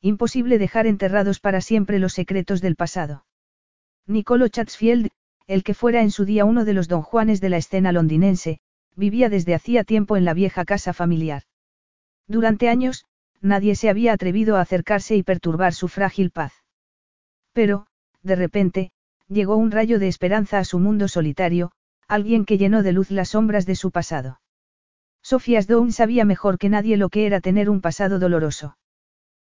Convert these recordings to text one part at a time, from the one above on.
Imposible dejar enterrados para siempre los secretos del pasado. Nicolo Chatsfield, el que fuera en su día uno de los don Juanes de la escena londinense, vivía desde hacía tiempo en la vieja casa familiar. Durante años, nadie se había atrevido a acercarse y perturbar su frágil paz. Pero, de repente, llegó un rayo de esperanza a su mundo solitario, alguien que llenó de luz las sombras de su pasado. Sofía Stone sabía mejor que nadie lo que era tener un pasado doloroso.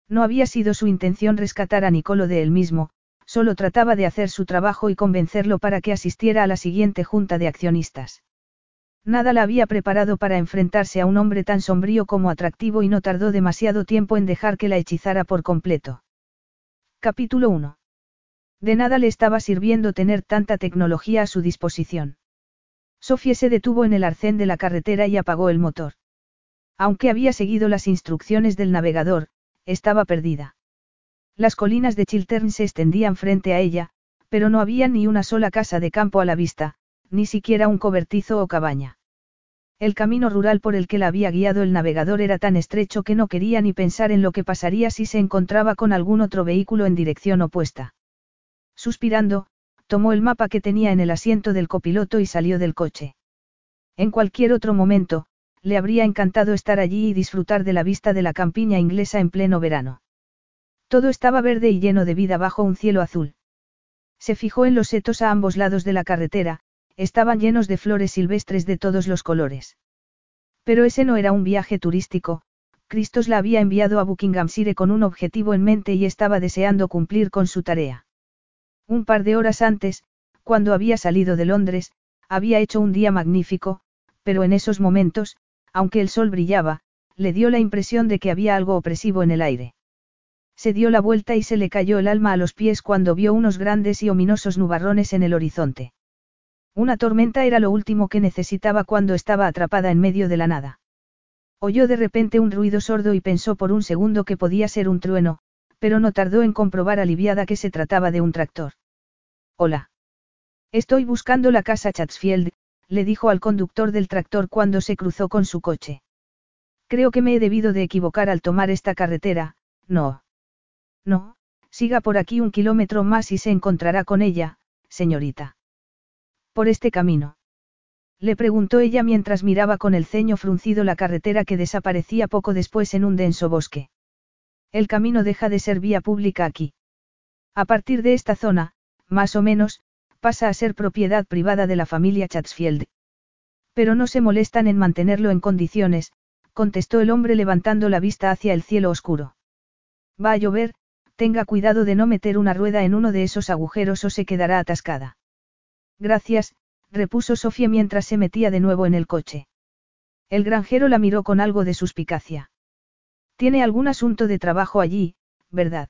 No había sido su intención rescatar a Nicolo de él mismo, solo trataba de hacer su trabajo y convencerlo para que asistiera a la siguiente junta de accionistas. Nada la había preparado para enfrentarse a un hombre tan sombrío como atractivo y no tardó demasiado tiempo en dejar que la hechizara por completo. Capítulo 1. De nada le estaba sirviendo tener tanta tecnología a su disposición. Sofía se detuvo en el arcén de la carretera y apagó el motor. Aunque había seguido las instrucciones del navegador, estaba perdida. Las colinas de Chiltern se extendían frente a ella, pero no había ni una sola casa de campo a la vista, ni siquiera un cobertizo o cabaña. El camino rural por el que la había guiado el navegador era tan estrecho que no quería ni pensar en lo que pasaría si se encontraba con algún otro vehículo en dirección opuesta. Suspirando, tomó el mapa que tenía en el asiento del copiloto y salió del coche. En cualquier otro momento, le habría encantado estar allí y disfrutar de la vista de la campiña inglesa en pleno verano. Todo estaba verde y lleno de vida bajo un cielo azul. Se fijó en los setos a ambos lados de la carretera, estaban llenos de flores silvestres de todos los colores. Pero ese no era un viaje turístico, Cristos la había enviado a Buckinghamshire con un objetivo en mente y estaba deseando cumplir con su tarea. Un par de horas antes, cuando había salido de Londres, había hecho un día magnífico, pero en esos momentos, aunque el sol brillaba, le dio la impresión de que había algo opresivo en el aire. Se dio la vuelta y se le cayó el alma a los pies cuando vio unos grandes y ominosos nubarrones en el horizonte. Una tormenta era lo último que necesitaba cuando estaba atrapada en medio de la nada. Oyó de repente un ruido sordo y pensó por un segundo que podía ser un trueno, pero no tardó en comprobar aliviada que se trataba de un tractor. Hola. Estoy buscando la casa Chatsfield, le dijo al conductor del tractor cuando se cruzó con su coche. Creo que me he debido de equivocar al tomar esta carretera, no. No, siga por aquí un kilómetro más y se encontrará con ella, señorita. Por este camino. Le preguntó ella mientras miraba con el ceño fruncido la carretera que desaparecía poco después en un denso bosque. El camino deja de ser vía pública aquí. A partir de esta zona, más o menos, pasa a ser propiedad privada de la familia Chatsfield. Pero no se molestan en mantenerlo en condiciones, contestó el hombre levantando la vista hacia el cielo oscuro. Va a llover, tenga cuidado de no meter una rueda en uno de esos agujeros o se quedará atascada. Gracias, repuso Sofía mientras se metía de nuevo en el coche. El granjero la miró con algo de suspicacia. Tiene algún asunto de trabajo allí, ¿verdad?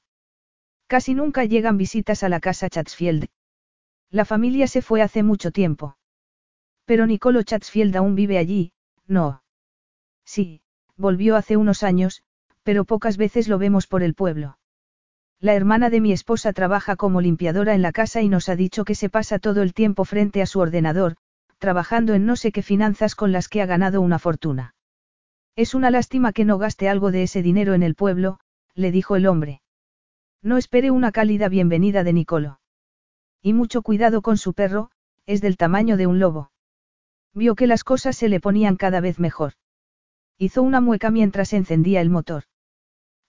Casi nunca llegan visitas a la casa Chatsfield. La familia se fue hace mucho tiempo. Pero Nicolo Chatsfield aún vive allí, no. Sí, volvió hace unos años, pero pocas veces lo vemos por el pueblo. La hermana de mi esposa trabaja como limpiadora en la casa y nos ha dicho que se pasa todo el tiempo frente a su ordenador, trabajando en no sé qué finanzas con las que ha ganado una fortuna. Es una lástima que no gaste algo de ese dinero en el pueblo, le dijo el hombre. No espere una cálida bienvenida de Nicolo. Y mucho cuidado con su perro, es del tamaño de un lobo. Vio que las cosas se le ponían cada vez mejor. Hizo una mueca mientras encendía el motor.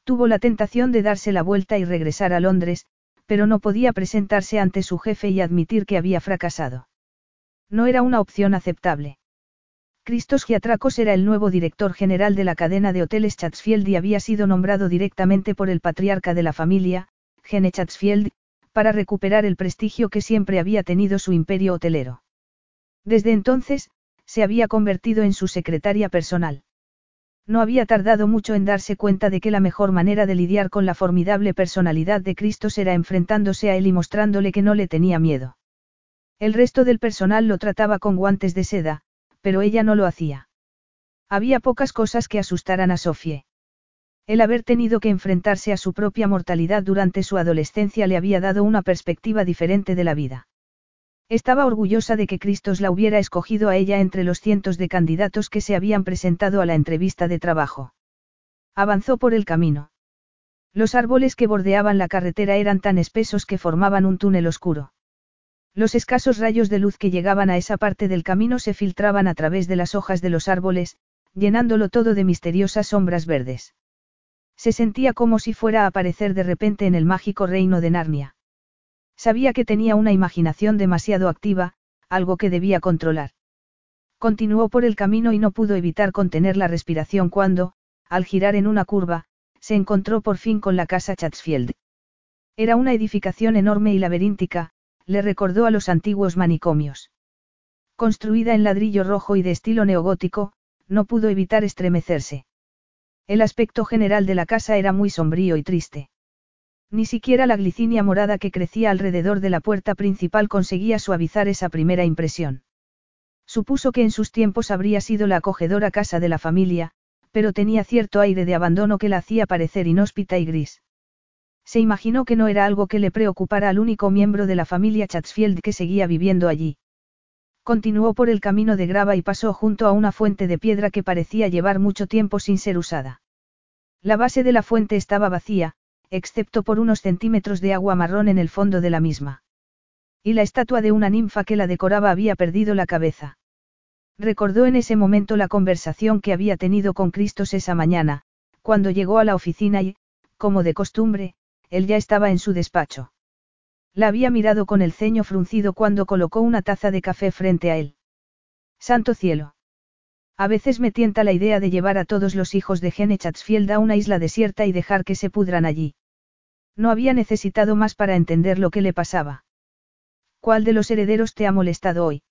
Tuvo la tentación de darse la vuelta y regresar a Londres, pero no podía presentarse ante su jefe y admitir que había fracasado. No era una opción aceptable. Cristos Giatracos era el nuevo director general de la cadena de hoteles Chatsfield y había sido nombrado directamente por el patriarca de la familia, Gene Chatsfield, para recuperar el prestigio que siempre había tenido su imperio hotelero. Desde entonces, se había convertido en su secretaria personal. No había tardado mucho en darse cuenta de que la mejor manera de lidiar con la formidable personalidad de Cristo era enfrentándose a él y mostrándole que no le tenía miedo. El resto del personal lo trataba con guantes de seda, pero ella no lo hacía. Había pocas cosas que asustaran a Sofie. El haber tenido que enfrentarse a su propia mortalidad durante su adolescencia le había dado una perspectiva diferente de la vida. Estaba orgullosa de que Cristos la hubiera escogido a ella entre los cientos de candidatos que se habían presentado a la entrevista de trabajo. Avanzó por el camino. Los árboles que bordeaban la carretera eran tan espesos que formaban un túnel oscuro. Los escasos rayos de luz que llegaban a esa parte del camino se filtraban a través de las hojas de los árboles, llenándolo todo de misteriosas sombras verdes. Se sentía como si fuera a aparecer de repente en el mágico reino de Narnia. Sabía que tenía una imaginación demasiado activa, algo que debía controlar. Continuó por el camino y no pudo evitar contener la respiración cuando, al girar en una curva, se encontró por fin con la casa Chatsfield. Era una edificación enorme y laberíntica, le recordó a los antiguos manicomios. Construida en ladrillo rojo y de estilo neogótico, no pudo evitar estremecerse. El aspecto general de la casa era muy sombrío y triste. Ni siquiera la glicinia morada que crecía alrededor de la puerta principal conseguía suavizar esa primera impresión. Supuso que en sus tiempos habría sido la acogedora casa de la familia, pero tenía cierto aire de abandono que la hacía parecer inhóspita y gris. Se imaginó que no era algo que le preocupara al único miembro de la familia Chatsfield que seguía viviendo allí. Continuó por el camino de grava y pasó junto a una fuente de piedra que parecía llevar mucho tiempo sin ser usada. La base de la fuente estaba vacía, excepto por unos centímetros de agua marrón en el fondo de la misma. Y la estatua de una ninfa que la decoraba había perdido la cabeza. Recordó en ese momento la conversación que había tenido con Cristos esa mañana, cuando llegó a la oficina y, como de costumbre, él ya estaba en su despacho. La había mirado con el ceño fruncido cuando colocó una taza de café frente a él. Santo cielo. A veces me tienta la idea de llevar a todos los hijos de Gene Chatsfield a una isla desierta y dejar que se pudran allí. No había necesitado más para entender lo que le pasaba. ¿Cuál de los herederos te ha molestado hoy?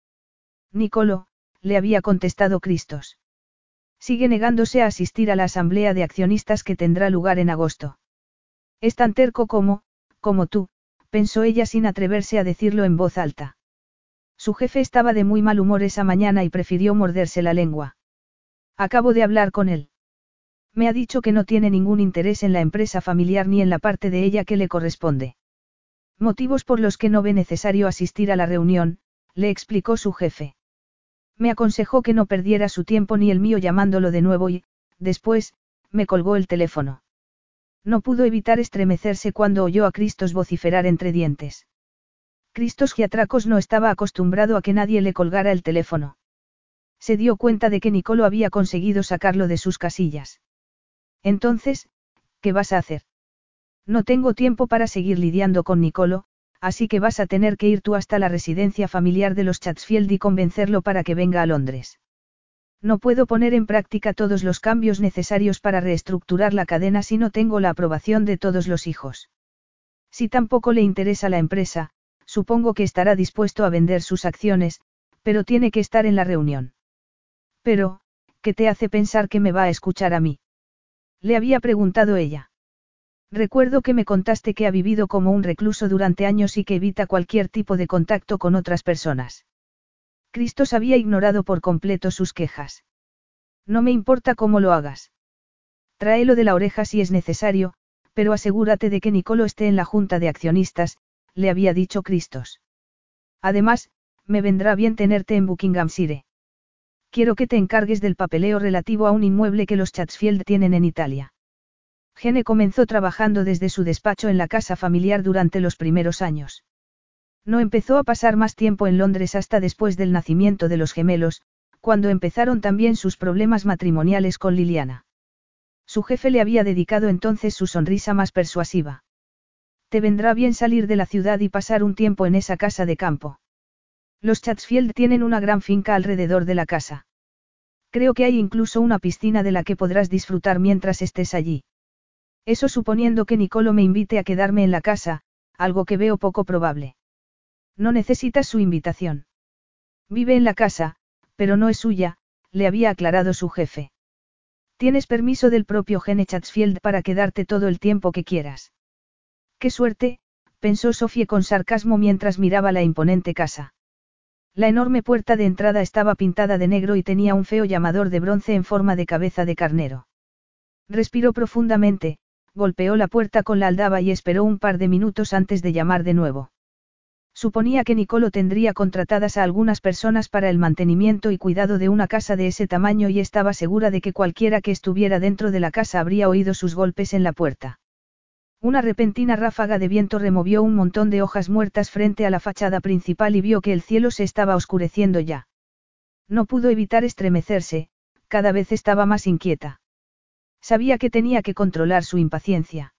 Nicolo, le había contestado Cristos. Sigue negándose a asistir a la asamblea de accionistas que tendrá lugar en agosto. Es tan terco como, como tú, pensó ella sin atreverse a decirlo en voz alta. Su jefe estaba de muy mal humor esa mañana y prefirió morderse la lengua. Acabo de hablar con él. Me ha dicho que no tiene ningún interés en la empresa familiar ni en la parte de ella que le corresponde. Motivos por los que no ve necesario asistir a la reunión, le explicó su jefe. Me aconsejó que no perdiera su tiempo ni el mío llamándolo de nuevo y, después, me colgó el teléfono. No pudo evitar estremecerse cuando oyó a Cristos vociferar entre dientes. Cristos Giatracos no estaba acostumbrado a que nadie le colgara el teléfono. Se dio cuenta de que Nicolo había conseguido sacarlo de sus casillas. Entonces, ¿qué vas a hacer? No tengo tiempo para seguir lidiando con Nicolo, así que vas a tener que ir tú hasta la residencia familiar de los Chatsfield y convencerlo para que venga a Londres. No puedo poner en práctica todos los cambios necesarios para reestructurar la cadena si no tengo la aprobación de todos los hijos. Si tampoco le interesa la empresa, supongo que estará dispuesto a vender sus acciones, pero tiene que estar en la reunión. Pero, ¿qué te hace pensar que me va a escuchar a mí? Le había preguntado ella. Recuerdo que me contaste que ha vivido como un recluso durante años y que evita cualquier tipo de contacto con otras personas. Cristos había ignorado por completo sus quejas. No me importa cómo lo hagas. Tráelo de la oreja si es necesario, pero asegúrate de que Nicolo esté en la junta de accionistas, le había dicho Cristos. Además, me vendrá bien tenerte en Buckinghamshire. Quiero que te encargues del papeleo relativo a un inmueble que los Chatsfield tienen en Italia. Gene comenzó trabajando desde su despacho en la casa familiar durante los primeros años. No empezó a pasar más tiempo en Londres hasta después del nacimiento de los gemelos, cuando empezaron también sus problemas matrimoniales con Liliana. Su jefe le había dedicado entonces su sonrisa más persuasiva. Te vendrá bien salir de la ciudad y pasar un tiempo en esa casa de campo. Los Chatsfield tienen una gran finca alrededor de la casa. Creo que hay incluso una piscina de la que podrás disfrutar mientras estés allí. Eso suponiendo que Nicolo me invite a quedarme en la casa, algo que veo poco probable. No necesitas su invitación. Vive en la casa, pero no es suya, le había aclarado su jefe. Tienes permiso del propio Gene Chatsfield para quedarte todo el tiempo que quieras. Qué suerte, pensó Sofía con sarcasmo mientras miraba la imponente casa. La enorme puerta de entrada estaba pintada de negro y tenía un feo llamador de bronce en forma de cabeza de carnero. Respiró profundamente, golpeó la puerta con la aldaba y esperó un par de minutos antes de llamar de nuevo. Suponía que Nicolo tendría contratadas a algunas personas para el mantenimiento y cuidado de una casa de ese tamaño y estaba segura de que cualquiera que estuviera dentro de la casa habría oído sus golpes en la puerta. Una repentina ráfaga de viento removió un montón de hojas muertas frente a la fachada principal y vio que el cielo se estaba oscureciendo ya. No pudo evitar estremecerse, cada vez estaba más inquieta. Sabía que tenía que controlar su impaciencia.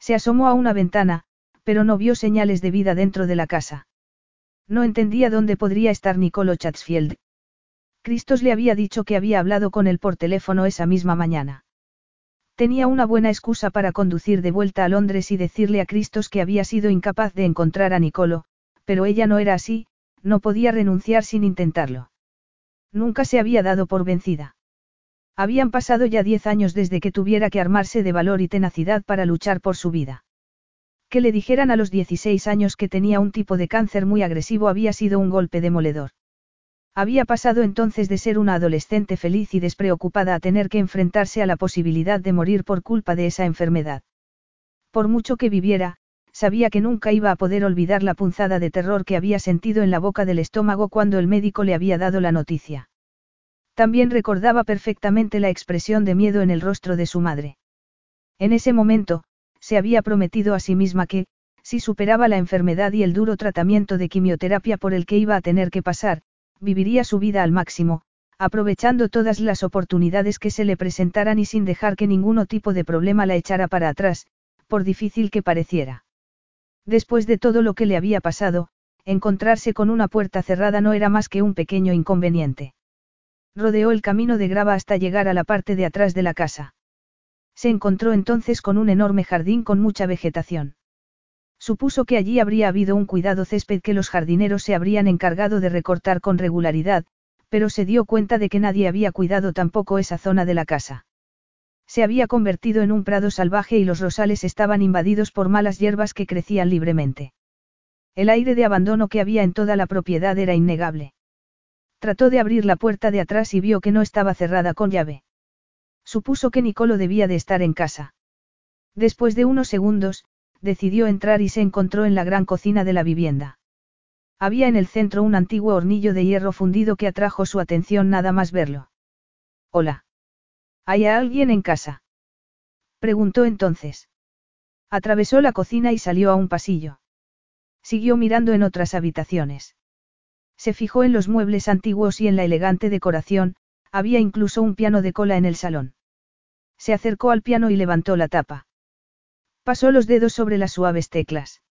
Se asomó a una ventana, pero no vio señales de vida dentro de la casa. No entendía dónde podría estar Nicolo Chatsfield. Cristos le había dicho que había hablado con él por teléfono esa misma mañana. Tenía una buena excusa para conducir de vuelta a Londres y decirle a Cristos que había sido incapaz de encontrar a Nicolo, pero ella no era así, no podía renunciar sin intentarlo. Nunca se había dado por vencida. Habían pasado ya diez años desde que tuviera que armarse de valor y tenacidad para luchar por su vida. Que le dijeran a los 16 años que tenía un tipo de cáncer muy agresivo había sido un golpe demoledor. Había pasado entonces de ser una adolescente feliz y despreocupada a tener que enfrentarse a la posibilidad de morir por culpa de esa enfermedad. Por mucho que viviera, sabía que nunca iba a poder olvidar la punzada de terror que había sentido en la boca del estómago cuando el médico le había dado la noticia. También recordaba perfectamente la expresión de miedo en el rostro de su madre. En ese momento, se había prometido a sí misma que, si superaba la enfermedad y el duro tratamiento de quimioterapia por el que iba a tener que pasar, viviría su vida al máximo, aprovechando todas las oportunidades que se le presentaran y sin dejar que ninguno tipo de problema la echara para atrás, por difícil que pareciera. Después de todo lo que le había pasado, encontrarse con una puerta cerrada no era más que un pequeño inconveniente. Rodeó el camino de grava hasta llegar a la parte de atrás de la casa. Se encontró entonces con un enorme jardín con mucha vegetación. Supuso que allí habría habido un cuidado césped que los jardineros se habrían encargado de recortar con regularidad, pero se dio cuenta de que nadie había cuidado tampoco esa zona de la casa. Se había convertido en un prado salvaje y los rosales estaban invadidos por malas hierbas que crecían libremente. El aire de abandono que había en toda la propiedad era innegable. Trató de abrir la puerta de atrás y vio que no estaba cerrada con llave. Supuso que Nicolo debía de estar en casa. Después de unos segundos, decidió entrar y se encontró en la gran cocina de la vivienda. Había en el centro un antiguo hornillo de hierro fundido que atrajo su atención nada más verlo. Hola. ¿Hay alguien en casa? Preguntó entonces. Atravesó la cocina y salió a un pasillo. Siguió mirando en otras habitaciones. Se fijó en los muebles antiguos y en la elegante decoración, había incluso un piano de cola en el salón. Se acercó al piano y levantó la tapa. Pasó los dedos sobre las suaves teclas.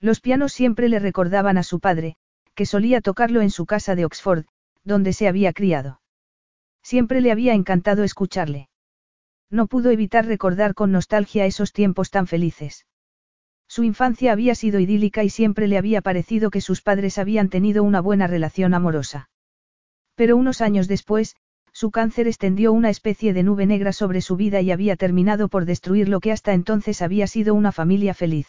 Los pianos siempre le recordaban a su padre, que solía tocarlo en su casa de Oxford, donde se había criado. Siempre le había encantado escucharle. No pudo evitar recordar con nostalgia esos tiempos tan felices. Su infancia había sido idílica y siempre le había parecido que sus padres habían tenido una buena relación amorosa. Pero unos años después, su cáncer extendió una especie de nube negra sobre su vida y había terminado por destruir lo que hasta entonces había sido una familia feliz.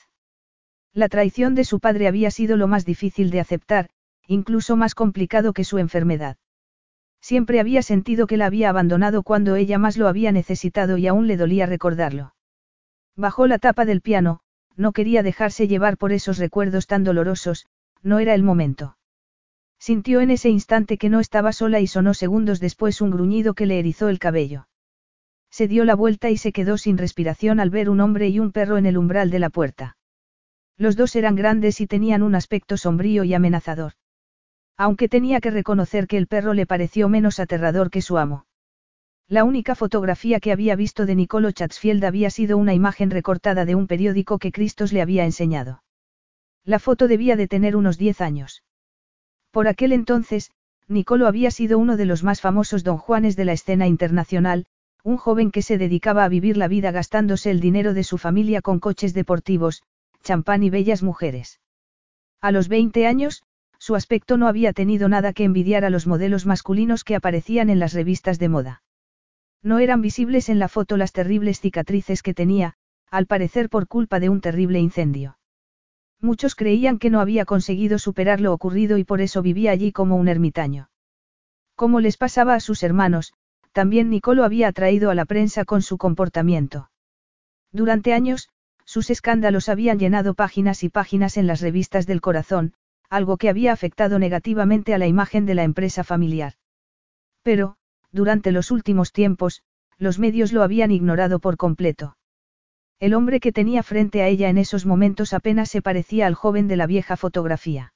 La traición de su padre había sido lo más difícil de aceptar, incluso más complicado que su enfermedad. Siempre había sentido que la había abandonado cuando ella más lo había necesitado y aún le dolía recordarlo. Bajó la tapa del piano, no quería dejarse llevar por esos recuerdos tan dolorosos, no era el momento. Sintió en ese instante que no estaba sola y sonó segundos después un gruñido que le erizó el cabello. Se dio la vuelta y se quedó sin respiración al ver un hombre y un perro en el umbral de la puerta. Los dos eran grandes y tenían un aspecto sombrío y amenazador. Aunque tenía que reconocer que el perro le pareció menos aterrador que su amo. La única fotografía que había visto de Nicolo Chatsfield había sido una imagen recortada de un periódico que Cristos le había enseñado. La foto debía de tener unos diez años. Por aquel entonces, Nicolo había sido uno de los más famosos don Juanes de la escena internacional, un joven que se dedicaba a vivir la vida gastándose el dinero de su familia con coches deportivos, champán y bellas mujeres. A los 20 años, su aspecto no había tenido nada que envidiar a los modelos masculinos que aparecían en las revistas de moda. No eran visibles en la foto las terribles cicatrices que tenía, al parecer por culpa de un terrible incendio. Muchos creían que no había conseguido superar lo ocurrido y por eso vivía allí como un ermitaño. Como les pasaba a sus hermanos, también Nicolo había atraído a la prensa con su comportamiento. Durante años, sus escándalos habían llenado páginas y páginas en las revistas del corazón, algo que había afectado negativamente a la imagen de la empresa familiar. Pero, durante los últimos tiempos, los medios lo habían ignorado por completo. El hombre que tenía frente a ella en esos momentos apenas se parecía al joven de la vieja fotografía.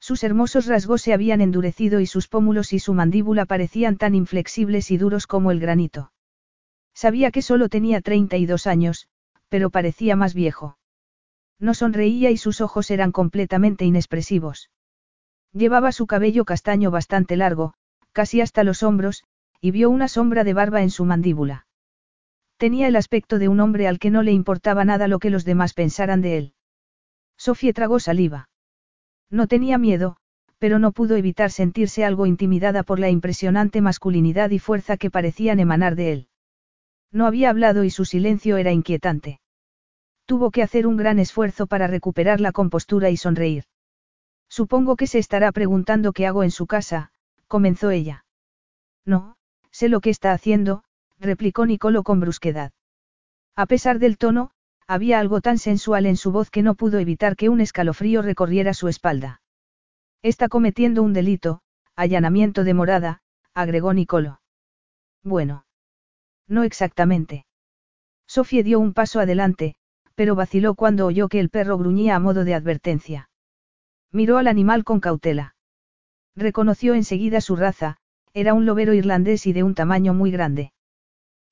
Sus hermosos rasgos se habían endurecido y sus pómulos y su mandíbula parecían tan inflexibles y duros como el granito. Sabía que solo tenía 32 años, pero parecía más viejo. No sonreía y sus ojos eran completamente inexpresivos. Llevaba su cabello castaño bastante largo, casi hasta los hombros, y vio una sombra de barba en su mandíbula. Tenía el aspecto de un hombre al que no le importaba nada lo que los demás pensaran de él. Sofía tragó saliva. No tenía miedo, pero no pudo evitar sentirse algo intimidada por la impresionante masculinidad y fuerza que parecían emanar de él. No había hablado y su silencio era inquietante. Tuvo que hacer un gran esfuerzo para recuperar la compostura y sonreír. Supongo que se estará preguntando qué hago en su casa, comenzó ella. No, sé lo que está haciendo, replicó Nicolo con brusquedad. A pesar del tono, había algo tan sensual en su voz que no pudo evitar que un escalofrío recorriera su espalda. Está cometiendo un delito, allanamiento de morada, agregó Nicolo. Bueno. No exactamente. Sofía dio un paso adelante, pero vaciló cuando oyó que el perro gruñía a modo de advertencia. Miró al animal con cautela. Reconoció enseguida su raza, era un lobero irlandés y de un tamaño muy grande.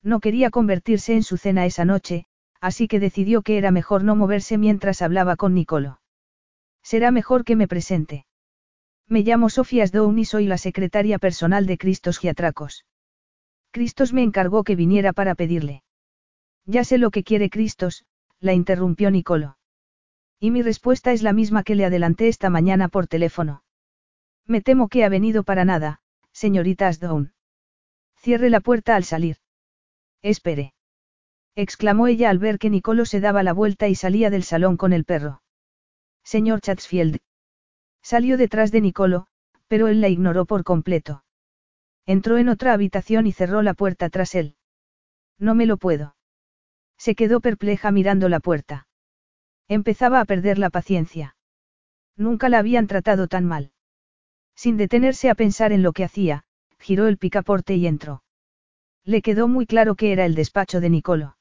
No quería convertirse en su cena esa noche, así que decidió que era mejor no moverse mientras hablaba con Nicolo. Será mejor que me presente. Me llamo Sofía Sdown y soy la secretaria personal de Cristos Giatracos. Cristos me encargó que viniera para pedirle. Ya sé lo que quiere Cristos, la interrumpió Nicolo. Y mi respuesta es la misma que le adelanté esta mañana por teléfono. Me temo que ha venido para nada, señorita Asdown. Cierre la puerta al salir. Espere. exclamó ella al ver que Nicolo se daba la vuelta y salía del salón con el perro. Señor Chatsfield. Salió detrás de Nicolo, pero él la ignoró por completo. Entró en otra habitación y cerró la puerta tras él. No me lo puedo. Se quedó perpleja mirando la puerta. Empezaba a perder la paciencia. Nunca la habían tratado tan mal. Sin detenerse a pensar en lo que hacía, giró el picaporte y entró. Le quedó muy claro que era el despacho de Nicolo.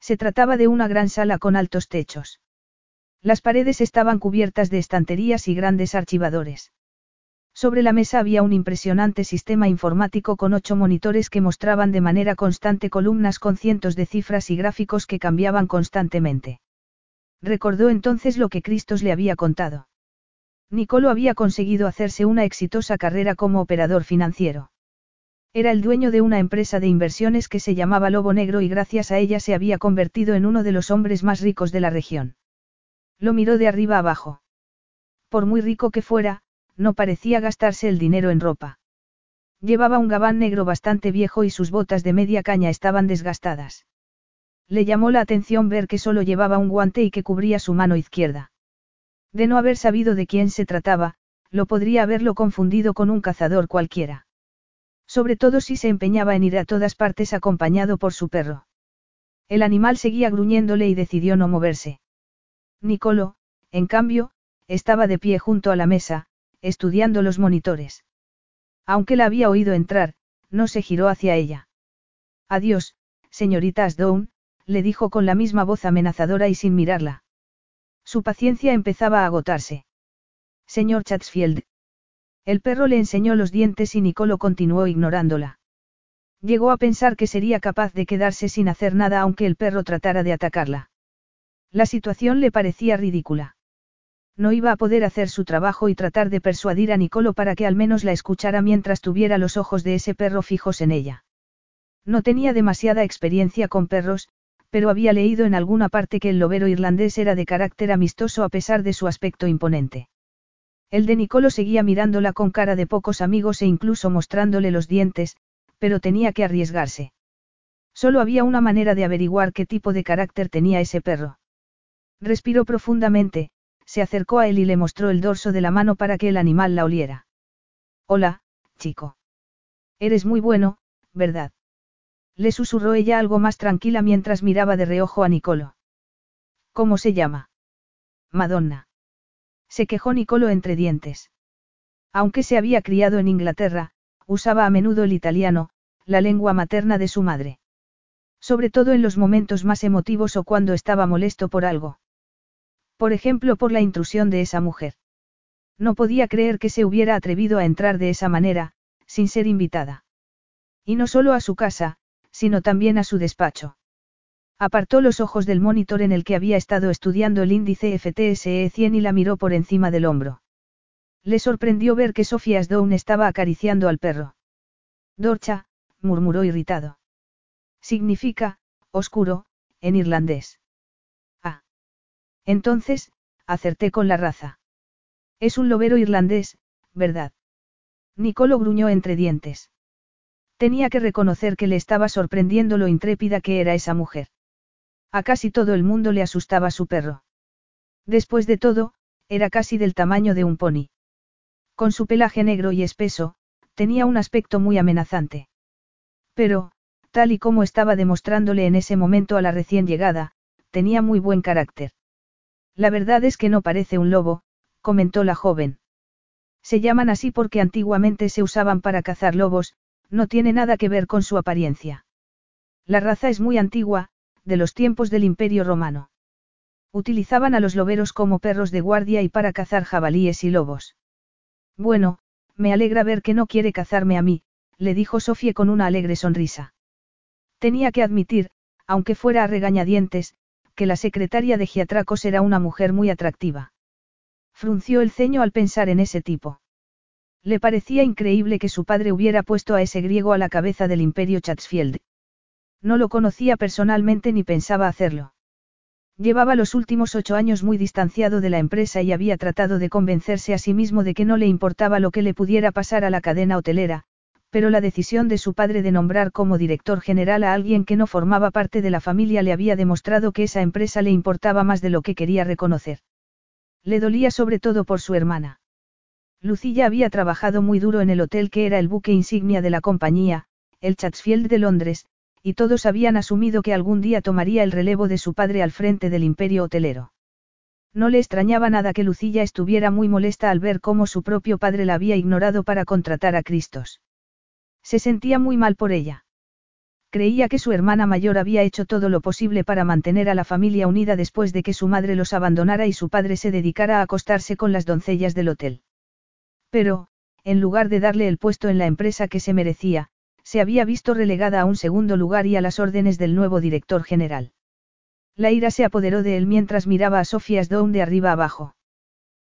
Se trataba de una gran sala con altos techos. Las paredes estaban cubiertas de estanterías y grandes archivadores. Sobre la mesa había un impresionante sistema informático con ocho monitores que mostraban de manera constante columnas con cientos de cifras y gráficos que cambiaban constantemente. Recordó entonces lo que Cristos le había contado. Nicolo había conseguido hacerse una exitosa carrera como operador financiero. Era el dueño de una empresa de inversiones que se llamaba Lobo Negro y gracias a ella se había convertido en uno de los hombres más ricos de la región. Lo miró de arriba abajo. Por muy rico que fuera, no parecía gastarse el dinero en ropa. Llevaba un gabán negro bastante viejo y sus botas de media caña estaban desgastadas. Le llamó la atención ver que solo llevaba un guante y que cubría su mano izquierda. De no haber sabido de quién se trataba, lo podría haberlo confundido con un cazador cualquiera. Sobre todo si se empeñaba en ir a todas partes acompañado por su perro. El animal seguía gruñéndole y decidió no moverse. Nicolo, en cambio, estaba de pie junto a la mesa, estudiando los monitores. Aunque la había oído entrar, no se giró hacia ella. Adiós, señorita Asdown, le dijo con la misma voz amenazadora y sin mirarla. Su paciencia empezaba a agotarse. Señor Chatsfield. El perro le enseñó los dientes y Nicolo continuó ignorándola. Llegó a pensar que sería capaz de quedarse sin hacer nada aunque el perro tratara de atacarla. La situación le parecía ridícula. No iba a poder hacer su trabajo y tratar de persuadir a Nicolo para que al menos la escuchara mientras tuviera los ojos de ese perro fijos en ella. No tenía demasiada experiencia con perros, pero había leído en alguna parte que el lobero irlandés era de carácter amistoso a pesar de su aspecto imponente. El de Nicolo seguía mirándola con cara de pocos amigos e incluso mostrándole los dientes, pero tenía que arriesgarse. Solo había una manera de averiguar qué tipo de carácter tenía ese perro. Respiró profundamente, se acercó a él y le mostró el dorso de la mano para que el animal la oliera. Hola, chico. Eres muy bueno, ¿verdad? Le susurró ella algo más tranquila mientras miraba de reojo a Nicolo. ¿Cómo se llama? Madonna. Se quejó Nicolo entre dientes. Aunque se había criado en Inglaterra, usaba a menudo el italiano, la lengua materna de su madre. Sobre todo en los momentos más emotivos o cuando estaba molesto por algo. Por ejemplo, por la intrusión de esa mujer. No podía creer que se hubiera atrevido a entrar de esa manera, sin ser invitada. Y no solo a su casa, sino también a su despacho. Apartó los ojos del monitor en el que había estado estudiando el índice FTSE 100 y la miró por encima del hombro. Le sorprendió ver que Sofía Stone estaba acariciando al perro. Dorcha, murmuró irritado. Significa, oscuro, en irlandés. Ah. Entonces, acerté con la raza. Es un lobero irlandés, ¿verdad? Nicolo gruñó entre dientes. Tenía que reconocer que le estaba sorprendiendo lo intrépida que era esa mujer. A casi todo el mundo le asustaba su perro. Después de todo, era casi del tamaño de un pony. Con su pelaje negro y espeso, tenía un aspecto muy amenazante. Pero, tal y como estaba demostrándole en ese momento a la recién llegada, tenía muy buen carácter. La verdad es que no parece un lobo, comentó la joven. Se llaman así porque antiguamente se usaban para cazar lobos, no tiene nada que ver con su apariencia. La raza es muy antigua, de los tiempos del Imperio Romano. Utilizaban a los loberos como perros de guardia y para cazar jabalíes y lobos. Bueno, me alegra ver que no quiere cazarme a mí, le dijo Sofía con una alegre sonrisa. Tenía que admitir, aunque fuera a regañadientes, que la secretaria de Giatracos era una mujer muy atractiva. Frunció el ceño al pensar en ese tipo. Le parecía increíble que su padre hubiera puesto a ese griego a la cabeza del imperio Chatsfield. No lo conocía personalmente ni pensaba hacerlo. Llevaba los últimos ocho años muy distanciado de la empresa y había tratado de convencerse a sí mismo de que no le importaba lo que le pudiera pasar a la cadena hotelera, pero la decisión de su padre de nombrar como director general a alguien que no formaba parte de la familia le había demostrado que esa empresa le importaba más de lo que quería reconocer. Le dolía sobre todo por su hermana. Lucilla había trabajado muy duro en el hotel que era el buque insignia de la compañía, el Chatsfield de Londres, y todos habían asumido que algún día tomaría el relevo de su padre al frente del imperio hotelero. No le extrañaba nada que Lucilla estuviera muy molesta al ver cómo su propio padre la había ignorado para contratar a Cristos. Se sentía muy mal por ella. Creía que su hermana mayor había hecho todo lo posible para mantener a la familia unida después de que su madre los abandonara y su padre se dedicara a acostarse con las doncellas del hotel. Pero, en lugar de darle el puesto en la empresa que se merecía, se había visto relegada a un segundo lugar y a las órdenes del nuevo director general. La ira se apoderó de él mientras miraba a Sofía Stone de arriba abajo.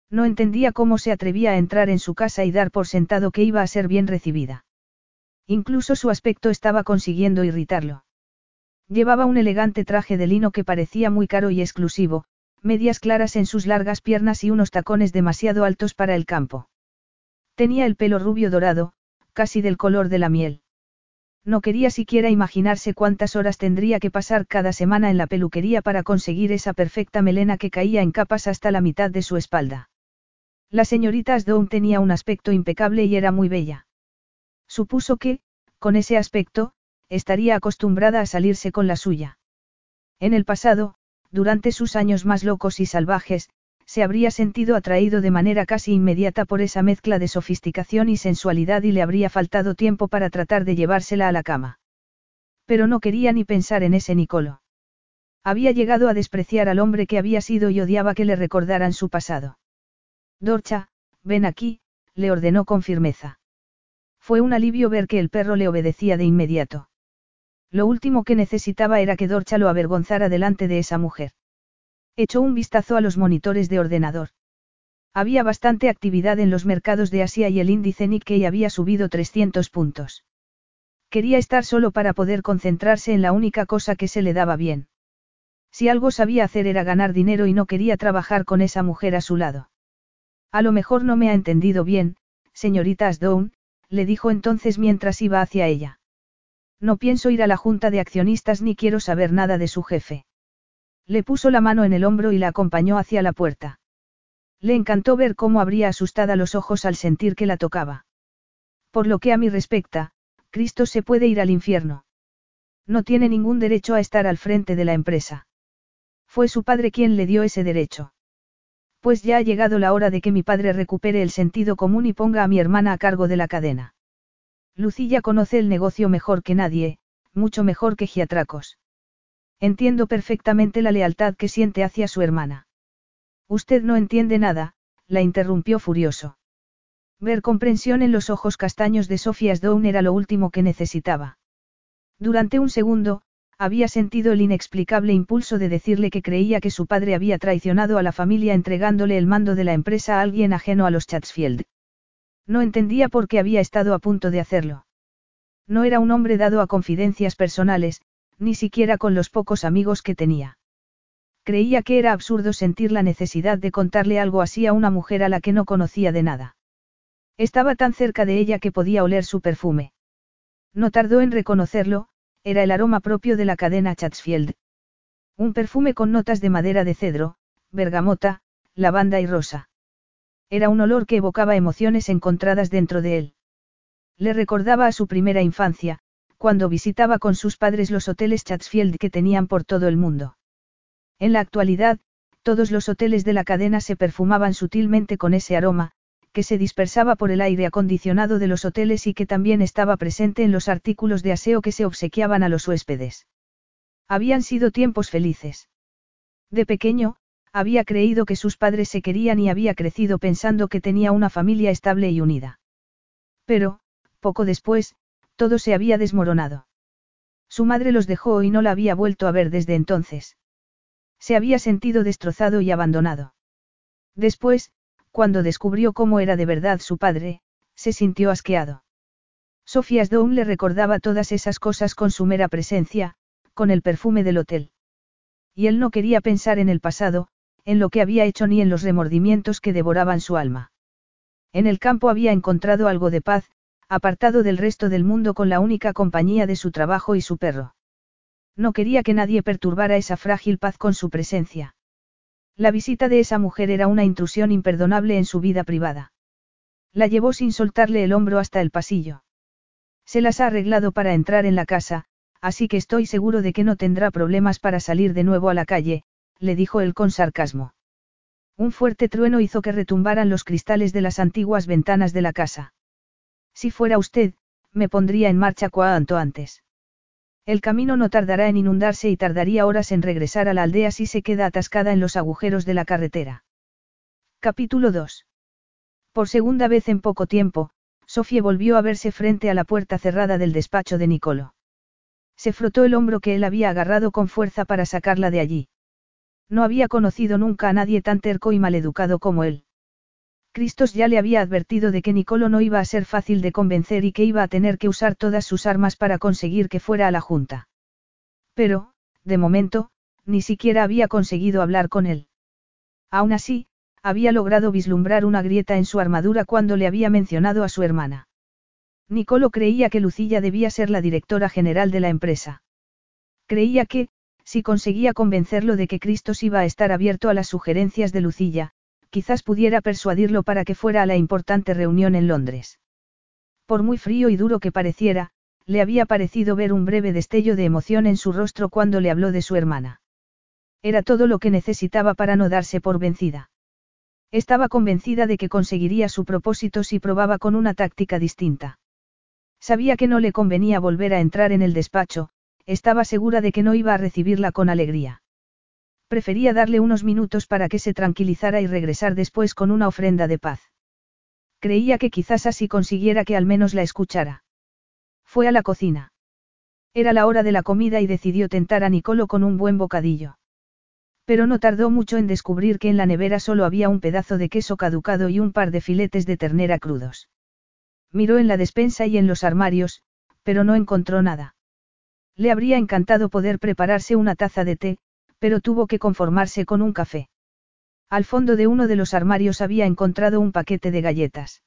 No entendía cómo se atrevía a entrar en su casa y dar por sentado que iba a ser bien recibida. Incluso su aspecto estaba consiguiendo irritarlo. Llevaba un elegante traje de lino que parecía muy caro y exclusivo, medias claras en sus largas piernas y unos tacones demasiado altos para el campo. Tenía el pelo rubio dorado, casi del color de la miel. No quería siquiera imaginarse cuántas horas tendría que pasar cada semana en la peluquería para conseguir esa perfecta melena que caía en capas hasta la mitad de su espalda. La señorita Asdown tenía un aspecto impecable y era muy bella. Supuso que, con ese aspecto, estaría acostumbrada a salirse con la suya. En el pasado, durante sus años más locos y salvajes, se habría sentido atraído de manera casi inmediata por esa mezcla de sofisticación y sensualidad y le habría faltado tiempo para tratar de llevársela a la cama. Pero no quería ni pensar en ese Nicolo. Había llegado a despreciar al hombre que había sido y odiaba que le recordaran su pasado. Dorcha, ven aquí, le ordenó con firmeza. Fue un alivio ver que el perro le obedecía de inmediato. Lo último que necesitaba era que Dorcha lo avergonzara delante de esa mujer. Echó un vistazo a los monitores de ordenador. Había bastante actividad en los mercados de Asia y el índice Nikkei había subido 300 puntos. Quería estar solo para poder concentrarse en la única cosa que se le daba bien. Si algo sabía hacer era ganar dinero y no quería trabajar con esa mujer a su lado. A lo mejor no me ha entendido bien, señorita Asdown, le dijo entonces mientras iba hacia ella. No pienso ir a la junta de accionistas ni quiero saber nada de su jefe. Le puso la mano en el hombro y la acompañó hacia la puerta. Le encantó ver cómo abría asustada los ojos al sentir que la tocaba. Por lo que a mí respecta, Cristo se puede ir al infierno. No tiene ningún derecho a estar al frente de la empresa. Fue su padre quien le dio ese derecho. Pues ya ha llegado la hora de que mi padre recupere el sentido común y ponga a mi hermana a cargo de la cadena. Lucilla conoce el negocio mejor que nadie, mucho mejor que Giatracos. Entiendo perfectamente la lealtad que siente hacia su hermana. Usted no entiende nada, la interrumpió furioso. Ver comprensión en los ojos castaños de Sofía Sdown era lo último que necesitaba. Durante un segundo, había sentido el inexplicable impulso de decirle que creía que su padre había traicionado a la familia entregándole el mando de la empresa a alguien ajeno a los Chatsfield. No entendía por qué había estado a punto de hacerlo. No era un hombre dado a confidencias personales, ni siquiera con los pocos amigos que tenía. Creía que era absurdo sentir la necesidad de contarle algo así a una mujer a la que no conocía de nada. Estaba tan cerca de ella que podía oler su perfume. No tardó en reconocerlo, era el aroma propio de la cadena Chatsfield. Un perfume con notas de madera de cedro, bergamota, lavanda y rosa. Era un olor que evocaba emociones encontradas dentro de él. Le recordaba a su primera infancia, cuando visitaba con sus padres los hoteles Chatsfield que tenían por todo el mundo. En la actualidad, todos los hoteles de la cadena se perfumaban sutilmente con ese aroma, que se dispersaba por el aire acondicionado de los hoteles y que también estaba presente en los artículos de aseo que se obsequiaban a los huéspedes. Habían sido tiempos felices. De pequeño, había creído que sus padres se querían y había crecido pensando que tenía una familia estable y unida. Pero, poco después, todo se había desmoronado. Su madre los dejó y no la había vuelto a ver desde entonces. Se había sentido destrozado y abandonado. Después, cuando descubrió cómo era de verdad su padre, se sintió asqueado. Sofía Sdown le recordaba todas esas cosas con su mera presencia, con el perfume del hotel. Y él no quería pensar en el pasado, en lo que había hecho ni en los remordimientos que devoraban su alma. En el campo había encontrado algo de paz, apartado del resto del mundo con la única compañía de su trabajo y su perro. No quería que nadie perturbara esa frágil paz con su presencia. La visita de esa mujer era una intrusión imperdonable en su vida privada. La llevó sin soltarle el hombro hasta el pasillo. Se las ha arreglado para entrar en la casa, así que estoy seguro de que no tendrá problemas para salir de nuevo a la calle, le dijo él con sarcasmo. Un fuerte trueno hizo que retumbaran los cristales de las antiguas ventanas de la casa. Si fuera usted, me pondría en marcha cuanto antes. El camino no tardará en inundarse y tardaría horas en regresar a la aldea si se queda atascada en los agujeros de la carretera. Capítulo 2. Por segunda vez en poco tiempo, Sofía volvió a verse frente a la puerta cerrada del despacho de Nicolo. Se frotó el hombro que él había agarrado con fuerza para sacarla de allí. No había conocido nunca a nadie tan terco y maleducado como él. Cristos ya le había advertido de que Nicolo no iba a ser fácil de convencer y que iba a tener que usar todas sus armas para conseguir que fuera a la Junta. Pero, de momento, ni siquiera había conseguido hablar con él. Aún así, había logrado vislumbrar una grieta en su armadura cuando le había mencionado a su hermana. Nicolo creía que Lucilla debía ser la directora general de la empresa. Creía que, si conseguía convencerlo de que Cristos iba a estar abierto a las sugerencias de Lucilla, quizás pudiera persuadirlo para que fuera a la importante reunión en Londres. Por muy frío y duro que pareciera, le había parecido ver un breve destello de emoción en su rostro cuando le habló de su hermana. Era todo lo que necesitaba para no darse por vencida. Estaba convencida de que conseguiría su propósito si probaba con una táctica distinta. Sabía que no le convenía volver a entrar en el despacho, estaba segura de que no iba a recibirla con alegría. Prefería darle unos minutos para que se tranquilizara y regresar después con una ofrenda de paz. Creía que quizás así consiguiera que al menos la escuchara. Fue a la cocina. Era la hora de la comida y decidió tentar a Nicolo con un buen bocadillo. Pero no tardó mucho en descubrir que en la nevera solo había un pedazo de queso caducado y un par de filetes de ternera crudos. Miró en la despensa y en los armarios, pero no encontró nada. Le habría encantado poder prepararse una taza de té, pero tuvo que conformarse con un café. Al fondo de uno de los armarios había encontrado un paquete de galletas.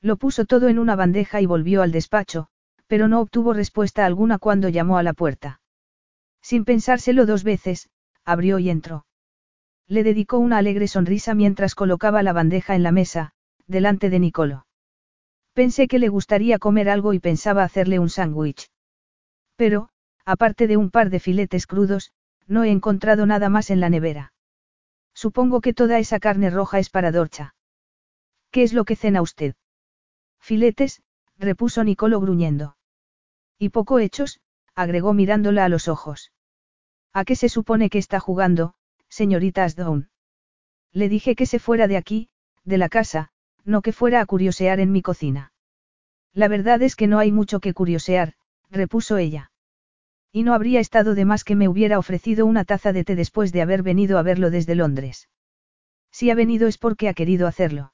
Lo puso todo en una bandeja y volvió al despacho, pero no obtuvo respuesta alguna cuando llamó a la puerta. Sin pensárselo dos veces, abrió y entró. Le dedicó una alegre sonrisa mientras colocaba la bandeja en la mesa, delante de Nicolo. Pensé que le gustaría comer algo y pensaba hacerle un sándwich. Pero, aparte de un par de filetes crudos, no he encontrado nada más en la nevera. Supongo que toda esa carne roja es para Dorcha. ¿Qué es lo que cena usted? Filetes, repuso Nicolo gruñendo. Y poco hechos, agregó mirándola a los ojos. ¿A qué se supone que está jugando, señorita Asdown? Le dije que se fuera de aquí, de la casa, no que fuera a curiosear en mi cocina. La verdad es que no hay mucho que curiosear, repuso ella. Y no habría estado de más que me hubiera ofrecido una taza de té después de haber venido a verlo desde Londres. Si ha venido es porque ha querido hacerlo.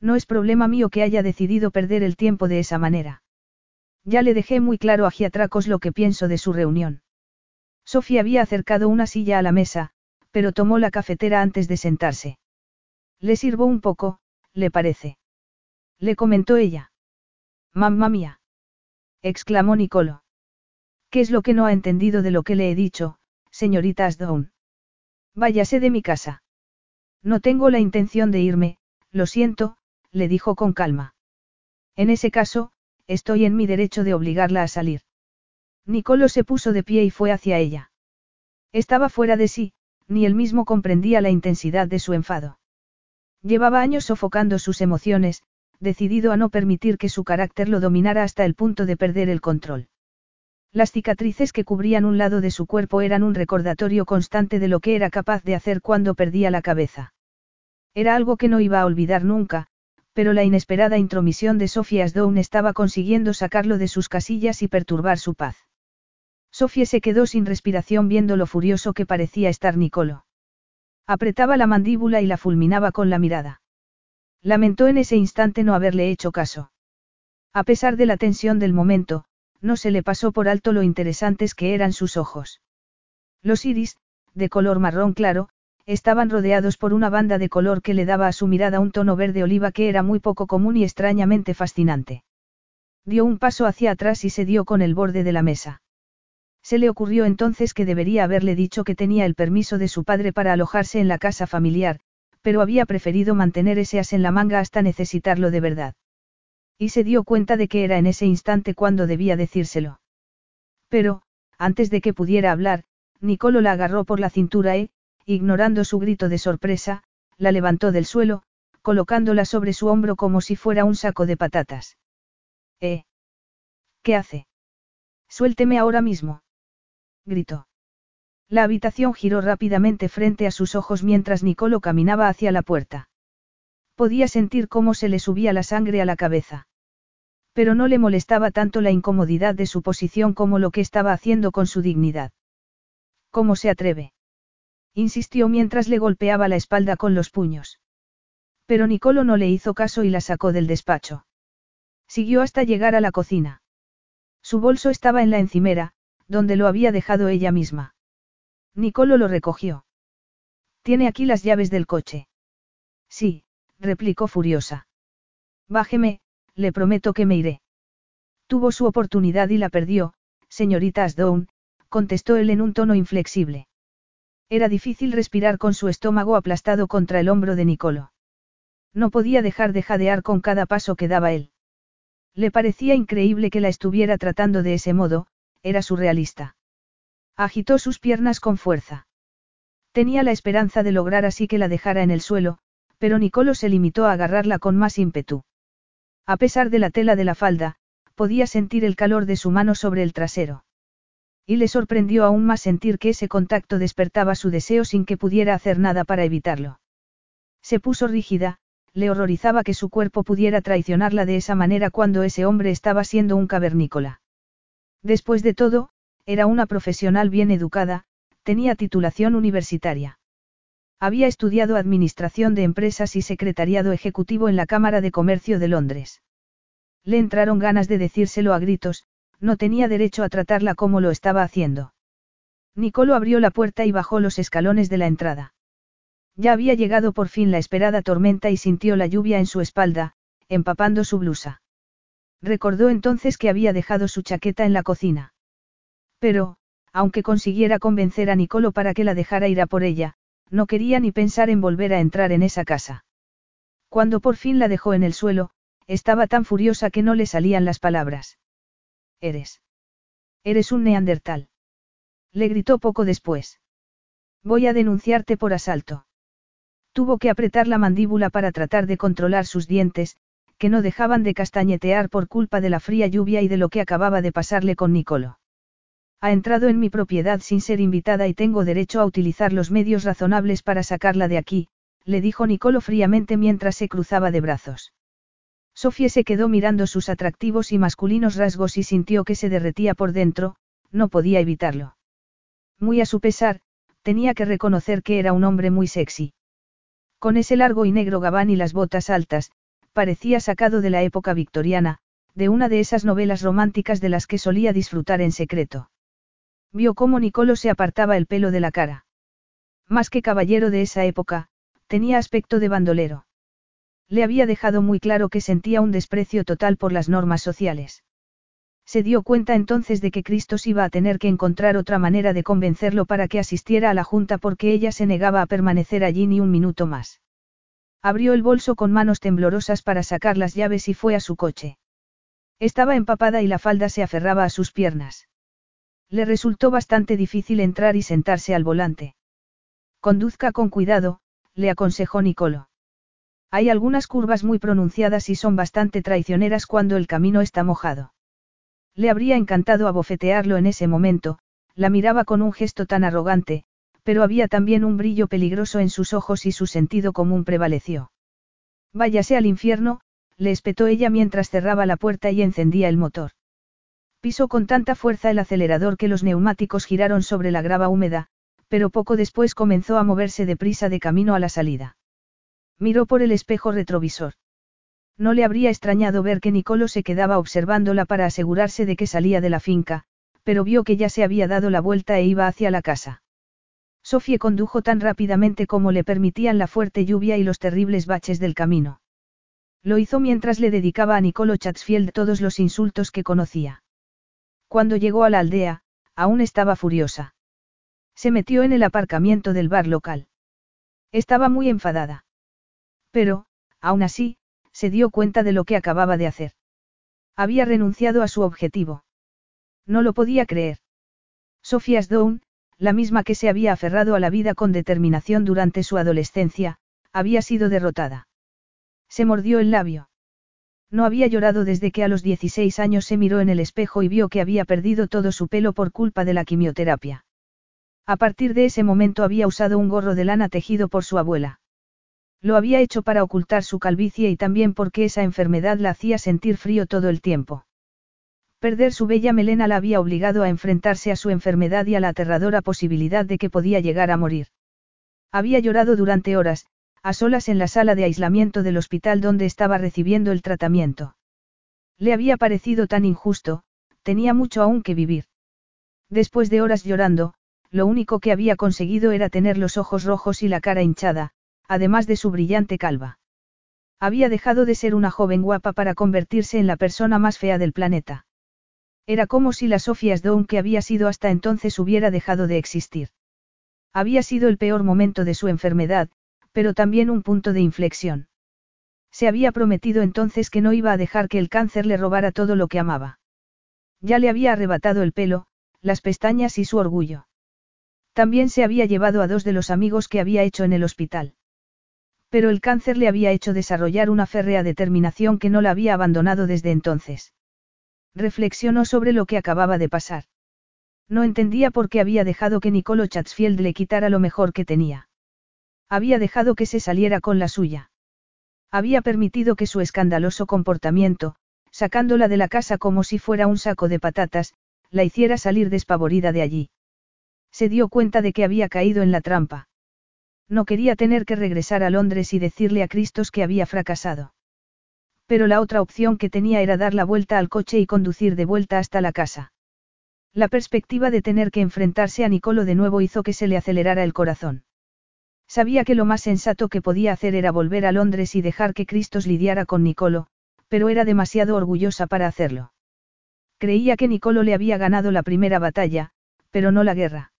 No es problema mío que haya decidido perder el tiempo de esa manera. Ya le dejé muy claro a Giatracos lo que pienso de su reunión. Sofía había acercado una silla a la mesa, pero tomó la cafetera antes de sentarse. Le sirvo un poco, ¿le parece? Le comentó ella. Mamma mía. exclamó Nicolo. ¿Qué es lo que no ha entendido de lo que le he dicho, señorita Asdown? Váyase de mi casa. No tengo la intención de irme, lo siento, le dijo con calma. En ese caso, estoy en mi derecho de obligarla a salir. Nicolo se puso de pie y fue hacia ella. Estaba fuera de sí, ni él mismo comprendía la intensidad de su enfado. Llevaba años sofocando sus emociones, decidido a no permitir que su carácter lo dominara hasta el punto de perder el control. Las cicatrices que cubrían un lado de su cuerpo eran un recordatorio constante de lo que era capaz de hacer cuando perdía la cabeza. Era algo que no iba a olvidar nunca, pero la inesperada intromisión de Sophie Asdown estaba consiguiendo sacarlo de sus casillas y perturbar su paz. Sophie se quedó sin respiración viendo lo furioso que parecía estar Nicolo. Apretaba la mandíbula y la fulminaba con la mirada. Lamentó en ese instante no haberle hecho caso. A pesar de la tensión del momento, no se le pasó por alto lo interesantes que eran sus ojos. Los iris, de color marrón claro, estaban rodeados por una banda de color que le daba a su mirada un tono verde oliva que era muy poco común y extrañamente fascinante. Dio un paso hacia atrás y se dio con el borde de la mesa. Se le ocurrió entonces que debería haberle dicho que tenía el permiso de su padre para alojarse en la casa familiar, pero había preferido mantener ese as en la manga hasta necesitarlo de verdad. Y se dio cuenta de que era en ese instante cuando debía decírselo. Pero, antes de que pudiera hablar, Nicolo la agarró por la cintura e, ignorando su grito de sorpresa, la levantó del suelo, colocándola sobre su hombro como si fuera un saco de patatas. ¿Eh? ¿Qué hace? Suélteme ahora mismo. Gritó. La habitación giró rápidamente frente a sus ojos mientras Nicolo caminaba hacia la puerta. Podía sentir cómo se le subía la sangre a la cabeza. Pero no le molestaba tanto la incomodidad de su posición como lo que estaba haciendo con su dignidad. ¿Cómo se atreve? Insistió mientras le golpeaba la espalda con los puños. Pero Nicolo no le hizo caso y la sacó del despacho. Siguió hasta llegar a la cocina. Su bolso estaba en la encimera, donde lo había dejado ella misma. Nicolo lo recogió. Tiene aquí las llaves del coche. Sí, replicó furiosa. Bájeme, le prometo que me iré. Tuvo su oportunidad y la perdió, señorita Asdown, contestó él en un tono inflexible. Era difícil respirar con su estómago aplastado contra el hombro de Nicolo. No podía dejar de jadear con cada paso que daba él. Le parecía increíble que la estuviera tratando de ese modo, era surrealista. Agitó sus piernas con fuerza. Tenía la esperanza de lograr así que la dejara en el suelo, pero Nicolo se limitó a agarrarla con más ímpetu. A pesar de la tela de la falda, podía sentir el calor de su mano sobre el trasero. Y le sorprendió aún más sentir que ese contacto despertaba su deseo sin que pudiera hacer nada para evitarlo. Se puso rígida, le horrorizaba que su cuerpo pudiera traicionarla de esa manera cuando ese hombre estaba siendo un cavernícola. Después de todo, era una profesional bien educada, tenía titulación universitaria. Había estudiado Administración de Empresas y Secretariado Ejecutivo en la Cámara de Comercio de Londres. Le entraron ganas de decírselo a gritos, no tenía derecho a tratarla como lo estaba haciendo. Nicolo abrió la puerta y bajó los escalones de la entrada. Ya había llegado por fin la esperada tormenta y sintió la lluvia en su espalda, empapando su blusa. Recordó entonces que había dejado su chaqueta en la cocina. Pero, aunque consiguiera convencer a Nicolo para que la dejara ir a por ella, no quería ni pensar en volver a entrar en esa casa. Cuando por fin la dejó en el suelo, estaba tan furiosa que no le salían las palabras. Eres. Eres un neandertal. Le gritó poco después. Voy a denunciarte por asalto. Tuvo que apretar la mandíbula para tratar de controlar sus dientes, que no dejaban de castañetear por culpa de la fría lluvia y de lo que acababa de pasarle con Nicolo. Ha entrado en mi propiedad sin ser invitada y tengo derecho a utilizar los medios razonables para sacarla de aquí, le dijo Nicolo fríamente mientras se cruzaba de brazos. Sofía se quedó mirando sus atractivos y masculinos rasgos y sintió que se derretía por dentro, no podía evitarlo. Muy a su pesar, tenía que reconocer que era un hombre muy sexy. Con ese largo y negro gabán y las botas altas, parecía sacado de la época victoriana, de una de esas novelas románticas de las que solía disfrutar en secreto. Vio cómo Nicolo se apartaba el pelo de la cara. Más que caballero de esa época, tenía aspecto de bandolero. Le había dejado muy claro que sentía un desprecio total por las normas sociales. Se dio cuenta entonces de que Cristos iba a tener que encontrar otra manera de convencerlo para que asistiera a la junta porque ella se negaba a permanecer allí ni un minuto más. Abrió el bolso con manos temblorosas para sacar las llaves y fue a su coche. Estaba empapada y la falda se aferraba a sus piernas. Le resultó bastante difícil entrar y sentarse al volante. Conduzca con cuidado, le aconsejó Nicolo. Hay algunas curvas muy pronunciadas y son bastante traicioneras cuando el camino está mojado. Le habría encantado abofetearlo en ese momento, la miraba con un gesto tan arrogante, pero había también un brillo peligroso en sus ojos y su sentido común prevaleció. Váyase al infierno, le espetó ella mientras cerraba la puerta y encendía el motor. Pisó con tanta fuerza el acelerador que los neumáticos giraron sobre la grava húmeda, pero poco después comenzó a moverse deprisa de camino a la salida. Miró por el espejo retrovisor. No le habría extrañado ver que Nicolo se quedaba observándola para asegurarse de que salía de la finca, pero vio que ya se había dado la vuelta e iba hacia la casa. Sofía condujo tan rápidamente como le permitían la fuerte lluvia y los terribles baches del camino. Lo hizo mientras le dedicaba a Nicolo Chatsfield todos los insultos que conocía. Cuando llegó a la aldea, aún estaba furiosa. Se metió en el aparcamiento del bar local. Estaba muy enfadada. Pero, aún así, se dio cuenta de lo que acababa de hacer. Había renunciado a su objetivo. No lo podía creer. Sofía Stone, la misma que se había aferrado a la vida con determinación durante su adolescencia, había sido derrotada. Se mordió el labio. No había llorado desde que a los 16 años se miró en el espejo y vio que había perdido todo su pelo por culpa de la quimioterapia. A partir de ese momento había usado un gorro de lana tejido por su abuela. Lo había hecho para ocultar su calvicie y también porque esa enfermedad la hacía sentir frío todo el tiempo. Perder su bella melena la había obligado a enfrentarse a su enfermedad y a la aterradora posibilidad de que podía llegar a morir. Había llorado durante horas, a solas en la sala de aislamiento del hospital donde estaba recibiendo el tratamiento. Le había parecido tan injusto, tenía mucho aún que vivir. Después de horas llorando, lo único que había conseguido era tener los ojos rojos y la cara hinchada, además de su brillante calva. Había dejado de ser una joven guapa para convertirse en la persona más fea del planeta. Era como si la Sofía Stone que había sido hasta entonces hubiera dejado de existir. Había sido el peor momento de su enfermedad, pero también un punto de inflexión. Se había prometido entonces que no iba a dejar que el cáncer le robara todo lo que amaba. Ya le había arrebatado el pelo, las pestañas y su orgullo. También se había llevado a dos de los amigos que había hecho en el hospital. Pero el cáncer le había hecho desarrollar una férrea determinación que no la había abandonado desde entonces. Reflexionó sobre lo que acababa de pasar. No entendía por qué había dejado que Nicolo Chatsfield le quitara lo mejor que tenía. Había dejado que se saliera con la suya. Había permitido que su escandaloso comportamiento, sacándola de la casa como si fuera un saco de patatas, la hiciera salir despavorida de allí. Se dio cuenta de que había caído en la trampa. No quería tener que regresar a Londres y decirle a Cristos que había fracasado. Pero la otra opción que tenía era dar la vuelta al coche y conducir de vuelta hasta la casa. La perspectiva de tener que enfrentarse a Nicolo de nuevo hizo que se le acelerara el corazón. Sabía que lo más sensato que podía hacer era volver a Londres y dejar que Cristos lidiara con Nicolo, pero era demasiado orgullosa para hacerlo. Creía que Nicolo le había ganado la primera batalla, pero no la guerra.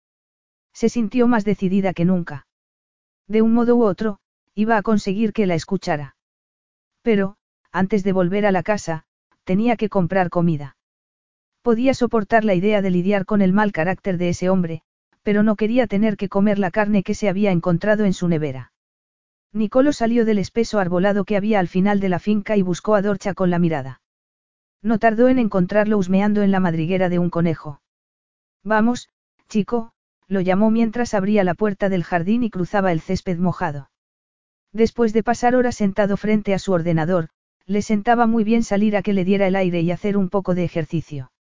Se sintió más decidida que nunca. De un modo u otro, iba a conseguir que la escuchara. Pero, antes de volver a la casa, tenía que comprar comida. Podía soportar la idea de lidiar con el mal carácter de ese hombre, pero no quería tener que comer la carne que se había encontrado en su nevera. Nicolo salió del espeso arbolado que había al final de la finca y buscó a Dorcha con la mirada. No tardó en encontrarlo husmeando en la madriguera de un conejo. Vamos, chico, lo llamó mientras abría la puerta del jardín y cruzaba el césped mojado. Después de pasar horas sentado frente a su ordenador, le sentaba muy bien salir a que le diera el aire y hacer un poco de ejercicio.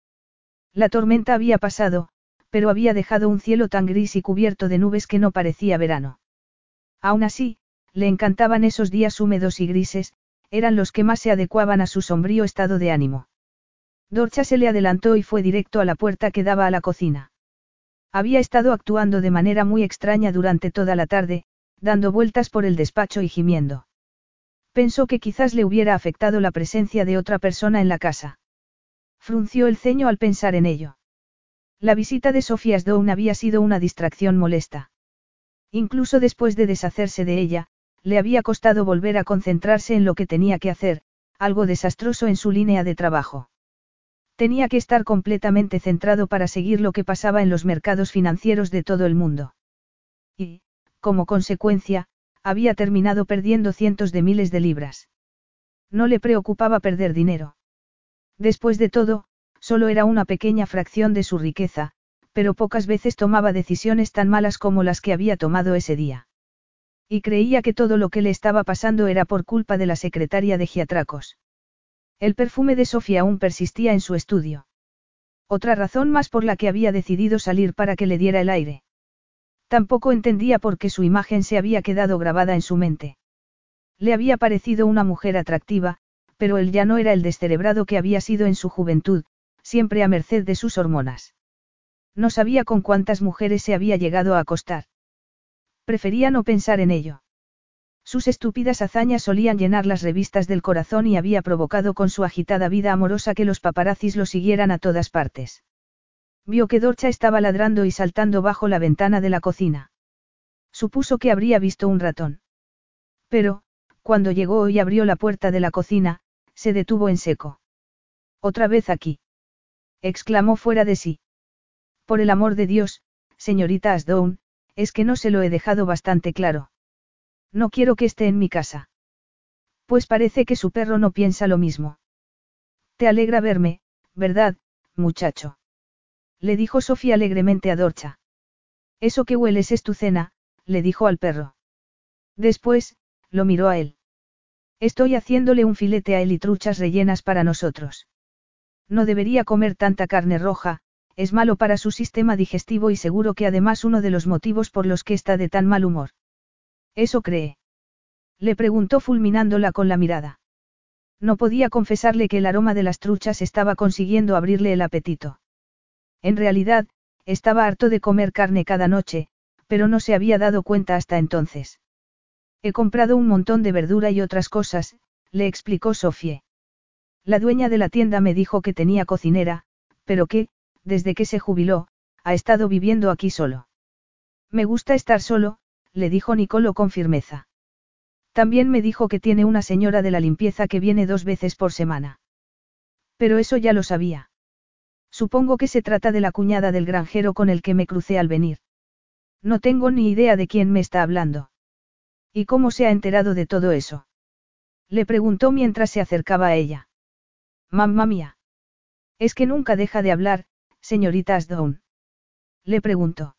La tormenta había pasado, pero había dejado un cielo tan gris y cubierto de nubes que no parecía verano. Aún así, le encantaban esos días húmedos y grises, eran los que más se adecuaban a su sombrío estado de ánimo. Dorcha se le adelantó y fue directo a la puerta que daba a la cocina. Había estado actuando de manera muy extraña durante toda la tarde, dando vueltas por el despacho y gimiendo. Pensó que quizás le hubiera afectado la presencia de otra persona en la casa. Frunció el ceño al pensar en ello. La visita de Sofía Sdown había sido una distracción molesta. Incluso después de deshacerse de ella, le había costado volver a concentrarse en lo que tenía que hacer, algo desastroso en su línea de trabajo. Tenía que estar completamente centrado para seguir lo que pasaba en los mercados financieros de todo el mundo. Y, como consecuencia, había terminado perdiendo cientos de miles de libras. No le preocupaba perder dinero. Después de todo, solo era una pequeña fracción de su riqueza, pero pocas veces tomaba decisiones tan malas como las que había tomado ese día. Y creía que todo lo que le estaba pasando era por culpa de la secretaria de Giatracos. El perfume de Sofía aún persistía en su estudio. Otra razón más por la que había decidido salir para que le diera el aire. Tampoco entendía por qué su imagen se había quedado grabada en su mente. Le había parecido una mujer atractiva, pero él ya no era el descerebrado que había sido en su juventud, siempre a merced de sus hormonas. No sabía con cuántas mujeres se había llegado a acostar. Prefería no pensar en ello. Sus estúpidas hazañas solían llenar las revistas del corazón y había provocado con su agitada vida amorosa que los paparazzis lo siguieran a todas partes. Vio que Dorcha estaba ladrando y saltando bajo la ventana de la cocina. Supuso que habría visto un ratón. Pero, cuando llegó y abrió la puerta de la cocina, se detuvo en seco. Otra vez aquí. Exclamó fuera de sí. Por el amor de Dios, señorita Asdown, es que no se lo he dejado bastante claro. No quiero que esté en mi casa. Pues parece que su perro no piensa lo mismo. Te alegra verme, ¿verdad, muchacho? Le dijo Sofía alegremente a Dorcha. Eso que hueles es tu cena, le dijo al perro. Después, lo miró a él. Estoy haciéndole un filete a él y truchas rellenas para nosotros. No debería comer tanta carne roja, es malo para su sistema digestivo y seguro que además uno de los motivos por los que está de tan mal humor. ¿Eso cree? Le preguntó fulminándola con la mirada. No podía confesarle que el aroma de las truchas estaba consiguiendo abrirle el apetito. En realidad, estaba harto de comer carne cada noche, pero no se había dado cuenta hasta entonces. He comprado un montón de verdura y otras cosas, le explicó Sofie. La dueña de la tienda me dijo que tenía cocinera, pero que, desde que se jubiló, ha estado viviendo aquí solo. Me gusta estar solo, le dijo Nicolo con firmeza. También me dijo que tiene una señora de la limpieza que viene dos veces por semana. Pero eso ya lo sabía. Supongo que se trata de la cuñada del granjero con el que me crucé al venir. No tengo ni idea de quién me está hablando. ¿Y cómo se ha enterado de todo eso? Le preguntó mientras se acercaba a ella. Mamma mía. Es que nunca deja de hablar, señorita Asdown. Le preguntó.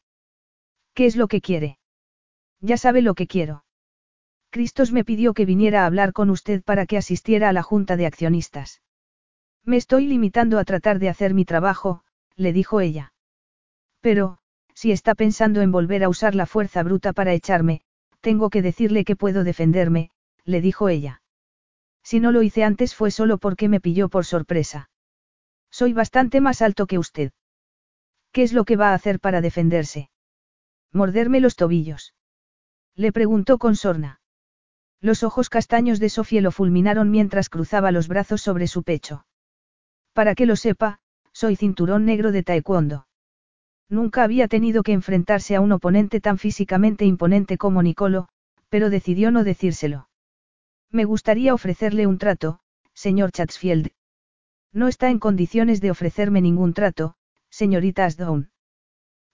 ¿Qué es lo que quiere? Ya sabe lo que quiero. Cristos me pidió que viniera a hablar con usted para que asistiera a la junta de accionistas. Me estoy limitando a tratar de hacer mi trabajo, le dijo ella. Pero, si está pensando en volver a usar la fuerza bruta para echarme, tengo que decirle que puedo defenderme, le dijo ella. Si no lo hice antes fue solo porque me pilló por sorpresa. Soy bastante más alto que usted. ¿Qué es lo que va a hacer para defenderse? Morderme los tobillos. Le preguntó con sorna. Los ojos castaños de Sofía lo fulminaron mientras cruzaba los brazos sobre su pecho. Para que lo sepa, soy cinturón negro de taekwondo. Nunca había tenido que enfrentarse a un oponente tan físicamente imponente como Nicolo, pero decidió no decírselo. Me gustaría ofrecerle un trato, señor Chatsfield. No está en condiciones de ofrecerme ningún trato, señorita Asdown.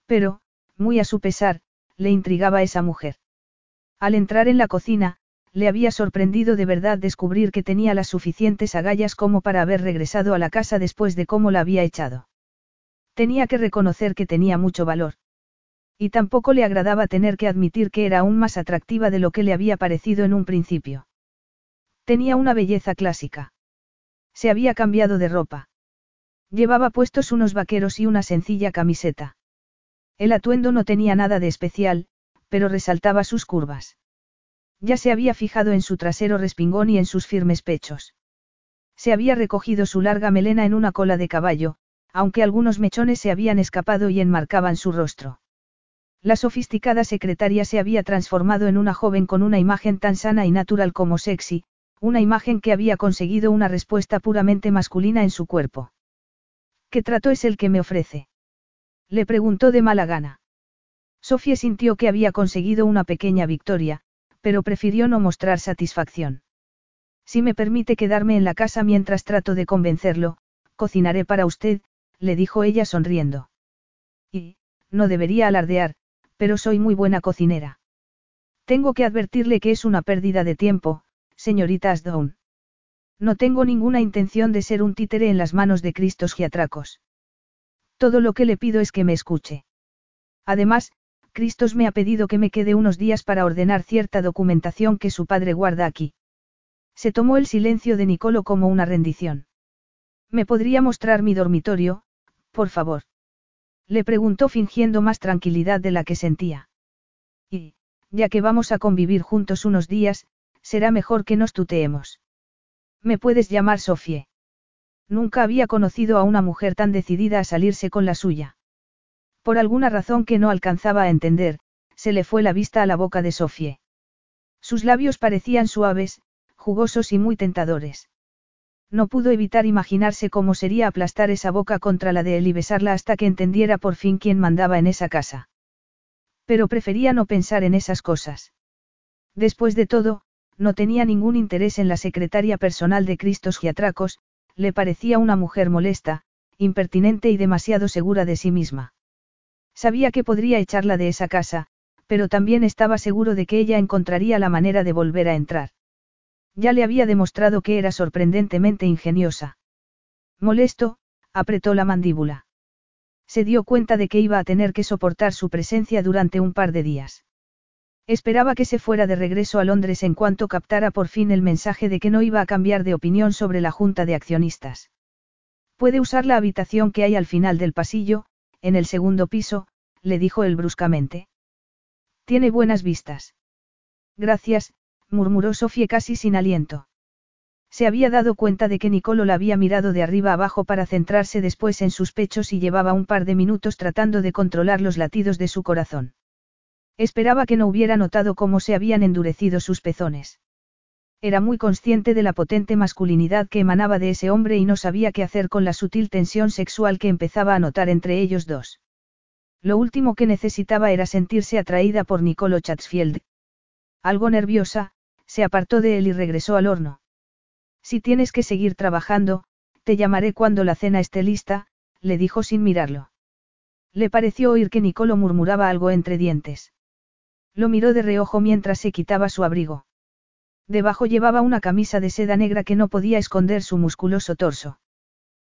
Pero, muy a su pesar, le intrigaba esa mujer. Al entrar en la cocina, le había sorprendido de verdad descubrir que tenía las suficientes agallas como para haber regresado a la casa después de cómo la había echado. Tenía que reconocer que tenía mucho valor. Y tampoco le agradaba tener que admitir que era aún más atractiva de lo que le había parecido en un principio. Tenía una belleza clásica. Se había cambiado de ropa. Llevaba puestos unos vaqueros y una sencilla camiseta. El atuendo no tenía nada de especial, pero resaltaba sus curvas. Ya se había fijado en su trasero respingón y en sus firmes pechos. Se había recogido su larga melena en una cola de caballo, aunque algunos mechones se habían escapado y enmarcaban su rostro. La sofisticada secretaria se había transformado en una joven con una imagen tan sana y natural como sexy, una imagen que había conseguido una respuesta puramente masculina en su cuerpo. ¿Qué trato es el que me ofrece? Le preguntó de mala gana. Sofía sintió que había conseguido una pequeña victoria, pero prefirió no mostrar satisfacción. Si me permite quedarme en la casa mientras trato de convencerlo, cocinaré para usted, le dijo ella sonriendo. Y, no debería alardear, pero soy muy buena cocinera. Tengo que advertirle que es una pérdida de tiempo, señorita Asdown. No tengo ninguna intención de ser un títere en las manos de Cristos giatracos. Todo lo que le pido es que me escuche. Además, Cristos me ha pedido que me quede unos días para ordenar cierta documentación que su padre guarda aquí. Se tomó el silencio de Nicolo como una rendición. ¿Me podría mostrar mi dormitorio, por favor? Le preguntó fingiendo más tranquilidad de la que sentía. Y, ya que vamos a convivir juntos unos días, será mejor que nos tuteemos. Me puedes llamar Sofie. Nunca había conocido a una mujer tan decidida a salirse con la suya. Por alguna razón que no alcanzaba a entender, se le fue la vista a la boca de Sofie. Sus labios parecían suaves, jugosos y muy tentadores. No pudo evitar imaginarse cómo sería aplastar esa boca contra la de él y besarla hasta que entendiera por fin quién mandaba en esa casa. Pero prefería no pensar en esas cosas. Después de todo, no tenía ningún interés en la secretaria personal de Cristos Giatracos, le parecía una mujer molesta, impertinente y demasiado segura de sí misma. Sabía que podría echarla de esa casa, pero también estaba seguro de que ella encontraría la manera de volver a entrar. Ya le había demostrado que era sorprendentemente ingeniosa. Molesto, apretó la mandíbula. Se dio cuenta de que iba a tener que soportar su presencia durante un par de días. Esperaba que se fuera de regreso a Londres en cuanto captara por fin el mensaje de que no iba a cambiar de opinión sobre la junta de accionistas. Puede usar la habitación que hay al final del pasillo, en el segundo piso, le dijo él bruscamente. Tiene buenas vistas. Gracias, murmuró Sofía casi sin aliento. Se había dado cuenta de que Nicolo la había mirado de arriba abajo para centrarse después en sus pechos y llevaba un par de minutos tratando de controlar los latidos de su corazón. Esperaba que no hubiera notado cómo se habían endurecido sus pezones. Era muy consciente de la potente masculinidad que emanaba de ese hombre y no sabía qué hacer con la sutil tensión sexual que empezaba a notar entre ellos dos. Lo último que necesitaba era sentirse atraída por Nicolo Chatsfield. Algo nerviosa, se apartó de él y regresó al horno. Si tienes que seguir trabajando, te llamaré cuando la cena esté lista, le dijo sin mirarlo. Le pareció oír que Nicolo murmuraba algo entre dientes. Lo miró de reojo mientras se quitaba su abrigo. Debajo llevaba una camisa de seda negra que no podía esconder su musculoso torso.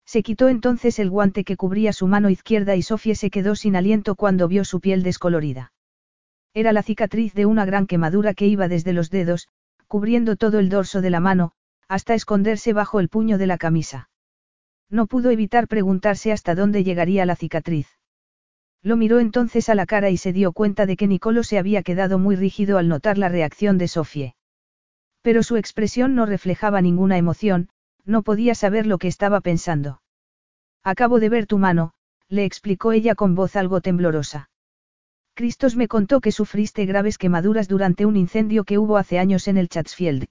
Se quitó entonces el guante que cubría su mano izquierda y Sofía se quedó sin aliento cuando vio su piel descolorida. Era la cicatriz de una gran quemadura que iba desde los dedos, cubriendo todo el dorso de la mano, hasta esconderse bajo el puño de la camisa. No pudo evitar preguntarse hasta dónde llegaría la cicatriz. Lo miró entonces a la cara y se dio cuenta de que Nicolo se había quedado muy rígido al notar la reacción de Sofie. Pero su expresión no reflejaba ninguna emoción, no podía saber lo que estaba pensando. Acabo de ver tu mano, le explicó ella con voz algo temblorosa. Cristos me contó que sufriste graves quemaduras durante un incendio que hubo hace años en el Chatsfield.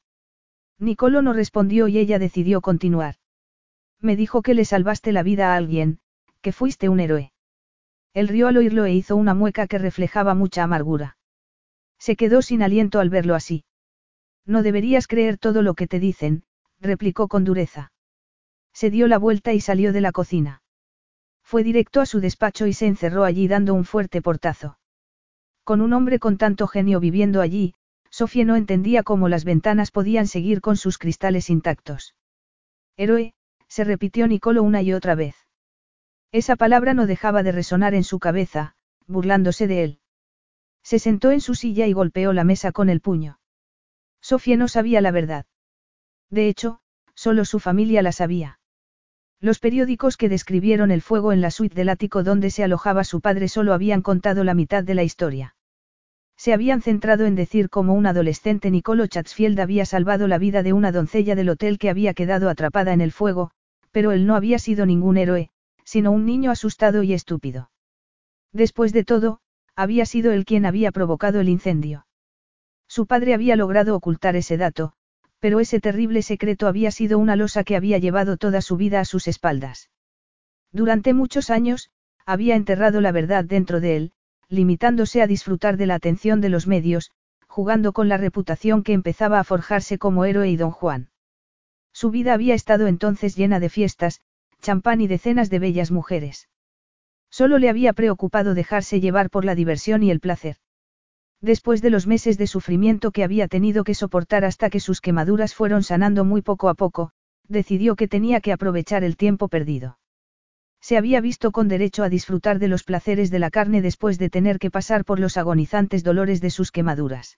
Nicolo no respondió y ella decidió continuar. Me dijo que le salvaste la vida a alguien, que fuiste un héroe. Él rió al oírlo e hizo una mueca que reflejaba mucha amargura. Se quedó sin aliento al verlo así. No deberías creer todo lo que te dicen, replicó con dureza. Se dio la vuelta y salió de la cocina. Fue directo a su despacho y se encerró allí dando un fuerte portazo. Con un hombre con tanto genio viviendo allí, Sofía no entendía cómo las ventanas podían seguir con sus cristales intactos. Héroe, se repitió Nicolo una y otra vez. Esa palabra no dejaba de resonar en su cabeza, burlándose de él. Se sentó en su silla y golpeó la mesa con el puño. Sofía no sabía la verdad. De hecho, solo su familia la sabía. Los periódicos que describieron el fuego en la suite del ático donde se alojaba su padre solo habían contado la mitad de la historia. Se habían centrado en decir cómo un adolescente Nicolo Chatsfield había salvado la vida de una doncella del hotel que había quedado atrapada en el fuego, pero él no había sido ningún héroe, sino un niño asustado y estúpido. Después de todo, había sido él quien había provocado el incendio. Su padre había logrado ocultar ese dato, pero ese terrible secreto había sido una losa que había llevado toda su vida a sus espaldas. Durante muchos años, había enterrado la verdad dentro de él, limitándose a disfrutar de la atención de los medios, jugando con la reputación que empezaba a forjarse como héroe y don Juan. Su vida había estado entonces llena de fiestas, champán y decenas de bellas mujeres. Solo le había preocupado dejarse llevar por la diversión y el placer. Después de los meses de sufrimiento que había tenido que soportar hasta que sus quemaduras fueron sanando muy poco a poco, decidió que tenía que aprovechar el tiempo perdido. Se había visto con derecho a disfrutar de los placeres de la carne después de tener que pasar por los agonizantes dolores de sus quemaduras.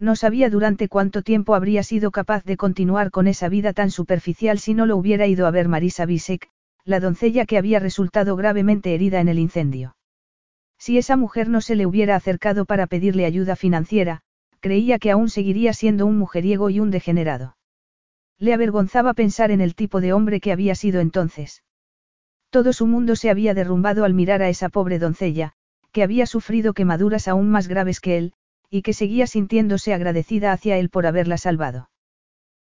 No sabía durante cuánto tiempo habría sido capaz de continuar con esa vida tan superficial si no lo hubiera ido a ver Marisa Bisek, la doncella que había resultado gravemente herida en el incendio. Si esa mujer no se le hubiera acercado para pedirle ayuda financiera, creía que aún seguiría siendo un mujeriego y un degenerado. Le avergonzaba pensar en el tipo de hombre que había sido entonces. Todo su mundo se había derrumbado al mirar a esa pobre doncella, que había sufrido quemaduras aún más graves que él, y que seguía sintiéndose agradecida hacia él por haberla salvado.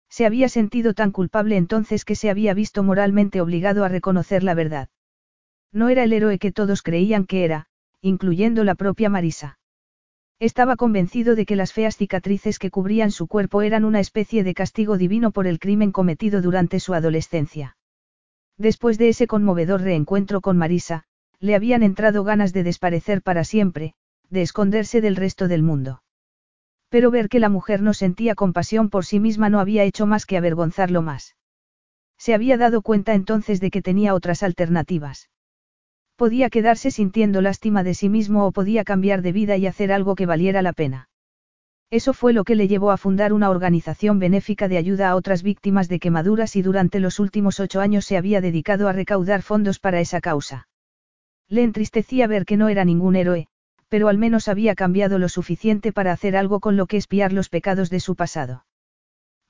Se había sentido tan culpable entonces que se había visto moralmente obligado a reconocer la verdad. No era el héroe que todos creían que era, incluyendo la propia Marisa. Estaba convencido de que las feas cicatrices que cubrían su cuerpo eran una especie de castigo divino por el crimen cometido durante su adolescencia. Después de ese conmovedor reencuentro con Marisa, le habían entrado ganas de desaparecer para siempre, de esconderse del resto del mundo. Pero ver que la mujer no sentía compasión por sí misma no había hecho más que avergonzarlo más. Se había dado cuenta entonces de que tenía otras alternativas. Podía quedarse sintiendo lástima de sí mismo o podía cambiar de vida y hacer algo que valiera la pena. Eso fue lo que le llevó a fundar una organización benéfica de ayuda a otras víctimas de quemaduras y durante los últimos ocho años se había dedicado a recaudar fondos para esa causa. Le entristecía ver que no era ningún héroe, pero al menos había cambiado lo suficiente para hacer algo con lo que espiar los pecados de su pasado.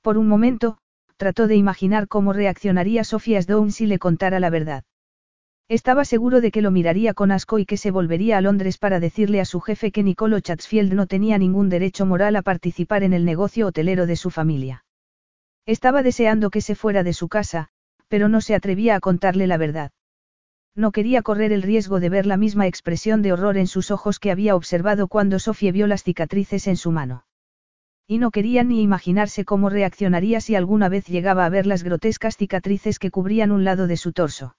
Por un momento, trató de imaginar cómo reaccionaría Sofía Stone si le contara la verdad. Estaba seguro de que lo miraría con asco y que se volvería a Londres para decirle a su jefe que Nicolo Chatsfield no tenía ningún derecho moral a participar en el negocio hotelero de su familia. Estaba deseando que se fuera de su casa, pero no se atrevía a contarle la verdad. No quería correr el riesgo de ver la misma expresión de horror en sus ojos que había observado cuando Sofía vio las cicatrices en su mano. Y no quería ni imaginarse cómo reaccionaría si alguna vez llegaba a ver las grotescas cicatrices que cubrían un lado de su torso.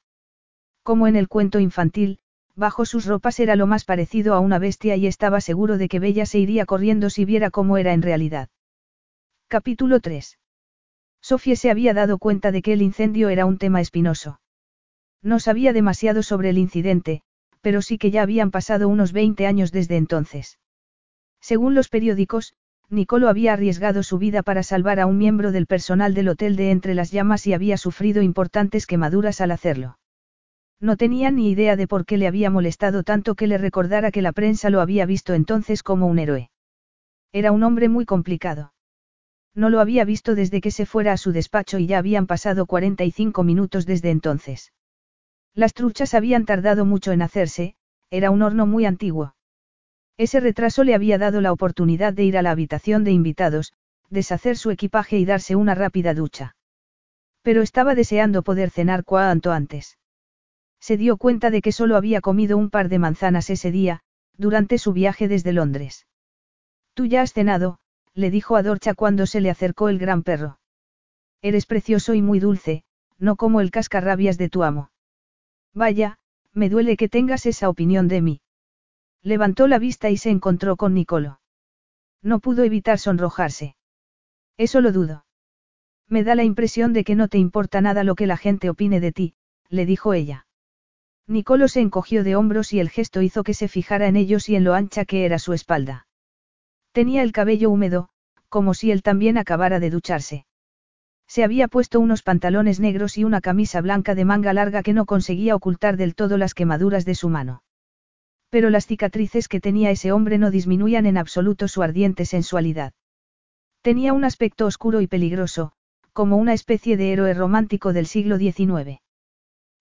Como en el cuento infantil, bajo sus ropas era lo más parecido a una bestia y estaba seguro de que Bella se iría corriendo si viera cómo era en realidad. Capítulo 3. Sofía se había dado cuenta de que el incendio era un tema espinoso. No sabía demasiado sobre el incidente, pero sí que ya habían pasado unos 20 años desde entonces. Según los periódicos, Nicolo había arriesgado su vida para salvar a un miembro del personal del hotel de entre las llamas y había sufrido importantes quemaduras al hacerlo. No tenía ni idea de por qué le había molestado tanto que le recordara que la prensa lo había visto entonces como un héroe. Era un hombre muy complicado. No lo había visto desde que se fuera a su despacho y ya habían pasado 45 minutos desde entonces. Las truchas habían tardado mucho en hacerse, era un horno muy antiguo. Ese retraso le había dado la oportunidad de ir a la habitación de invitados, deshacer su equipaje y darse una rápida ducha. Pero estaba deseando poder cenar cuanto antes. Se dio cuenta de que solo había comido un par de manzanas ese día, durante su viaje desde Londres. Tú ya has cenado, le dijo a Dorcha cuando se le acercó el gran perro. Eres precioso y muy dulce, no como el cascarrabias de tu amo. Vaya, me duele que tengas esa opinión de mí. Levantó la vista y se encontró con Nicolo. No pudo evitar sonrojarse. Eso lo dudo. Me da la impresión de que no te importa nada lo que la gente opine de ti, le dijo ella. Nicolo se encogió de hombros y el gesto hizo que se fijara en ellos y en lo ancha que era su espalda. Tenía el cabello húmedo, como si él también acabara de ducharse. Se había puesto unos pantalones negros y una camisa blanca de manga larga que no conseguía ocultar del todo las quemaduras de su mano. Pero las cicatrices que tenía ese hombre no disminuían en absoluto su ardiente sensualidad. Tenía un aspecto oscuro y peligroso, como una especie de héroe romántico del siglo XIX.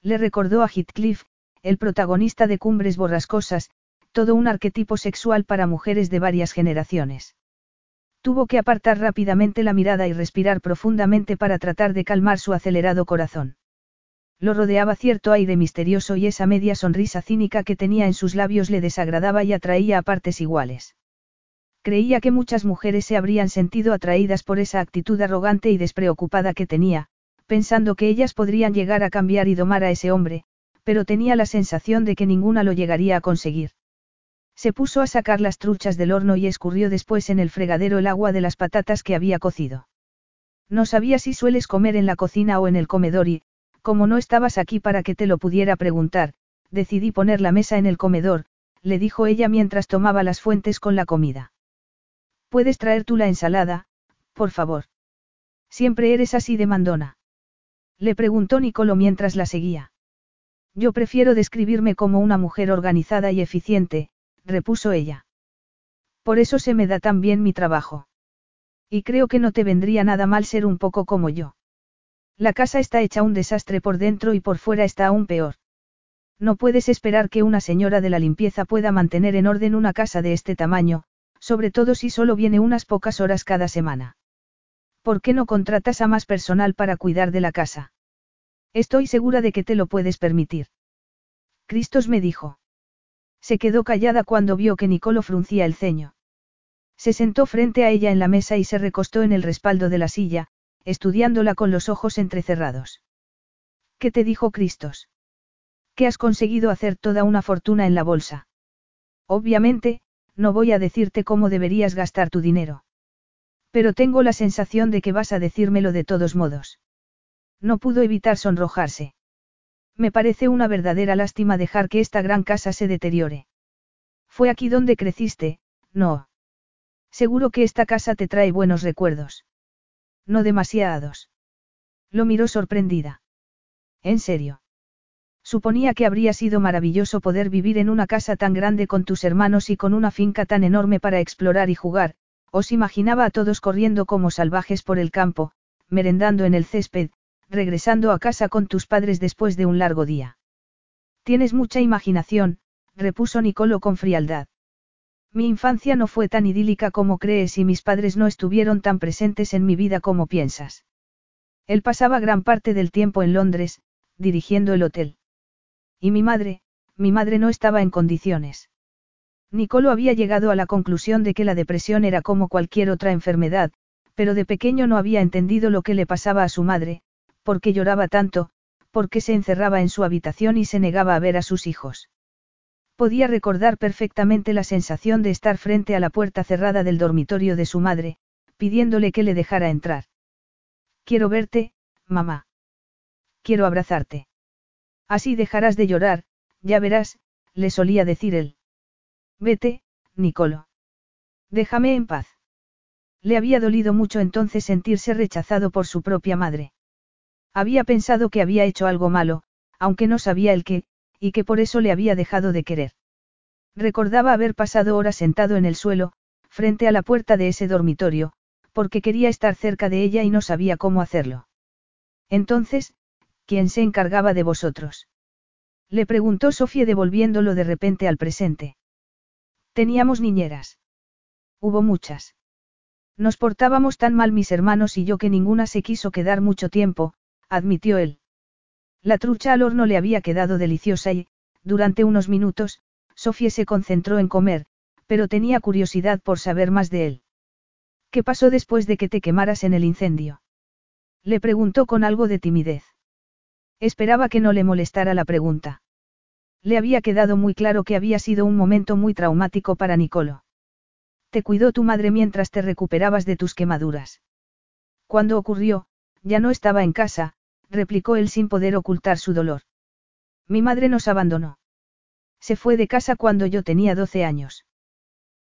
Le recordó a Heathcliff, el protagonista de Cumbres Borrascosas, todo un arquetipo sexual para mujeres de varias generaciones. Tuvo que apartar rápidamente la mirada y respirar profundamente para tratar de calmar su acelerado corazón. Lo rodeaba cierto aire misterioso y esa media sonrisa cínica que tenía en sus labios le desagradaba y atraía a partes iguales. Creía que muchas mujeres se habrían sentido atraídas por esa actitud arrogante y despreocupada que tenía, pensando que ellas podrían llegar a cambiar y domar a ese hombre, pero tenía la sensación de que ninguna lo llegaría a conseguir. Se puso a sacar las truchas del horno y escurrió después en el fregadero el agua de las patatas que había cocido. No sabía si sueles comer en la cocina o en el comedor y, como no estabas aquí para que te lo pudiera preguntar, decidí poner la mesa en el comedor, le dijo ella mientras tomaba las fuentes con la comida. ¿Puedes traer tú la ensalada, por favor? Siempre eres así de mandona. Le preguntó Nicolo mientras la seguía. Yo prefiero describirme como una mujer organizada y eficiente, repuso ella. Por eso se me da tan bien mi trabajo. Y creo que no te vendría nada mal ser un poco como yo. La casa está hecha un desastre por dentro y por fuera está aún peor. No puedes esperar que una señora de la limpieza pueda mantener en orden una casa de este tamaño, sobre todo si solo viene unas pocas horas cada semana. ¿Por qué no contratas a más personal para cuidar de la casa? Estoy segura de que te lo puedes permitir. Cristos me dijo. Se quedó callada cuando vio que Nicolo fruncía el ceño. Se sentó frente a ella en la mesa y se recostó en el respaldo de la silla, estudiándola con los ojos entrecerrados. ¿Qué te dijo Cristos? Que has conseguido hacer toda una fortuna en la bolsa. Obviamente, no voy a decirte cómo deberías gastar tu dinero. Pero tengo la sensación de que vas a decírmelo de todos modos. No pudo evitar sonrojarse. Me parece una verdadera lástima dejar que esta gran casa se deteriore. Fue aquí donde creciste, no. Seguro que esta casa te trae buenos recuerdos. No demasiados. Lo miró sorprendida. ¿En serio? Suponía que habría sido maravilloso poder vivir en una casa tan grande con tus hermanos y con una finca tan enorme para explorar y jugar, os imaginaba a todos corriendo como salvajes por el campo, merendando en el césped, regresando a casa con tus padres después de un largo día. Tienes mucha imaginación, repuso Nicolo con frialdad. Mi infancia no fue tan idílica como crees y mis padres no estuvieron tan presentes en mi vida como piensas. Él pasaba gran parte del tiempo en Londres, dirigiendo el hotel. Y mi madre, mi madre no estaba en condiciones. Nicolo había llegado a la conclusión de que la depresión era como cualquier otra enfermedad, pero de pequeño no había entendido lo que le pasaba a su madre, por qué lloraba tanto, por qué se encerraba en su habitación y se negaba a ver a sus hijos. Podía recordar perfectamente la sensación de estar frente a la puerta cerrada del dormitorio de su madre, pidiéndole que le dejara entrar. Quiero verte, mamá. Quiero abrazarte. Así dejarás de llorar, ya verás, le solía decir él. Vete, Nicolo. Déjame en paz. Le había dolido mucho entonces sentirse rechazado por su propia madre. Había pensado que había hecho algo malo, aunque no sabía el qué, y que por eso le había dejado de querer. Recordaba haber pasado horas sentado en el suelo, frente a la puerta de ese dormitorio, porque quería estar cerca de ella y no sabía cómo hacerlo. Entonces, ¿quién se encargaba de vosotros? Le preguntó Sofía devolviéndolo de repente al presente. Teníamos niñeras. Hubo muchas. Nos portábamos tan mal mis hermanos y yo que ninguna se quiso quedar mucho tiempo, admitió él. La trucha al horno le había quedado deliciosa y, durante unos minutos, Sofía se concentró en comer, pero tenía curiosidad por saber más de él. ¿Qué pasó después de que te quemaras en el incendio? Le preguntó con algo de timidez. Esperaba que no le molestara la pregunta. Le había quedado muy claro que había sido un momento muy traumático para Nicolo. Te cuidó tu madre mientras te recuperabas de tus quemaduras. Cuando ocurrió, ya no estaba en casa, replicó él sin poder ocultar su dolor. Mi madre nos abandonó. Se fue de casa cuando yo tenía 12 años.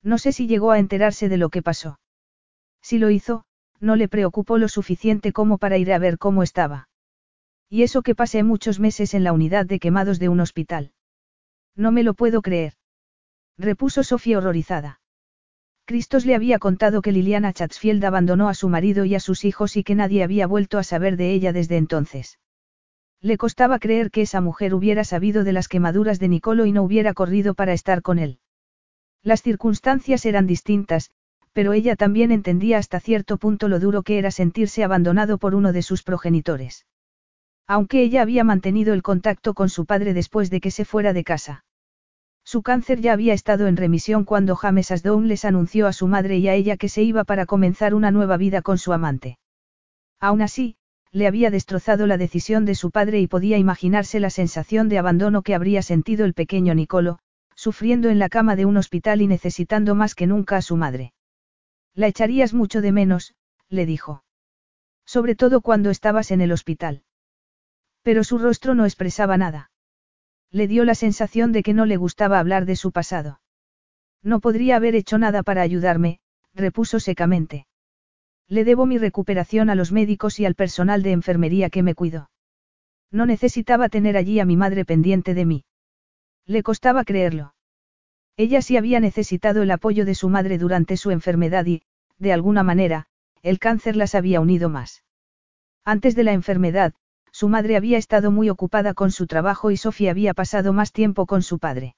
No sé si llegó a enterarse de lo que pasó. Si lo hizo, no le preocupó lo suficiente como para ir a ver cómo estaba. Y eso que pasé muchos meses en la unidad de quemados de un hospital. No me lo puedo creer. Repuso Sofía horrorizada. Cristos le había contado que Liliana Chatsfield abandonó a su marido y a sus hijos y que nadie había vuelto a saber de ella desde entonces. Le costaba creer que esa mujer hubiera sabido de las quemaduras de Nicolo y no hubiera corrido para estar con él. Las circunstancias eran distintas, pero ella también entendía hasta cierto punto lo duro que era sentirse abandonado por uno de sus progenitores. Aunque ella había mantenido el contacto con su padre después de que se fuera de casa. Su cáncer ya había estado en remisión cuando James Asdown les anunció a su madre y a ella que se iba para comenzar una nueva vida con su amante. Aún así, le había destrozado la decisión de su padre y podía imaginarse la sensación de abandono que habría sentido el pequeño Nicolo, sufriendo en la cama de un hospital y necesitando más que nunca a su madre. La echarías mucho de menos, le dijo. Sobre todo cuando estabas en el hospital. Pero su rostro no expresaba nada. Le dio la sensación de que no le gustaba hablar de su pasado. No podría haber hecho nada para ayudarme, repuso secamente. Le debo mi recuperación a los médicos y al personal de enfermería que me cuidó. No necesitaba tener allí a mi madre pendiente de mí. Le costaba creerlo. Ella sí había necesitado el apoyo de su madre durante su enfermedad y, de alguna manera, el cáncer las había unido más. Antes de la enfermedad, su madre había estado muy ocupada con su trabajo y Sofía había pasado más tiempo con su padre.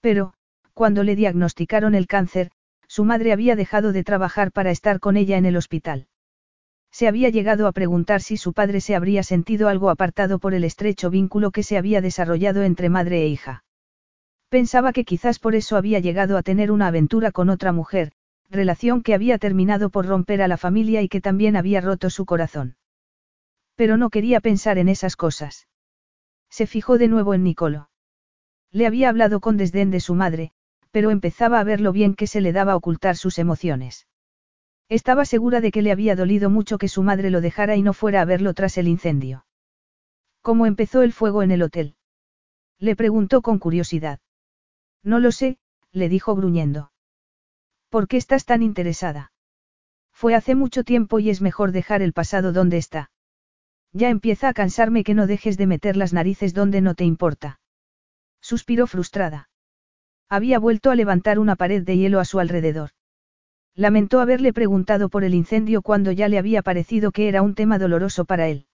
Pero, cuando le diagnosticaron el cáncer, su madre había dejado de trabajar para estar con ella en el hospital. Se había llegado a preguntar si su padre se habría sentido algo apartado por el estrecho vínculo que se había desarrollado entre madre e hija. Pensaba que quizás por eso había llegado a tener una aventura con otra mujer, relación que había terminado por romper a la familia y que también había roto su corazón. Pero no quería pensar en esas cosas. Se fijó de nuevo en Nicolo. Le había hablado con desdén de su madre, pero empezaba a ver lo bien que se le daba ocultar sus emociones. Estaba segura de que le había dolido mucho que su madre lo dejara y no fuera a verlo tras el incendio. ¿Cómo empezó el fuego en el hotel? Le preguntó con curiosidad. No lo sé, le dijo gruñendo. ¿Por qué estás tan interesada? Fue hace mucho tiempo y es mejor dejar el pasado donde está. Ya empieza a cansarme que no dejes de meter las narices donde no te importa. Suspiró frustrada. Había vuelto a levantar una pared de hielo a su alrededor. Lamentó haberle preguntado por el incendio cuando ya le había parecido que era un tema doloroso para él.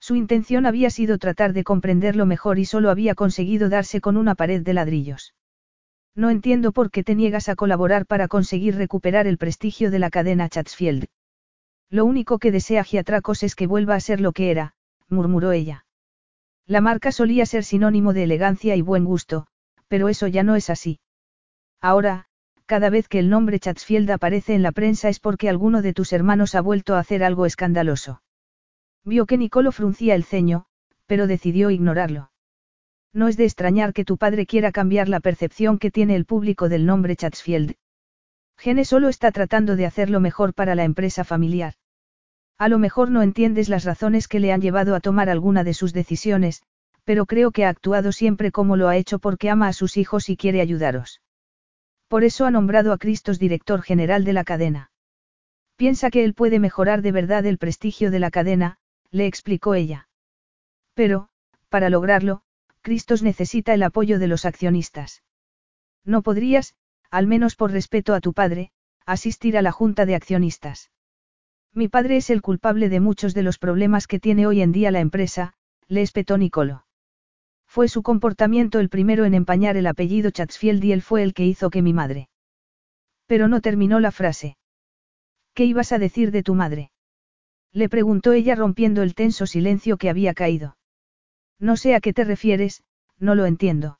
Su intención había sido tratar de comprenderlo mejor y solo había conseguido darse con una pared de ladrillos. No entiendo por qué te niegas a colaborar para conseguir recuperar el prestigio de la cadena Chatsfield. Lo único que desea Giatracos es que vuelva a ser lo que era, murmuró ella. La marca solía ser sinónimo de elegancia y buen gusto, pero eso ya no es así. Ahora, cada vez que el nombre Chatsfield aparece en la prensa es porque alguno de tus hermanos ha vuelto a hacer algo escandaloso. Vio que Nicolo fruncía el ceño, pero decidió ignorarlo. No es de extrañar que tu padre quiera cambiar la percepción que tiene el público del nombre Chatsfield. Gene solo está tratando de hacerlo mejor para la empresa familiar. A lo mejor no entiendes las razones que le han llevado a tomar alguna de sus decisiones, pero creo que ha actuado siempre como lo ha hecho porque ama a sus hijos y quiere ayudaros. Por eso ha nombrado a Cristos director general de la cadena. Piensa que él puede mejorar de verdad el prestigio de la cadena, le explicó ella. Pero, para lograrlo, Cristos necesita el apoyo de los accionistas. No podrías, al menos por respeto a tu padre, asistir a la junta de accionistas. Mi padre es el culpable de muchos de los problemas que tiene hoy en día la empresa, le espetó Nicolo. Fue su comportamiento el primero en empañar el apellido Chatsfield y él fue el que hizo que mi madre. Pero no terminó la frase. ¿Qué ibas a decir de tu madre? Le preguntó ella rompiendo el tenso silencio que había caído. No sé a qué te refieres, no lo entiendo.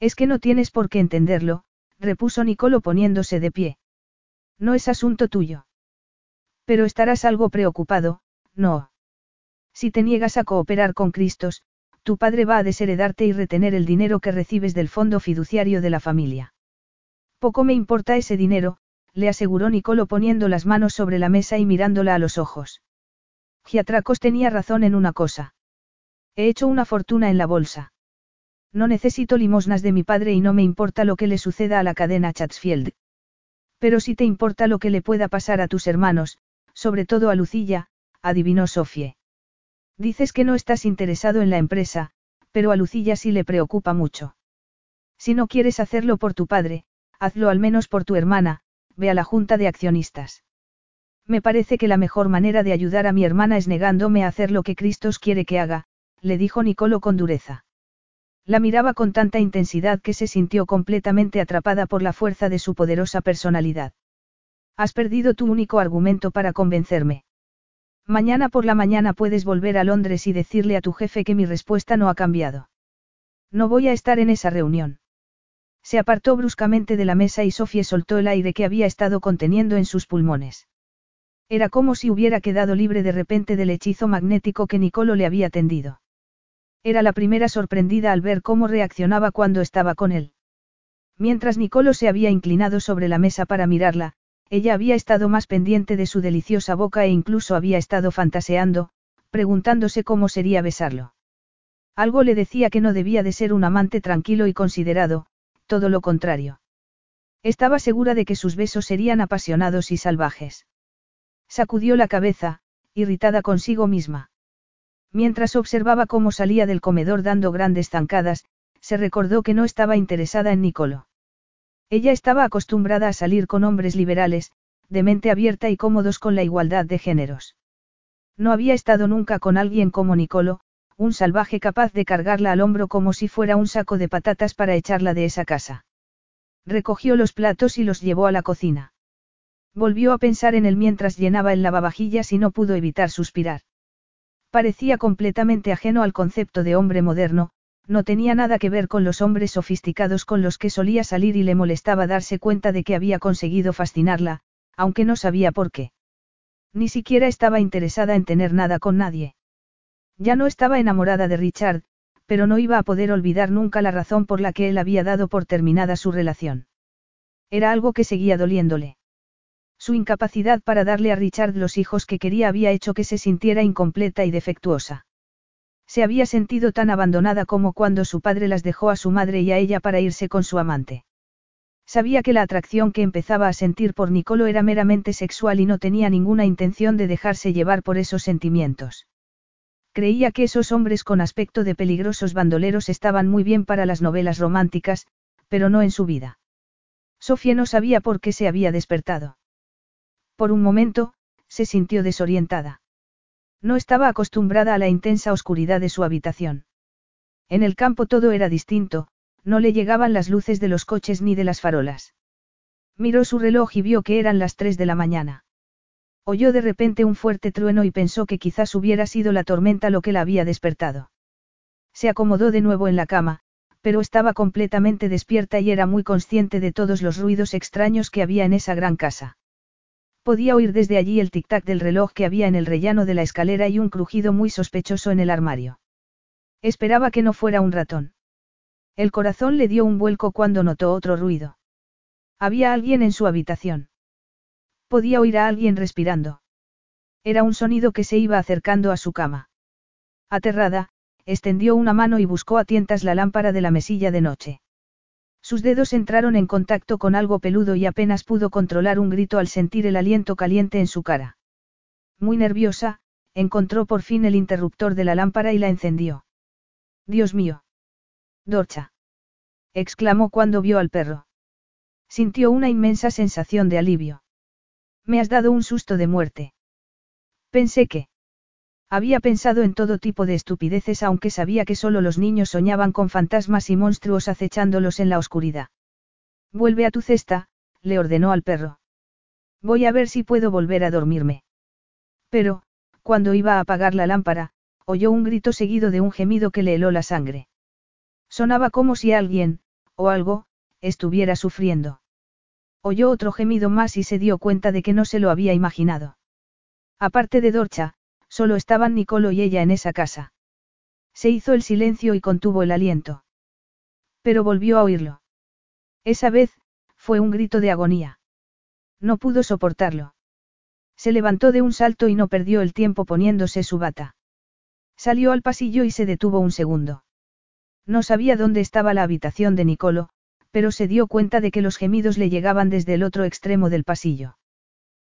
Es que no tienes por qué entenderlo, repuso Nicolo poniéndose de pie. No es asunto tuyo. Pero estarás algo preocupado, no. Si te niegas a cooperar con Cristos, tu padre va a desheredarte y retener el dinero que recibes del fondo fiduciario de la familia. Poco me importa ese dinero, le aseguró Nicolo poniendo las manos sobre la mesa y mirándola a los ojos. Giatracos tenía razón en una cosa. He hecho una fortuna en la bolsa. No necesito limosnas de mi padre y no me importa lo que le suceda a la cadena Chatsfield. Pero si te importa lo que le pueda pasar a tus hermanos, sobre todo a Lucilla, adivinó Sofie. Dices que no estás interesado en la empresa, pero a Lucilla sí le preocupa mucho. Si no quieres hacerlo por tu padre, hazlo al menos por tu hermana, ve a la junta de accionistas. Me parece que la mejor manera de ayudar a mi hermana es negándome a hacer lo que Cristos quiere que haga, le dijo Nicolo con dureza. La miraba con tanta intensidad que se sintió completamente atrapada por la fuerza de su poderosa personalidad. Has perdido tu único argumento para convencerme. Mañana por la mañana puedes volver a Londres y decirle a tu jefe que mi respuesta no ha cambiado. No voy a estar en esa reunión. Se apartó bruscamente de la mesa y Sofía soltó el aire que había estado conteniendo en sus pulmones. Era como si hubiera quedado libre de repente del hechizo magnético que Nicolo le había tendido. Era la primera sorprendida al ver cómo reaccionaba cuando estaba con él. Mientras Nicolo se había inclinado sobre la mesa para mirarla, ella había estado más pendiente de su deliciosa boca e incluso había estado fantaseando, preguntándose cómo sería besarlo. Algo le decía que no debía de ser un amante tranquilo y considerado, todo lo contrario. Estaba segura de que sus besos serían apasionados y salvajes. Sacudió la cabeza, irritada consigo misma. Mientras observaba cómo salía del comedor dando grandes zancadas, se recordó que no estaba interesada en Nicolo. Ella estaba acostumbrada a salir con hombres liberales, de mente abierta y cómodos con la igualdad de géneros. No había estado nunca con alguien como Nicolo, un salvaje capaz de cargarla al hombro como si fuera un saco de patatas para echarla de esa casa. Recogió los platos y los llevó a la cocina. Volvió a pensar en él mientras llenaba el lavavajillas y no pudo evitar suspirar. Parecía completamente ajeno al concepto de hombre moderno, no tenía nada que ver con los hombres sofisticados con los que solía salir y le molestaba darse cuenta de que había conseguido fascinarla, aunque no sabía por qué. Ni siquiera estaba interesada en tener nada con nadie. Ya no estaba enamorada de Richard, pero no iba a poder olvidar nunca la razón por la que él había dado por terminada su relación. Era algo que seguía doliéndole. Su incapacidad para darle a Richard los hijos que quería había hecho que se sintiera incompleta y defectuosa. Se había sentido tan abandonada como cuando su padre las dejó a su madre y a ella para irse con su amante. Sabía que la atracción que empezaba a sentir por Nicolo era meramente sexual y no tenía ninguna intención de dejarse llevar por esos sentimientos. Creía que esos hombres con aspecto de peligrosos bandoleros estaban muy bien para las novelas románticas, pero no en su vida. Sofía no sabía por qué se había despertado. Por un momento, se sintió desorientada. No estaba acostumbrada a la intensa oscuridad de su habitación. En el campo todo era distinto, no le llegaban las luces de los coches ni de las farolas. Miró su reloj y vio que eran las tres de la mañana. Oyó de repente un fuerte trueno y pensó que quizás hubiera sido la tormenta lo que la había despertado. Se acomodó de nuevo en la cama, pero estaba completamente despierta y era muy consciente de todos los ruidos extraños que había en esa gran casa. Podía oír desde allí el tic-tac del reloj que había en el rellano de la escalera y un crujido muy sospechoso en el armario. Esperaba que no fuera un ratón. El corazón le dio un vuelco cuando notó otro ruido. Había alguien en su habitación. Podía oír a alguien respirando. Era un sonido que se iba acercando a su cama. Aterrada, extendió una mano y buscó a tientas la lámpara de la mesilla de noche. Sus dedos entraron en contacto con algo peludo y apenas pudo controlar un grito al sentir el aliento caliente en su cara. Muy nerviosa, encontró por fin el interruptor de la lámpara y la encendió. Dios mío. Dorcha. exclamó cuando vio al perro. Sintió una inmensa sensación de alivio. Me has dado un susto de muerte. Pensé que. Había pensado en todo tipo de estupideces aunque sabía que solo los niños soñaban con fantasmas y monstruos acechándolos en la oscuridad. Vuelve a tu cesta, le ordenó al perro. Voy a ver si puedo volver a dormirme. Pero, cuando iba a apagar la lámpara, oyó un grito seguido de un gemido que le heló la sangre. Sonaba como si alguien, o algo, estuviera sufriendo. Oyó otro gemido más y se dio cuenta de que no se lo había imaginado. Aparte de Dorcha, solo estaban Nicolo y ella en esa casa. Se hizo el silencio y contuvo el aliento. Pero volvió a oírlo. Esa vez, fue un grito de agonía. No pudo soportarlo. Se levantó de un salto y no perdió el tiempo poniéndose su bata. Salió al pasillo y se detuvo un segundo. No sabía dónde estaba la habitación de Nicolo, pero se dio cuenta de que los gemidos le llegaban desde el otro extremo del pasillo.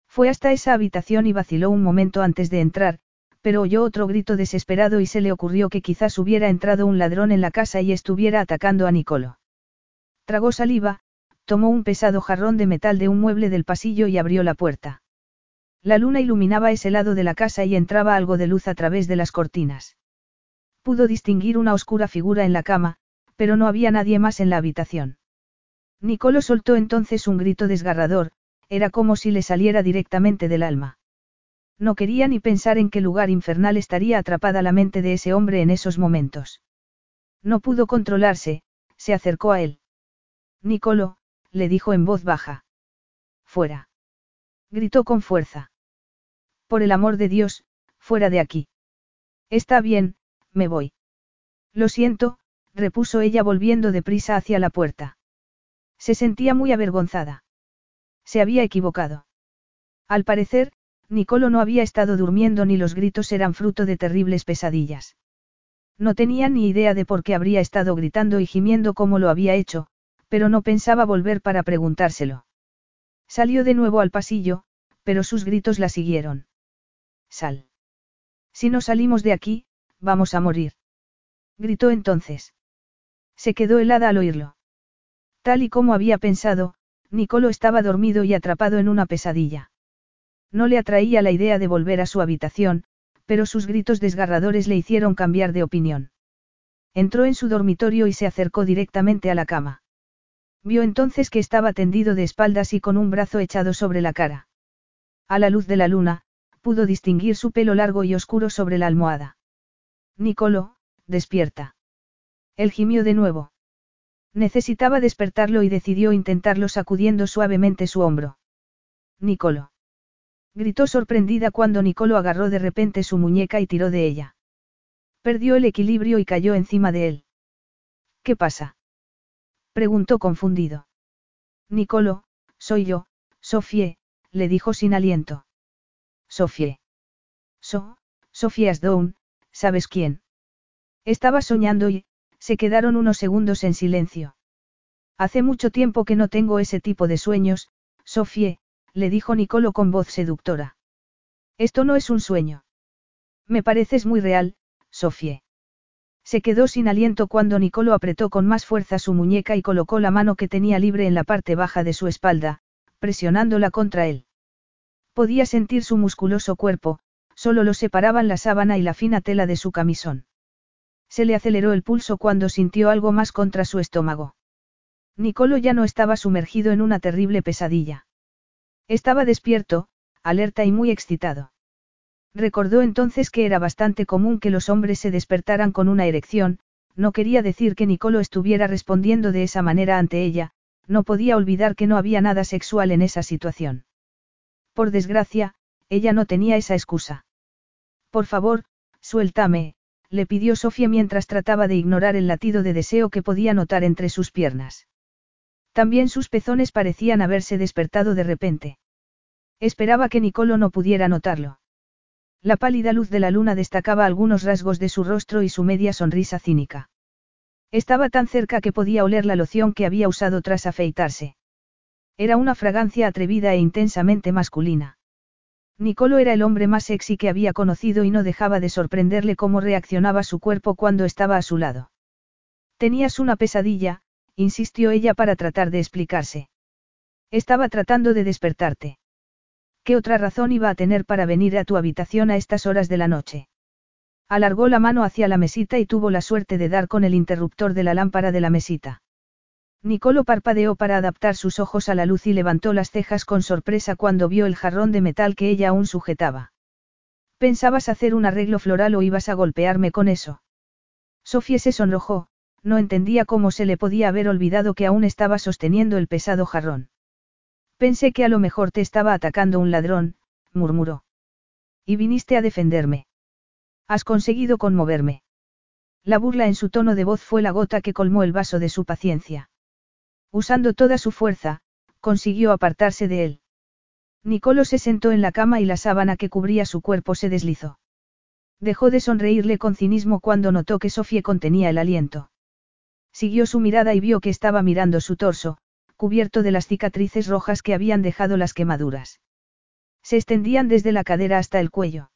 Fue hasta esa habitación y vaciló un momento antes de entrar, pero oyó otro grito desesperado y se le ocurrió que quizás hubiera entrado un ladrón en la casa y estuviera atacando a Nicolo. Tragó saliva, tomó un pesado jarrón de metal de un mueble del pasillo y abrió la puerta. La luna iluminaba ese lado de la casa y entraba algo de luz a través de las cortinas. Pudo distinguir una oscura figura en la cama, pero no había nadie más en la habitación. Nicolo soltó entonces un grito desgarrador, era como si le saliera directamente del alma. No quería ni pensar en qué lugar infernal estaría atrapada la mente de ese hombre en esos momentos. No pudo controlarse, se acercó a él. Nicolo, le dijo en voz baja. Fuera. Gritó con fuerza. Por el amor de Dios, fuera de aquí. Está bien, me voy. Lo siento, repuso ella volviendo deprisa hacia la puerta. Se sentía muy avergonzada. Se había equivocado. Al parecer, Nicolo no había estado durmiendo ni los gritos eran fruto de terribles pesadillas. No tenía ni idea de por qué habría estado gritando y gimiendo como lo había hecho, pero no pensaba volver para preguntárselo. Salió de nuevo al pasillo, pero sus gritos la siguieron. Sal. Si no salimos de aquí, vamos a morir. Gritó entonces. Se quedó helada al oírlo. Tal y como había pensado, Nicolo estaba dormido y atrapado en una pesadilla. No le atraía la idea de volver a su habitación, pero sus gritos desgarradores le hicieron cambiar de opinión. Entró en su dormitorio y se acercó directamente a la cama. Vio entonces que estaba tendido de espaldas y con un brazo echado sobre la cara. A la luz de la luna, pudo distinguir su pelo largo y oscuro sobre la almohada. Nicolo, despierta. Él gimió de nuevo. Necesitaba despertarlo y decidió intentarlo sacudiendo suavemente su hombro. Nicolo. Gritó sorprendida cuando Nicolo agarró de repente su muñeca y tiró de ella. Perdió el equilibrio y cayó encima de él. ¿Qué pasa? Preguntó confundido. Nicolo, soy yo, Sofie, le dijo sin aliento. Sofie. So, Sofie Asdown, ¿sabes quién? Estaba soñando y, se quedaron unos segundos en silencio. Hace mucho tiempo que no tengo ese tipo de sueños, Sofie, le dijo Nicolo con voz seductora. Esto no es un sueño. Me pareces muy real, Sofie. Se quedó sin aliento cuando Nicolo apretó con más fuerza su muñeca y colocó la mano que tenía libre en la parte baja de su espalda, presionándola contra él. Podía sentir su musculoso cuerpo, solo lo separaban la sábana y la fina tela de su camisón. Se le aceleró el pulso cuando sintió algo más contra su estómago. Nicolo ya no estaba sumergido en una terrible pesadilla. Estaba despierto, alerta y muy excitado. Recordó entonces que era bastante común que los hombres se despertaran con una erección, no quería decir que Nicolo estuviera respondiendo de esa manera ante ella, no podía olvidar que no había nada sexual en esa situación. Por desgracia, ella no tenía esa excusa. Por favor, suéltame, le pidió Sofía mientras trataba de ignorar el latido de deseo que podía notar entre sus piernas. También sus pezones parecían haberse despertado de repente. Esperaba que Nicolo no pudiera notarlo. La pálida luz de la luna destacaba algunos rasgos de su rostro y su media sonrisa cínica. Estaba tan cerca que podía oler la loción que había usado tras afeitarse. Era una fragancia atrevida e intensamente masculina. Nicolo era el hombre más sexy que había conocido y no dejaba de sorprenderle cómo reaccionaba su cuerpo cuando estaba a su lado. Tenías una pesadilla, insistió ella para tratar de explicarse. Estaba tratando de despertarte. ¿Qué otra razón iba a tener para venir a tu habitación a estas horas de la noche? Alargó la mano hacia la mesita y tuvo la suerte de dar con el interruptor de la lámpara de la mesita. Nicolo parpadeó para adaptar sus ojos a la luz y levantó las cejas con sorpresa cuando vio el jarrón de metal que ella aún sujetaba. ¿Pensabas hacer un arreglo floral o ibas a golpearme con eso? Sofía se sonrojó, no entendía cómo se le podía haber olvidado que aún estaba sosteniendo el pesado jarrón. Pensé que a lo mejor te estaba atacando un ladrón, murmuró. Y viniste a defenderme. Has conseguido conmoverme. La burla en su tono de voz fue la gota que colmó el vaso de su paciencia. Usando toda su fuerza, consiguió apartarse de él. Nicolo se sentó en la cama y la sábana que cubría su cuerpo se deslizó. Dejó de sonreírle con cinismo cuando notó que Sofía contenía el aliento. Siguió su mirada y vio que estaba mirando su torso, cubierto de las cicatrices rojas que habían dejado las quemaduras. Se extendían desde la cadera hasta el cuello.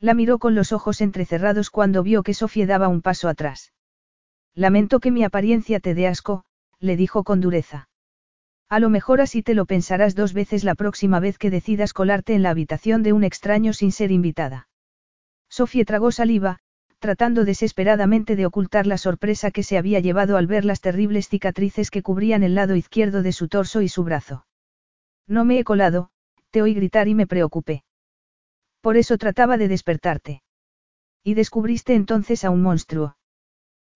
La miró con los ojos entrecerrados cuando vio que Sofía daba un paso atrás. Lamento que mi apariencia te dé asco, le dijo con dureza. A lo mejor así te lo pensarás dos veces la próxima vez que decidas colarte en la habitación de un extraño sin ser invitada. Sofía tragó saliva, tratando desesperadamente de ocultar la sorpresa que se había llevado al ver las terribles cicatrices que cubrían el lado izquierdo de su torso y su brazo. No me he colado, te oí gritar y me preocupé. Por eso trataba de despertarte. Y descubriste entonces a un monstruo.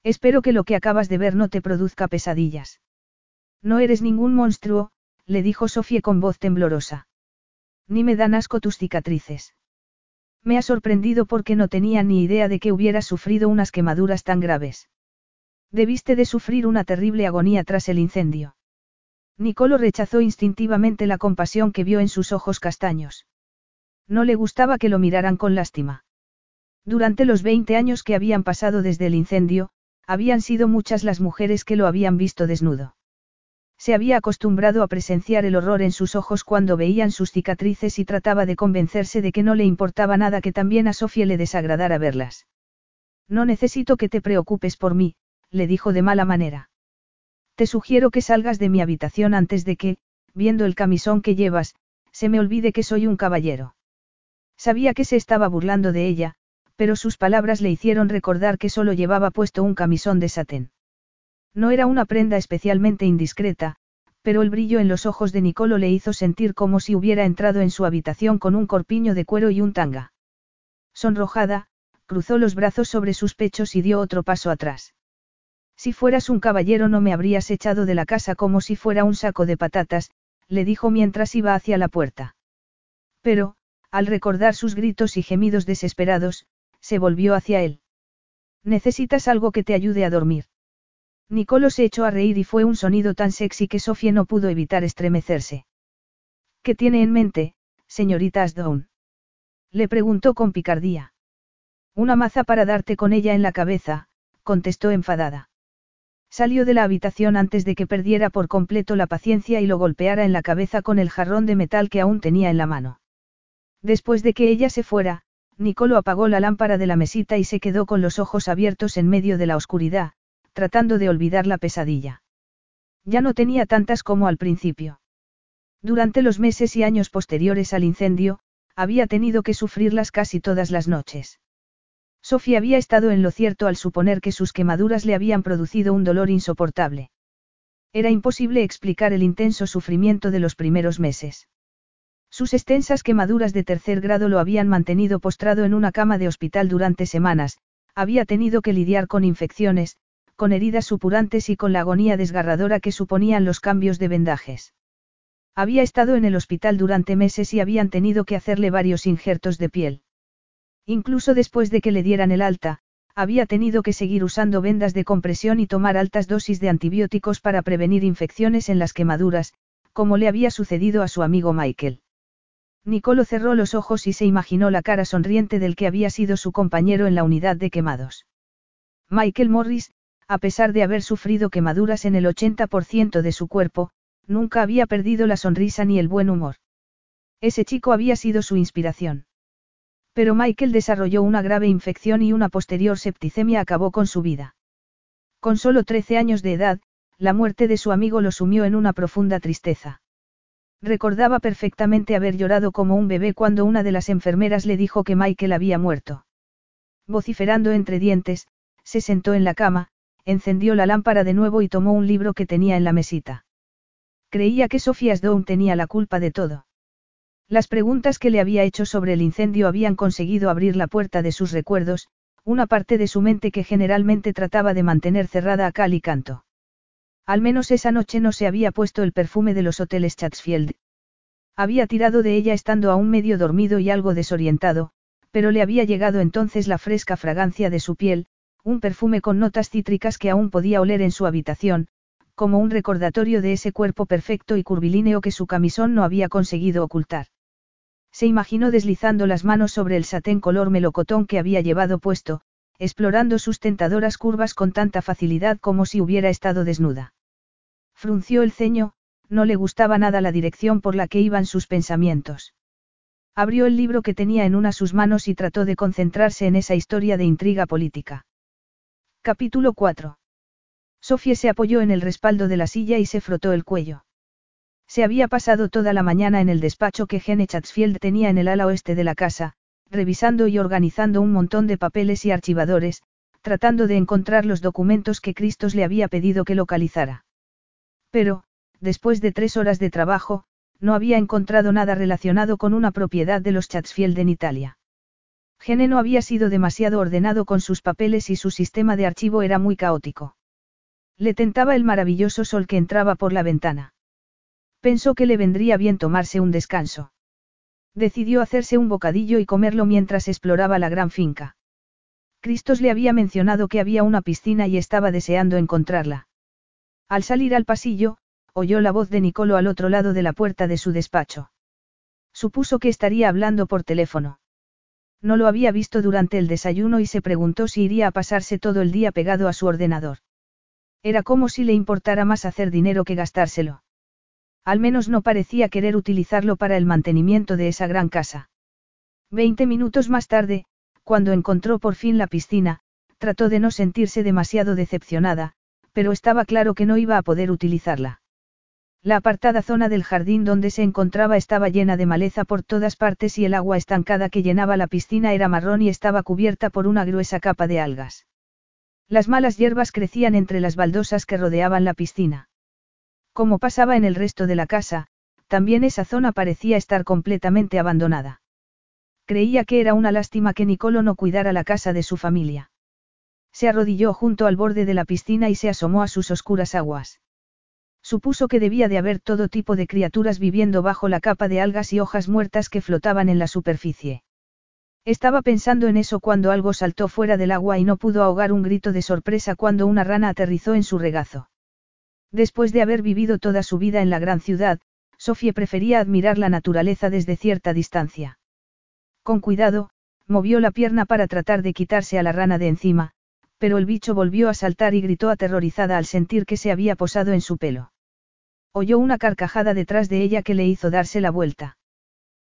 Espero que lo que acabas de ver no te produzca pesadillas. No eres ningún monstruo, le dijo Sofía con voz temblorosa. Ni me dan asco tus cicatrices. Me ha sorprendido porque no tenía ni idea de que hubieras sufrido unas quemaduras tan graves. Debiste de sufrir una terrible agonía tras el incendio. Nicolo rechazó instintivamente la compasión que vio en sus ojos castaños. No le gustaba que lo miraran con lástima. Durante los 20 años que habían pasado desde el incendio, habían sido muchas las mujeres que lo habían visto desnudo. Se había acostumbrado a presenciar el horror en sus ojos cuando veían sus cicatrices y trataba de convencerse de que no le importaba nada que también a Sofía le desagradara verlas. No necesito que te preocupes por mí, le dijo de mala manera. Te sugiero que salgas de mi habitación antes de que, viendo el camisón que llevas, se me olvide que soy un caballero. Sabía que se estaba burlando de ella, pero sus palabras le hicieron recordar que solo llevaba puesto un camisón de satén. No era una prenda especialmente indiscreta, pero el brillo en los ojos de Nicolo le hizo sentir como si hubiera entrado en su habitación con un corpiño de cuero y un tanga. Sonrojada, cruzó los brazos sobre sus pechos y dio otro paso atrás. Si fueras un caballero no me habrías echado de la casa como si fuera un saco de patatas, le dijo mientras iba hacia la puerta. Pero, al recordar sus gritos y gemidos desesperados, se volvió hacia él. Necesitas algo que te ayude a dormir. Nicolo se echó a reír y fue un sonido tan sexy que Sofía no pudo evitar estremecerse. ¿Qué tiene en mente, señorita Asdown? Le preguntó con picardía. Una maza para darte con ella en la cabeza, contestó enfadada. Salió de la habitación antes de que perdiera por completo la paciencia y lo golpeara en la cabeza con el jarrón de metal que aún tenía en la mano. Después de que ella se fuera, Nicolo apagó la lámpara de la mesita y se quedó con los ojos abiertos en medio de la oscuridad, tratando de olvidar la pesadilla. Ya no tenía tantas como al principio. Durante los meses y años posteriores al incendio, había tenido que sufrirlas casi todas las noches. Sofía había estado en lo cierto al suponer que sus quemaduras le habían producido un dolor insoportable. Era imposible explicar el intenso sufrimiento de los primeros meses. Sus extensas quemaduras de tercer grado lo habían mantenido postrado en una cama de hospital durante semanas, había tenido que lidiar con infecciones, con heridas supurantes y con la agonía desgarradora que suponían los cambios de vendajes. Había estado en el hospital durante meses y habían tenido que hacerle varios injertos de piel. Incluso después de que le dieran el alta, había tenido que seguir usando vendas de compresión y tomar altas dosis de antibióticos para prevenir infecciones en las quemaduras, como le había sucedido a su amigo Michael. Nicolo cerró los ojos y se imaginó la cara sonriente del que había sido su compañero en la unidad de quemados. Michael Morris, a pesar de haber sufrido quemaduras en el 80% de su cuerpo, nunca había perdido la sonrisa ni el buen humor. Ese chico había sido su inspiración. Pero Michael desarrolló una grave infección y una posterior septicemia acabó con su vida. Con solo 13 años de edad, la muerte de su amigo lo sumió en una profunda tristeza. Recordaba perfectamente haber llorado como un bebé cuando una de las enfermeras le dijo que Michael había muerto. Vociferando entre dientes, se sentó en la cama, encendió la lámpara de nuevo y tomó un libro que tenía en la mesita. Creía que Sofía Sdown tenía la culpa de todo. Las preguntas que le había hecho sobre el incendio habían conseguido abrir la puerta de sus recuerdos, una parte de su mente que generalmente trataba de mantener cerrada a cal y canto. Al menos esa noche no se había puesto el perfume de los hoteles Chatsfield. Había tirado de ella estando aún medio dormido y algo desorientado, pero le había llegado entonces la fresca fragancia de su piel, un perfume con notas cítricas que aún podía oler en su habitación, como un recordatorio de ese cuerpo perfecto y curvilíneo que su camisón no había conseguido ocultar. Se imaginó deslizando las manos sobre el satén color melocotón que había llevado puesto, explorando sus tentadoras curvas con tanta facilidad como si hubiera estado desnuda. Frunció el ceño, no le gustaba nada la dirección por la que iban sus pensamientos. Abrió el libro que tenía en una sus manos y trató de concentrarse en esa historia de intriga política. Capítulo 4. Sofía se apoyó en el respaldo de la silla y se frotó el cuello. Se había pasado toda la mañana en el despacho que Gene Chatsfield tenía en el ala oeste de la casa, revisando y organizando un montón de papeles y archivadores, tratando de encontrar los documentos que Cristos le había pedido que localizara. Pero, después de tres horas de trabajo, no había encontrado nada relacionado con una propiedad de los Chatsfield en Italia. Gene no había sido demasiado ordenado con sus papeles y su sistema de archivo era muy caótico. Le tentaba el maravilloso sol que entraba por la ventana. Pensó que le vendría bien tomarse un descanso. Decidió hacerse un bocadillo y comerlo mientras exploraba la gran finca. Cristos le había mencionado que había una piscina y estaba deseando encontrarla. Al salir al pasillo, oyó la voz de Nicolo al otro lado de la puerta de su despacho. Supuso que estaría hablando por teléfono. No lo había visto durante el desayuno y se preguntó si iría a pasarse todo el día pegado a su ordenador. Era como si le importara más hacer dinero que gastárselo. Al menos no parecía querer utilizarlo para el mantenimiento de esa gran casa. Veinte minutos más tarde, cuando encontró por fin la piscina, trató de no sentirse demasiado decepcionada, pero estaba claro que no iba a poder utilizarla. La apartada zona del jardín donde se encontraba estaba llena de maleza por todas partes y el agua estancada que llenaba la piscina era marrón y estaba cubierta por una gruesa capa de algas. Las malas hierbas crecían entre las baldosas que rodeaban la piscina. Como pasaba en el resto de la casa, también esa zona parecía estar completamente abandonada. Creía que era una lástima que Nicolo no cuidara la casa de su familia. Se arrodilló junto al borde de la piscina y se asomó a sus oscuras aguas. Supuso que debía de haber todo tipo de criaturas viviendo bajo la capa de algas y hojas muertas que flotaban en la superficie. Estaba pensando en eso cuando algo saltó fuera del agua y no pudo ahogar un grito de sorpresa cuando una rana aterrizó en su regazo. Después de haber vivido toda su vida en la gran ciudad, Sofía prefería admirar la naturaleza desde cierta distancia. Con cuidado, movió la pierna para tratar de quitarse a la rana de encima, pero el bicho volvió a saltar y gritó aterrorizada al sentir que se había posado en su pelo. Oyó una carcajada detrás de ella que le hizo darse la vuelta.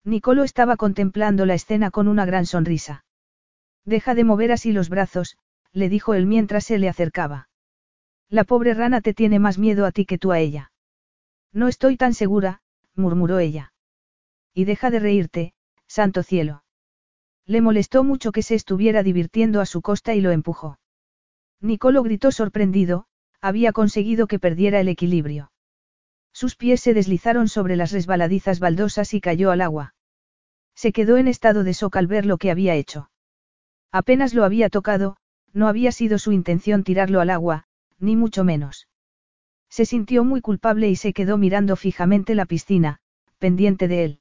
Nicolo estaba contemplando la escena con una gran sonrisa. Deja de mover así los brazos, le dijo él mientras se le acercaba. La pobre rana te tiene más miedo a ti que tú a ella. No estoy tan segura, murmuró ella. Y deja de reírte, santo cielo. Le molestó mucho que se estuviera divirtiendo a su costa y lo empujó. Nicolo gritó sorprendido, había conseguido que perdiera el equilibrio. Sus pies se deslizaron sobre las resbaladizas baldosas y cayó al agua. Se quedó en estado de shock al ver lo que había hecho. Apenas lo había tocado, no había sido su intención tirarlo al agua, ni mucho menos. Se sintió muy culpable y se quedó mirando fijamente la piscina, pendiente de él.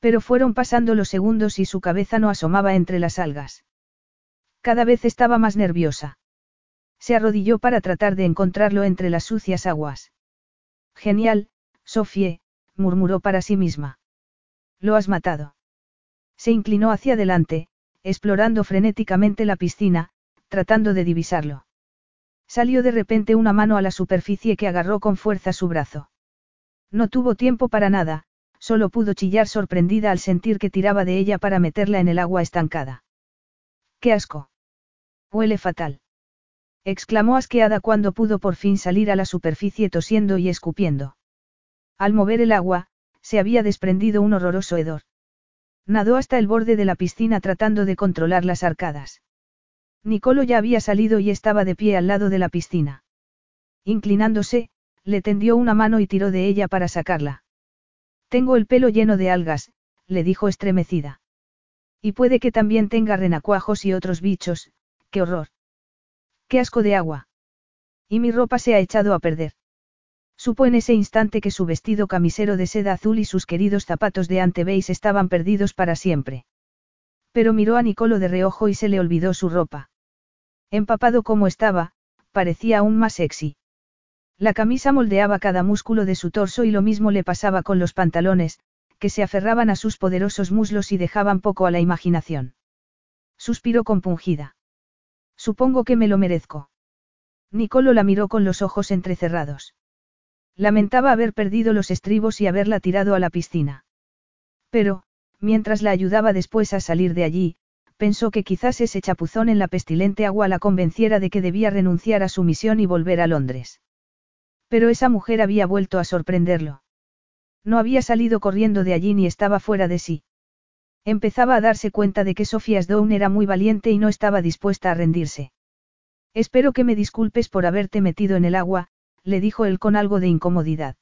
Pero fueron pasando los segundos y su cabeza no asomaba entre las algas. Cada vez estaba más nerviosa. Se arrodilló para tratar de encontrarlo entre las sucias aguas. Genial, Sofie, murmuró para sí misma. Lo has matado. Se inclinó hacia adelante, explorando frenéticamente la piscina, tratando de divisarlo. Salió de repente una mano a la superficie que agarró con fuerza su brazo. No tuvo tiempo para nada, solo pudo chillar sorprendida al sentir que tiraba de ella para meterla en el agua estancada. ¡Qué asco! Huele fatal. Exclamó asqueada cuando pudo por fin salir a la superficie tosiendo y escupiendo. Al mover el agua, se había desprendido un horroroso hedor. Nadó hasta el borde de la piscina tratando de controlar las arcadas. Nicolo ya había salido y estaba de pie al lado de la piscina. Inclinándose, le tendió una mano y tiró de ella para sacarla. Tengo el pelo lleno de algas, le dijo estremecida. Y puede que también tenga renacuajos y otros bichos, qué horror. Qué asco de agua. Y mi ropa se ha echado a perder. Supo en ese instante que su vestido camisero de seda azul y sus queridos zapatos de antebeis estaban perdidos para siempre. Pero miró a Nicolo de reojo y se le olvidó su ropa. Empapado como estaba, parecía aún más sexy. La camisa moldeaba cada músculo de su torso y lo mismo le pasaba con los pantalones, que se aferraban a sus poderosos muslos y dejaban poco a la imaginación. Suspiró compungida. Supongo que me lo merezco. Nicolo la miró con los ojos entrecerrados. Lamentaba haber perdido los estribos y haberla tirado a la piscina. Pero, mientras la ayudaba después a salir de allí, pensó que quizás ese chapuzón en la pestilente agua la convenciera de que debía renunciar a su misión y volver a Londres. Pero esa mujer había vuelto a sorprenderlo. No había salido corriendo de allí ni estaba fuera de sí. Empezaba a darse cuenta de que Sofía Stone era muy valiente y no estaba dispuesta a rendirse. Espero que me disculpes por haberte metido en el agua, le dijo él con algo de incomodidad.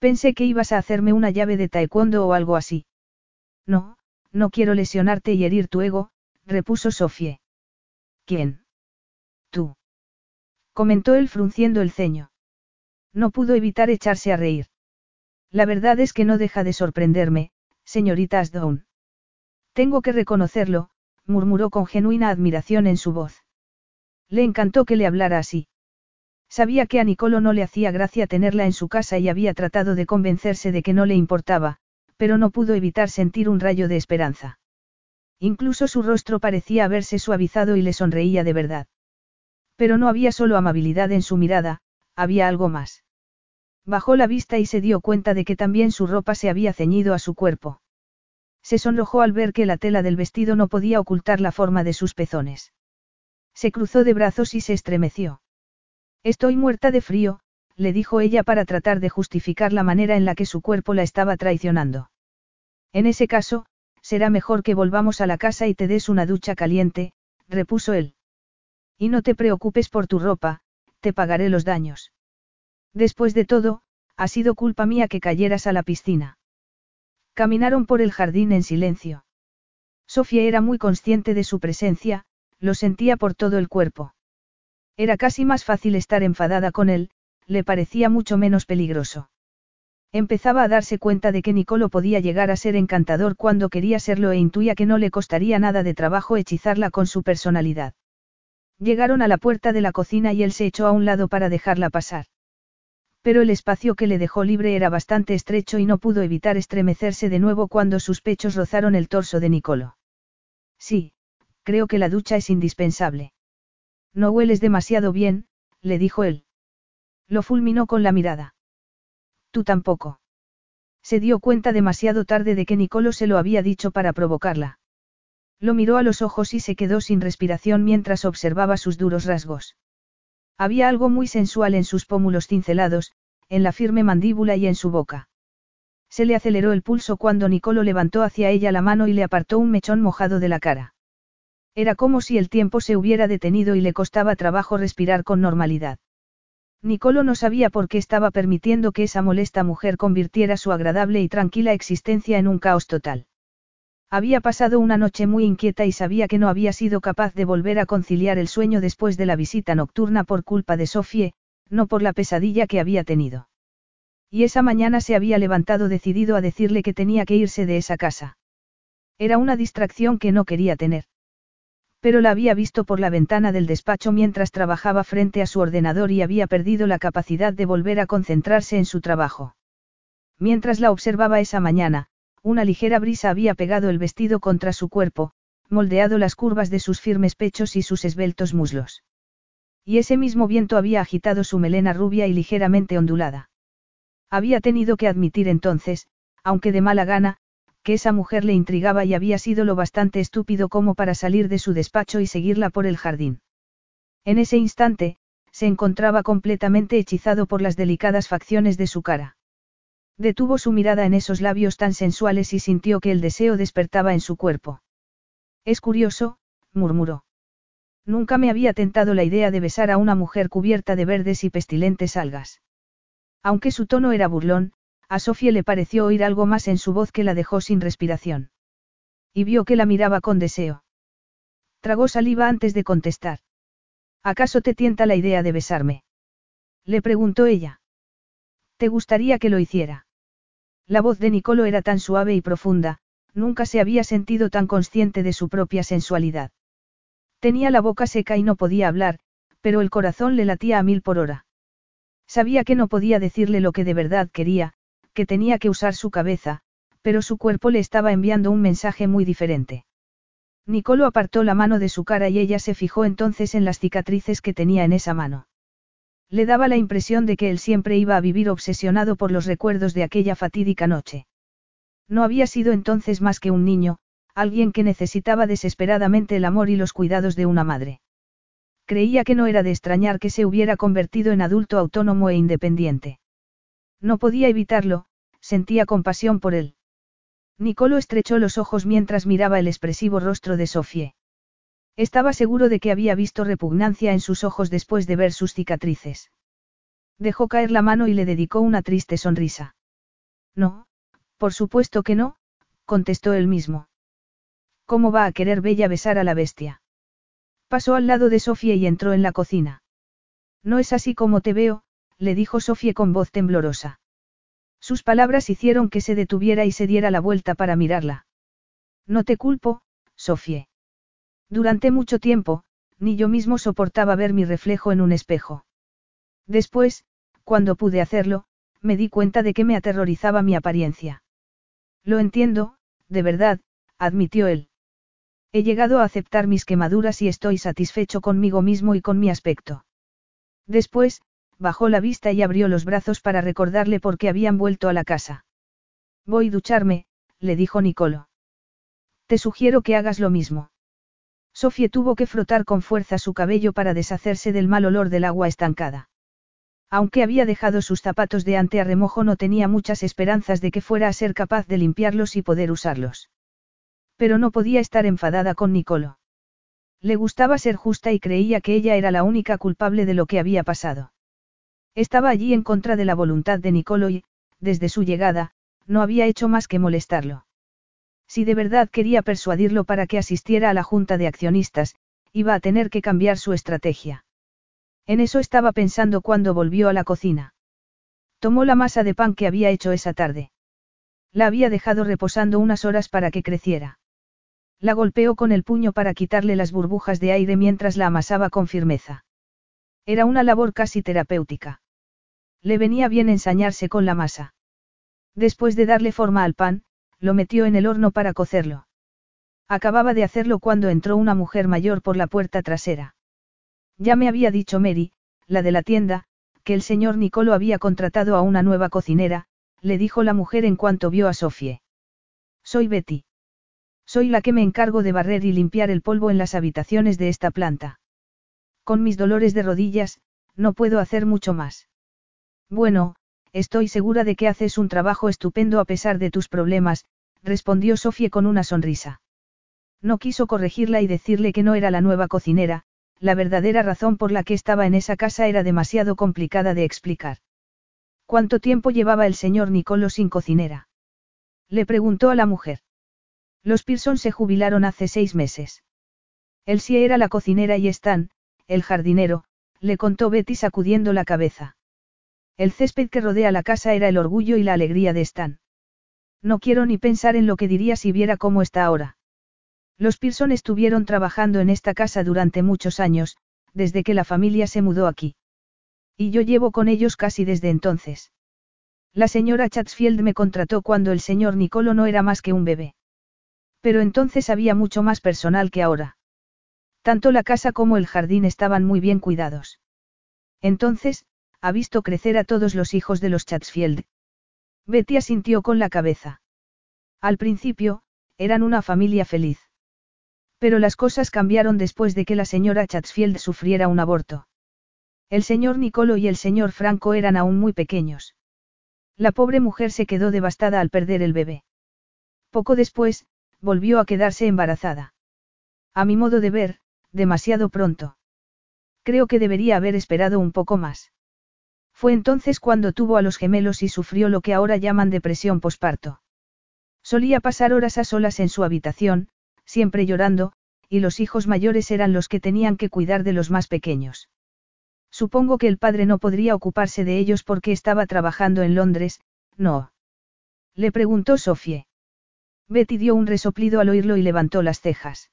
Pensé que ibas a hacerme una llave de taekwondo o algo así. No, no quiero lesionarte y herir tu ego, repuso Sofía. ¿Quién? Tú. Comentó él frunciendo el ceño. No pudo evitar echarse a reír. La verdad es que no deja de sorprenderme, señorita Asdown. Tengo que reconocerlo, murmuró con genuina admiración en su voz. Le encantó que le hablara así. Sabía que a Nicolo no le hacía gracia tenerla en su casa y había tratado de convencerse de que no le importaba, pero no pudo evitar sentir un rayo de esperanza. Incluso su rostro parecía haberse suavizado y le sonreía de verdad. Pero no había solo amabilidad en su mirada, había algo más. Bajó la vista y se dio cuenta de que también su ropa se había ceñido a su cuerpo. Se sonrojó al ver que la tela del vestido no podía ocultar la forma de sus pezones. Se cruzó de brazos y se estremeció. Estoy muerta de frío, le dijo ella para tratar de justificar la manera en la que su cuerpo la estaba traicionando. En ese caso, será mejor que volvamos a la casa y te des una ducha caliente, repuso él. Y no te preocupes por tu ropa, te pagaré los daños. Después de todo, ha sido culpa mía que cayeras a la piscina. Caminaron por el jardín en silencio. Sofía era muy consciente de su presencia, lo sentía por todo el cuerpo. Era casi más fácil estar enfadada con él, le parecía mucho menos peligroso. Empezaba a darse cuenta de que Nicolo podía llegar a ser encantador cuando quería serlo e intuía que no le costaría nada de trabajo hechizarla con su personalidad. Llegaron a la puerta de la cocina y él se echó a un lado para dejarla pasar. Pero el espacio que le dejó libre era bastante estrecho y no pudo evitar estremecerse de nuevo cuando sus pechos rozaron el torso de Nicolo. Sí, creo que la ducha es indispensable. No hueles demasiado bien, le dijo él. Lo fulminó con la mirada. Tú tampoco. Se dio cuenta demasiado tarde de que Nicolo se lo había dicho para provocarla. Lo miró a los ojos y se quedó sin respiración mientras observaba sus duros rasgos. Había algo muy sensual en sus pómulos cincelados, en la firme mandíbula y en su boca. Se le aceleró el pulso cuando Nicolo levantó hacia ella la mano y le apartó un mechón mojado de la cara. Era como si el tiempo se hubiera detenido y le costaba trabajo respirar con normalidad. Nicolo no sabía por qué estaba permitiendo que esa molesta mujer convirtiera su agradable y tranquila existencia en un caos total. Había pasado una noche muy inquieta y sabía que no había sido capaz de volver a conciliar el sueño después de la visita nocturna por culpa de Sofie, no por la pesadilla que había tenido. Y esa mañana se había levantado decidido a decirle que tenía que irse de esa casa. Era una distracción que no quería tener. Pero la había visto por la ventana del despacho mientras trabajaba frente a su ordenador y había perdido la capacidad de volver a concentrarse en su trabajo. Mientras la observaba esa mañana, una ligera brisa había pegado el vestido contra su cuerpo, moldeado las curvas de sus firmes pechos y sus esbeltos muslos. Y ese mismo viento había agitado su melena rubia y ligeramente ondulada. Había tenido que admitir entonces, aunque de mala gana, que esa mujer le intrigaba y había sido lo bastante estúpido como para salir de su despacho y seguirla por el jardín. En ese instante, se encontraba completamente hechizado por las delicadas facciones de su cara. Detuvo su mirada en esos labios tan sensuales y sintió que el deseo despertaba en su cuerpo. Es curioso, murmuró. Nunca me había tentado la idea de besar a una mujer cubierta de verdes y pestilentes algas. Aunque su tono era burlón, a Sofía le pareció oír algo más en su voz que la dejó sin respiración. Y vio que la miraba con deseo. Tragó saliva antes de contestar. ¿Acaso te tienta la idea de besarme? Le preguntó ella. ¿Te gustaría que lo hiciera? La voz de Nicolo era tan suave y profunda, nunca se había sentido tan consciente de su propia sensualidad. Tenía la boca seca y no podía hablar, pero el corazón le latía a mil por hora. Sabía que no podía decirle lo que de verdad quería, que tenía que usar su cabeza, pero su cuerpo le estaba enviando un mensaje muy diferente. Nicolo apartó la mano de su cara y ella se fijó entonces en las cicatrices que tenía en esa mano. Le daba la impresión de que él siempre iba a vivir obsesionado por los recuerdos de aquella fatídica noche. No había sido entonces más que un niño, alguien que necesitaba desesperadamente el amor y los cuidados de una madre. Creía que no era de extrañar que se hubiera convertido en adulto autónomo e independiente. No podía evitarlo, sentía compasión por él. Nicolo estrechó los ojos mientras miraba el expresivo rostro de Sofie. Estaba seguro de que había visto repugnancia en sus ojos después de ver sus cicatrices. Dejó caer la mano y le dedicó una triste sonrisa. No, por supuesto que no, contestó él mismo. ¿Cómo va a querer Bella besar a la bestia? Pasó al lado de Sofía y entró en la cocina. No es así como te veo, le dijo Sofía con voz temblorosa. Sus palabras hicieron que se detuviera y se diera la vuelta para mirarla. No te culpo, Sofía. Durante mucho tiempo, ni yo mismo soportaba ver mi reflejo en un espejo. Después, cuando pude hacerlo, me di cuenta de que me aterrorizaba mi apariencia. Lo entiendo, de verdad, admitió él. He llegado a aceptar mis quemaduras y estoy satisfecho conmigo mismo y con mi aspecto. Después, bajó la vista y abrió los brazos para recordarle por qué habían vuelto a la casa. Voy a ducharme, le dijo Nicolo. Te sugiero que hagas lo mismo. Sofía tuvo que frotar con fuerza su cabello para deshacerse del mal olor del agua estancada. Aunque había dejado sus zapatos de ante a remojo no tenía muchas esperanzas de que fuera a ser capaz de limpiarlos y poder usarlos. Pero no podía estar enfadada con Nicolo. Le gustaba ser justa y creía que ella era la única culpable de lo que había pasado. Estaba allí en contra de la voluntad de Nicolo y, desde su llegada, no había hecho más que molestarlo. Si de verdad quería persuadirlo para que asistiera a la junta de accionistas, iba a tener que cambiar su estrategia. En eso estaba pensando cuando volvió a la cocina. Tomó la masa de pan que había hecho esa tarde. La había dejado reposando unas horas para que creciera. La golpeó con el puño para quitarle las burbujas de aire mientras la amasaba con firmeza. Era una labor casi terapéutica. Le venía bien ensañarse con la masa. Después de darle forma al pan, lo metió en el horno para cocerlo. Acababa de hacerlo cuando entró una mujer mayor por la puerta trasera. Ya me había dicho Mary, la de la tienda, que el señor Nicolo había contratado a una nueva cocinera, le dijo la mujer en cuanto vio a Sofie. Soy Betty. Soy la que me encargo de barrer y limpiar el polvo en las habitaciones de esta planta. Con mis dolores de rodillas, no puedo hacer mucho más. Bueno, estoy segura de que haces un trabajo estupendo a pesar de tus problemas, respondió Sofía con una sonrisa. No quiso corregirla y decirle que no era la nueva cocinera, la verdadera razón por la que estaba en esa casa era demasiado complicada de explicar. ¿Cuánto tiempo llevaba el señor Nicolo sin cocinera? Le preguntó a la mujer. Los Pearson se jubilaron hace seis meses. Él sí era la cocinera y Stan, el jardinero, le contó Betty sacudiendo la cabeza. El césped que rodea la casa era el orgullo y la alegría de Stan. No quiero ni pensar en lo que diría si viera cómo está ahora. Los Pearson estuvieron trabajando en esta casa durante muchos años, desde que la familia se mudó aquí. Y yo llevo con ellos casi desde entonces. La señora Chatsfield me contrató cuando el señor Nicolo no era más que un bebé. Pero entonces había mucho más personal que ahora. Tanto la casa como el jardín estaban muy bien cuidados. Entonces, ha visto crecer a todos los hijos de los Chatsfield. Betty asintió con la cabeza. Al principio, eran una familia feliz. Pero las cosas cambiaron después de que la señora Chatsfield sufriera un aborto. El señor Nicolo y el señor Franco eran aún muy pequeños. La pobre mujer se quedó devastada al perder el bebé. Poco después, volvió a quedarse embarazada. A mi modo de ver, demasiado pronto. Creo que debería haber esperado un poco más. Fue entonces cuando tuvo a los gemelos y sufrió lo que ahora llaman depresión posparto. Solía pasar horas a solas en su habitación, siempre llorando, y los hijos mayores eran los que tenían que cuidar de los más pequeños. Supongo que el padre no podría ocuparse de ellos porque estaba trabajando en Londres, no. Le preguntó Sofie. Betty dio un resoplido al oírlo y levantó las cejas.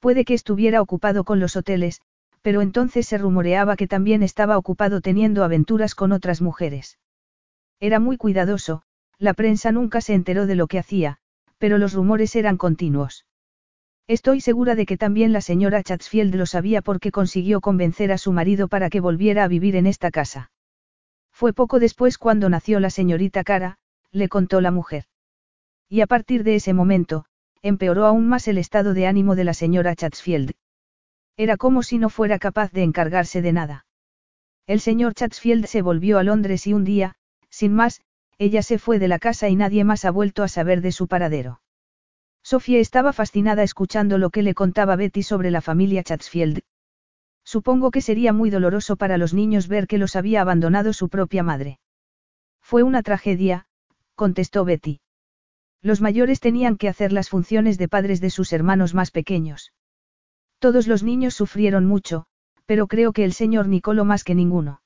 Puede que estuviera ocupado con los hoteles, pero entonces se rumoreaba que también estaba ocupado teniendo aventuras con otras mujeres. Era muy cuidadoso, la prensa nunca se enteró de lo que hacía, pero los rumores eran continuos. Estoy segura de que también la señora Chatsfield lo sabía porque consiguió convencer a su marido para que volviera a vivir en esta casa. Fue poco después cuando nació la señorita Cara, le contó la mujer. Y a partir de ese momento, empeoró aún más el estado de ánimo de la señora Chatsfield. Era como si no fuera capaz de encargarse de nada. El señor Chatsfield se volvió a Londres y un día, sin más, ella se fue de la casa y nadie más ha vuelto a saber de su paradero. Sofía estaba fascinada escuchando lo que le contaba Betty sobre la familia Chatsfield. Supongo que sería muy doloroso para los niños ver que los había abandonado su propia madre. Fue una tragedia, contestó Betty. Los mayores tenían que hacer las funciones de padres de sus hermanos más pequeños. Todos los niños sufrieron mucho, pero creo que el señor Nicolo más que ninguno.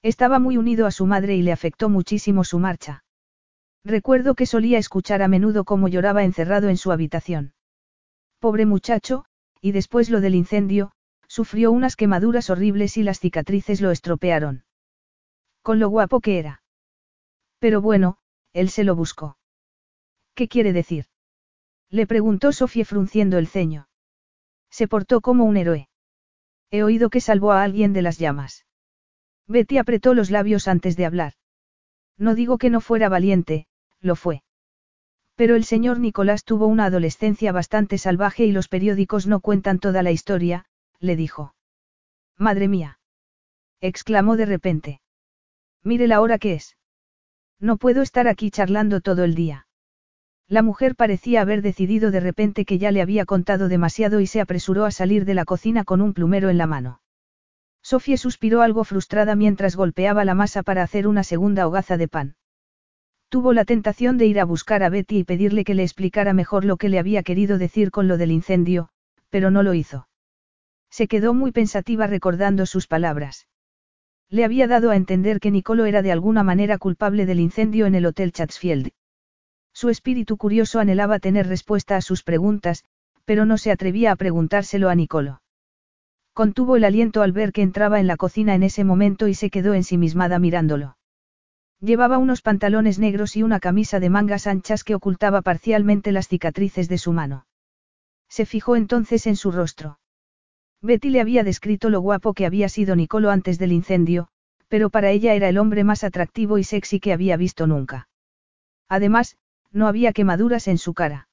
Estaba muy unido a su madre y le afectó muchísimo su marcha. Recuerdo que solía escuchar a menudo cómo lloraba encerrado en su habitación. Pobre muchacho, y después lo del incendio, sufrió unas quemaduras horribles y las cicatrices lo estropearon. Con lo guapo que era. Pero bueno, él se lo buscó. ¿Qué quiere decir? Le preguntó Sofía frunciendo el ceño. Se portó como un héroe. He oído que salvó a alguien de las llamas. Betty apretó los labios antes de hablar. No digo que no fuera valiente, lo fue. Pero el señor Nicolás tuvo una adolescencia bastante salvaje y los periódicos no cuentan toda la historia, le dijo. Madre mía. exclamó de repente. Mire la hora que es. No puedo estar aquí charlando todo el día. La mujer parecía haber decidido de repente que ya le había contado demasiado y se apresuró a salir de la cocina con un plumero en la mano. Sofía suspiró algo frustrada mientras golpeaba la masa para hacer una segunda hogaza de pan. Tuvo la tentación de ir a buscar a Betty y pedirle que le explicara mejor lo que le había querido decir con lo del incendio, pero no lo hizo. Se quedó muy pensativa recordando sus palabras. Le había dado a entender que Nicolo era de alguna manera culpable del incendio en el Hotel Chatsfield. Su espíritu curioso anhelaba tener respuesta a sus preguntas, pero no se atrevía a preguntárselo a Nicolo. Contuvo el aliento al ver que entraba en la cocina en ese momento y se quedó ensimismada mirándolo. Llevaba unos pantalones negros y una camisa de mangas anchas que ocultaba parcialmente las cicatrices de su mano. Se fijó entonces en su rostro. Betty le había descrito lo guapo que había sido Nicolo antes del incendio, pero para ella era el hombre más atractivo y sexy que había visto nunca. Además, no había quemaduras en su cara.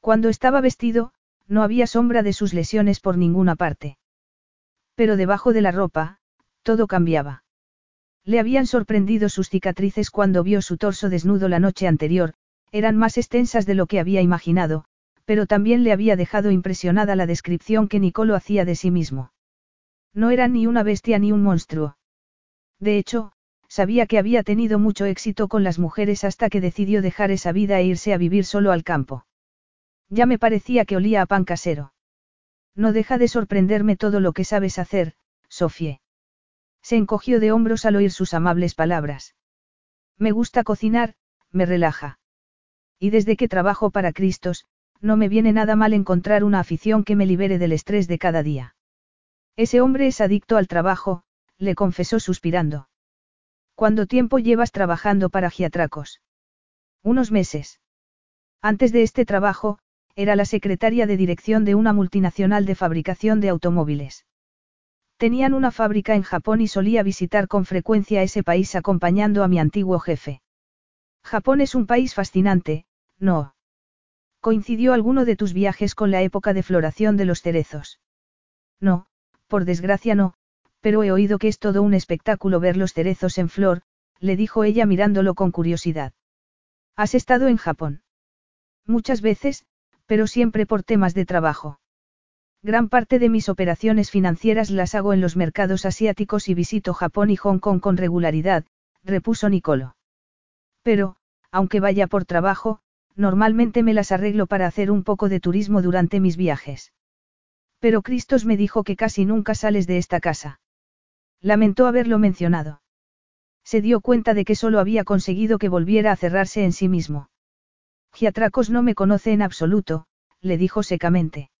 Cuando estaba vestido, no había sombra de sus lesiones por ninguna parte. Pero debajo de la ropa, todo cambiaba. Le habían sorprendido sus cicatrices cuando vio su torso desnudo la noche anterior, eran más extensas de lo que había imaginado, pero también le había dejado impresionada la descripción que Nicolo hacía de sí mismo. No era ni una bestia ni un monstruo. De hecho, sabía que había tenido mucho éxito con las mujeres hasta que decidió dejar esa vida e irse a vivir solo al campo. Ya me parecía que olía a pan casero. No deja de sorprenderme todo lo que sabes hacer, Sofie. Se encogió de hombros al oír sus amables palabras. Me gusta cocinar, me relaja. Y desde que trabajo para Cristos, no me viene nada mal encontrar una afición que me libere del estrés de cada día. Ese hombre es adicto al trabajo, le confesó suspirando. ¿Cuánto tiempo llevas trabajando para Giatracos? Unos meses. Antes de este trabajo, era la secretaria de dirección de una multinacional de fabricación de automóviles. Tenían una fábrica en Japón y solía visitar con frecuencia ese país acompañando a mi antiguo jefe. Japón es un país fascinante, ¿no? ¿Coincidió alguno de tus viajes con la época de floración de los cerezos? No, por desgracia no, pero he oído que es todo un espectáculo ver los cerezos en flor, le dijo ella mirándolo con curiosidad. ¿Has estado en Japón? Muchas veces, pero siempre por temas de trabajo. Gran parte de mis operaciones financieras las hago en los mercados asiáticos y visito Japón y Hong Kong con regularidad, repuso Nicolo. Pero, aunque vaya por trabajo, normalmente me las arreglo para hacer un poco de turismo durante mis viajes. Pero Cristos me dijo que casi nunca sales de esta casa. Lamentó haberlo mencionado. Se dio cuenta de que solo había conseguido que volviera a cerrarse en sí mismo. Giatracos no me conoce en absoluto, le dijo secamente.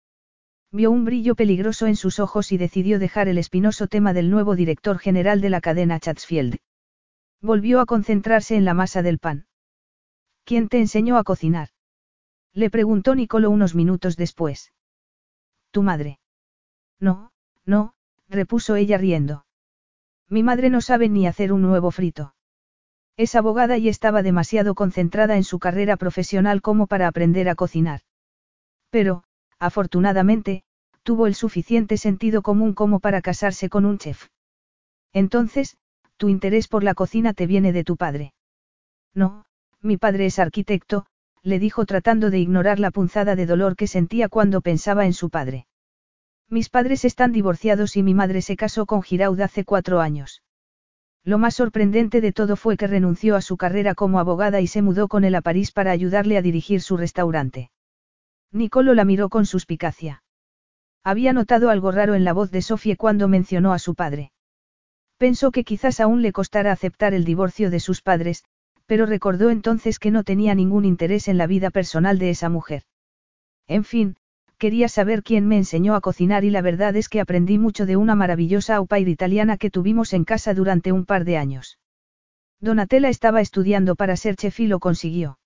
Vio un brillo peligroso en sus ojos y decidió dejar el espinoso tema del nuevo director general de la cadena Chatsfield. Volvió a concentrarse en la masa del pan. ¿Quién te enseñó a cocinar? Le preguntó Nicolo unos minutos después. Tu madre. No, no, repuso ella riendo. Mi madre no sabe ni hacer un nuevo frito. Es abogada y estaba demasiado concentrada en su carrera profesional como para aprender a cocinar. Pero, afortunadamente, tuvo el suficiente sentido común como para casarse con un chef. Entonces, tu interés por la cocina te viene de tu padre. No, mi padre es arquitecto, le dijo tratando de ignorar la punzada de dolor que sentía cuando pensaba en su padre. Mis padres están divorciados y mi madre se casó con Giraud hace cuatro años. Lo más sorprendente de todo fue que renunció a su carrera como abogada y se mudó con él a París para ayudarle a dirigir su restaurante. Nicolo la miró con suspicacia. Había notado algo raro en la voz de Sofie cuando mencionó a su padre. Pensó que quizás aún le costara aceptar el divorcio de sus padres, pero recordó entonces que no tenía ningún interés en la vida personal de esa mujer. En fin, quería saber quién me enseñó a cocinar y la verdad es que aprendí mucho de una maravillosa au pair italiana que tuvimos en casa durante un par de años. Donatella estaba estudiando para ser chef y lo consiguió.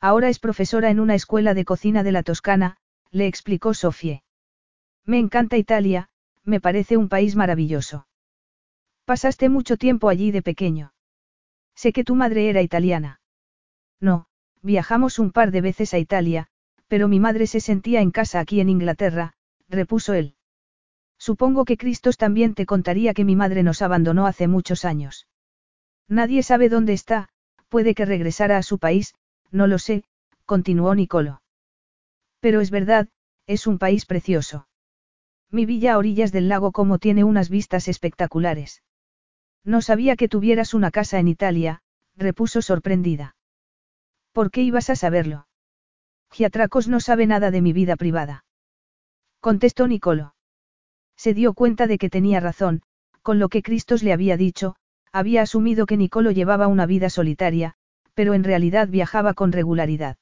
Ahora es profesora en una escuela de cocina de la Toscana, le explicó Sofie. Me encanta Italia, me parece un país maravilloso. Pasaste mucho tiempo allí de pequeño. Sé que tu madre era italiana. No, viajamos un par de veces a Italia, pero mi madre se sentía en casa aquí en Inglaterra, repuso él. Supongo que Cristos también te contaría que mi madre nos abandonó hace muchos años. Nadie sabe dónde está, puede que regresara a su país, no lo sé, continuó Nicolo. Pero es verdad, es un país precioso. Mi villa a orillas del lago como tiene unas vistas espectaculares. No sabía que tuvieras una casa en Italia, repuso sorprendida. ¿Por qué ibas a saberlo? Giatracos no sabe nada de mi vida privada. Contestó Nicolo. Se dio cuenta de que tenía razón, con lo que Cristos le había dicho, había asumido que Nicolo llevaba una vida solitaria, pero en realidad viajaba con regularidad.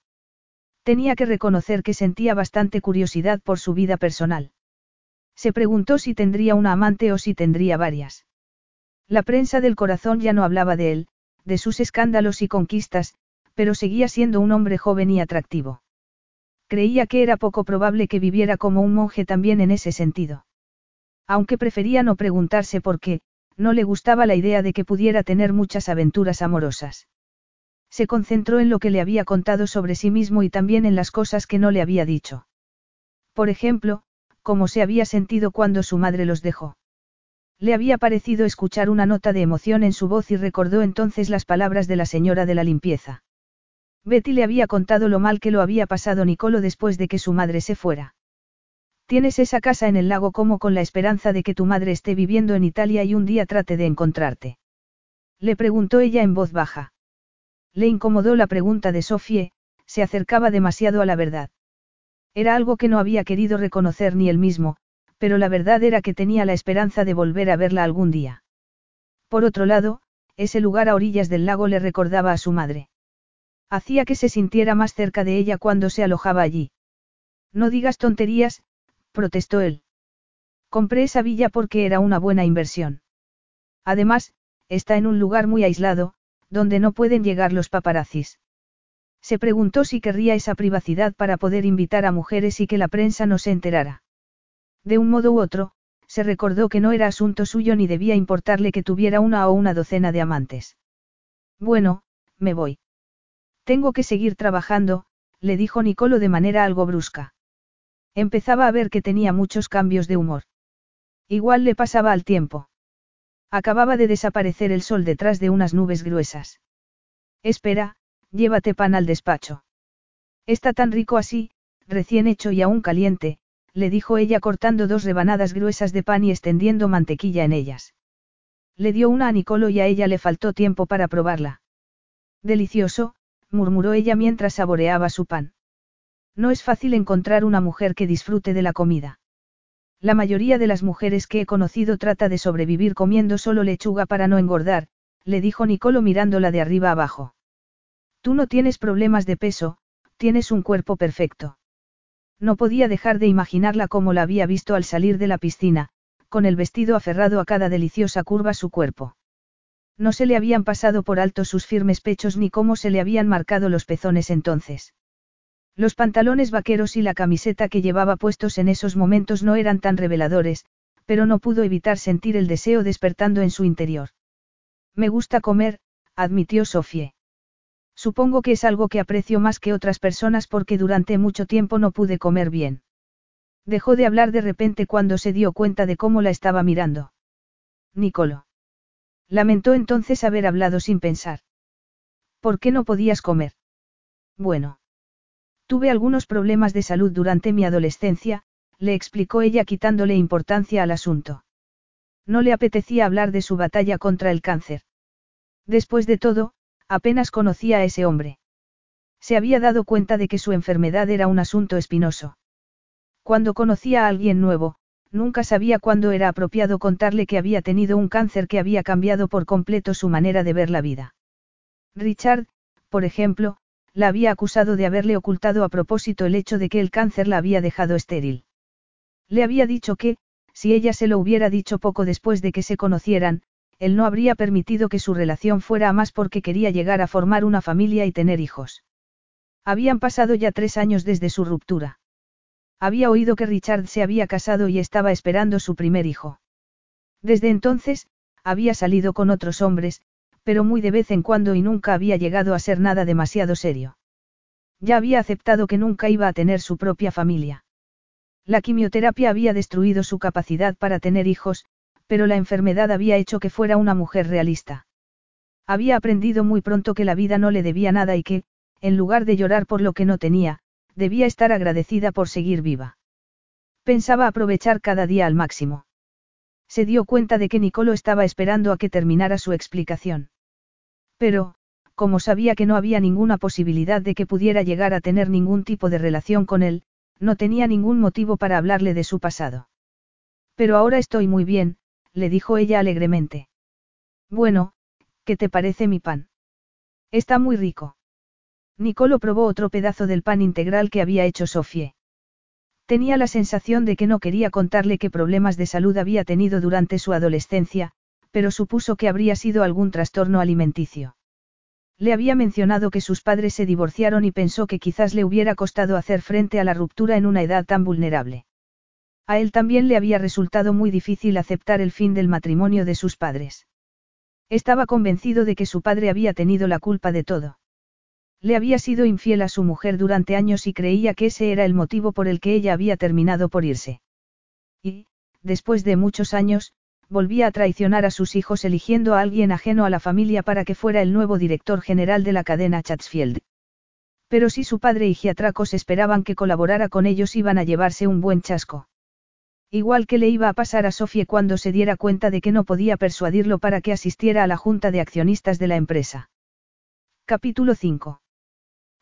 Tenía que reconocer que sentía bastante curiosidad por su vida personal. Se preguntó si tendría una amante o si tendría varias. La prensa del corazón ya no hablaba de él, de sus escándalos y conquistas, pero seguía siendo un hombre joven y atractivo. Creía que era poco probable que viviera como un monje también en ese sentido. Aunque prefería no preguntarse por qué, no le gustaba la idea de que pudiera tener muchas aventuras amorosas. Se concentró en lo que le había contado sobre sí mismo y también en las cosas que no le había dicho. Por ejemplo, cómo se había sentido cuando su madre los dejó. Le había parecido escuchar una nota de emoción en su voz y recordó entonces las palabras de la señora de la limpieza. Betty le había contado lo mal que lo había pasado Nicolo después de que su madre se fuera. Tienes esa casa en el lago como con la esperanza de que tu madre esté viviendo en Italia y un día trate de encontrarte. Le preguntó ella en voz baja. Le incomodó la pregunta de Sofie, se acercaba demasiado a la verdad. Era algo que no había querido reconocer ni él mismo, pero la verdad era que tenía la esperanza de volver a verla algún día. Por otro lado, ese lugar a orillas del lago le recordaba a su madre. Hacía que se sintiera más cerca de ella cuando se alojaba allí. No digas tonterías, protestó él. Compré esa villa porque era una buena inversión. Además, está en un lugar muy aislado, donde no pueden llegar los paparazzis. Se preguntó si querría esa privacidad para poder invitar a mujeres y que la prensa no se enterara. De un modo u otro, se recordó que no era asunto suyo ni debía importarle que tuviera una o una docena de amantes. Bueno, me voy. Tengo que seguir trabajando, le dijo Nicolo de manera algo brusca. Empezaba a ver que tenía muchos cambios de humor. Igual le pasaba al tiempo. Acababa de desaparecer el sol detrás de unas nubes gruesas. Espera, llévate pan al despacho. Está tan rico así, recién hecho y aún caliente, le dijo ella cortando dos rebanadas gruesas de pan y extendiendo mantequilla en ellas. Le dio una a Nicolo y a ella le faltó tiempo para probarla. Delicioso, murmuró ella mientras saboreaba su pan. No es fácil encontrar una mujer que disfrute de la comida. La mayoría de las mujeres que he conocido trata de sobrevivir comiendo solo lechuga para no engordar, le dijo Nicolo mirándola de arriba abajo. Tú no tienes problemas de peso, tienes un cuerpo perfecto. No podía dejar de imaginarla como la había visto al salir de la piscina, con el vestido aferrado a cada deliciosa curva su cuerpo. No se le habían pasado por alto sus firmes pechos ni cómo se le habían marcado los pezones entonces. Los pantalones vaqueros y la camiseta que llevaba puestos en esos momentos no eran tan reveladores, pero no pudo evitar sentir el deseo despertando en su interior. Me gusta comer, admitió Sofie. Supongo que es algo que aprecio más que otras personas porque durante mucho tiempo no pude comer bien. Dejó de hablar de repente cuando se dio cuenta de cómo la estaba mirando. Nicolo. Lamentó entonces haber hablado sin pensar. ¿Por qué no podías comer? Bueno. Tuve algunos problemas de salud durante mi adolescencia, le explicó ella quitándole importancia al asunto. No le apetecía hablar de su batalla contra el cáncer. Después de todo, apenas conocía a ese hombre. Se había dado cuenta de que su enfermedad era un asunto espinoso. Cuando conocía a alguien nuevo, nunca sabía cuándo era apropiado contarle que había tenido un cáncer que había cambiado por completo su manera de ver la vida. Richard, por ejemplo, la había acusado de haberle ocultado a propósito el hecho de que el cáncer la había dejado estéril. Le había dicho que, si ella se lo hubiera dicho poco después de que se conocieran, él no habría permitido que su relación fuera a más porque quería llegar a formar una familia y tener hijos. Habían pasado ya tres años desde su ruptura. Había oído que Richard se había casado y estaba esperando su primer hijo. Desde entonces, había salido con otros hombres, pero muy de vez en cuando y nunca había llegado a ser nada demasiado serio. Ya había aceptado que nunca iba a tener su propia familia. La quimioterapia había destruido su capacidad para tener hijos, pero la enfermedad había hecho que fuera una mujer realista. Había aprendido muy pronto que la vida no le debía nada y que, en lugar de llorar por lo que no tenía, debía estar agradecida por seguir viva. Pensaba aprovechar cada día al máximo. Se dio cuenta de que Nicolo estaba esperando a que terminara su explicación. Pero, como sabía que no había ninguna posibilidad de que pudiera llegar a tener ningún tipo de relación con él, no tenía ningún motivo para hablarle de su pasado. Pero ahora estoy muy bien, le dijo ella alegremente. Bueno, ¿qué te parece mi pan? Está muy rico. Nicolo probó otro pedazo del pan integral que había hecho Sofie. Tenía la sensación de que no quería contarle qué problemas de salud había tenido durante su adolescencia, pero supuso que habría sido algún trastorno alimenticio. Le había mencionado que sus padres se divorciaron y pensó que quizás le hubiera costado hacer frente a la ruptura en una edad tan vulnerable. A él también le había resultado muy difícil aceptar el fin del matrimonio de sus padres. Estaba convencido de que su padre había tenido la culpa de todo. Le había sido infiel a su mujer durante años y creía que ese era el motivo por el que ella había terminado por irse. Y, después de muchos años, volvía a traicionar a sus hijos eligiendo a alguien ajeno a la familia para que fuera el nuevo director general de la cadena Chatsfield. Pero si su padre y Giatracos esperaban que colaborara con ellos iban a llevarse un buen chasco. Igual que le iba a pasar a Sofie cuando se diera cuenta de que no podía persuadirlo para que asistiera a la junta de accionistas de la empresa. Capítulo 5.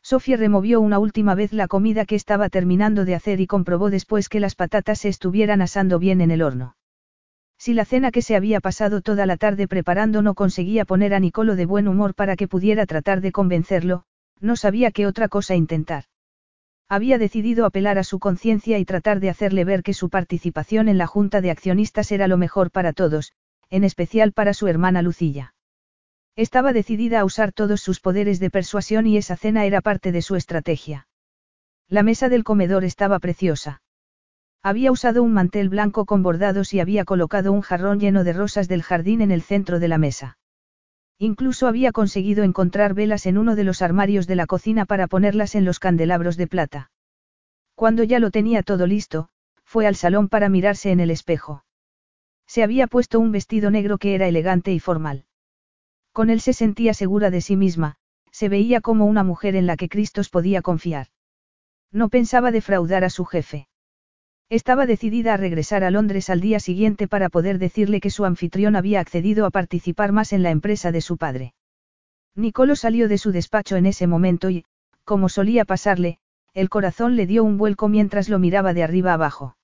Sofía removió una última vez la comida que estaba terminando de hacer y comprobó después que las patatas se estuvieran asando bien en el horno. Si la cena que se había pasado toda la tarde preparando no conseguía poner a Nicolo de buen humor para que pudiera tratar de convencerlo, no sabía qué otra cosa intentar. Había decidido apelar a su conciencia y tratar de hacerle ver que su participación en la junta de accionistas era lo mejor para todos, en especial para su hermana Lucilla. Estaba decidida a usar todos sus poderes de persuasión y esa cena era parte de su estrategia. La mesa del comedor estaba preciosa. Había usado un mantel blanco con bordados y había colocado un jarrón lleno de rosas del jardín en el centro de la mesa. Incluso había conseguido encontrar velas en uno de los armarios de la cocina para ponerlas en los candelabros de plata. Cuando ya lo tenía todo listo, fue al salón para mirarse en el espejo. Se había puesto un vestido negro que era elegante y formal. Con él se sentía segura de sí misma, se veía como una mujer en la que Cristos podía confiar. No pensaba defraudar a su jefe. Estaba decidida a regresar a Londres al día siguiente para poder decirle que su anfitrión había accedido a participar más en la empresa de su padre. Nicolo salió de su despacho en ese momento y, como solía pasarle, el corazón le dio un vuelco mientras lo miraba de arriba abajo.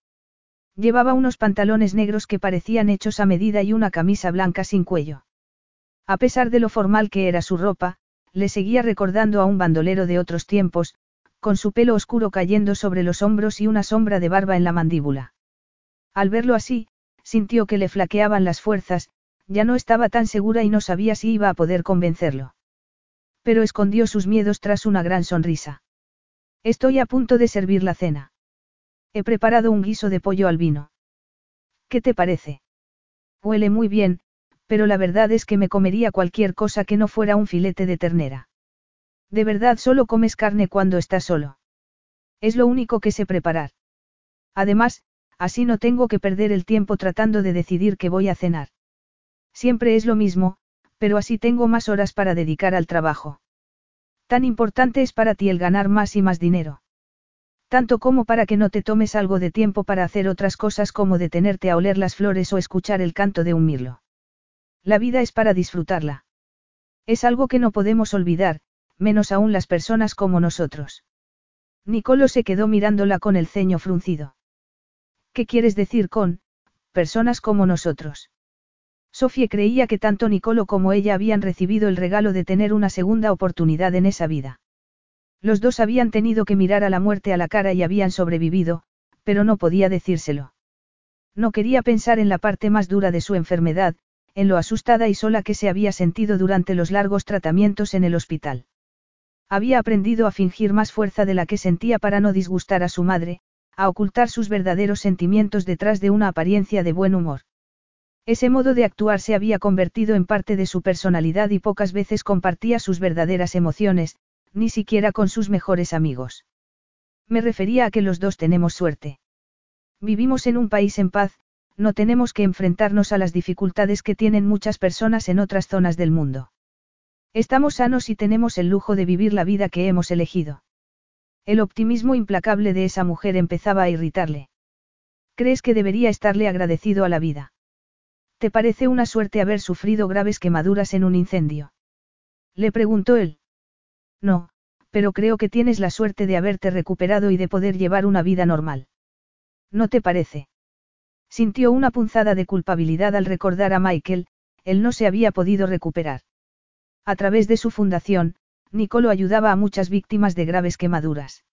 Llevaba unos pantalones negros que parecían hechos a medida y una camisa blanca sin cuello. A pesar de lo formal que era su ropa, le seguía recordando a un bandolero de otros tiempos, con su pelo oscuro cayendo sobre los hombros y una sombra de barba en la mandíbula. Al verlo así, sintió que le flaqueaban las fuerzas, ya no estaba tan segura y no sabía si iba a poder convencerlo. Pero escondió sus miedos tras una gran sonrisa. Estoy a punto de servir la cena. He preparado un guiso de pollo al vino. ¿Qué te parece? Huele muy bien, pero la verdad es que me comería cualquier cosa que no fuera un filete de ternera. De verdad solo comes carne cuando estás solo. Es lo único que sé preparar. Además, así no tengo que perder el tiempo tratando de decidir qué voy a cenar. Siempre es lo mismo, pero así tengo más horas para dedicar al trabajo. Tan importante es para ti el ganar más y más dinero. Tanto como para que no te tomes algo de tiempo para hacer otras cosas como detenerte a oler las flores o escuchar el canto de un mirlo. La vida es para disfrutarla. Es algo que no podemos olvidar, menos aún las personas como nosotros. Nicolo se quedó mirándola con el ceño fruncido. ¿Qué quieres decir con, personas como nosotros? Sofía creía que tanto Nicolo como ella habían recibido el regalo de tener una segunda oportunidad en esa vida. Los dos habían tenido que mirar a la muerte a la cara y habían sobrevivido, pero no podía decírselo. No quería pensar en la parte más dura de su enfermedad, en lo asustada y sola que se había sentido durante los largos tratamientos en el hospital. Había aprendido a fingir más fuerza de la que sentía para no disgustar a su madre, a ocultar sus verdaderos sentimientos detrás de una apariencia de buen humor. Ese modo de actuar se había convertido en parte de su personalidad y pocas veces compartía sus verdaderas emociones, ni siquiera con sus mejores amigos. Me refería a que los dos tenemos suerte. Vivimos en un país en paz, no tenemos que enfrentarnos a las dificultades que tienen muchas personas en otras zonas del mundo. Estamos sanos y tenemos el lujo de vivir la vida que hemos elegido. El optimismo implacable de esa mujer empezaba a irritarle. ¿Crees que debería estarle agradecido a la vida? ¿Te parece una suerte haber sufrido graves quemaduras en un incendio? Le preguntó él. No, pero creo que tienes la suerte de haberte recuperado y de poder llevar una vida normal. ¿No te parece? Sintió una punzada de culpabilidad al recordar a Michael, él no se había podido recuperar. A través de su fundación, Nicolo ayudaba a muchas víctimas de graves quemaduras.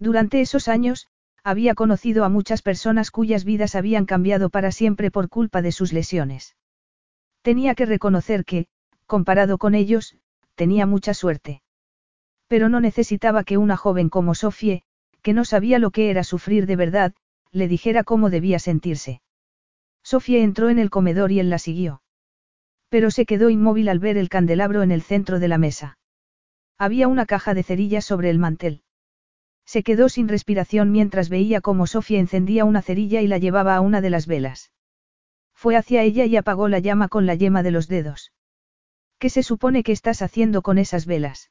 Durante esos años, había conocido a muchas personas cuyas vidas habían cambiado para siempre por culpa de sus lesiones. Tenía que reconocer que, comparado con ellos, tenía mucha suerte. Pero no necesitaba que una joven como Sofie, que no sabía lo que era sufrir de verdad, le dijera cómo debía sentirse. Sofía entró en el comedor y él la siguió. Pero se quedó inmóvil al ver el candelabro en el centro de la mesa. Había una caja de cerillas sobre el mantel. Se quedó sin respiración mientras veía cómo Sofía encendía una cerilla y la llevaba a una de las velas. Fue hacia ella y apagó la llama con la yema de los dedos. ¿Qué se supone que estás haciendo con esas velas?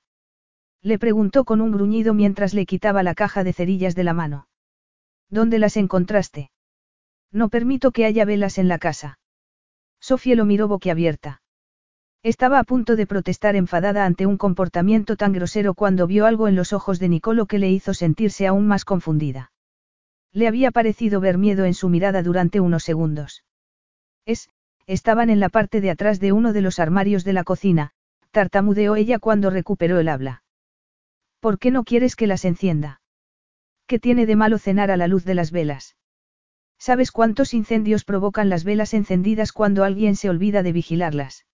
Le preguntó con un gruñido mientras le quitaba la caja de cerillas de la mano. ¿Dónde las encontraste? No permito que haya velas en la casa. Sofía lo miró boquiabierta. Estaba a punto de protestar enfadada ante un comportamiento tan grosero cuando vio algo en los ojos de Nicolo que le hizo sentirse aún más confundida. Le había parecido ver miedo en su mirada durante unos segundos. Es, estaban en la parte de atrás de uno de los armarios de la cocina, tartamudeó ella cuando recuperó el habla. ¿Por qué no quieres que las encienda? ¿Qué tiene de malo cenar a la luz de las velas? ¿Sabes cuántos incendios provocan las velas encendidas cuando alguien se olvida de vigilarlas?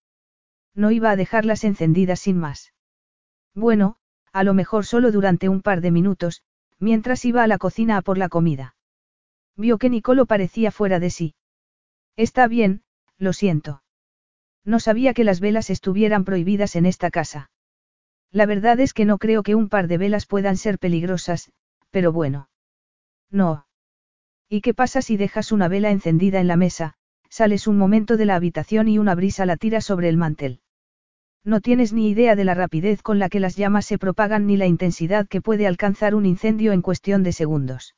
No iba a dejarlas encendidas sin más. Bueno, a lo mejor solo durante un par de minutos, mientras iba a la cocina a por la comida. Vio que Nicolo parecía fuera de sí. Está bien, lo siento. No sabía que las velas estuvieran prohibidas en esta casa. La verdad es que no creo que un par de velas puedan ser peligrosas, pero bueno. No. ¿Y qué pasa si dejas una vela encendida en la mesa, sales un momento de la habitación y una brisa la tira sobre el mantel? No tienes ni idea de la rapidez con la que las llamas se propagan ni la intensidad que puede alcanzar un incendio en cuestión de segundos.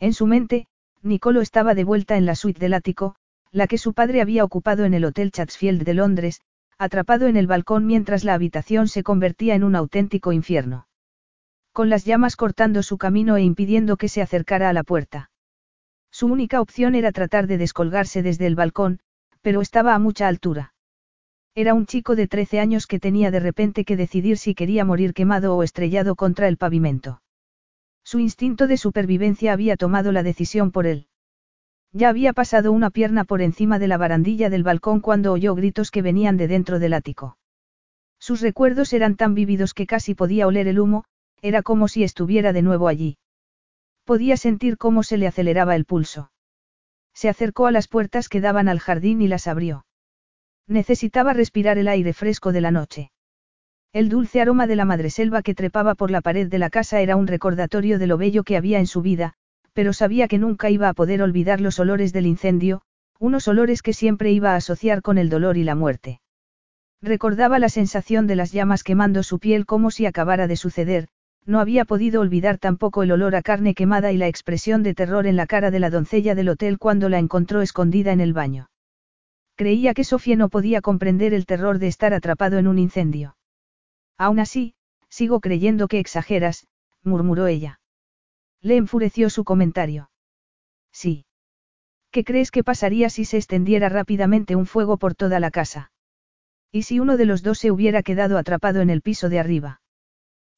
En su mente, Nicolo estaba de vuelta en la suite del ático, la que su padre había ocupado en el Hotel Chatsfield de Londres, atrapado en el balcón mientras la habitación se convertía en un auténtico infierno. Con las llamas cortando su camino e impidiendo que se acercara a la puerta. Su única opción era tratar de descolgarse desde el balcón, pero estaba a mucha altura. Era un chico de 13 años que tenía de repente que decidir si quería morir quemado o estrellado contra el pavimento. Su instinto de supervivencia había tomado la decisión por él. Ya había pasado una pierna por encima de la barandilla del balcón cuando oyó gritos que venían de dentro del ático. Sus recuerdos eran tan vívidos que casi podía oler el humo, era como si estuviera de nuevo allí. Podía sentir cómo se le aceleraba el pulso. Se acercó a las puertas que daban al jardín y las abrió. Necesitaba respirar el aire fresco de la noche. El dulce aroma de la madreselva que trepaba por la pared de la casa era un recordatorio de lo bello que había en su vida, pero sabía que nunca iba a poder olvidar los olores del incendio, unos olores que siempre iba a asociar con el dolor y la muerte. Recordaba la sensación de las llamas quemando su piel como si acabara de suceder, no había podido olvidar tampoco el olor a carne quemada y la expresión de terror en la cara de la doncella del hotel cuando la encontró escondida en el baño. Creía que Sofía no podía comprender el terror de estar atrapado en un incendio. Aún así, sigo creyendo que exageras, murmuró ella. Le enfureció su comentario. Sí. ¿Qué crees que pasaría si se extendiera rápidamente un fuego por toda la casa? ¿Y si uno de los dos se hubiera quedado atrapado en el piso de arriba?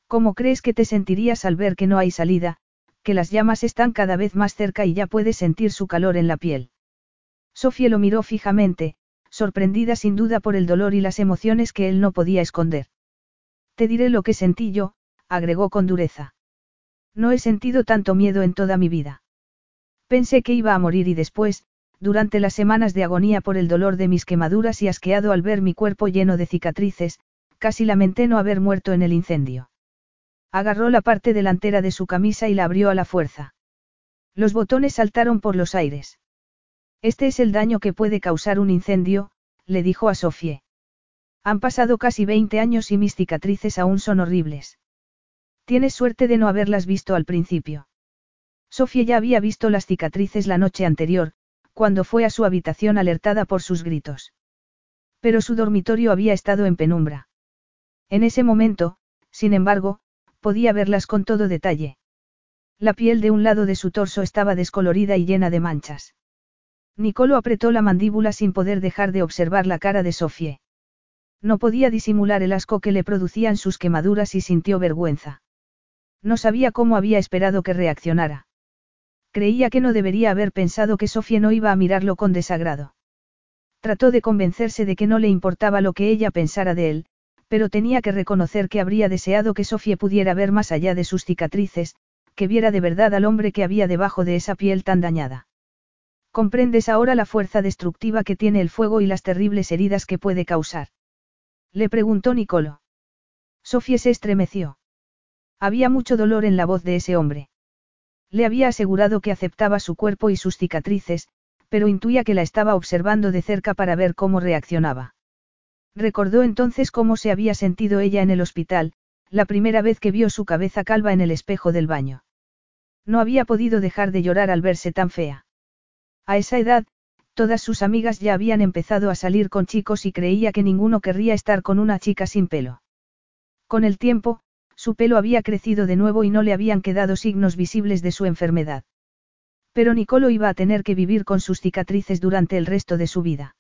¿Cómo crees que te sentirías al ver que no hay salida, que las llamas están cada vez más cerca y ya puedes sentir su calor en la piel? Sofía lo miró fijamente, sorprendida sin duda por el dolor y las emociones que él no podía esconder. Te diré lo que sentí yo, agregó con dureza. No he sentido tanto miedo en toda mi vida. Pensé que iba a morir y después, durante las semanas de agonía por el dolor de mis quemaduras y asqueado al ver mi cuerpo lleno de cicatrices, casi lamenté no haber muerto en el incendio. Agarró la parte delantera de su camisa y la abrió a la fuerza. Los botones saltaron por los aires. Este es el daño que puede causar un incendio, le dijo a Sofie. Han pasado casi 20 años y mis cicatrices aún son horribles. Tienes suerte de no haberlas visto al principio. Sofía ya había visto las cicatrices la noche anterior, cuando fue a su habitación alertada por sus gritos. Pero su dormitorio había estado en penumbra. En ese momento, sin embargo, podía verlas con todo detalle. La piel de un lado de su torso estaba descolorida y llena de manchas. Nicolo apretó la mandíbula sin poder dejar de observar la cara de Sofie. No podía disimular el asco que le producían sus quemaduras y sintió vergüenza. No sabía cómo había esperado que reaccionara. Creía que no debería haber pensado que Sofía no iba a mirarlo con desagrado. Trató de convencerse de que no le importaba lo que ella pensara de él, pero tenía que reconocer que habría deseado que Sofía pudiera ver más allá de sus cicatrices, que viera de verdad al hombre que había debajo de esa piel tan dañada. ¿Comprendes ahora la fuerza destructiva que tiene el fuego y las terribles heridas que puede causar? Le preguntó Nicolo. Sofía se estremeció. Había mucho dolor en la voz de ese hombre. Le había asegurado que aceptaba su cuerpo y sus cicatrices, pero intuía que la estaba observando de cerca para ver cómo reaccionaba. Recordó entonces cómo se había sentido ella en el hospital, la primera vez que vio su cabeza calva en el espejo del baño. No había podido dejar de llorar al verse tan fea. A esa edad, todas sus amigas ya habían empezado a salir con chicos y creía que ninguno querría estar con una chica sin pelo. Con el tiempo, su pelo había crecido de nuevo y no le habían quedado signos visibles de su enfermedad. Pero Nicolo iba a tener que vivir con sus cicatrices durante el resto de su vida.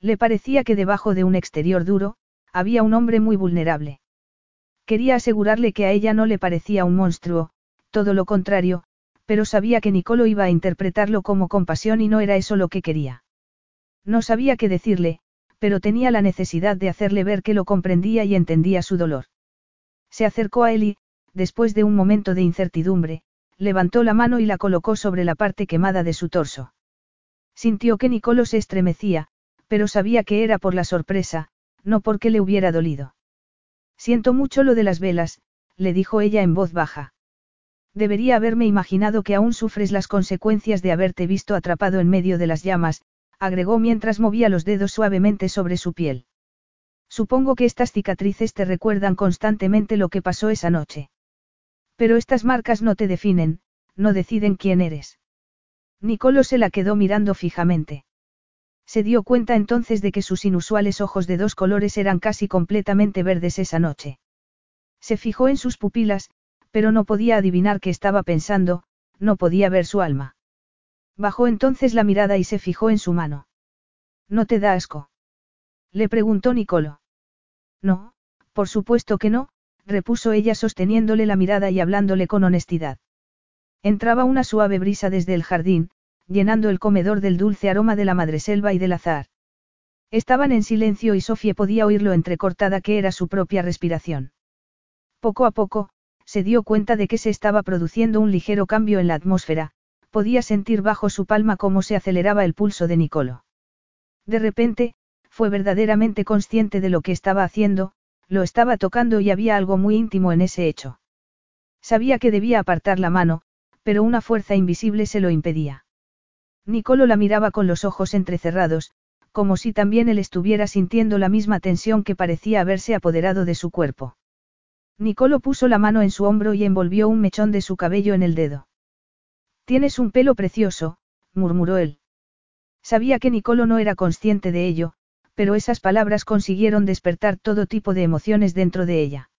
Le parecía que debajo de un exterior duro, había un hombre muy vulnerable. Quería asegurarle que a ella no le parecía un monstruo, todo lo contrario, pero sabía que Nicolo iba a interpretarlo como compasión y no era eso lo que quería. No sabía qué decirle, pero tenía la necesidad de hacerle ver que lo comprendía y entendía su dolor. Se acercó a él y, después de un momento de incertidumbre, levantó la mano y la colocó sobre la parte quemada de su torso. Sintió que Nicolo se estremecía, pero sabía que era por la sorpresa, no porque le hubiera dolido. Siento mucho lo de las velas, le dijo ella en voz baja. Debería haberme imaginado que aún sufres las consecuencias de haberte visto atrapado en medio de las llamas, agregó mientras movía los dedos suavemente sobre su piel. Supongo que estas cicatrices te recuerdan constantemente lo que pasó esa noche. Pero estas marcas no te definen, no deciden quién eres. Nicolo se la quedó mirando fijamente. Se dio cuenta entonces de que sus inusuales ojos de dos colores eran casi completamente verdes esa noche. Se fijó en sus pupilas, pero no podía adivinar qué estaba pensando, no podía ver su alma. Bajó entonces la mirada y se fijó en su mano. ¿No te da asco? Le preguntó Nicolo. No, por supuesto que no, repuso ella sosteniéndole la mirada y hablándole con honestidad. Entraba una suave brisa desde el jardín, llenando el comedor del dulce aroma de la madreselva y del azar. Estaban en silencio y Sofía podía oír lo entrecortada que era su propia respiración. Poco a poco, se dio cuenta de que se estaba produciendo un ligero cambio en la atmósfera, podía sentir bajo su palma cómo se aceleraba el pulso de Nicolo. De repente, fue verdaderamente consciente de lo que estaba haciendo, lo estaba tocando y había algo muy íntimo en ese hecho. Sabía que debía apartar la mano, pero una fuerza invisible se lo impedía. Nicolo la miraba con los ojos entrecerrados, como si también él estuviera sintiendo la misma tensión que parecía haberse apoderado de su cuerpo. Nicolo puso la mano en su hombro y envolvió un mechón de su cabello en el dedo. Tienes un pelo precioso, murmuró él. Sabía que Nicolo no era consciente de ello, pero esas palabras consiguieron despertar todo tipo de emociones dentro de ella.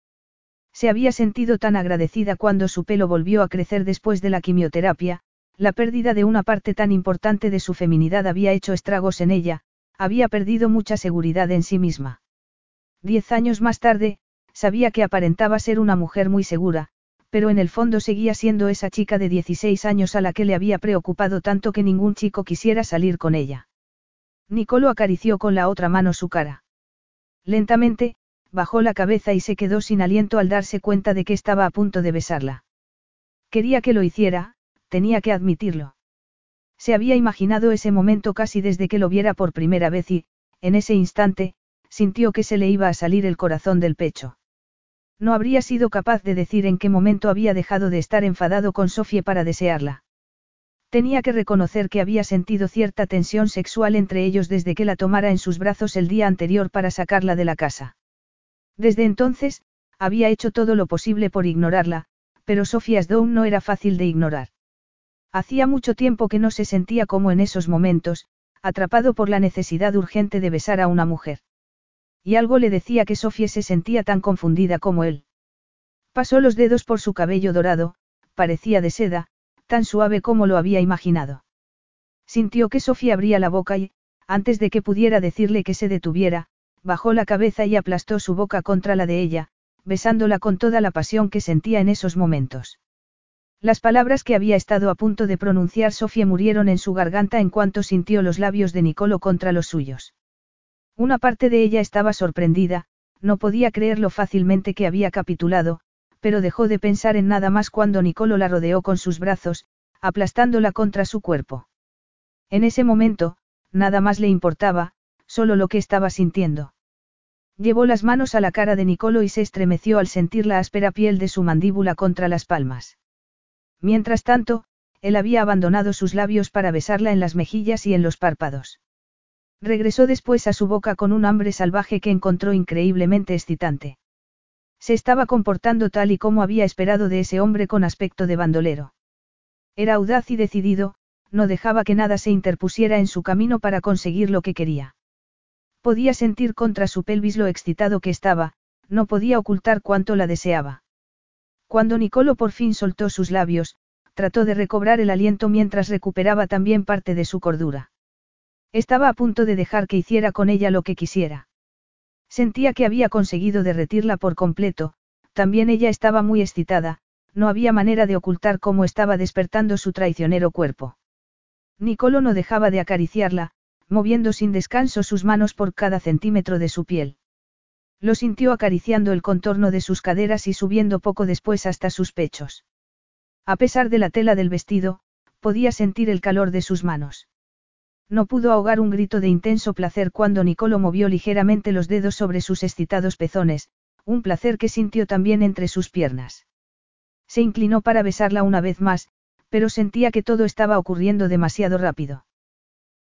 Se había sentido tan agradecida cuando su pelo volvió a crecer después de la quimioterapia, la pérdida de una parte tan importante de su feminidad había hecho estragos en ella, había perdido mucha seguridad en sí misma. Diez años más tarde, sabía que aparentaba ser una mujer muy segura, pero en el fondo seguía siendo esa chica de 16 años a la que le había preocupado tanto que ningún chico quisiera salir con ella. Nicolo acarició con la otra mano su cara. Lentamente, bajó la cabeza y se quedó sin aliento al darse cuenta de que estaba a punto de besarla. Quería que lo hiciera, tenía que admitirlo. Se había imaginado ese momento casi desde que lo viera por primera vez y, en ese instante, sintió que se le iba a salir el corazón del pecho. No habría sido capaz de decir en qué momento había dejado de estar enfadado con Sofía para desearla. Tenía que reconocer que había sentido cierta tensión sexual entre ellos desde que la tomara en sus brazos el día anterior para sacarla de la casa. Desde entonces, había hecho todo lo posible por ignorarla, pero Sofía Stone no era fácil de ignorar. Hacía mucho tiempo que no se sentía como en esos momentos, atrapado por la necesidad urgente de besar a una mujer. Y algo le decía que Sofía se sentía tan confundida como él. Pasó los dedos por su cabello dorado, parecía de seda, tan suave como lo había imaginado. Sintió que Sofía abría la boca y, antes de que pudiera decirle que se detuviera, bajó la cabeza y aplastó su boca contra la de ella, besándola con toda la pasión que sentía en esos momentos. Las palabras que había estado a punto de pronunciar Sofía murieron en su garganta en cuanto sintió los labios de Nicolo contra los suyos. Una parte de ella estaba sorprendida, no podía creerlo fácilmente que había capitulado, pero dejó de pensar en nada más cuando Nicolo la rodeó con sus brazos, aplastándola contra su cuerpo. En ese momento, nada más le importaba, solo lo que estaba sintiendo. Llevó las manos a la cara de Nicolo y se estremeció al sentir la áspera piel de su mandíbula contra las palmas. Mientras tanto, él había abandonado sus labios para besarla en las mejillas y en los párpados. Regresó después a su boca con un hambre salvaje que encontró increíblemente excitante. Se estaba comportando tal y como había esperado de ese hombre con aspecto de bandolero. Era audaz y decidido, no dejaba que nada se interpusiera en su camino para conseguir lo que quería. Podía sentir contra su pelvis lo excitado que estaba, no podía ocultar cuánto la deseaba. Cuando Nicolo por fin soltó sus labios, trató de recobrar el aliento mientras recuperaba también parte de su cordura. Estaba a punto de dejar que hiciera con ella lo que quisiera. Sentía que había conseguido derretirla por completo, también ella estaba muy excitada, no había manera de ocultar cómo estaba despertando su traicionero cuerpo. Nicolo no dejaba de acariciarla, moviendo sin descanso sus manos por cada centímetro de su piel. Lo sintió acariciando el contorno de sus caderas y subiendo poco después hasta sus pechos. A pesar de la tela del vestido, podía sentir el calor de sus manos. No pudo ahogar un grito de intenso placer cuando Nicolo movió ligeramente los dedos sobre sus excitados pezones, un placer que sintió también entre sus piernas. Se inclinó para besarla una vez más, pero sentía que todo estaba ocurriendo demasiado rápido.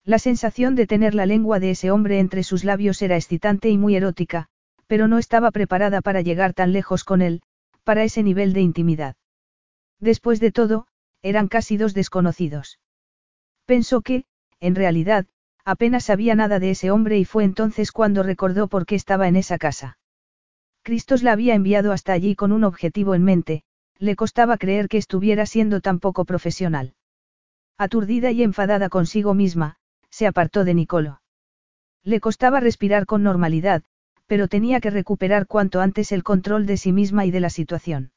La sensación de tener la lengua de ese hombre entre sus labios era excitante y muy erótica, pero no estaba preparada para llegar tan lejos con él, para ese nivel de intimidad. Después de todo, eran casi dos desconocidos. Pensó que, en realidad, apenas sabía nada de ese hombre y fue entonces cuando recordó por qué estaba en esa casa. Cristos la había enviado hasta allí con un objetivo en mente, le costaba creer que estuviera siendo tan poco profesional. Aturdida y enfadada consigo misma, se apartó de Nicolo. Le costaba respirar con normalidad, pero tenía que recuperar cuanto antes el control de sí misma y de la situación.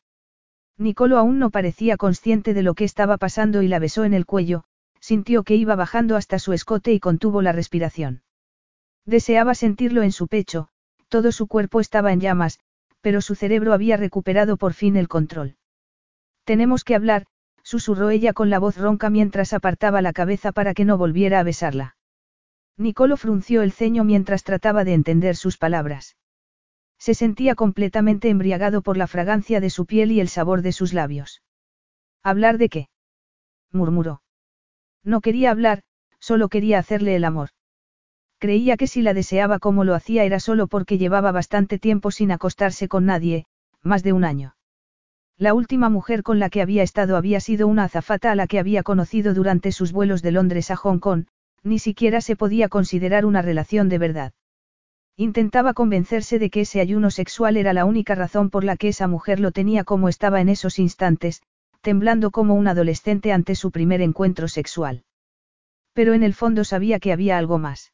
Nicolo aún no parecía consciente de lo que estaba pasando y la besó en el cuello, sintió que iba bajando hasta su escote y contuvo la respiración. Deseaba sentirlo en su pecho, todo su cuerpo estaba en llamas, pero su cerebro había recuperado por fin el control. Tenemos que hablar, susurró ella con la voz ronca mientras apartaba la cabeza para que no volviera a besarla. Nicolo frunció el ceño mientras trataba de entender sus palabras. Se sentía completamente embriagado por la fragancia de su piel y el sabor de sus labios. ¿Hablar de qué? murmuró. No quería hablar, solo quería hacerle el amor. Creía que si la deseaba como lo hacía era solo porque llevaba bastante tiempo sin acostarse con nadie, más de un año. La última mujer con la que había estado había sido una azafata a la que había conocido durante sus vuelos de Londres a Hong Kong, ni siquiera se podía considerar una relación de verdad. Intentaba convencerse de que ese ayuno sexual era la única razón por la que esa mujer lo tenía como estaba en esos instantes, temblando como un adolescente ante su primer encuentro sexual. Pero en el fondo sabía que había algo más.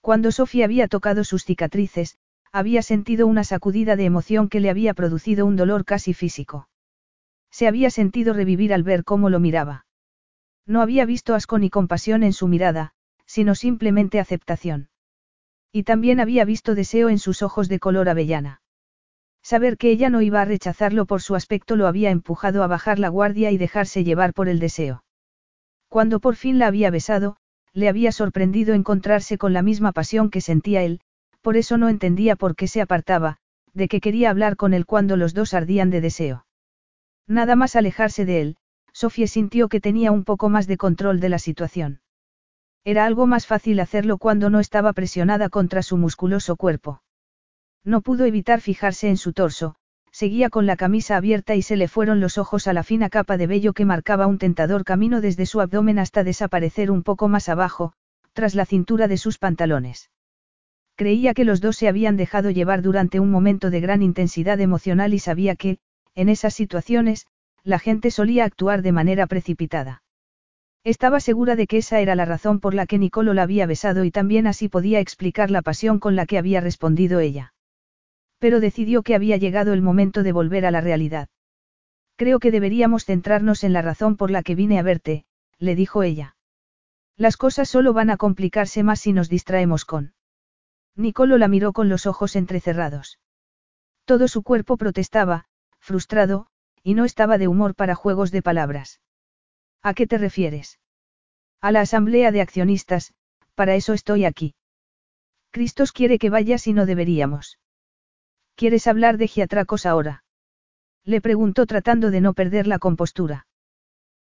Cuando Sofía había tocado sus cicatrices, había sentido una sacudida de emoción que le había producido un dolor casi físico. Se había sentido revivir al ver cómo lo miraba. No había visto asco ni compasión en su mirada, sino simplemente aceptación. Y también había visto deseo en sus ojos de color avellana. Saber que ella no iba a rechazarlo por su aspecto lo había empujado a bajar la guardia y dejarse llevar por el deseo. Cuando por fin la había besado, le había sorprendido encontrarse con la misma pasión que sentía él, por eso no entendía por qué se apartaba, de que quería hablar con él cuando los dos ardían de deseo. Nada más alejarse de él, Sofía sintió que tenía un poco más de control de la situación. Era algo más fácil hacerlo cuando no estaba presionada contra su musculoso cuerpo. No pudo evitar fijarse en su torso, seguía con la camisa abierta y se le fueron los ojos a la fina capa de vello que marcaba un tentador camino desde su abdomen hasta desaparecer un poco más abajo, tras la cintura de sus pantalones. Creía que los dos se habían dejado llevar durante un momento de gran intensidad emocional y sabía que, en esas situaciones, la gente solía actuar de manera precipitada. Estaba segura de que esa era la razón por la que Nicolo la había besado y también así podía explicar la pasión con la que había respondido ella. Pero decidió que había llegado el momento de volver a la realidad. Creo que deberíamos centrarnos en la razón por la que vine a verte, le dijo ella. Las cosas solo van a complicarse más si nos distraemos con. Nicolo la miró con los ojos entrecerrados. Todo su cuerpo protestaba, frustrado, y no estaba de humor para juegos de palabras. ¿A qué te refieres? A la asamblea de accionistas, para eso estoy aquí. Cristos quiere que vayas y no deberíamos. ¿Quieres hablar de giatracos ahora? Le preguntó tratando de no perder la compostura.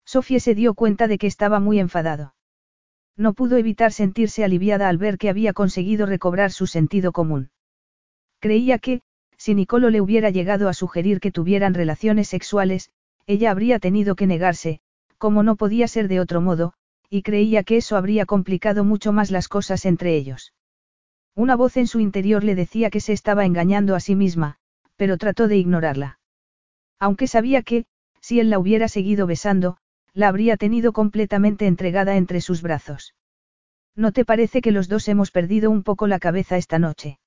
Sofía se dio cuenta de que estaba muy enfadado. No pudo evitar sentirse aliviada al ver que había conseguido recobrar su sentido común. Creía que, si Nicolo le hubiera llegado a sugerir que tuvieran relaciones sexuales, ella habría tenido que negarse, como no podía ser de otro modo, y creía que eso habría complicado mucho más las cosas entre ellos. Una voz en su interior le decía que se estaba engañando a sí misma, pero trató de ignorarla. Aunque sabía que, si él la hubiera seguido besando, la habría tenido completamente entregada entre sus brazos. ¿No te parece que los dos hemos perdido un poco la cabeza esta noche?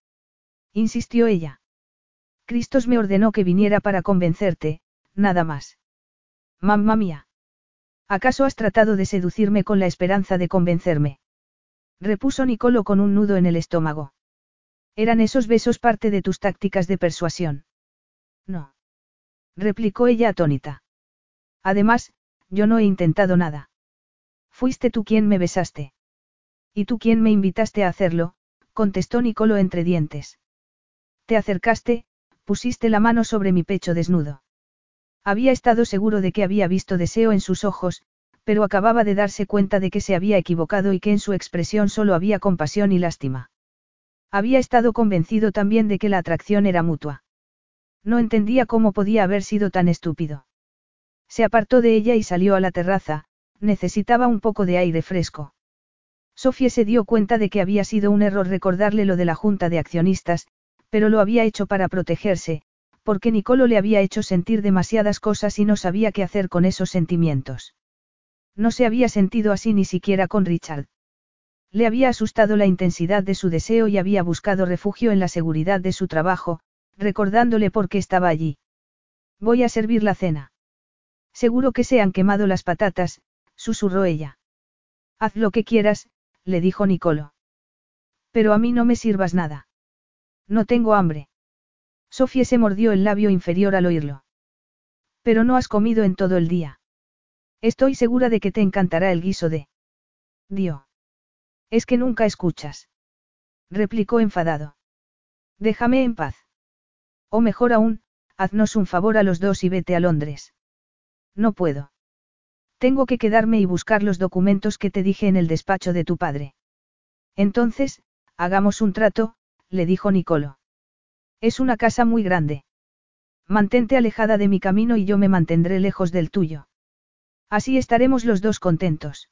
insistió ella. Cristos me ordenó que viniera para convencerte, nada más. Mamma mía. ¿Acaso has tratado de seducirme con la esperanza de convencerme? Repuso Nicolo con un nudo en el estómago. ¿Eran esos besos parte de tus tácticas de persuasión? No. Replicó ella atónita. Además, yo no he intentado nada. Fuiste tú quien me besaste. Y tú quien me invitaste a hacerlo, contestó Nicolo entre dientes. Te acercaste, pusiste la mano sobre mi pecho desnudo. Había estado seguro de que había visto deseo en sus ojos, pero acababa de darse cuenta de que se había equivocado y que en su expresión solo había compasión y lástima. Había estado convencido también de que la atracción era mutua. No entendía cómo podía haber sido tan estúpido. Se apartó de ella y salió a la terraza, necesitaba un poco de aire fresco. Sofía se dio cuenta de que había sido un error recordarle lo de la junta de accionistas, pero lo había hecho para protegerse, porque Nicolo le había hecho sentir demasiadas cosas y no sabía qué hacer con esos sentimientos. No se había sentido así ni siquiera con Richard. Le había asustado la intensidad de su deseo y había buscado refugio en la seguridad de su trabajo, recordándole por qué estaba allí. Voy a servir la cena. Seguro que se han quemado las patatas, susurró ella. Haz lo que quieras, le dijo Nicolo. Pero a mí no me sirvas nada. No tengo hambre. Sofía se mordió el labio inferior al oírlo. Pero no has comido en todo el día. Estoy segura de que te encantará el guiso de... Dio. Es que nunca escuchas. Replicó enfadado. Déjame en paz. O mejor aún, haznos un favor a los dos y vete a Londres. No puedo. Tengo que quedarme y buscar los documentos que te dije en el despacho de tu padre. Entonces, hagamos un trato, le dijo Nicolo. Es una casa muy grande. Mantente alejada de mi camino y yo me mantendré lejos del tuyo. Así estaremos los dos contentos.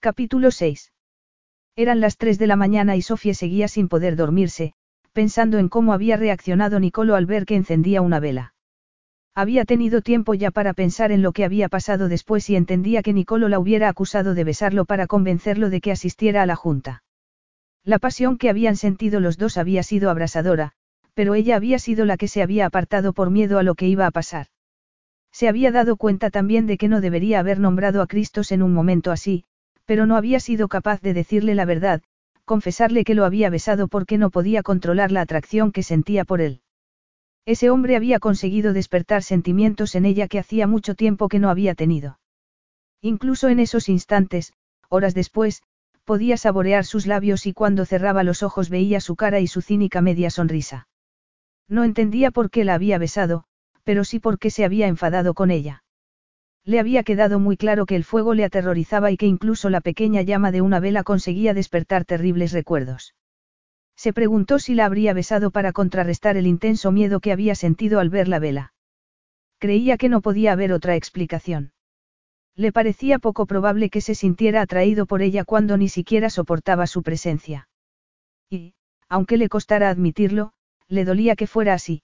Capítulo 6. Eran las 3 de la mañana y Sofía seguía sin poder dormirse, pensando en cómo había reaccionado Nicolo al ver que encendía una vela. Había tenido tiempo ya para pensar en lo que había pasado después y entendía que Nicolo la hubiera acusado de besarlo para convencerlo de que asistiera a la junta. La pasión que habían sentido los dos había sido abrasadora, pero ella había sido la que se había apartado por miedo a lo que iba a pasar. Se había dado cuenta también de que no debería haber nombrado a Cristos en un momento así, pero no había sido capaz de decirle la verdad, confesarle que lo había besado porque no podía controlar la atracción que sentía por él. Ese hombre había conseguido despertar sentimientos en ella que hacía mucho tiempo que no había tenido. Incluso en esos instantes, horas después, podía saborear sus labios y cuando cerraba los ojos veía su cara y su cínica media sonrisa. No entendía por qué la había besado, pero sí por qué se había enfadado con ella. Le había quedado muy claro que el fuego le aterrorizaba y que incluso la pequeña llama de una vela conseguía despertar terribles recuerdos. Se preguntó si la habría besado para contrarrestar el intenso miedo que había sentido al ver la vela. Creía que no podía haber otra explicación. Le parecía poco probable que se sintiera atraído por ella cuando ni siquiera soportaba su presencia. Y, aunque le costara admitirlo, le dolía que fuera así.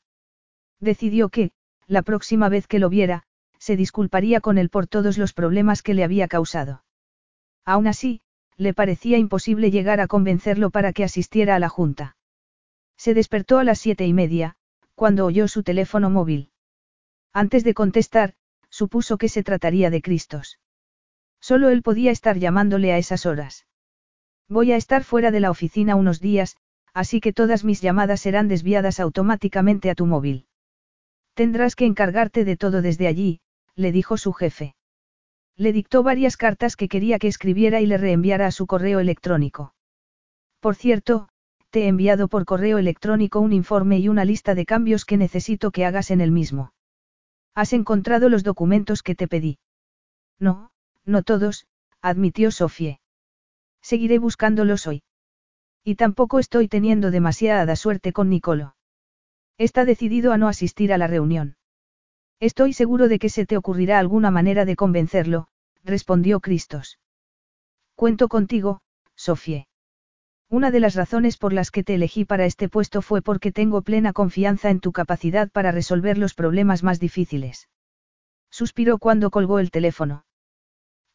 Decidió que, la próxima vez que lo viera, se disculparía con él por todos los problemas que le había causado. Aún así, le parecía imposible llegar a convencerlo para que asistiera a la junta. Se despertó a las siete y media, cuando oyó su teléfono móvil. Antes de contestar, supuso que se trataría de Cristos. Solo él podía estar llamándole a esas horas. Voy a estar fuera de la oficina unos días, así que todas mis llamadas serán desviadas automáticamente a tu móvil. Tendrás que encargarte de todo desde allí, le dijo su jefe. Le dictó varias cartas que quería que escribiera y le reenviara a su correo electrónico. Por cierto, te he enviado por correo electrónico un informe y una lista de cambios que necesito que hagas en el mismo. ¿Has encontrado los documentos que te pedí? No, no todos, admitió Sofie. Seguiré buscándolos hoy. Y tampoco estoy teniendo demasiada suerte con Nicolo. Está decidido a no asistir a la reunión. Estoy seguro de que se te ocurrirá alguna manera de convencerlo, respondió Cristos. Cuento contigo, Sofie. Una de las razones por las que te elegí para este puesto fue porque tengo plena confianza en tu capacidad para resolver los problemas más difíciles. Suspiró cuando colgó el teléfono.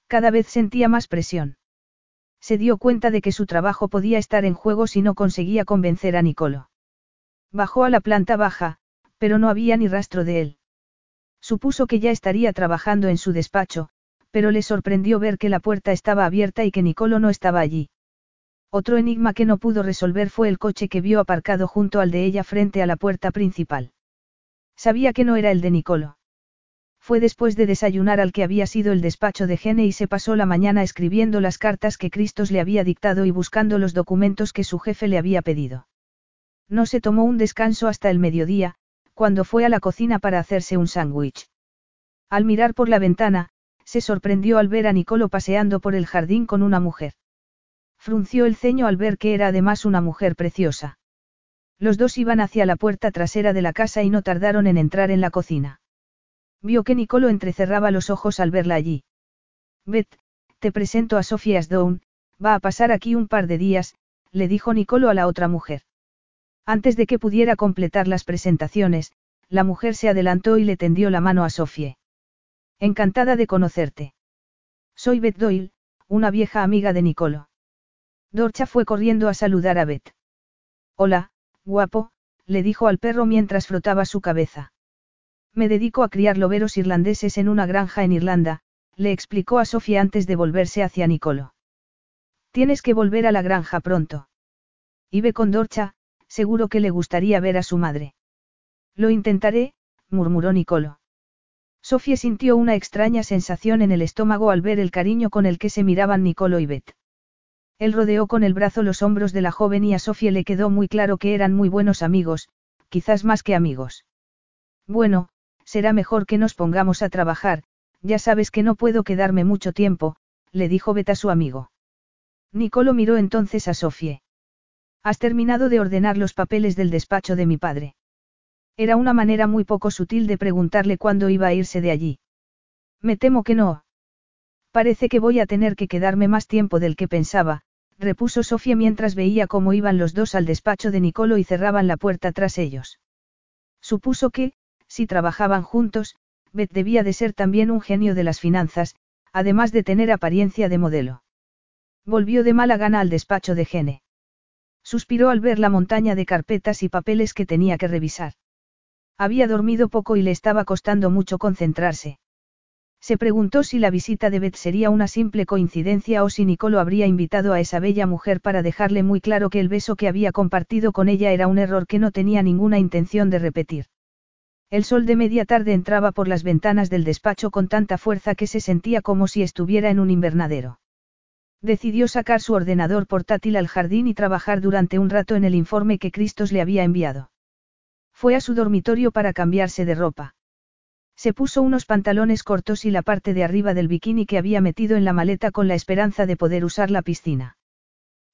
Cada vez sentía más presión. Se dio cuenta de que su trabajo podía estar en juego si no conseguía convencer a Nicolo. Bajó a la planta baja, pero no había ni rastro de él. Supuso que ya estaría trabajando en su despacho, pero le sorprendió ver que la puerta estaba abierta y que Nicolo no estaba allí. Otro enigma que no pudo resolver fue el coche que vio aparcado junto al de ella frente a la puerta principal. Sabía que no era el de Nicolo. Fue después de desayunar al que había sido el despacho de Gene y se pasó la mañana escribiendo las cartas que Cristos le había dictado y buscando los documentos que su jefe le había pedido. No se tomó un descanso hasta el mediodía, cuando fue a la cocina para hacerse un sándwich. Al mirar por la ventana, se sorprendió al ver a Nicolo paseando por el jardín con una mujer. Frunció el ceño al ver que era además una mujer preciosa. Los dos iban hacia la puerta trasera de la casa y no tardaron en entrar en la cocina. Vio que Nicolo entrecerraba los ojos al verla allí. Beth, te presento a Sofía Asdown, va a pasar aquí un par de días, le dijo Nicolo a la otra mujer. Antes de que pudiera completar las presentaciones, la mujer se adelantó y le tendió la mano a Sofie. Encantada de conocerte. Soy Beth Doyle, una vieja amiga de Nicolo. Dorcha fue corriendo a saludar a Beth. Hola, guapo, le dijo al perro mientras frotaba su cabeza. Me dedico a criar loberos irlandeses en una granja en Irlanda, le explicó a Sofía antes de volverse hacia Nicolo. Tienes que volver a la granja pronto. Y ve con Dorcha, seguro que le gustaría ver a su madre. Lo intentaré, murmuró Nicolo. Sofía sintió una extraña sensación en el estómago al ver el cariño con el que se miraban Nicolo y Beth. Él rodeó con el brazo los hombros de la joven y a Sofía le quedó muy claro que eran muy buenos amigos, quizás más que amigos. Bueno, será mejor que nos pongamos a trabajar, ya sabes que no puedo quedarme mucho tiempo, le dijo Beth a su amigo. Nicolo miró entonces a Sofía. Has terminado de ordenar los papeles del despacho de mi padre. Era una manera muy poco sutil de preguntarle cuándo iba a irse de allí. Me temo que no. Parece que voy a tener que quedarme más tiempo del que pensaba, repuso Sofía mientras veía cómo iban los dos al despacho de Nicolo y cerraban la puerta tras ellos. Supuso que, si trabajaban juntos, Beth debía de ser también un genio de las finanzas, además de tener apariencia de modelo. Volvió de mala gana al despacho de Gene. Suspiró al ver la montaña de carpetas y papeles que tenía que revisar. Había dormido poco y le estaba costando mucho concentrarse. Se preguntó si la visita de Beth sería una simple coincidencia o si Nicolo habría invitado a esa bella mujer para dejarle muy claro que el beso que había compartido con ella era un error que no tenía ninguna intención de repetir. El sol de media tarde entraba por las ventanas del despacho con tanta fuerza que se sentía como si estuviera en un invernadero. Decidió sacar su ordenador portátil al jardín y trabajar durante un rato en el informe que Cristos le había enviado. Fue a su dormitorio para cambiarse de ropa. Se puso unos pantalones cortos y la parte de arriba del bikini que había metido en la maleta con la esperanza de poder usar la piscina.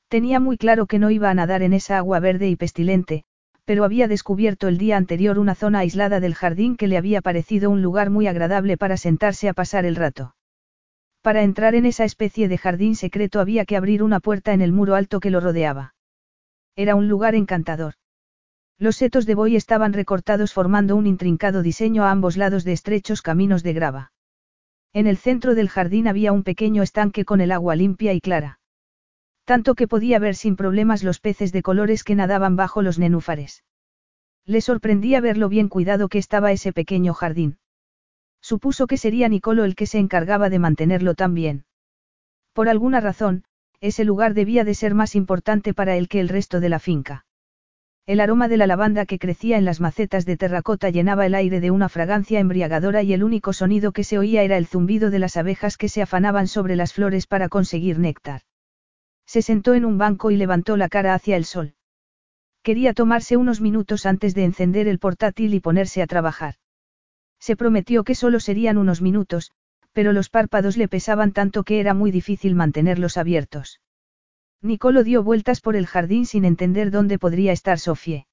Tenía muy claro que no iba a nadar en esa agua verde y pestilente, pero había descubierto el día anterior una zona aislada del jardín que le había parecido un lugar muy agradable para sentarse a pasar el rato. Para entrar en esa especie de jardín secreto había que abrir una puerta en el muro alto que lo rodeaba. Era un lugar encantador. Los setos de buey estaban recortados formando un intrincado diseño a ambos lados de estrechos caminos de grava. En el centro del jardín había un pequeño estanque con el agua limpia y clara. Tanto que podía ver sin problemas los peces de colores que nadaban bajo los nenúfares. Le sorprendía ver lo bien cuidado que estaba ese pequeño jardín. Supuso que sería Nicolo el que se encargaba de mantenerlo tan bien. Por alguna razón, ese lugar debía de ser más importante para él que el resto de la finca. El aroma de la lavanda que crecía en las macetas de terracota llenaba el aire de una fragancia embriagadora y el único sonido que se oía era el zumbido de las abejas que se afanaban sobre las flores para conseguir néctar. Se sentó en un banco y levantó la cara hacia el sol. Quería tomarse unos minutos antes de encender el portátil y ponerse a trabajar. Se prometió que solo serían unos minutos, pero los párpados le pesaban tanto que era muy difícil mantenerlos abiertos. Nicolo dio vueltas por el jardín sin entender dónde podría estar Sofie.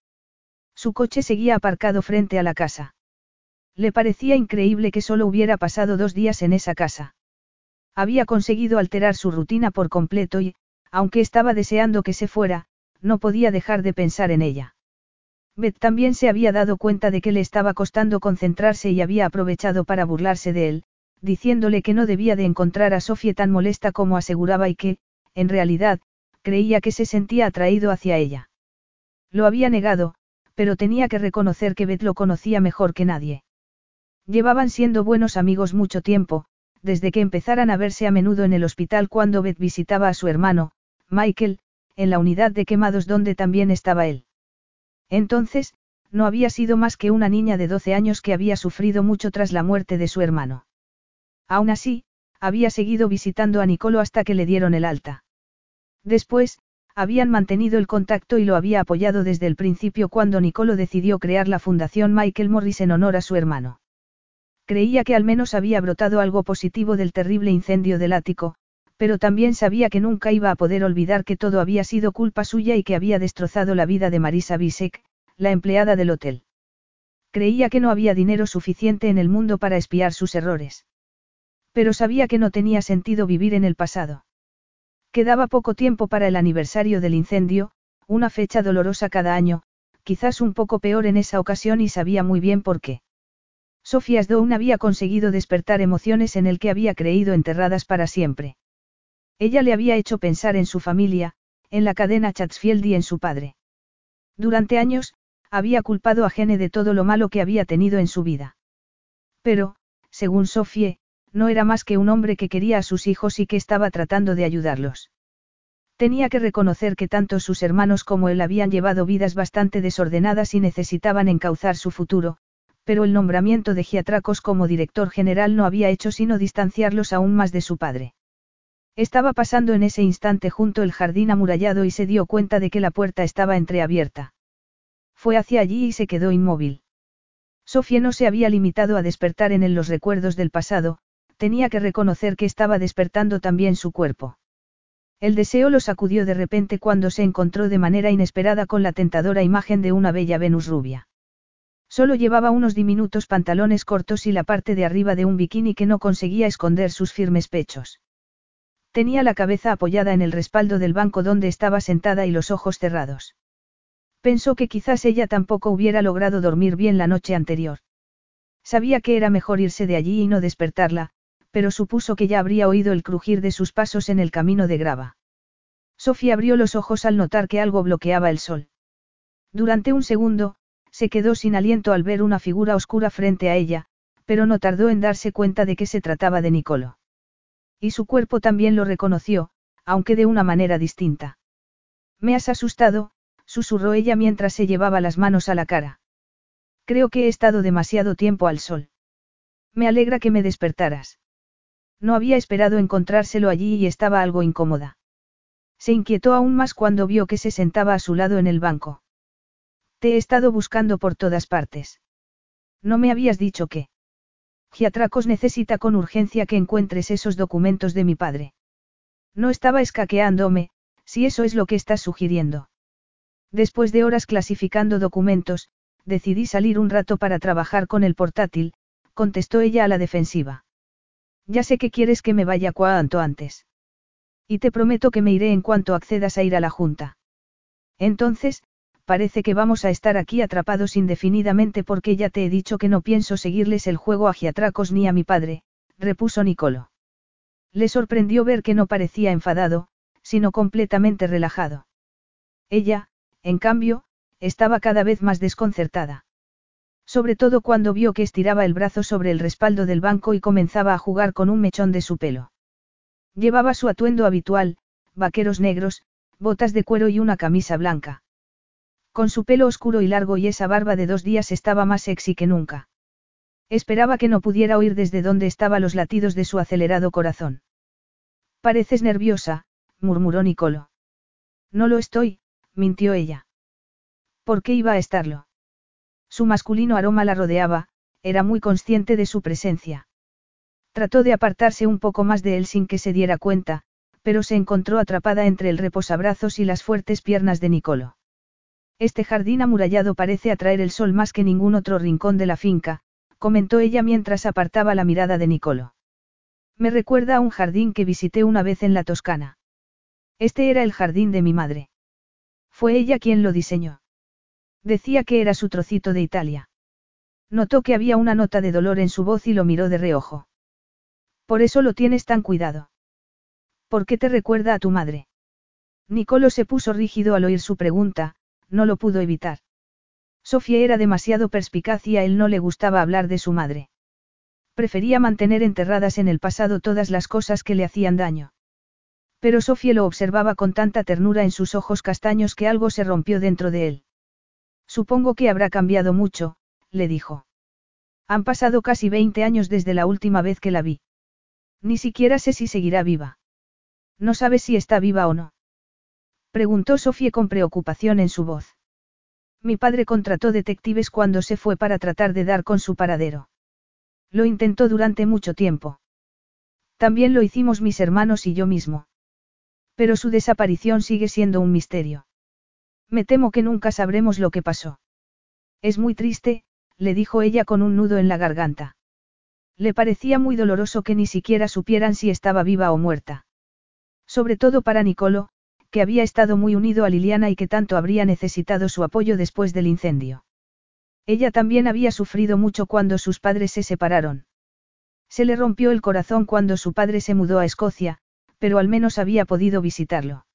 Su coche seguía aparcado frente a la casa. Le parecía increíble que solo hubiera pasado dos días en esa casa. Había conseguido alterar su rutina por completo y, aunque estaba deseando que se fuera, no podía dejar de pensar en ella. Beth también se había dado cuenta de que le estaba costando concentrarse y había aprovechado para burlarse de él, diciéndole que no debía de encontrar a Sofie tan molesta como aseguraba y que, en realidad, creía que se sentía atraído hacia ella. Lo había negado, pero tenía que reconocer que Beth lo conocía mejor que nadie. Llevaban siendo buenos amigos mucho tiempo, desde que empezaran a verse a menudo en el hospital cuando Beth visitaba a su hermano, Michael, en la unidad de quemados donde también estaba él. Entonces, no había sido más que una niña de 12 años que había sufrido mucho tras la muerte de su hermano. Aún así, había seguido visitando a Nicolo hasta que le dieron el alta. Después, habían mantenido el contacto y lo había apoyado desde el principio cuando Nicolo decidió crear la Fundación Michael Morris en honor a su hermano. Creía que al menos había brotado algo positivo del terrible incendio del ático, pero también sabía que nunca iba a poder olvidar que todo había sido culpa suya y que había destrozado la vida de Marisa Bisek, la empleada del hotel. Creía que no había dinero suficiente en el mundo para espiar sus errores. Pero sabía que no tenía sentido vivir en el pasado. Quedaba poco tiempo para el aniversario del incendio, una fecha dolorosa cada año, quizás un poco peor en esa ocasión y sabía muy bien por qué. Sofía Sdown había conseguido despertar emociones en el que había creído enterradas para siempre. Ella le había hecho pensar en su familia, en la cadena Chatsfield y en su padre. Durante años, había culpado a Gene de todo lo malo que había tenido en su vida. Pero, según Sofie, no era más que un hombre que quería a sus hijos y que estaba tratando de ayudarlos. Tenía que reconocer que tanto sus hermanos como él habían llevado vidas bastante desordenadas y necesitaban encauzar su futuro, pero el nombramiento de Giatracos como director general no había hecho sino distanciarlos aún más de su padre. Estaba pasando en ese instante junto el jardín amurallado y se dio cuenta de que la puerta estaba entreabierta. Fue hacia allí y se quedó inmóvil. Sofía no se había limitado a despertar en él los recuerdos del pasado, tenía que reconocer que estaba despertando también su cuerpo. El deseo lo sacudió de repente cuando se encontró de manera inesperada con la tentadora imagen de una bella Venus rubia. Solo llevaba unos diminutos pantalones cortos y la parte de arriba de un bikini que no conseguía esconder sus firmes pechos. Tenía la cabeza apoyada en el respaldo del banco donde estaba sentada y los ojos cerrados. Pensó que quizás ella tampoco hubiera logrado dormir bien la noche anterior. Sabía que era mejor irse de allí y no despertarla, pero supuso que ya habría oído el crujir de sus pasos en el camino de grava. Sofía abrió los ojos al notar que algo bloqueaba el sol. Durante un segundo, se quedó sin aliento al ver una figura oscura frente a ella, pero no tardó en darse cuenta de que se trataba de Nicolo. Y su cuerpo también lo reconoció, aunque de una manera distinta. Me has asustado, susurró ella mientras se llevaba las manos a la cara. Creo que he estado demasiado tiempo al sol. Me alegra que me despertaras. No había esperado encontrárselo allí y estaba algo incómoda. Se inquietó aún más cuando vio que se sentaba a su lado en el banco. Te he estado buscando por todas partes. No me habías dicho que. Giatracos necesita con urgencia que encuentres esos documentos de mi padre. No estaba escaqueándome, si eso es lo que estás sugiriendo. Después de horas clasificando documentos, decidí salir un rato para trabajar con el portátil, contestó ella a la defensiva. Ya sé que quieres que me vaya cuanto antes. Y te prometo que me iré en cuanto accedas a ir a la Junta. Entonces, parece que vamos a estar aquí atrapados indefinidamente porque ya te he dicho que no pienso seguirles el juego a Giatracos ni a mi padre, repuso Nicolo. Le sorprendió ver que no parecía enfadado, sino completamente relajado. Ella, en cambio, estaba cada vez más desconcertada. Sobre todo cuando vio que estiraba el brazo sobre el respaldo del banco y comenzaba a jugar con un mechón de su pelo. Llevaba su atuendo habitual, vaqueros negros, botas de cuero y una camisa blanca. Con su pelo oscuro y largo y esa barba de dos días estaba más sexy que nunca. Esperaba que no pudiera oír desde donde estaba los latidos de su acelerado corazón. Pareces nerviosa, murmuró Nicolo. No lo estoy, mintió ella. ¿Por qué iba a estarlo? Su masculino aroma la rodeaba, era muy consciente de su presencia. Trató de apartarse un poco más de él sin que se diera cuenta, pero se encontró atrapada entre el reposabrazos y las fuertes piernas de Nicolo. Este jardín amurallado parece atraer el sol más que ningún otro rincón de la finca, comentó ella mientras apartaba la mirada de Nicolo. Me recuerda a un jardín que visité una vez en la Toscana. Este era el jardín de mi madre. Fue ella quien lo diseñó. Decía que era su trocito de Italia. Notó que había una nota de dolor en su voz y lo miró de reojo. Por eso lo tienes tan cuidado. ¿Por qué te recuerda a tu madre? Nicolo se puso rígido al oír su pregunta, no lo pudo evitar. Sofía era demasiado perspicaz y a él no le gustaba hablar de su madre. Prefería mantener enterradas en el pasado todas las cosas que le hacían daño. Pero Sofía lo observaba con tanta ternura en sus ojos castaños que algo se rompió dentro de él. Supongo que habrá cambiado mucho, le dijo. Han pasado casi 20 años desde la última vez que la vi. Ni siquiera sé si seguirá viva. No sabes si está viva o no. Preguntó Sofía con preocupación en su voz. Mi padre contrató detectives cuando se fue para tratar de dar con su paradero. Lo intentó durante mucho tiempo. También lo hicimos mis hermanos y yo mismo. Pero su desaparición sigue siendo un misterio. Me temo que nunca sabremos lo que pasó. Es muy triste, le dijo ella con un nudo en la garganta. Le parecía muy doloroso que ni siquiera supieran si estaba viva o muerta. Sobre todo para Nicolo, que había estado muy unido a Liliana y que tanto habría necesitado su apoyo después del incendio. Ella también había sufrido mucho cuando sus padres se separaron. Se le rompió el corazón cuando su padre se mudó a Escocia, pero al menos había podido visitarlo.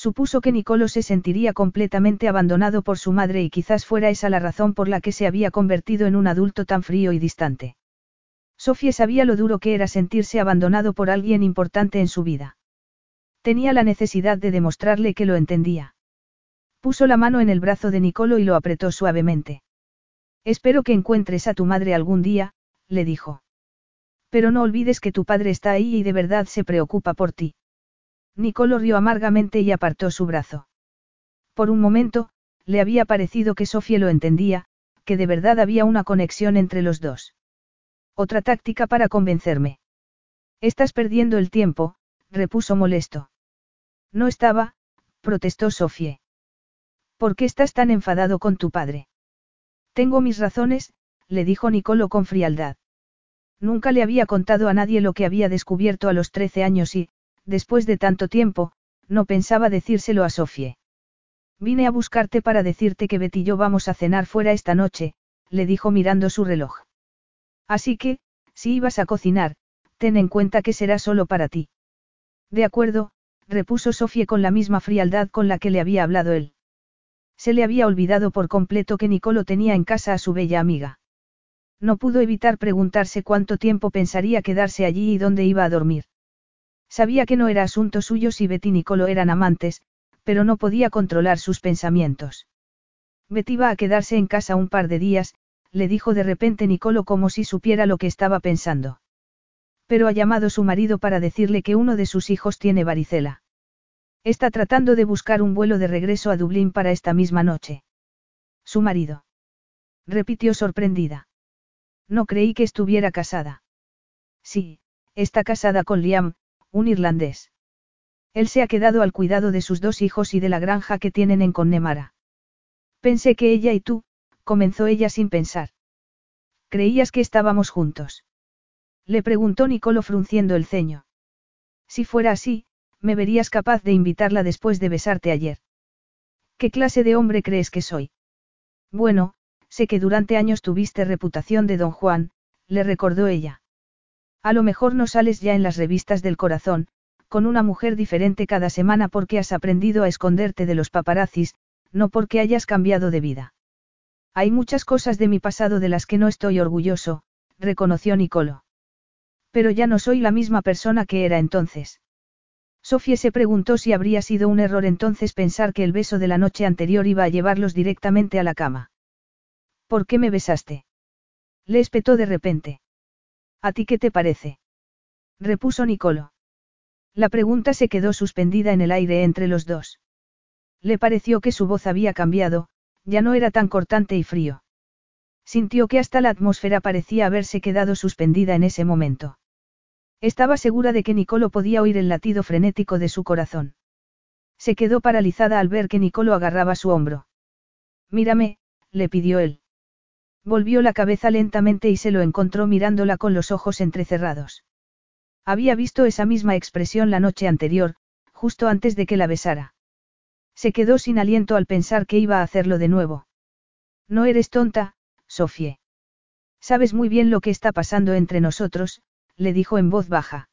Supuso que Nicolo se sentiría completamente abandonado por su madre y quizás fuera esa la razón por la que se había convertido en un adulto tan frío y distante. Sofía sabía lo duro que era sentirse abandonado por alguien importante en su vida. Tenía la necesidad de demostrarle que lo entendía. Puso la mano en el brazo de Nicolo y lo apretó suavemente. Espero que encuentres a tu madre algún día, le dijo. Pero no olvides que tu padre está ahí y de verdad se preocupa por ti. Nicolo rió amargamente y apartó su brazo. Por un momento, le había parecido que Sofía lo entendía, que de verdad había una conexión entre los dos. Otra táctica para convencerme. Estás perdiendo el tiempo, repuso molesto. No estaba, protestó Sofía. ¿Por qué estás tan enfadado con tu padre? Tengo mis razones, le dijo Nicolo con frialdad. Nunca le había contado a nadie lo que había descubierto a los trece años y, después de tanto tiempo, no pensaba decírselo a Sofie. Vine a buscarte para decirte que Betty y yo vamos a cenar fuera esta noche, le dijo mirando su reloj. Así que, si ibas a cocinar, ten en cuenta que será solo para ti. De acuerdo, repuso Sofie con la misma frialdad con la que le había hablado él. Se le había olvidado por completo que Nicolo tenía en casa a su bella amiga. No pudo evitar preguntarse cuánto tiempo pensaría quedarse allí y dónde iba a dormir. Sabía que no era asunto suyo si Betty y Nicolo eran amantes, pero no podía controlar sus pensamientos. Betty iba a quedarse en casa un par de días, le dijo de repente Nicolo como si supiera lo que estaba pensando. Pero ha llamado su marido para decirle que uno de sus hijos tiene varicela. Está tratando de buscar un vuelo de regreso a Dublín para esta misma noche. Su marido. Repitió sorprendida. No creí que estuviera casada. Sí, está casada con Liam, un irlandés. Él se ha quedado al cuidado de sus dos hijos y de la granja que tienen en Connemara. Pensé que ella y tú, comenzó ella sin pensar. ¿Creías que estábamos juntos? Le preguntó Nicolo frunciendo el ceño. Si fuera así, me verías capaz de invitarla después de besarte ayer. ¿Qué clase de hombre crees que soy? Bueno, sé que durante años tuviste reputación de don Juan, le recordó ella. A lo mejor no sales ya en las revistas del corazón, con una mujer diferente cada semana porque has aprendido a esconderte de los paparazzis, no porque hayas cambiado de vida. Hay muchas cosas de mi pasado de las que no estoy orgulloso, reconoció Nicolo. Pero ya no soy la misma persona que era entonces. Sofía se preguntó si habría sido un error entonces pensar que el beso de la noche anterior iba a llevarlos directamente a la cama. ¿Por qué me besaste? Le espetó de repente. ¿A ti qué te parece? repuso Nicolo. La pregunta se quedó suspendida en el aire entre los dos. Le pareció que su voz había cambiado, ya no era tan cortante y frío. Sintió que hasta la atmósfera parecía haberse quedado suspendida en ese momento. Estaba segura de que Nicolo podía oír el latido frenético de su corazón. Se quedó paralizada al ver que Nicolo agarraba su hombro. Mírame, le pidió él. Volvió la cabeza lentamente y se lo encontró mirándola con los ojos entrecerrados. Había visto esa misma expresión la noche anterior, justo antes de que la besara. Se quedó sin aliento al pensar que iba a hacerlo de nuevo. No eres tonta, Sofie. Sabes muy bien lo que está pasando entre nosotros, le dijo en voz baja.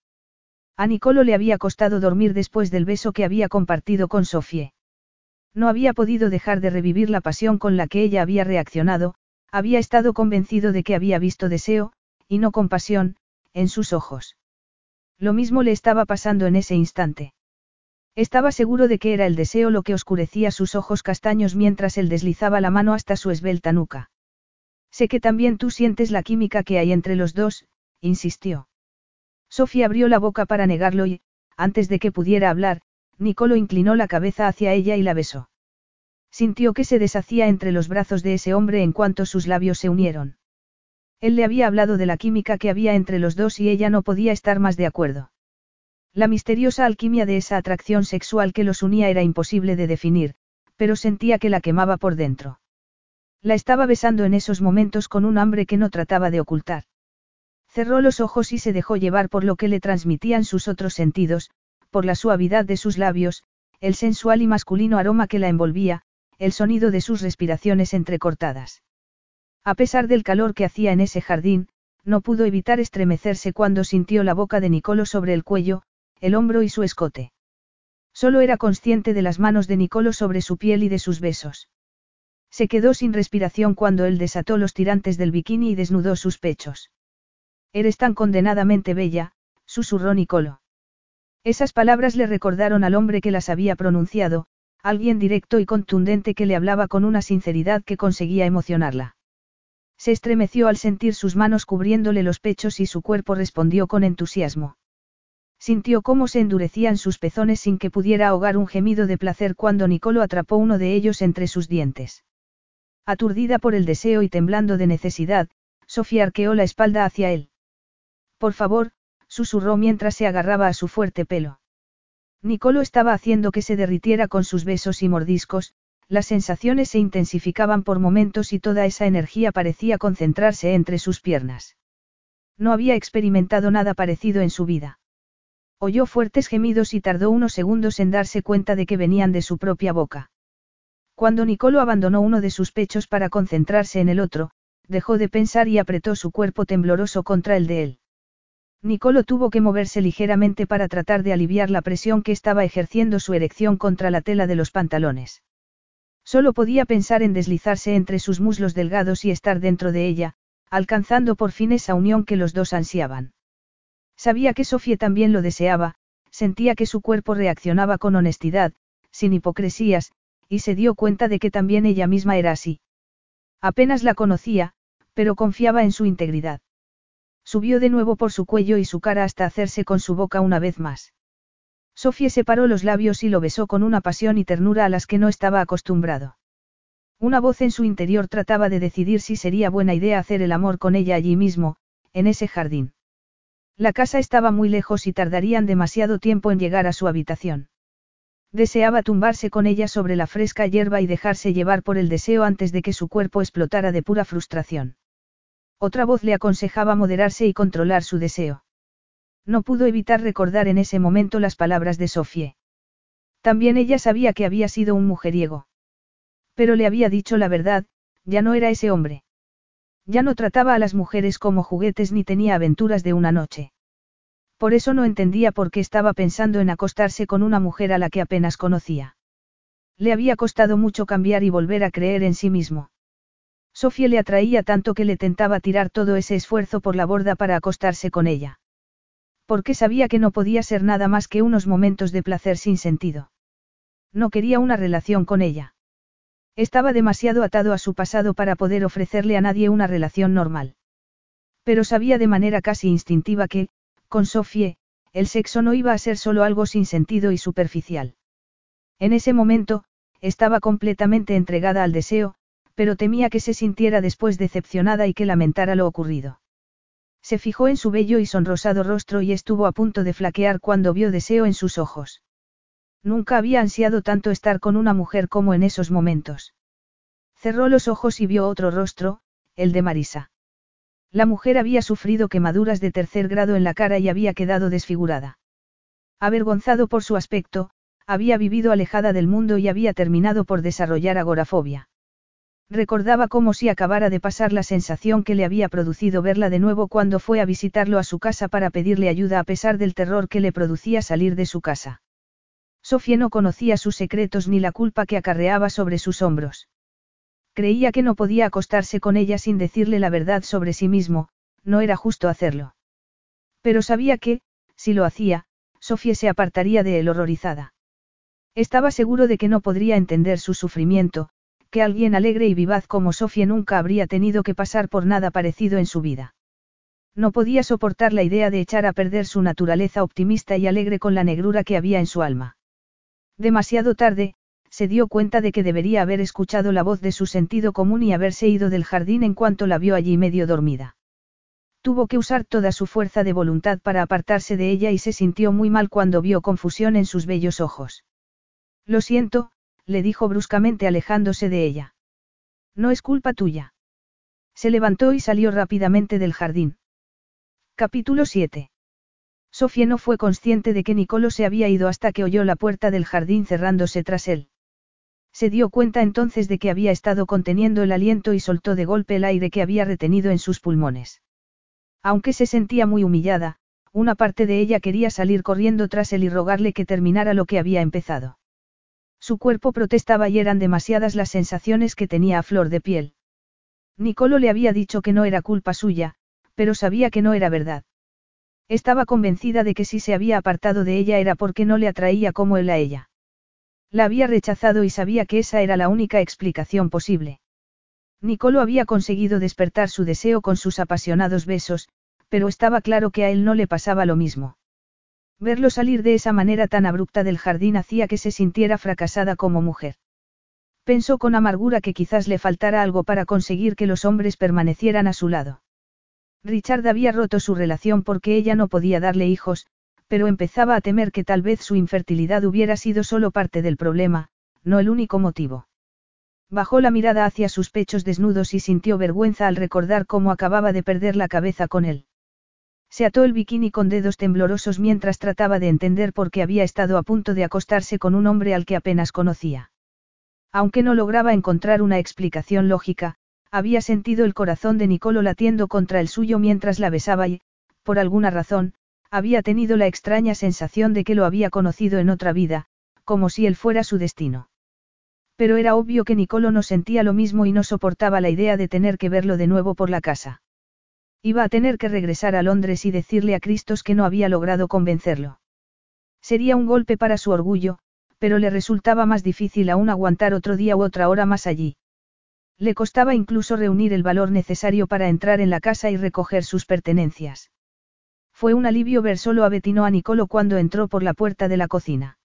A Nicolo le había costado dormir después del beso que había compartido con Sofie. No había podido dejar de revivir la pasión con la que ella había reaccionado, había estado convencido de que había visto deseo, y no compasión, en sus ojos. Lo mismo le estaba pasando en ese instante. Estaba seguro de que era el deseo lo que oscurecía sus ojos castaños mientras él deslizaba la mano hasta su esbelta nuca. Sé que también tú sientes la química que hay entre los dos, insistió. Sofía abrió la boca para negarlo y, antes de que pudiera hablar, Nicolo inclinó la cabeza hacia ella y la besó. Sintió que se deshacía entre los brazos de ese hombre en cuanto sus labios se unieron. Él le había hablado de la química que había entre los dos y ella no podía estar más de acuerdo. La misteriosa alquimia de esa atracción sexual que los unía era imposible de definir, pero sentía que la quemaba por dentro. La estaba besando en esos momentos con un hambre que no trataba de ocultar. Cerró los ojos y se dejó llevar por lo que le transmitían sus otros sentidos, por la suavidad de sus labios, el sensual y masculino aroma que la envolvía, el sonido de sus respiraciones entrecortadas. A pesar del calor que hacía en ese jardín, no pudo evitar estremecerse cuando sintió la boca de Nicolo sobre el cuello, el hombro y su escote. Solo era consciente de las manos de Nicolo sobre su piel y de sus besos. Se quedó sin respiración cuando él desató los tirantes del bikini y desnudó sus pechos. Eres tan condenadamente bella, susurró Nicolo. Esas palabras le recordaron al hombre que las había pronunciado, alguien directo y contundente que le hablaba con una sinceridad que conseguía emocionarla. Se estremeció al sentir sus manos cubriéndole los pechos y su cuerpo respondió con entusiasmo. Sintió cómo se endurecían sus pezones sin que pudiera ahogar un gemido de placer cuando Nicolo atrapó uno de ellos entre sus dientes. Aturdida por el deseo y temblando de necesidad, Sofía arqueó la espalda hacia él. Por favor, susurró mientras se agarraba a su fuerte pelo. Nicolo estaba haciendo que se derritiera con sus besos y mordiscos, las sensaciones se intensificaban por momentos y toda esa energía parecía concentrarse entre sus piernas. No había experimentado nada parecido en su vida. Oyó fuertes gemidos y tardó unos segundos en darse cuenta de que venían de su propia boca. Cuando Nicolo abandonó uno de sus pechos para concentrarse en el otro, dejó de pensar y apretó su cuerpo tembloroso contra el de él. Nicolo tuvo que moverse ligeramente para tratar de aliviar la presión que estaba ejerciendo su erección contra la tela de los pantalones. Solo podía pensar en deslizarse entre sus muslos delgados y estar dentro de ella, alcanzando por fin esa unión que los dos ansiaban. Sabía que Sofía también lo deseaba, sentía que su cuerpo reaccionaba con honestidad, sin hipocresías, y se dio cuenta de que también ella misma era así. Apenas la conocía, pero confiaba en su integridad. Subió de nuevo por su cuello y su cara hasta hacerse con su boca una vez más. Sofía separó los labios y lo besó con una pasión y ternura a las que no estaba acostumbrado. Una voz en su interior trataba de decidir si sería buena idea hacer el amor con ella allí mismo, en ese jardín. La casa estaba muy lejos y tardarían demasiado tiempo en llegar a su habitación. Deseaba tumbarse con ella sobre la fresca hierba y dejarse llevar por el deseo antes de que su cuerpo explotara de pura frustración. Otra voz le aconsejaba moderarse y controlar su deseo. No pudo evitar recordar en ese momento las palabras de Sofie. También ella sabía que había sido un mujeriego. Pero le había dicho la verdad, ya no era ese hombre. Ya no trataba a las mujeres como juguetes ni tenía aventuras de una noche. Por eso no entendía por qué estaba pensando en acostarse con una mujer a la que apenas conocía. Le había costado mucho cambiar y volver a creer en sí mismo. Sofía le atraía tanto que le tentaba tirar todo ese esfuerzo por la borda para acostarse con ella porque sabía que no podía ser nada más que unos momentos de placer sin sentido. No quería una relación con ella. Estaba demasiado atado a su pasado para poder ofrecerle a nadie una relación normal. Pero sabía de manera casi instintiva que, con Sofie, el sexo no iba a ser solo algo sin sentido y superficial. En ese momento, estaba completamente entregada al deseo, pero temía que se sintiera después decepcionada y que lamentara lo ocurrido. Se fijó en su bello y sonrosado rostro y estuvo a punto de flaquear cuando vio deseo en sus ojos. Nunca había ansiado tanto estar con una mujer como en esos momentos. Cerró los ojos y vio otro rostro, el de Marisa. La mujer había sufrido quemaduras de tercer grado en la cara y había quedado desfigurada. Avergonzado por su aspecto, había vivido alejada del mundo y había terminado por desarrollar agorafobia. Recordaba como si acabara de pasar la sensación que le había producido verla de nuevo cuando fue a visitarlo a su casa para pedirle ayuda a pesar del terror que le producía salir de su casa. Sofía no conocía sus secretos ni la culpa que acarreaba sobre sus hombros. Creía que no podía acostarse con ella sin decirle la verdad sobre sí mismo, no era justo hacerlo. Pero sabía que, si lo hacía, Sofía se apartaría de él horrorizada. Estaba seguro de que no podría entender su sufrimiento, que alguien alegre y vivaz como Sofía nunca habría tenido que pasar por nada parecido en su vida. No podía soportar la idea de echar a perder su naturaleza optimista y alegre con la negrura que había en su alma. Demasiado tarde, se dio cuenta de que debería haber escuchado la voz de su sentido común y haberse ido del jardín en cuanto la vio allí medio dormida. Tuvo que usar toda su fuerza de voluntad para apartarse de ella y se sintió muy mal cuando vio confusión en sus bellos ojos. Lo siento, le dijo bruscamente alejándose de ella. No es culpa tuya. Se levantó y salió rápidamente del jardín. Capítulo 7. Sofía no fue consciente de que Nicolo se había ido hasta que oyó la puerta del jardín cerrándose tras él. Se dio cuenta entonces de que había estado conteniendo el aliento y soltó de golpe el aire que había retenido en sus pulmones. Aunque se sentía muy humillada, una parte de ella quería salir corriendo tras él y rogarle que terminara lo que había empezado. Su cuerpo protestaba y eran demasiadas las sensaciones que tenía a flor de piel. Nicolo le había dicho que no era culpa suya, pero sabía que no era verdad. Estaba convencida de que si se había apartado de ella era porque no le atraía como él a ella. La había rechazado y sabía que esa era la única explicación posible. Nicolo había conseguido despertar su deseo con sus apasionados besos, pero estaba claro que a él no le pasaba lo mismo. Verlo salir de esa manera tan abrupta del jardín hacía que se sintiera fracasada como mujer. Pensó con amargura que quizás le faltara algo para conseguir que los hombres permanecieran a su lado. Richard había roto su relación porque ella no podía darle hijos, pero empezaba a temer que tal vez su infertilidad hubiera sido solo parte del problema, no el único motivo. Bajó la mirada hacia sus pechos desnudos y sintió vergüenza al recordar cómo acababa de perder la cabeza con él. Se ató el bikini con dedos temblorosos mientras trataba de entender por qué había estado a punto de acostarse con un hombre al que apenas conocía. Aunque no lograba encontrar una explicación lógica, había sentido el corazón de Nicolo latiendo contra el suyo mientras la besaba y, por alguna razón, había tenido la extraña sensación de que lo había conocido en otra vida, como si él fuera su destino. Pero era obvio que Nicolo no sentía lo mismo y no soportaba la idea de tener que verlo de nuevo por la casa. Iba a tener que regresar a Londres y decirle a Cristos que no había logrado convencerlo. Sería un golpe para su orgullo, pero le resultaba más difícil aún aguantar otro día u otra hora más allí. Le costaba incluso reunir el valor necesario para entrar en la casa y recoger sus pertenencias. Fue un alivio ver solo a Betino a Nicolo cuando entró por la puerta de la cocina.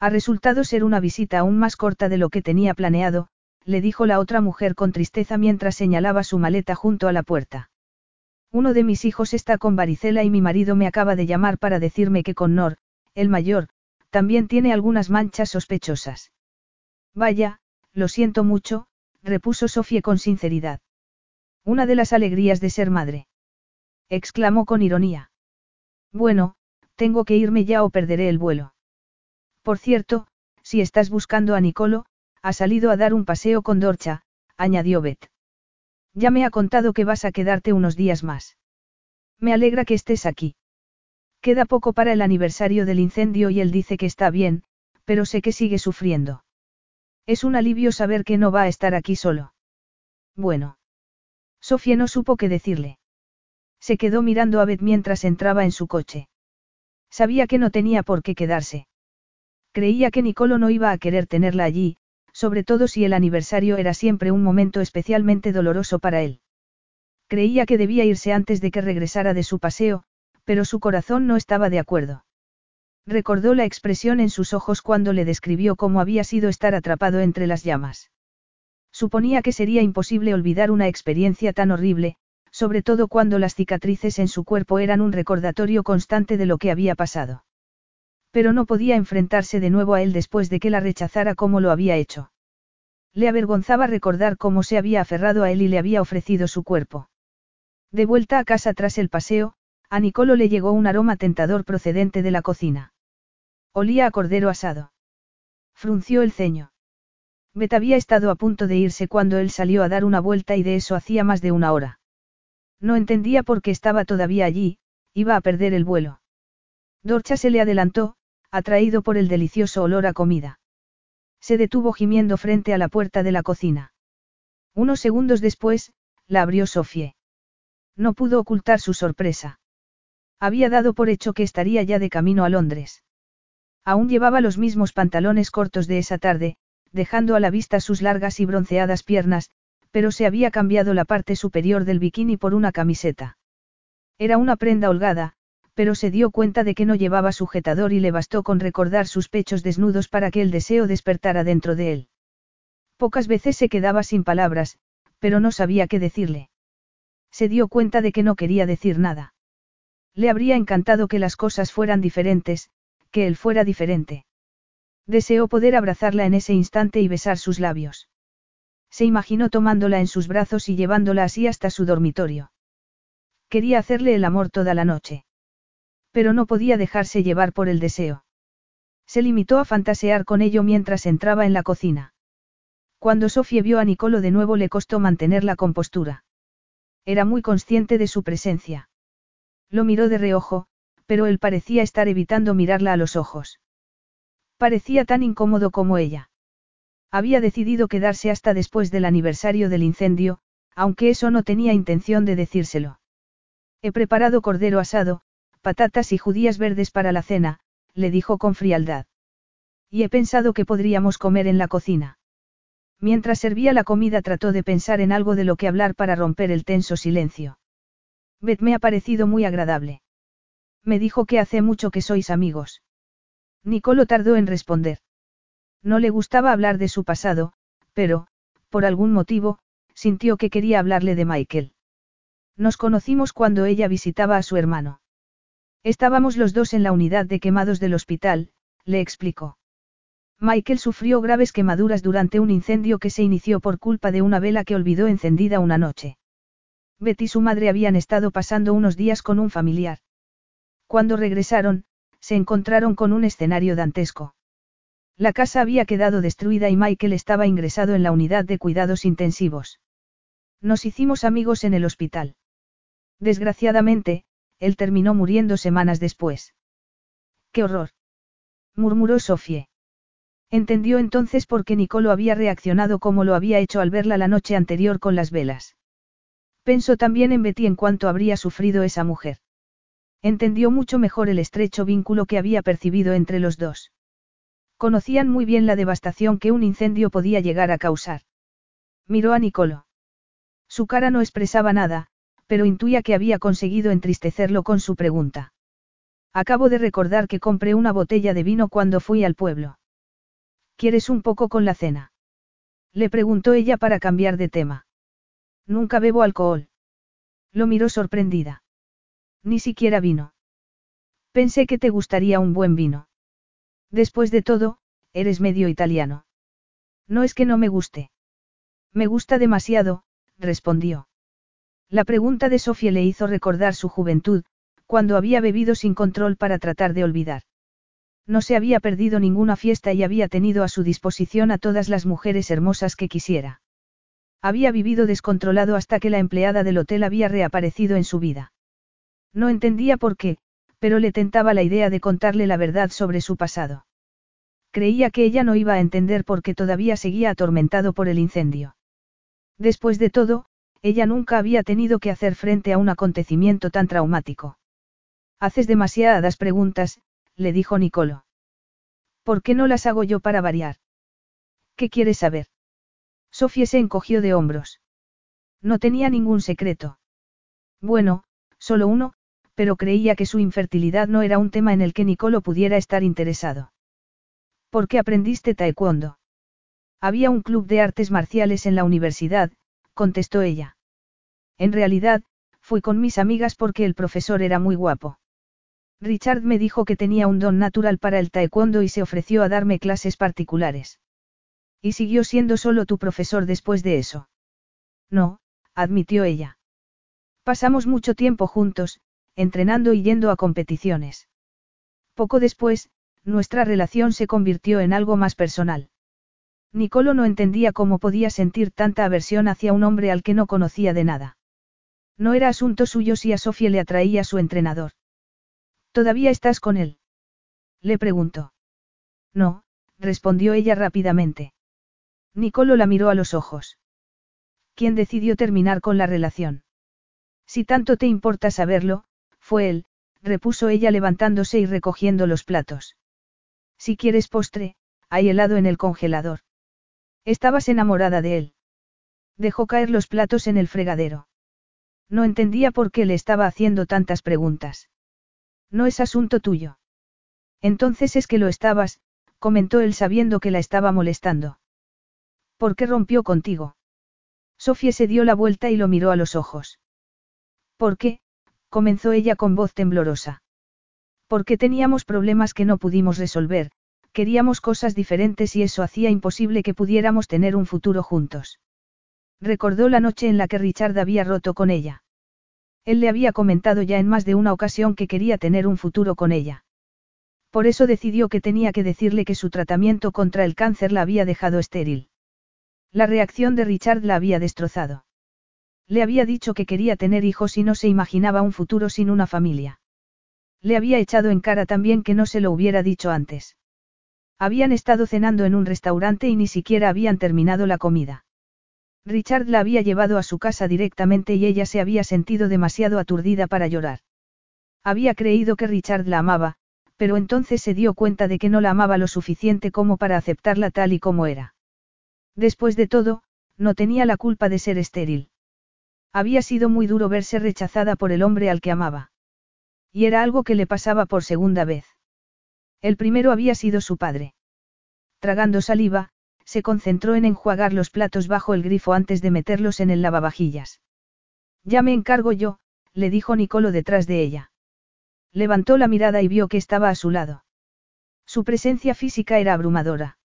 Ha resultado ser una visita aún más corta de lo que tenía planeado, le dijo la otra mujer con tristeza mientras señalaba su maleta junto a la puerta. Uno de mis hijos está con varicela y mi marido me acaba de llamar para decirme que Connor, el mayor, también tiene algunas manchas sospechosas. Vaya, lo siento mucho, repuso Sofía con sinceridad. Una de las alegrías de ser madre. exclamó con ironía. Bueno, tengo que irme ya o perderé el vuelo. Por cierto, si estás buscando a Nicolo, ha salido a dar un paseo con Dorcha, añadió Beth. Ya me ha contado que vas a quedarte unos días más. Me alegra que estés aquí. Queda poco para el aniversario del incendio y él dice que está bien, pero sé que sigue sufriendo. Es un alivio saber que no va a estar aquí solo. Bueno. Sofía no supo qué decirle. Se quedó mirando a Beth mientras entraba en su coche. Sabía que no tenía por qué quedarse. Creía que Nicolo no iba a querer tenerla allí, sobre todo si el aniversario era siempre un momento especialmente doloroso para él. Creía que debía irse antes de que regresara de su paseo, pero su corazón no estaba de acuerdo. Recordó la expresión en sus ojos cuando le describió cómo había sido estar atrapado entre las llamas. Suponía que sería imposible olvidar una experiencia tan horrible, sobre todo cuando las cicatrices en su cuerpo eran un recordatorio constante de lo que había pasado. Pero no podía enfrentarse de nuevo a él después de que la rechazara como lo había hecho. Le avergonzaba recordar cómo se había aferrado a él y le había ofrecido su cuerpo. De vuelta a casa tras el paseo, a Nicolo le llegó un aroma tentador procedente de la cocina. Olía a cordero asado. Frunció el ceño. Bet había estado a punto de irse cuando él salió a dar una vuelta y de eso hacía más de una hora. No entendía por qué estaba todavía allí, iba a perder el vuelo. Dorcha se le adelantó, atraído por el delicioso olor a comida. Se detuvo gimiendo frente a la puerta de la cocina. Unos segundos después, la abrió Sofie. No pudo ocultar su sorpresa. Había dado por hecho que estaría ya de camino a Londres. Aún llevaba los mismos pantalones cortos de esa tarde, dejando a la vista sus largas y bronceadas piernas, pero se había cambiado la parte superior del bikini por una camiseta. Era una prenda holgada, pero se dio cuenta de que no llevaba sujetador y le bastó con recordar sus pechos desnudos para que el deseo despertara dentro de él. Pocas veces se quedaba sin palabras, pero no sabía qué decirle. Se dio cuenta de que no quería decir nada. Le habría encantado que las cosas fueran diferentes, que él fuera diferente. Deseó poder abrazarla en ese instante y besar sus labios. Se imaginó tomándola en sus brazos y llevándola así hasta su dormitorio. Quería hacerle el amor toda la noche. Pero no podía dejarse llevar por el deseo. Se limitó a fantasear con ello mientras entraba en la cocina. Cuando Sofía vio a Nicolo de nuevo le costó mantener la compostura. Era muy consciente de su presencia. Lo miró de reojo, pero él parecía estar evitando mirarla a los ojos. Parecía tan incómodo como ella. Había decidido quedarse hasta después del aniversario del incendio, aunque eso no tenía intención de decírselo. He preparado cordero asado, patatas y judías verdes para la cena, le dijo con frialdad. Y he pensado que podríamos comer en la cocina. Mientras servía la comida trató de pensar en algo de lo que hablar para romper el tenso silencio. Beth me ha parecido muy agradable. Me dijo que hace mucho que sois amigos. Nicolo tardó en responder. No le gustaba hablar de su pasado, pero, por algún motivo, sintió que quería hablarle de Michael. Nos conocimos cuando ella visitaba a su hermano. Estábamos los dos en la unidad de quemados del hospital, le explicó. Michael sufrió graves quemaduras durante un incendio que se inició por culpa de una vela que olvidó encendida una noche. Betty y su madre habían estado pasando unos días con un familiar. Cuando regresaron, se encontraron con un escenario dantesco. La casa había quedado destruida y Michael estaba ingresado en la unidad de cuidados intensivos. Nos hicimos amigos en el hospital. Desgraciadamente, él terminó muriendo semanas después. ¡Qué horror! murmuró Sofie. Entendió entonces por qué Nicolo había reaccionado como lo había hecho al verla la noche anterior con las velas. Pensó también en Betty en cuanto habría sufrido esa mujer. Entendió mucho mejor el estrecho vínculo que había percibido entre los dos. Conocían muy bien la devastación que un incendio podía llegar a causar. Miró a Nicolo. Su cara no expresaba nada, pero intuía que había conseguido entristecerlo con su pregunta. Acabo de recordar que compré una botella de vino cuando fui al pueblo. ¿Quieres un poco con la cena? Le preguntó ella para cambiar de tema. Nunca bebo alcohol. Lo miró sorprendida. Ni siquiera vino. Pensé que te gustaría un buen vino. Después de todo, eres medio italiano. No es que no me guste. Me gusta demasiado, respondió. La pregunta de Sofía le hizo recordar su juventud, cuando había bebido sin control para tratar de olvidar. No se había perdido ninguna fiesta y había tenido a su disposición a todas las mujeres hermosas que quisiera. Había vivido descontrolado hasta que la empleada del hotel había reaparecido en su vida. No entendía por qué, pero le tentaba la idea de contarle la verdad sobre su pasado. Creía que ella no iba a entender por qué todavía seguía atormentado por el incendio. Después de todo, ella nunca había tenido que hacer frente a un acontecimiento tan traumático. Haces demasiadas preguntas, le dijo Nicolo. ¿Por qué no las hago yo para variar? ¿Qué quieres saber? Sofía se encogió de hombros. No tenía ningún secreto. Bueno, solo uno, pero creía que su infertilidad no era un tema en el que Nicolo pudiera estar interesado. ¿Por qué aprendiste taekwondo? Había un club de artes marciales en la universidad, contestó ella. En realidad, fui con mis amigas porque el profesor era muy guapo. Richard me dijo que tenía un don natural para el taekwondo y se ofreció a darme clases particulares. ¿Y siguió siendo solo tu profesor después de eso? No, admitió ella. Pasamos mucho tiempo juntos, entrenando y yendo a competiciones. Poco después, nuestra relación se convirtió en algo más personal. Nicolo no entendía cómo podía sentir tanta aversión hacia un hombre al que no conocía de nada. No era asunto suyo si a Sofía le atraía su entrenador. ¿Todavía estás con él? Le preguntó. No, respondió ella rápidamente. Nicolo la miró a los ojos. ¿Quién decidió terminar con la relación? Si tanto te importa saberlo, fue él, repuso ella levantándose y recogiendo los platos. Si quieres postre, hay helado en el congelador. Estabas enamorada de él. Dejó caer los platos en el fregadero. No entendía por qué le estaba haciendo tantas preguntas. No es asunto tuyo. Entonces es que lo estabas, comentó él sabiendo que la estaba molestando. ¿Por qué rompió contigo? Sofía se dio la vuelta y lo miró a los ojos. ¿Por qué? comenzó ella con voz temblorosa. Porque teníamos problemas que no pudimos resolver, queríamos cosas diferentes y eso hacía imposible que pudiéramos tener un futuro juntos. Recordó la noche en la que Richard había roto con ella. Él le había comentado ya en más de una ocasión que quería tener un futuro con ella. Por eso decidió que tenía que decirle que su tratamiento contra el cáncer la había dejado estéril. La reacción de Richard la había destrozado. Le había dicho que quería tener hijos y no se imaginaba un futuro sin una familia. Le había echado en cara también que no se lo hubiera dicho antes. Habían estado cenando en un restaurante y ni siquiera habían terminado la comida. Richard la había llevado a su casa directamente y ella se había sentido demasiado aturdida para llorar. Había creído que Richard la amaba, pero entonces se dio cuenta de que no la amaba lo suficiente como para aceptarla tal y como era. Después de todo, no tenía la culpa de ser estéril. Había sido muy duro verse rechazada por el hombre al que amaba. Y era algo que le pasaba por segunda vez. El primero había sido su padre. Tragando saliva, se concentró en enjuagar los platos bajo el grifo antes de meterlos en el lavavajillas. Ya me encargo yo, le dijo Nicolo detrás de ella. Levantó la mirada y vio que estaba a su lado. Su presencia física era abrumadora.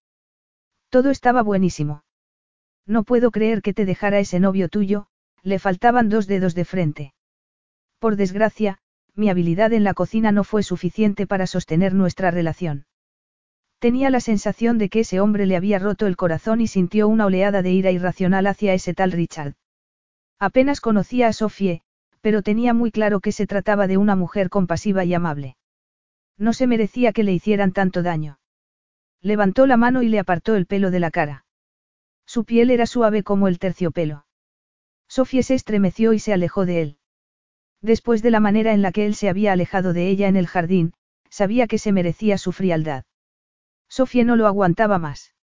Todo estaba buenísimo. No puedo creer que te dejara ese novio tuyo, le faltaban dos dedos de frente. Por desgracia, mi habilidad en la cocina no fue suficiente para sostener nuestra relación. Tenía la sensación de que ese hombre le había roto el corazón y sintió una oleada de ira irracional hacia ese tal Richard. Apenas conocía a Sophie, pero tenía muy claro que se trataba de una mujer compasiva y amable. No se merecía que le hicieran tanto daño. Levantó la mano y le apartó el pelo de la cara. Su piel era suave como el terciopelo. Sofía se estremeció y se alejó de él. Después de la manera en la que él se había alejado de ella en el jardín, sabía que se merecía su frialdad. Sofía no lo aguantaba más.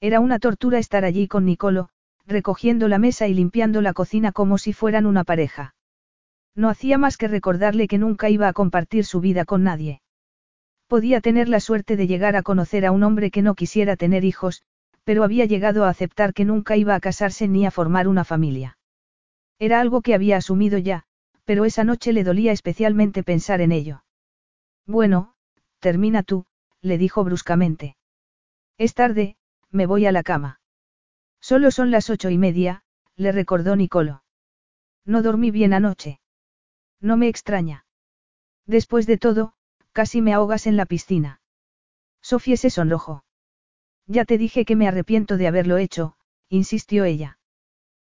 Era una tortura estar allí con Nicolo, recogiendo la mesa y limpiando la cocina como si fueran una pareja. No hacía más que recordarle que nunca iba a compartir su vida con nadie. Podía tener la suerte de llegar a conocer a un hombre que no quisiera tener hijos, pero había llegado a aceptar que nunca iba a casarse ni a formar una familia. Era algo que había asumido ya, pero esa noche le dolía especialmente pensar en ello. Bueno, termina tú, le dijo bruscamente. Es tarde, me voy a la cama. Solo son las ocho y media, le recordó Nicolo. No dormí bien anoche. No me extraña. Después de todo, casi me ahogas en la piscina. Sofía se sonrojó. Ya te dije que me arrepiento de haberlo hecho, insistió ella.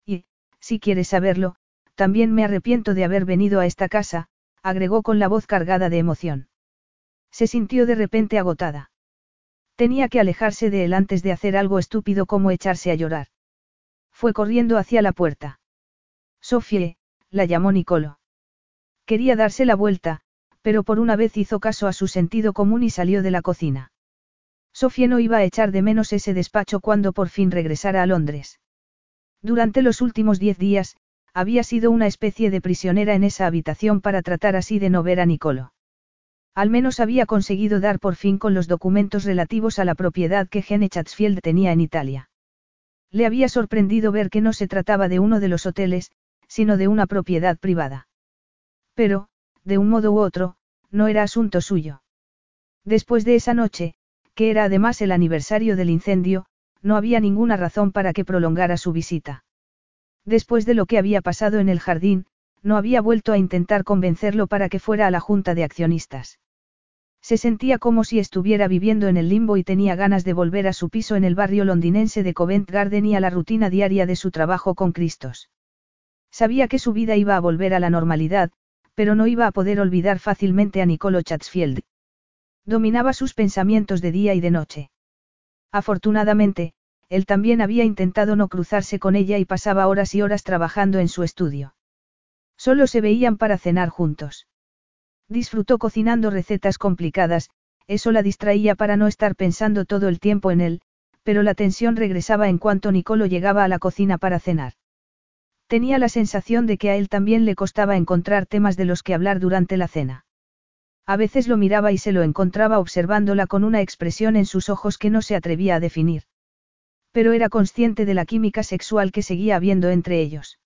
Y, si quieres saberlo, también me arrepiento de haber venido a esta casa, agregó con la voz cargada de emoción. Se sintió de repente agotada. Tenía que alejarse de él antes de hacer algo estúpido como echarse a llorar. Fue corriendo hacia la puerta. Sofie, la llamó Nicolo. Quería darse la vuelta, pero por una vez hizo caso a su sentido común y salió de la cocina. Sofía no iba a echar de menos ese despacho cuando por fin regresara a Londres. Durante los últimos diez días, había sido una especie de prisionera en esa habitación para tratar así de no ver a Nicolo. Al menos había conseguido dar por fin con los documentos relativos a la propiedad que Gene Chatsfield tenía en Italia. Le había sorprendido ver que no se trataba de uno de los hoteles, sino de una propiedad privada. Pero, de un modo u otro, no era asunto suyo. Después de esa noche, que era además el aniversario del incendio, no había ninguna razón para que prolongara su visita. Después de lo que había pasado en el jardín, no había vuelto a intentar convencerlo para que fuera a la junta de accionistas. Se sentía como si estuviera viviendo en el limbo y tenía ganas de volver a su piso en el barrio londinense de Covent Garden y a la rutina diaria de su trabajo con Cristos. Sabía que su vida iba a volver a la normalidad, pero no iba a poder olvidar fácilmente a Nicolo Chatsfield. Dominaba sus pensamientos de día y de noche. Afortunadamente, él también había intentado no cruzarse con ella y pasaba horas y horas trabajando en su estudio. Solo se veían para cenar juntos. Disfrutó cocinando recetas complicadas, eso la distraía para no estar pensando todo el tiempo en él, pero la tensión regresaba en cuanto Nicolo llegaba a la cocina para cenar. Tenía la sensación de que a él también le costaba encontrar temas de los que hablar durante la cena. A veces lo miraba y se lo encontraba observándola con una expresión en sus ojos que no se atrevía a definir. Pero era consciente de la química sexual que seguía habiendo entre ellos.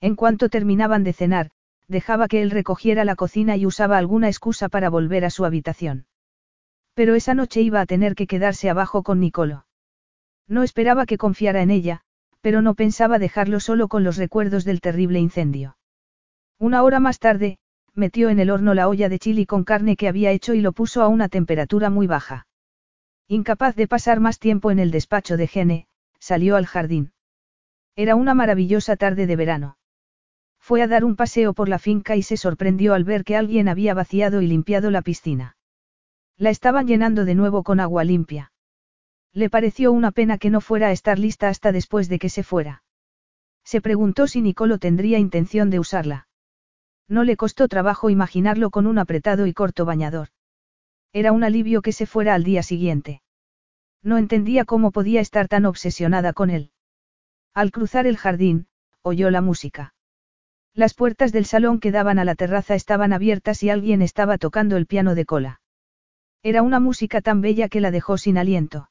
En cuanto terminaban de cenar, dejaba que él recogiera la cocina y usaba alguna excusa para volver a su habitación. Pero esa noche iba a tener que quedarse abajo con Nicolo. No esperaba que confiara en ella, pero no pensaba dejarlo solo con los recuerdos del terrible incendio. Una hora más tarde, metió en el horno la olla de chili con carne que había hecho y lo puso a una temperatura muy baja. Incapaz de pasar más tiempo en el despacho de Gene, salió al jardín. Era una maravillosa tarde de verano. Fue a dar un paseo por la finca y se sorprendió al ver que alguien había vaciado y limpiado la piscina. La estaban llenando de nuevo con agua limpia. Le pareció una pena que no fuera a estar lista hasta después de que se fuera. Se preguntó si Nicolo tendría intención de usarla. No le costó trabajo imaginarlo con un apretado y corto bañador. Era un alivio que se fuera al día siguiente. No entendía cómo podía estar tan obsesionada con él. Al cruzar el jardín, oyó la música. Las puertas del salón que daban a la terraza estaban abiertas y alguien estaba tocando el piano de cola. Era una música tan bella que la dejó sin aliento.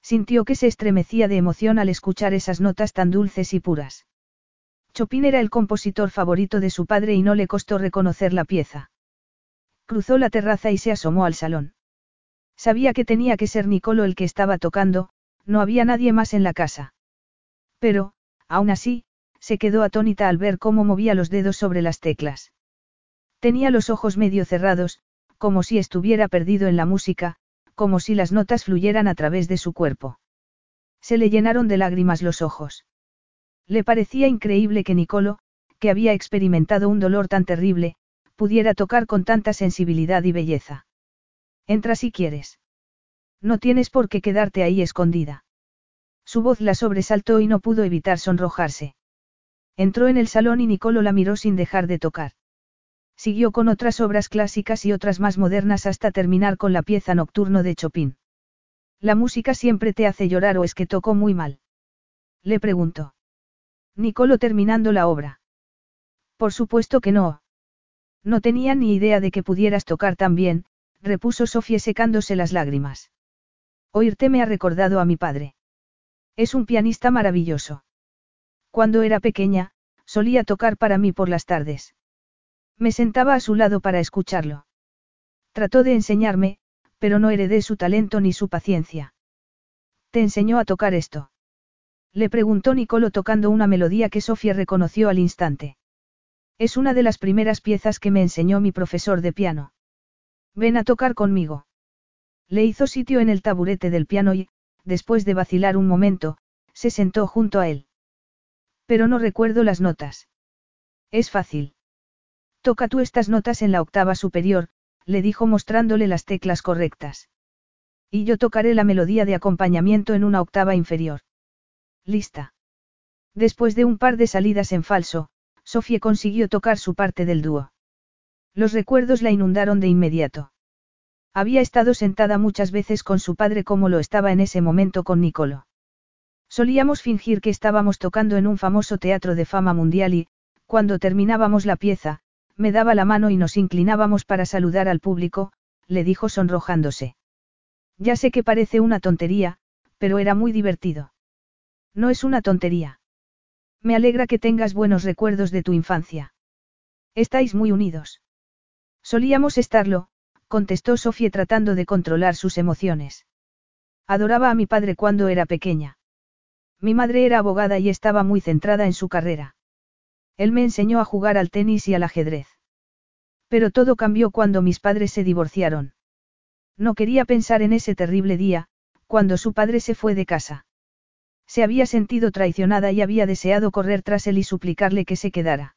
Sintió que se estremecía de emoción al escuchar esas notas tan dulces y puras. Chopin era el compositor favorito de su padre y no le costó reconocer la pieza. Cruzó la terraza y se asomó al salón. Sabía que tenía que ser Nicolo el que estaba tocando, no había nadie más en la casa. Pero, aún así, se quedó atónita al ver cómo movía los dedos sobre las teclas. Tenía los ojos medio cerrados, como si estuviera perdido en la música, como si las notas fluyeran a través de su cuerpo. Se le llenaron de lágrimas los ojos. Le parecía increíble que Nicolo, que había experimentado un dolor tan terrible, pudiera tocar con tanta sensibilidad y belleza. Entra si quieres. No tienes por qué quedarte ahí escondida. Su voz la sobresaltó y no pudo evitar sonrojarse. Entró en el salón y Nicolo la miró sin dejar de tocar. Siguió con otras obras clásicas y otras más modernas hasta terminar con la pieza nocturno de Chopin. ¿La música siempre te hace llorar o es que tocó muy mal? Le preguntó. Nicolo terminando la obra. Por supuesto que no. No tenía ni idea de que pudieras tocar tan bien, repuso Sofía secándose las lágrimas. Oírte me ha recordado a mi padre. Es un pianista maravilloso. Cuando era pequeña, solía tocar para mí por las tardes. Me sentaba a su lado para escucharlo. Trató de enseñarme, pero no heredé su talento ni su paciencia. ¿Te enseñó a tocar esto? Le preguntó Nicolo tocando una melodía que Sofía reconoció al instante. Es una de las primeras piezas que me enseñó mi profesor de piano. Ven a tocar conmigo. Le hizo sitio en el taburete del piano y, después de vacilar un momento, se sentó junto a él. Pero no recuerdo las notas. Es fácil. Toca tú estas notas en la octava superior, le dijo mostrándole las teclas correctas. Y yo tocaré la melodía de acompañamiento en una octava inferior. Lista. Después de un par de salidas en falso, Sofía consiguió tocar su parte del dúo. Los recuerdos la inundaron de inmediato. Había estado sentada muchas veces con su padre como lo estaba en ese momento con Nicolo. Solíamos fingir que estábamos tocando en un famoso teatro de fama mundial y, cuando terminábamos la pieza, me daba la mano y nos inclinábamos para saludar al público, le dijo sonrojándose. Ya sé que parece una tontería, pero era muy divertido. No es una tontería. Me alegra que tengas buenos recuerdos de tu infancia. Estáis muy unidos. Solíamos estarlo, contestó Sofía tratando de controlar sus emociones. Adoraba a mi padre cuando era pequeña. Mi madre era abogada y estaba muy centrada en su carrera. Él me enseñó a jugar al tenis y al ajedrez. Pero todo cambió cuando mis padres se divorciaron. No quería pensar en ese terrible día, cuando su padre se fue de casa. Se había sentido traicionada y había deseado correr tras él y suplicarle que se quedara.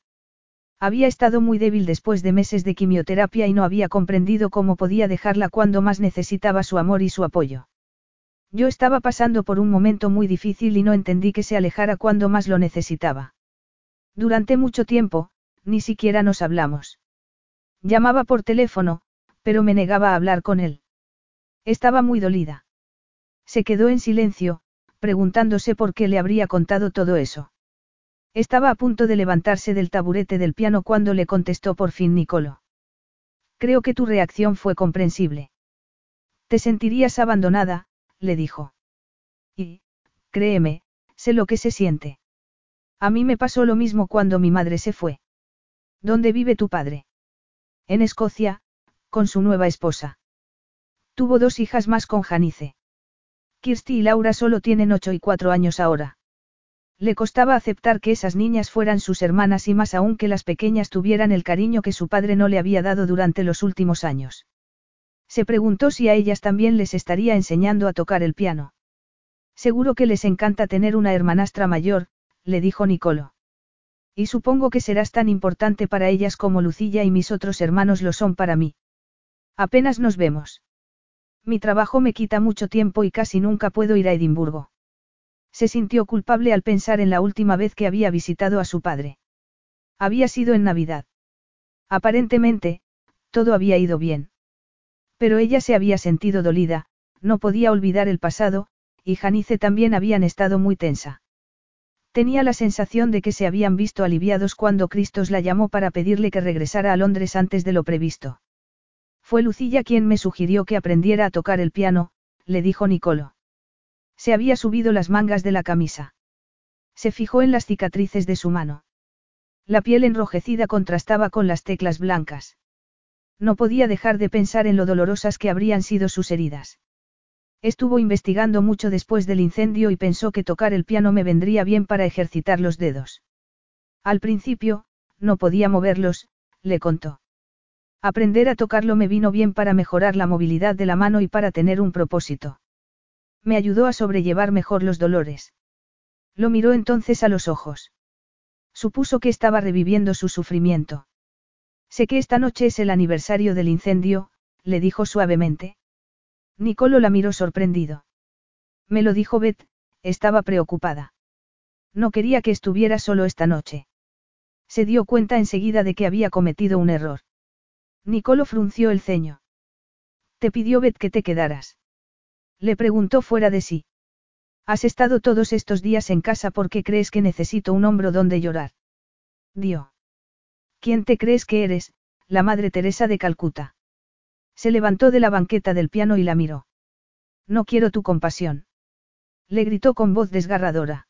Había estado muy débil después de meses de quimioterapia y no había comprendido cómo podía dejarla cuando más necesitaba su amor y su apoyo. Yo estaba pasando por un momento muy difícil y no entendí que se alejara cuando más lo necesitaba. Durante mucho tiempo, ni siquiera nos hablamos. Llamaba por teléfono, pero me negaba a hablar con él. Estaba muy dolida. Se quedó en silencio, preguntándose por qué le habría contado todo eso. Estaba a punto de levantarse del taburete del piano cuando le contestó por fin Nicolo. Creo que tu reacción fue comprensible. Te sentirías abandonada, le dijo. Y, créeme, sé lo que se siente. A mí me pasó lo mismo cuando mi madre se fue. ¿Dónde vive tu padre? En Escocia, con su nueva esposa. Tuvo dos hijas más con Janice. Kirsty y Laura solo tienen ocho y cuatro años ahora. Le costaba aceptar que esas niñas fueran sus hermanas y más aún que las pequeñas tuvieran el cariño que su padre no le había dado durante los últimos años. Se preguntó si a ellas también les estaría enseñando a tocar el piano. Seguro que les encanta tener una hermanastra mayor, le dijo Nicolo. Y supongo que serás tan importante para ellas como Lucilla y mis otros hermanos lo son para mí. Apenas nos vemos. Mi trabajo me quita mucho tiempo y casi nunca puedo ir a Edimburgo. Se sintió culpable al pensar en la última vez que había visitado a su padre. Había sido en Navidad. Aparentemente, todo había ido bien. Pero ella se había sentido dolida, no podía olvidar el pasado, y Janice también habían estado muy tensa. Tenía la sensación de que se habían visto aliviados cuando Cristos la llamó para pedirle que regresara a Londres antes de lo previsto. Fue Lucilla quien me sugirió que aprendiera a tocar el piano, le dijo Nicolo. Se había subido las mangas de la camisa. Se fijó en las cicatrices de su mano. La piel enrojecida contrastaba con las teclas blancas. No podía dejar de pensar en lo dolorosas que habrían sido sus heridas. Estuvo investigando mucho después del incendio y pensó que tocar el piano me vendría bien para ejercitar los dedos. Al principio, no podía moverlos, le contó. Aprender a tocarlo me vino bien para mejorar la movilidad de la mano y para tener un propósito. Me ayudó a sobrellevar mejor los dolores. Lo miró entonces a los ojos. Supuso que estaba reviviendo su sufrimiento. Sé que esta noche es el aniversario del incendio, le dijo suavemente. Nicolo la miró sorprendido. Me lo dijo Beth, estaba preocupada. No quería que estuviera solo esta noche. Se dio cuenta enseguida de que había cometido un error. Nicolo frunció el ceño. Te pidió Beth que te quedaras. Le preguntó fuera de sí. Has estado todos estos días en casa porque crees que necesito un hombro donde llorar. Dio. ¿Quién te crees que eres, la Madre Teresa de Calcuta? Se levantó de la banqueta del piano y la miró. No quiero tu compasión. Le gritó con voz desgarradora.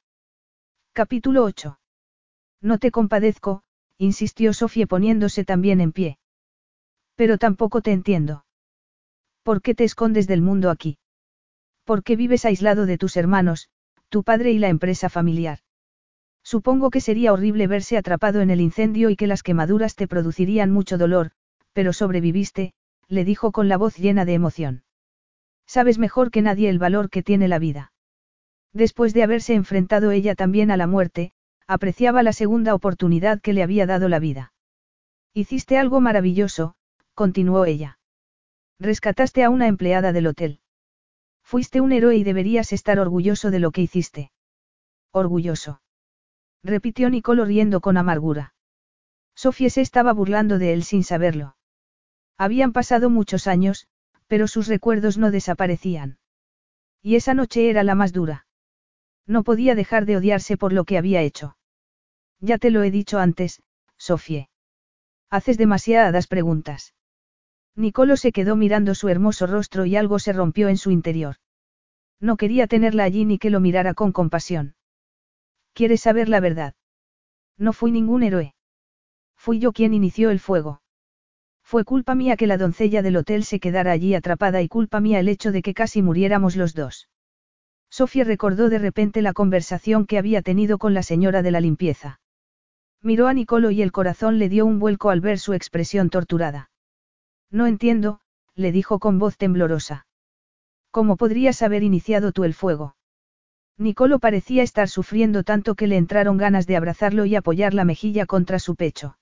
Capítulo 8. No te compadezco, insistió Sofía poniéndose también en pie. Pero tampoco te entiendo. ¿Por qué te escondes del mundo aquí? ¿Por qué vives aislado de tus hermanos, tu padre y la empresa familiar? Supongo que sería horrible verse atrapado en el incendio y que las quemaduras te producirían mucho dolor, pero sobreviviste, le dijo con la voz llena de emoción. Sabes mejor que nadie el valor que tiene la vida. Después de haberse enfrentado ella también a la muerte, apreciaba la segunda oportunidad que le había dado la vida. Hiciste algo maravilloso, continuó ella. Rescataste a una empleada del hotel. Fuiste un héroe y deberías estar orgulloso de lo que hiciste. Orgulloso. Repitió Nicolo riendo con amargura. Sofía se estaba burlando de él sin saberlo. Habían pasado muchos años, pero sus recuerdos no desaparecían. Y esa noche era la más dura. No podía dejar de odiarse por lo que había hecho. Ya te lo he dicho antes, Sofie. Haces demasiadas preguntas. Nicolo se quedó mirando su hermoso rostro y algo se rompió en su interior. No quería tenerla allí ni que lo mirara con compasión. ¿Quieres saber la verdad? No fui ningún héroe. Fui yo quien inició el fuego. Fue culpa mía que la doncella del hotel se quedara allí atrapada y culpa mía el hecho de que casi muriéramos los dos. Sofía recordó de repente la conversación que había tenido con la señora de la limpieza. Miró a Nicolo y el corazón le dio un vuelco al ver su expresión torturada. No entiendo, le dijo con voz temblorosa. ¿Cómo podrías haber iniciado tú el fuego? Nicolo parecía estar sufriendo tanto que le entraron ganas de abrazarlo y apoyar la mejilla contra su pecho.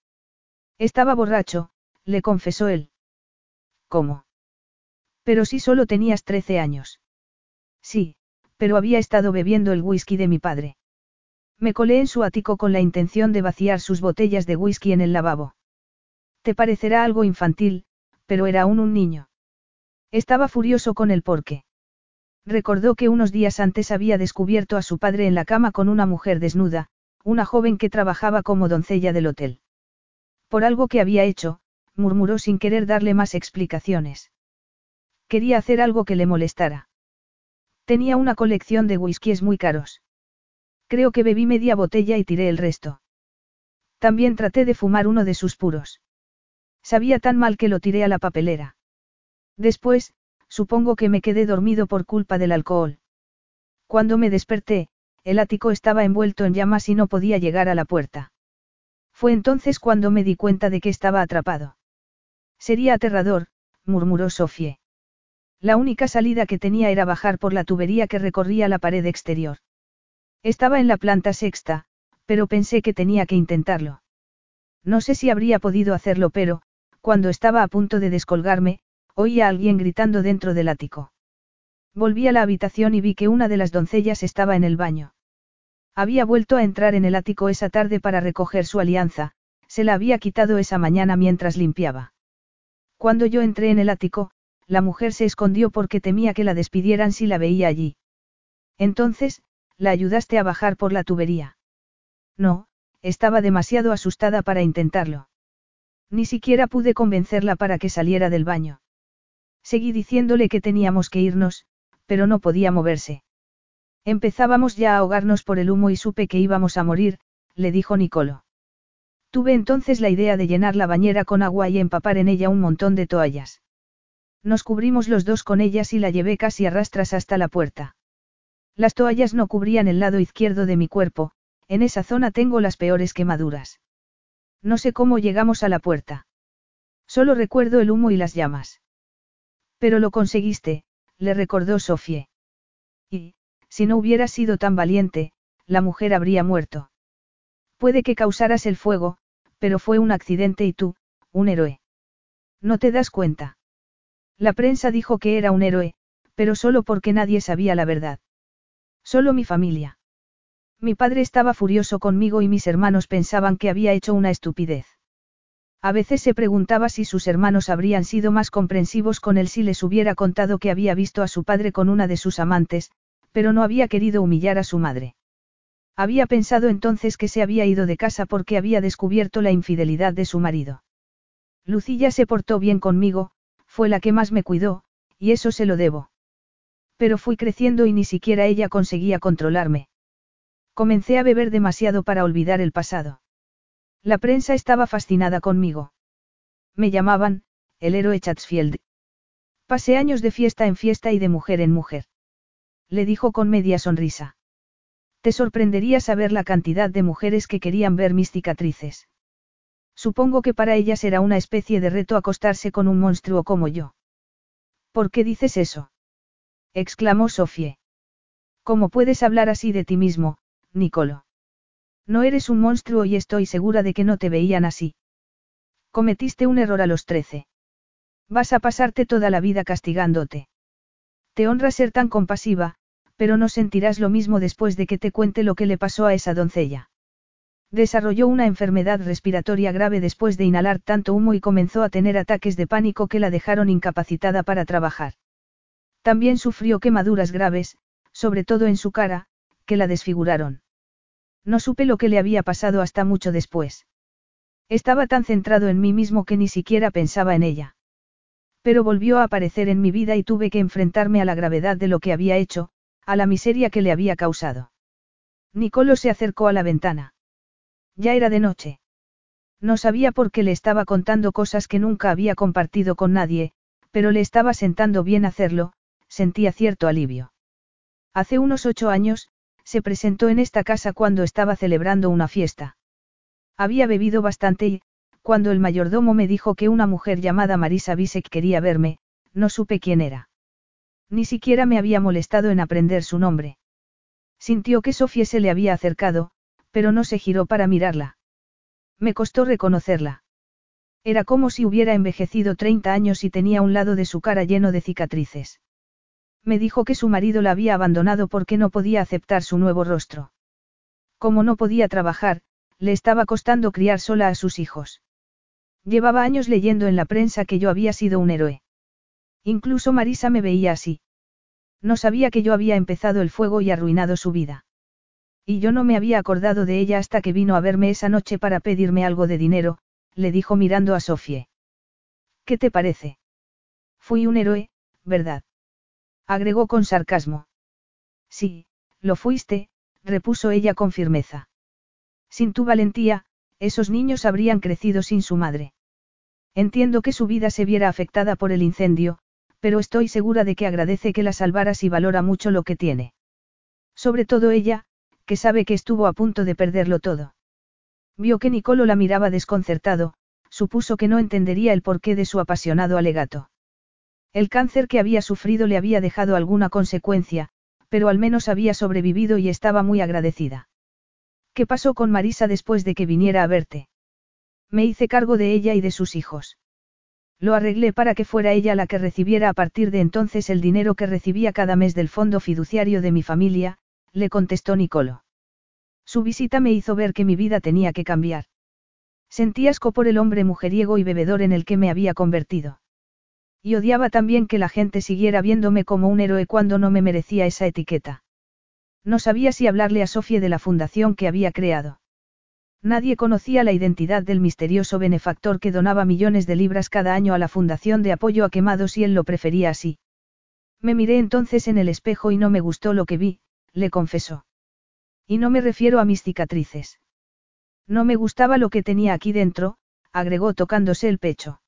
Estaba borracho, le confesó él. ¿Cómo? Pero si solo tenías trece años. Sí, pero había estado bebiendo el whisky de mi padre. Me colé en su ático con la intención de vaciar sus botellas de whisky en el lavabo. Te parecerá algo infantil, pero era aún un niño. Estaba furioso con el porqué. Recordó que unos días antes había descubierto a su padre en la cama con una mujer desnuda, una joven que trabajaba como doncella del hotel. Por algo que había hecho, murmuró sin querer darle más explicaciones. Quería hacer algo que le molestara. Tenía una colección de whiskies muy caros. Creo que bebí media botella y tiré el resto. También traté de fumar uno de sus puros. Sabía tan mal que lo tiré a la papelera. Después, supongo que me quedé dormido por culpa del alcohol. Cuando me desperté, el ático estaba envuelto en llamas y no podía llegar a la puerta. Fue entonces cuando me di cuenta de que estaba atrapado. Sería aterrador, murmuró Sofie. La única salida que tenía era bajar por la tubería que recorría la pared exterior. Estaba en la planta sexta, pero pensé que tenía que intentarlo. No sé si habría podido hacerlo, pero, cuando estaba a punto de descolgarme, oí a alguien gritando dentro del ático. Volví a la habitación y vi que una de las doncellas estaba en el baño. Había vuelto a entrar en el ático esa tarde para recoger su alianza, se la había quitado esa mañana mientras limpiaba. Cuando yo entré en el ático, la mujer se escondió porque temía que la despidieran si la veía allí. Entonces, la ayudaste a bajar por la tubería. No, estaba demasiado asustada para intentarlo. Ni siquiera pude convencerla para que saliera del baño. Seguí diciéndole que teníamos que irnos, pero no podía moverse. Empezábamos ya a ahogarnos por el humo y supe que íbamos a morir, le dijo Nicolo. Tuve entonces la idea de llenar la bañera con agua y empapar en ella un montón de toallas. Nos cubrimos los dos con ellas y la llevé casi a rastras hasta la puerta. Las toallas no cubrían el lado izquierdo de mi cuerpo, en esa zona tengo las peores quemaduras. No sé cómo llegamos a la puerta. Solo recuerdo el humo y las llamas. Pero lo conseguiste, le recordó Sofie. Y, si no hubieras sido tan valiente, la mujer habría muerto. Puede que causaras el fuego, pero fue un accidente y tú, un héroe. ¿No te das cuenta? La prensa dijo que era un héroe, pero solo porque nadie sabía la verdad. Solo mi familia. Mi padre estaba furioso conmigo y mis hermanos pensaban que había hecho una estupidez. A veces se preguntaba si sus hermanos habrían sido más comprensivos con él si les hubiera contado que había visto a su padre con una de sus amantes, pero no había querido humillar a su madre. Había pensado entonces que se había ido de casa porque había descubierto la infidelidad de su marido. Lucilla se portó bien conmigo, fue la que más me cuidó, y eso se lo debo. Pero fui creciendo y ni siquiera ella conseguía controlarme. Comencé a beber demasiado para olvidar el pasado. La prensa estaba fascinada conmigo. Me llamaban, el héroe Chatsfield. Pasé años de fiesta en fiesta y de mujer en mujer. Le dijo con media sonrisa. Te sorprendería saber la cantidad de mujeres que querían ver mis cicatrices. Supongo que para ellas era una especie de reto acostarse con un monstruo como yo. ¿Por qué dices eso? exclamó Sofie. ¿Cómo puedes hablar así de ti mismo, Nicolo? No eres un monstruo y estoy segura de que no te veían así. Cometiste un error a los trece. Vas a pasarte toda la vida castigándote. Te honra ser tan compasiva, pero no sentirás lo mismo después de que te cuente lo que le pasó a esa doncella. Desarrolló una enfermedad respiratoria grave después de inhalar tanto humo y comenzó a tener ataques de pánico que la dejaron incapacitada para trabajar. También sufrió quemaduras graves, sobre todo en su cara, que la desfiguraron. No supe lo que le había pasado hasta mucho después. Estaba tan centrado en mí mismo que ni siquiera pensaba en ella. Pero volvió a aparecer en mi vida y tuve que enfrentarme a la gravedad de lo que había hecho, a la miseria que le había causado. Nicolo se acercó a la ventana. Ya era de noche. No sabía por qué le estaba contando cosas que nunca había compartido con nadie, pero le estaba sentando bien hacerlo, sentía cierto alivio. Hace unos ocho años, se presentó en esta casa cuando estaba celebrando una fiesta. Había bebido bastante y, cuando el mayordomo me dijo que una mujer llamada Marisa Bisek quería verme, no supe quién era. Ni siquiera me había molestado en aprender su nombre. Sintió que Sofía se le había acercado, pero no se giró para mirarla. Me costó reconocerla. Era como si hubiera envejecido 30 años y tenía un lado de su cara lleno de cicatrices. Me dijo que su marido la había abandonado porque no podía aceptar su nuevo rostro. Como no podía trabajar, le estaba costando criar sola a sus hijos. Llevaba años leyendo en la prensa que yo había sido un héroe. Incluso Marisa me veía así. No sabía que yo había empezado el fuego y arruinado su vida. Y yo no me había acordado de ella hasta que vino a verme esa noche para pedirme algo de dinero, le dijo mirando a Sofie. ¿Qué te parece? Fui un héroe, ¿verdad? Agregó con sarcasmo. Sí, lo fuiste, repuso ella con firmeza. Sin tu valentía, esos niños habrían crecido sin su madre. Entiendo que su vida se viera afectada por el incendio, pero estoy segura de que agradece que la salvaras y valora mucho lo que tiene. Sobre todo ella, que sabe que estuvo a punto de perderlo todo. Vio que Nicolo la miraba desconcertado, supuso que no entendería el porqué de su apasionado alegato. El cáncer que había sufrido le había dejado alguna consecuencia, pero al menos había sobrevivido y estaba muy agradecida. ¿Qué pasó con Marisa después de que viniera a verte? Me hice cargo de ella y de sus hijos. Lo arreglé para que fuera ella la que recibiera a partir de entonces el dinero que recibía cada mes del fondo fiduciario de mi familia, le contestó Nicolo. Su visita me hizo ver que mi vida tenía que cambiar. Sentí asco por el hombre mujeriego y bebedor en el que me había convertido. Y odiaba también que la gente siguiera viéndome como un héroe cuando no me merecía esa etiqueta. No sabía si hablarle a Sofía de la fundación que había creado. Nadie conocía la identidad del misterioso benefactor que donaba millones de libras cada año a la Fundación de Apoyo a Quemados y él lo prefería así. Me miré entonces en el espejo y no me gustó lo que vi, le confesó. Y no me refiero a mis cicatrices. No me gustaba lo que tenía aquí dentro, agregó tocándose el pecho.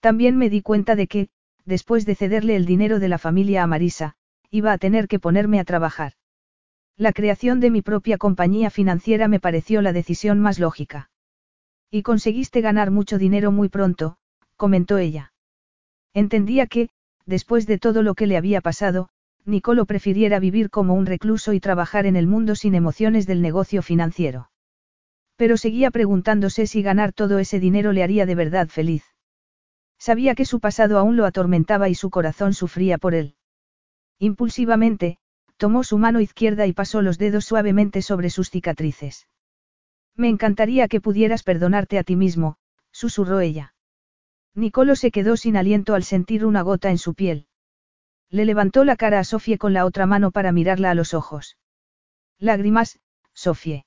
También me di cuenta de que, después de cederle el dinero de la familia a Marisa, iba a tener que ponerme a trabajar. La creación de mi propia compañía financiera me pareció la decisión más lógica. Y conseguiste ganar mucho dinero muy pronto, comentó ella. Entendía que, después de todo lo que le había pasado, Nicolo prefiriera vivir como un recluso y trabajar en el mundo sin emociones del negocio financiero. Pero seguía preguntándose si ganar todo ese dinero le haría de verdad feliz. Sabía que su pasado aún lo atormentaba y su corazón sufría por él. Impulsivamente, tomó su mano izquierda y pasó los dedos suavemente sobre sus cicatrices. Me encantaría que pudieras perdonarte a ti mismo, susurró ella. Nicolo se quedó sin aliento al sentir una gota en su piel. Le levantó la cara a Sofie con la otra mano para mirarla a los ojos. Lágrimas, Sofie.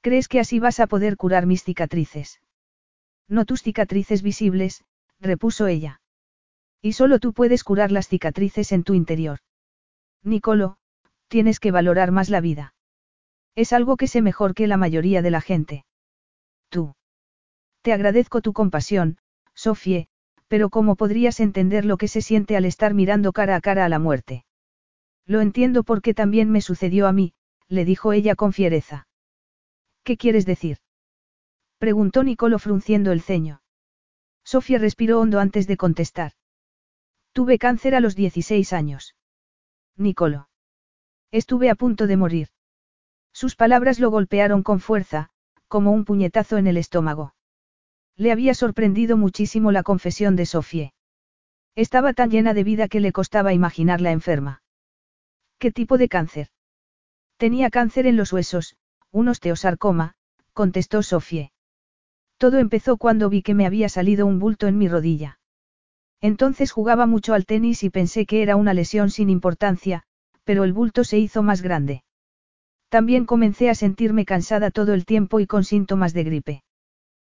¿Crees que así vas a poder curar mis cicatrices? No tus cicatrices visibles, repuso ella. Y solo tú puedes curar las cicatrices en tu interior. Nicolo, tienes que valorar más la vida. Es algo que sé mejor que la mayoría de la gente. Tú. Te agradezco tu compasión, Sofie, pero ¿cómo podrías entender lo que se siente al estar mirando cara a cara a la muerte? Lo entiendo porque también me sucedió a mí, le dijo ella con fiereza. ¿Qué quieres decir? preguntó Nicolo frunciendo el ceño. Sofía respiró hondo antes de contestar. Tuve cáncer a los 16 años. Nicolo. Estuve a punto de morir. Sus palabras lo golpearon con fuerza, como un puñetazo en el estómago. Le había sorprendido muchísimo la confesión de Sofie. Estaba tan llena de vida que le costaba imaginarla enferma. ¿Qué tipo de cáncer? Tenía cáncer en los huesos, un osteosarcoma, contestó Sofie. Todo empezó cuando vi que me había salido un bulto en mi rodilla. Entonces jugaba mucho al tenis y pensé que era una lesión sin importancia, pero el bulto se hizo más grande. También comencé a sentirme cansada todo el tiempo y con síntomas de gripe.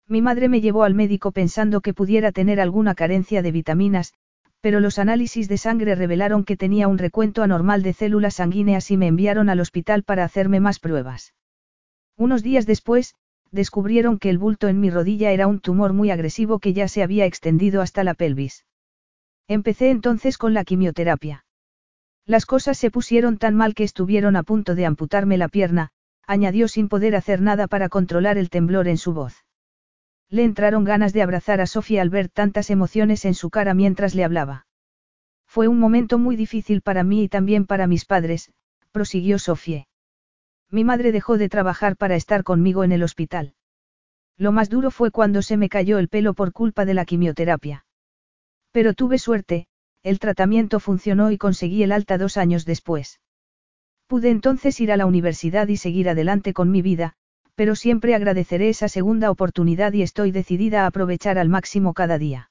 Mi madre me llevó al médico pensando que pudiera tener alguna carencia de vitaminas, pero los análisis de sangre revelaron que tenía un recuento anormal de células sanguíneas y me enviaron al hospital para hacerme más pruebas. Unos días después, descubrieron que el bulto en mi rodilla era un tumor muy agresivo que ya se había extendido hasta la pelvis. Empecé entonces con la quimioterapia. Las cosas se pusieron tan mal que estuvieron a punto de amputarme la pierna, añadió sin poder hacer nada para controlar el temblor en su voz. Le entraron ganas de abrazar a Sofía al ver tantas emociones en su cara mientras le hablaba. Fue un momento muy difícil para mí y también para mis padres, prosiguió Sofía. Mi madre dejó de trabajar para estar conmigo en el hospital. Lo más duro fue cuando se me cayó el pelo por culpa de la quimioterapia. Pero tuve suerte, el tratamiento funcionó y conseguí el alta dos años después. Pude entonces ir a la universidad y seguir adelante con mi vida, pero siempre agradeceré esa segunda oportunidad y estoy decidida a aprovechar al máximo cada día.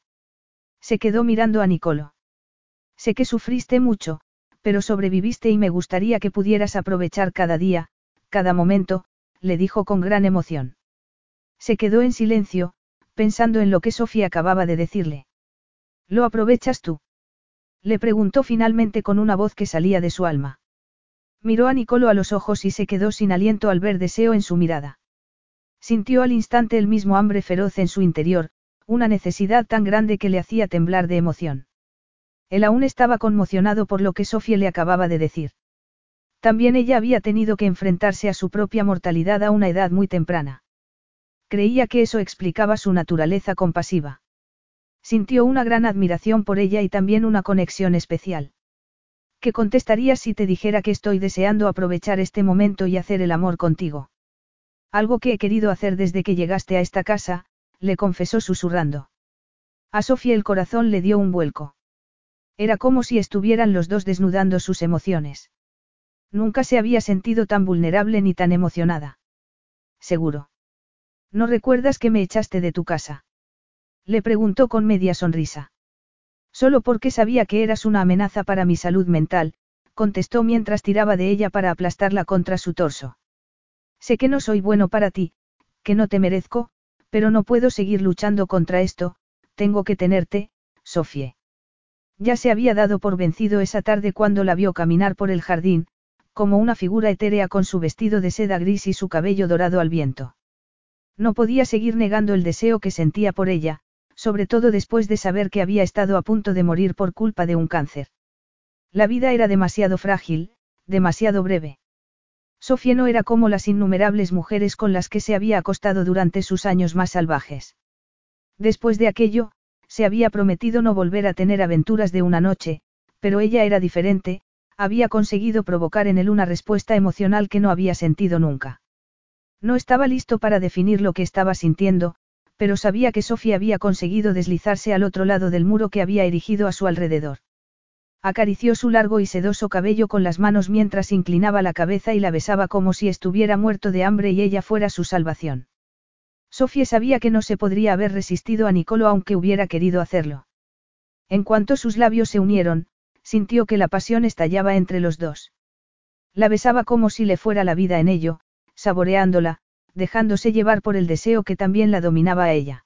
Se quedó mirando a Nicolo. Sé que sufriste mucho, pero sobreviviste y me gustaría que pudieras aprovechar cada día, cada momento, le dijo con gran emoción. Se quedó en silencio, pensando en lo que Sofía acababa de decirle. ¿Lo aprovechas tú? Le preguntó finalmente con una voz que salía de su alma. Miró a Nicolo a los ojos y se quedó sin aliento al ver deseo en su mirada. Sintió al instante el mismo hambre feroz en su interior, una necesidad tan grande que le hacía temblar de emoción. Él aún estaba conmocionado por lo que Sofía le acababa de decir. También ella había tenido que enfrentarse a su propia mortalidad a una edad muy temprana. Creía que eso explicaba su naturaleza compasiva. Sintió una gran admiración por ella y también una conexión especial. ¿Qué contestarías si te dijera que estoy deseando aprovechar este momento y hacer el amor contigo? Algo que he querido hacer desde que llegaste a esta casa, le confesó susurrando. A Sofía el corazón le dio un vuelco. Era como si estuvieran los dos desnudando sus emociones. Nunca se había sentido tan vulnerable ni tan emocionada. Seguro. ¿No recuerdas que me echaste de tu casa? Le preguntó con media sonrisa. Solo porque sabía que eras una amenaza para mi salud mental, contestó mientras tiraba de ella para aplastarla contra su torso. Sé que no soy bueno para ti, que no te merezco, pero no puedo seguir luchando contra esto, tengo que tenerte, Sofie. Ya se había dado por vencido esa tarde cuando la vio caminar por el jardín, como una figura etérea con su vestido de seda gris y su cabello dorado al viento. No podía seguir negando el deseo que sentía por ella, sobre todo después de saber que había estado a punto de morir por culpa de un cáncer. La vida era demasiado frágil, demasiado breve. Sofía no era como las innumerables mujeres con las que se había acostado durante sus años más salvajes. Después de aquello, se había prometido no volver a tener aventuras de una noche, pero ella era diferente, había conseguido provocar en él una respuesta emocional que no había sentido nunca. No estaba listo para definir lo que estaba sintiendo, pero sabía que Sofía había conseguido deslizarse al otro lado del muro que había erigido a su alrededor. Acarició su largo y sedoso cabello con las manos mientras inclinaba la cabeza y la besaba como si estuviera muerto de hambre y ella fuera su salvación. Sofía sabía que no se podría haber resistido a Nicolo aunque hubiera querido hacerlo. En cuanto sus labios se unieron, sintió que la pasión estallaba entre los dos. La besaba como si le fuera la vida en ello, saboreándola, dejándose llevar por el deseo que también la dominaba a ella.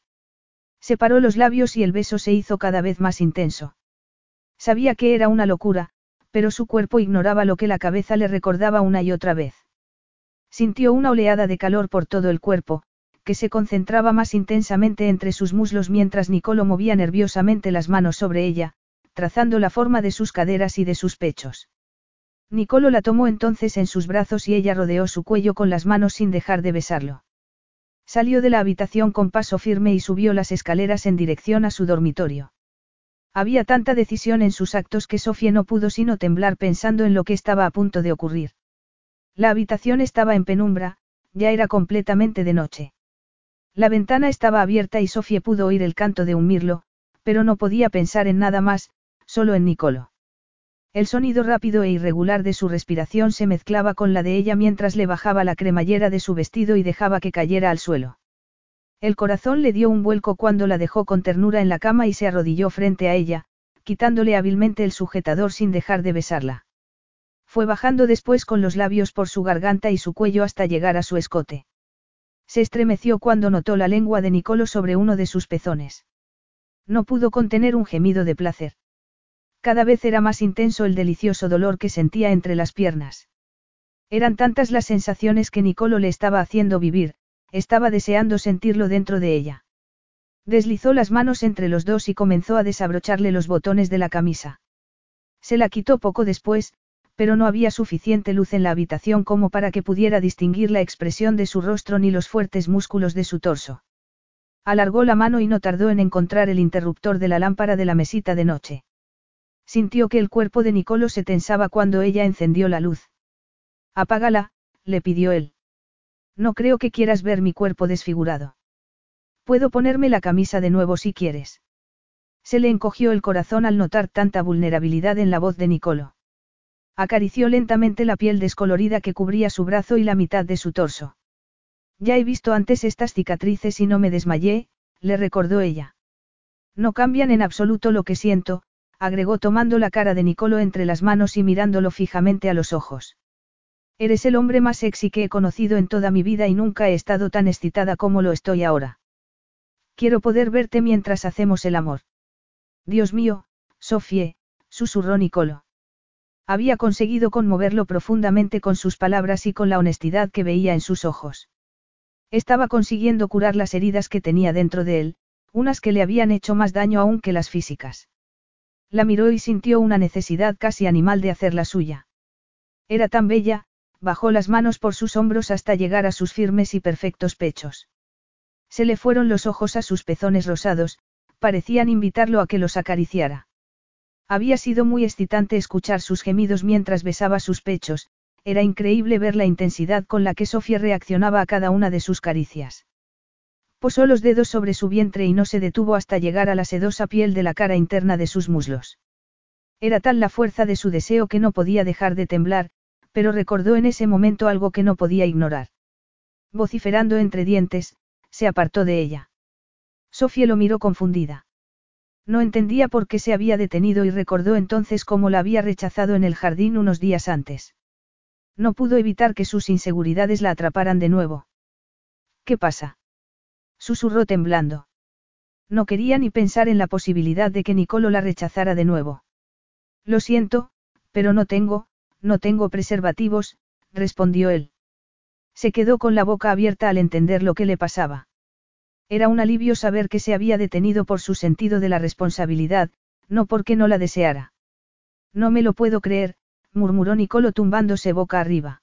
Separó los labios y el beso se hizo cada vez más intenso. Sabía que era una locura, pero su cuerpo ignoraba lo que la cabeza le recordaba una y otra vez. Sintió una oleada de calor por todo el cuerpo, que se concentraba más intensamente entre sus muslos mientras Nicolo movía nerviosamente las manos sobre ella, trazando la forma de sus caderas y de sus pechos. Nicolo la tomó entonces en sus brazos y ella rodeó su cuello con las manos sin dejar de besarlo. Salió de la habitación con paso firme y subió las escaleras en dirección a su dormitorio. Había tanta decisión en sus actos que Sofía no pudo sino temblar pensando en lo que estaba a punto de ocurrir. La habitación estaba en penumbra, ya era completamente de noche. La ventana estaba abierta y Sofía pudo oír el canto de un mirlo, pero no podía pensar en nada más, solo en Nicolo. El sonido rápido e irregular de su respiración se mezclaba con la de ella mientras le bajaba la cremallera de su vestido y dejaba que cayera al suelo. El corazón le dio un vuelco cuando la dejó con ternura en la cama y se arrodilló frente a ella, quitándole hábilmente el sujetador sin dejar de besarla. Fue bajando después con los labios por su garganta y su cuello hasta llegar a su escote. Se estremeció cuando notó la lengua de Nicolo sobre uno de sus pezones. No pudo contener un gemido de placer. Cada vez era más intenso el delicioso dolor que sentía entre las piernas. Eran tantas las sensaciones que Nicolo le estaba haciendo vivir, estaba deseando sentirlo dentro de ella. Deslizó las manos entre los dos y comenzó a desabrocharle los botones de la camisa. Se la quitó poco después, pero no había suficiente luz en la habitación como para que pudiera distinguir la expresión de su rostro ni los fuertes músculos de su torso. Alargó la mano y no tardó en encontrar el interruptor de la lámpara de la mesita de noche. Sintió que el cuerpo de Nicolo se tensaba cuando ella encendió la luz. Apágala, le pidió él. No creo que quieras ver mi cuerpo desfigurado. Puedo ponerme la camisa de nuevo si quieres. Se le encogió el corazón al notar tanta vulnerabilidad en la voz de Nicolo. Acarició lentamente la piel descolorida que cubría su brazo y la mitad de su torso. Ya he visto antes estas cicatrices y no me desmayé, le recordó ella. No cambian en absoluto lo que siento, agregó tomando la cara de Nicolo entre las manos y mirándolo fijamente a los ojos. Eres el hombre más sexy que he conocido en toda mi vida y nunca he estado tan excitada como lo estoy ahora. Quiero poder verte mientras hacemos el amor. Dios mío, Sofie, susurró Nicolo. Había conseguido conmoverlo profundamente con sus palabras y con la honestidad que veía en sus ojos. Estaba consiguiendo curar las heridas que tenía dentro de él, unas que le habían hecho más daño aún que las físicas. La miró y sintió una necesidad casi animal de hacer la suya. Era tan bella, bajó las manos por sus hombros hasta llegar a sus firmes y perfectos pechos. Se le fueron los ojos a sus pezones rosados, parecían invitarlo a que los acariciara. Había sido muy excitante escuchar sus gemidos mientras besaba sus pechos, era increíble ver la intensidad con la que Sofía reaccionaba a cada una de sus caricias. Posó los dedos sobre su vientre y no se detuvo hasta llegar a la sedosa piel de la cara interna de sus muslos. Era tal la fuerza de su deseo que no podía dejar de temblar, pero recordó en ese momento algo que no podía ignorar. Vociferando entre dientes, se apartó de ella. Sofía lo miró confundida. No entendía por qué se había detenido y recordó entonces cómo la había rechazado en el jardín unos días antes. No pudo evitar que sus inseguridades la atraparan de nuevo. ¿Qué pasa? Susurró temblando. No quería ni pensar en la posibilidad de que Nicolo la rechazara de nuevo. Lo siento, pero no tengo, no tengo preservativos, respondió él. Se quedó con la boca abierta al entender lo que le pasaba. Era un alivio saber que se había detenido por su sentido de la responsabilidad, no porque no la deseara. No me lo puedo creer, murmuró Nicolo tumbándose boca arriba.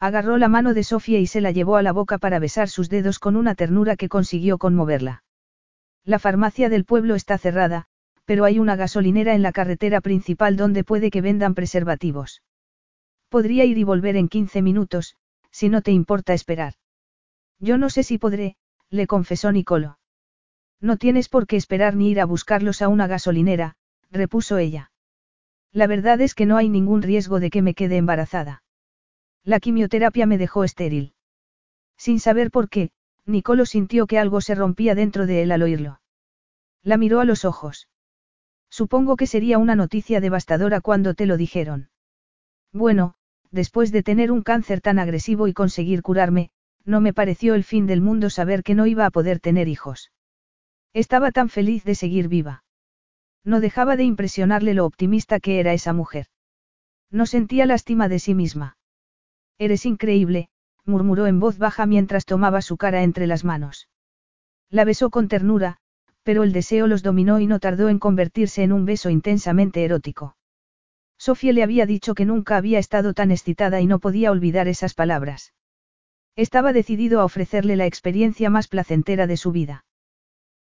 Agarró la mano de Sofía y se la llevó a la boca para besar sus dedos con una ternura que consiguió conmoverla. La farmacia del pueblo está cerrada, pero hay una gasolinera en la carretera principal donde puede que vendan preservativos. Podría ir y volver en 15 minutos, si no te importa esperar. Yo no sé si podré, le confesó Nicolo. No tienes por qué esperar ni ir a buscarlos a una gasolinera, repuso ella. La verdad es que no hay ningún riesgo de que me quede embarazada. La quimioterapia me dejó estéril. Sin saber por qué, Nicolo sintió que algo se rompía dentro de él al oírlo. La miró a los ojos. Supongo que sería una noticia devastadora cuando te lo dijeron. Bueno, después de tener un cáncer tan agresivo y conseguir curarme, no me pareció el fin del mundo saber que no iba a poder tener hijos. Estaba tan feliz de seguir viva. No dejaba de impresionarle lo optimista que era esa mujer. No sentía lástima de sí misma. Eres increíble, murmuró en voz baja mientras tomaba su cara entre las manos. La besó con ternura, pero el deseo los dominó y no tardó en convertirse en un beso intensamente erótico. Sofía le había dicho que nunca había estado tan excitada y no podía olvidar esas palabras. Estaba decidido a ofrecerle la experiencia más placentera de su vida.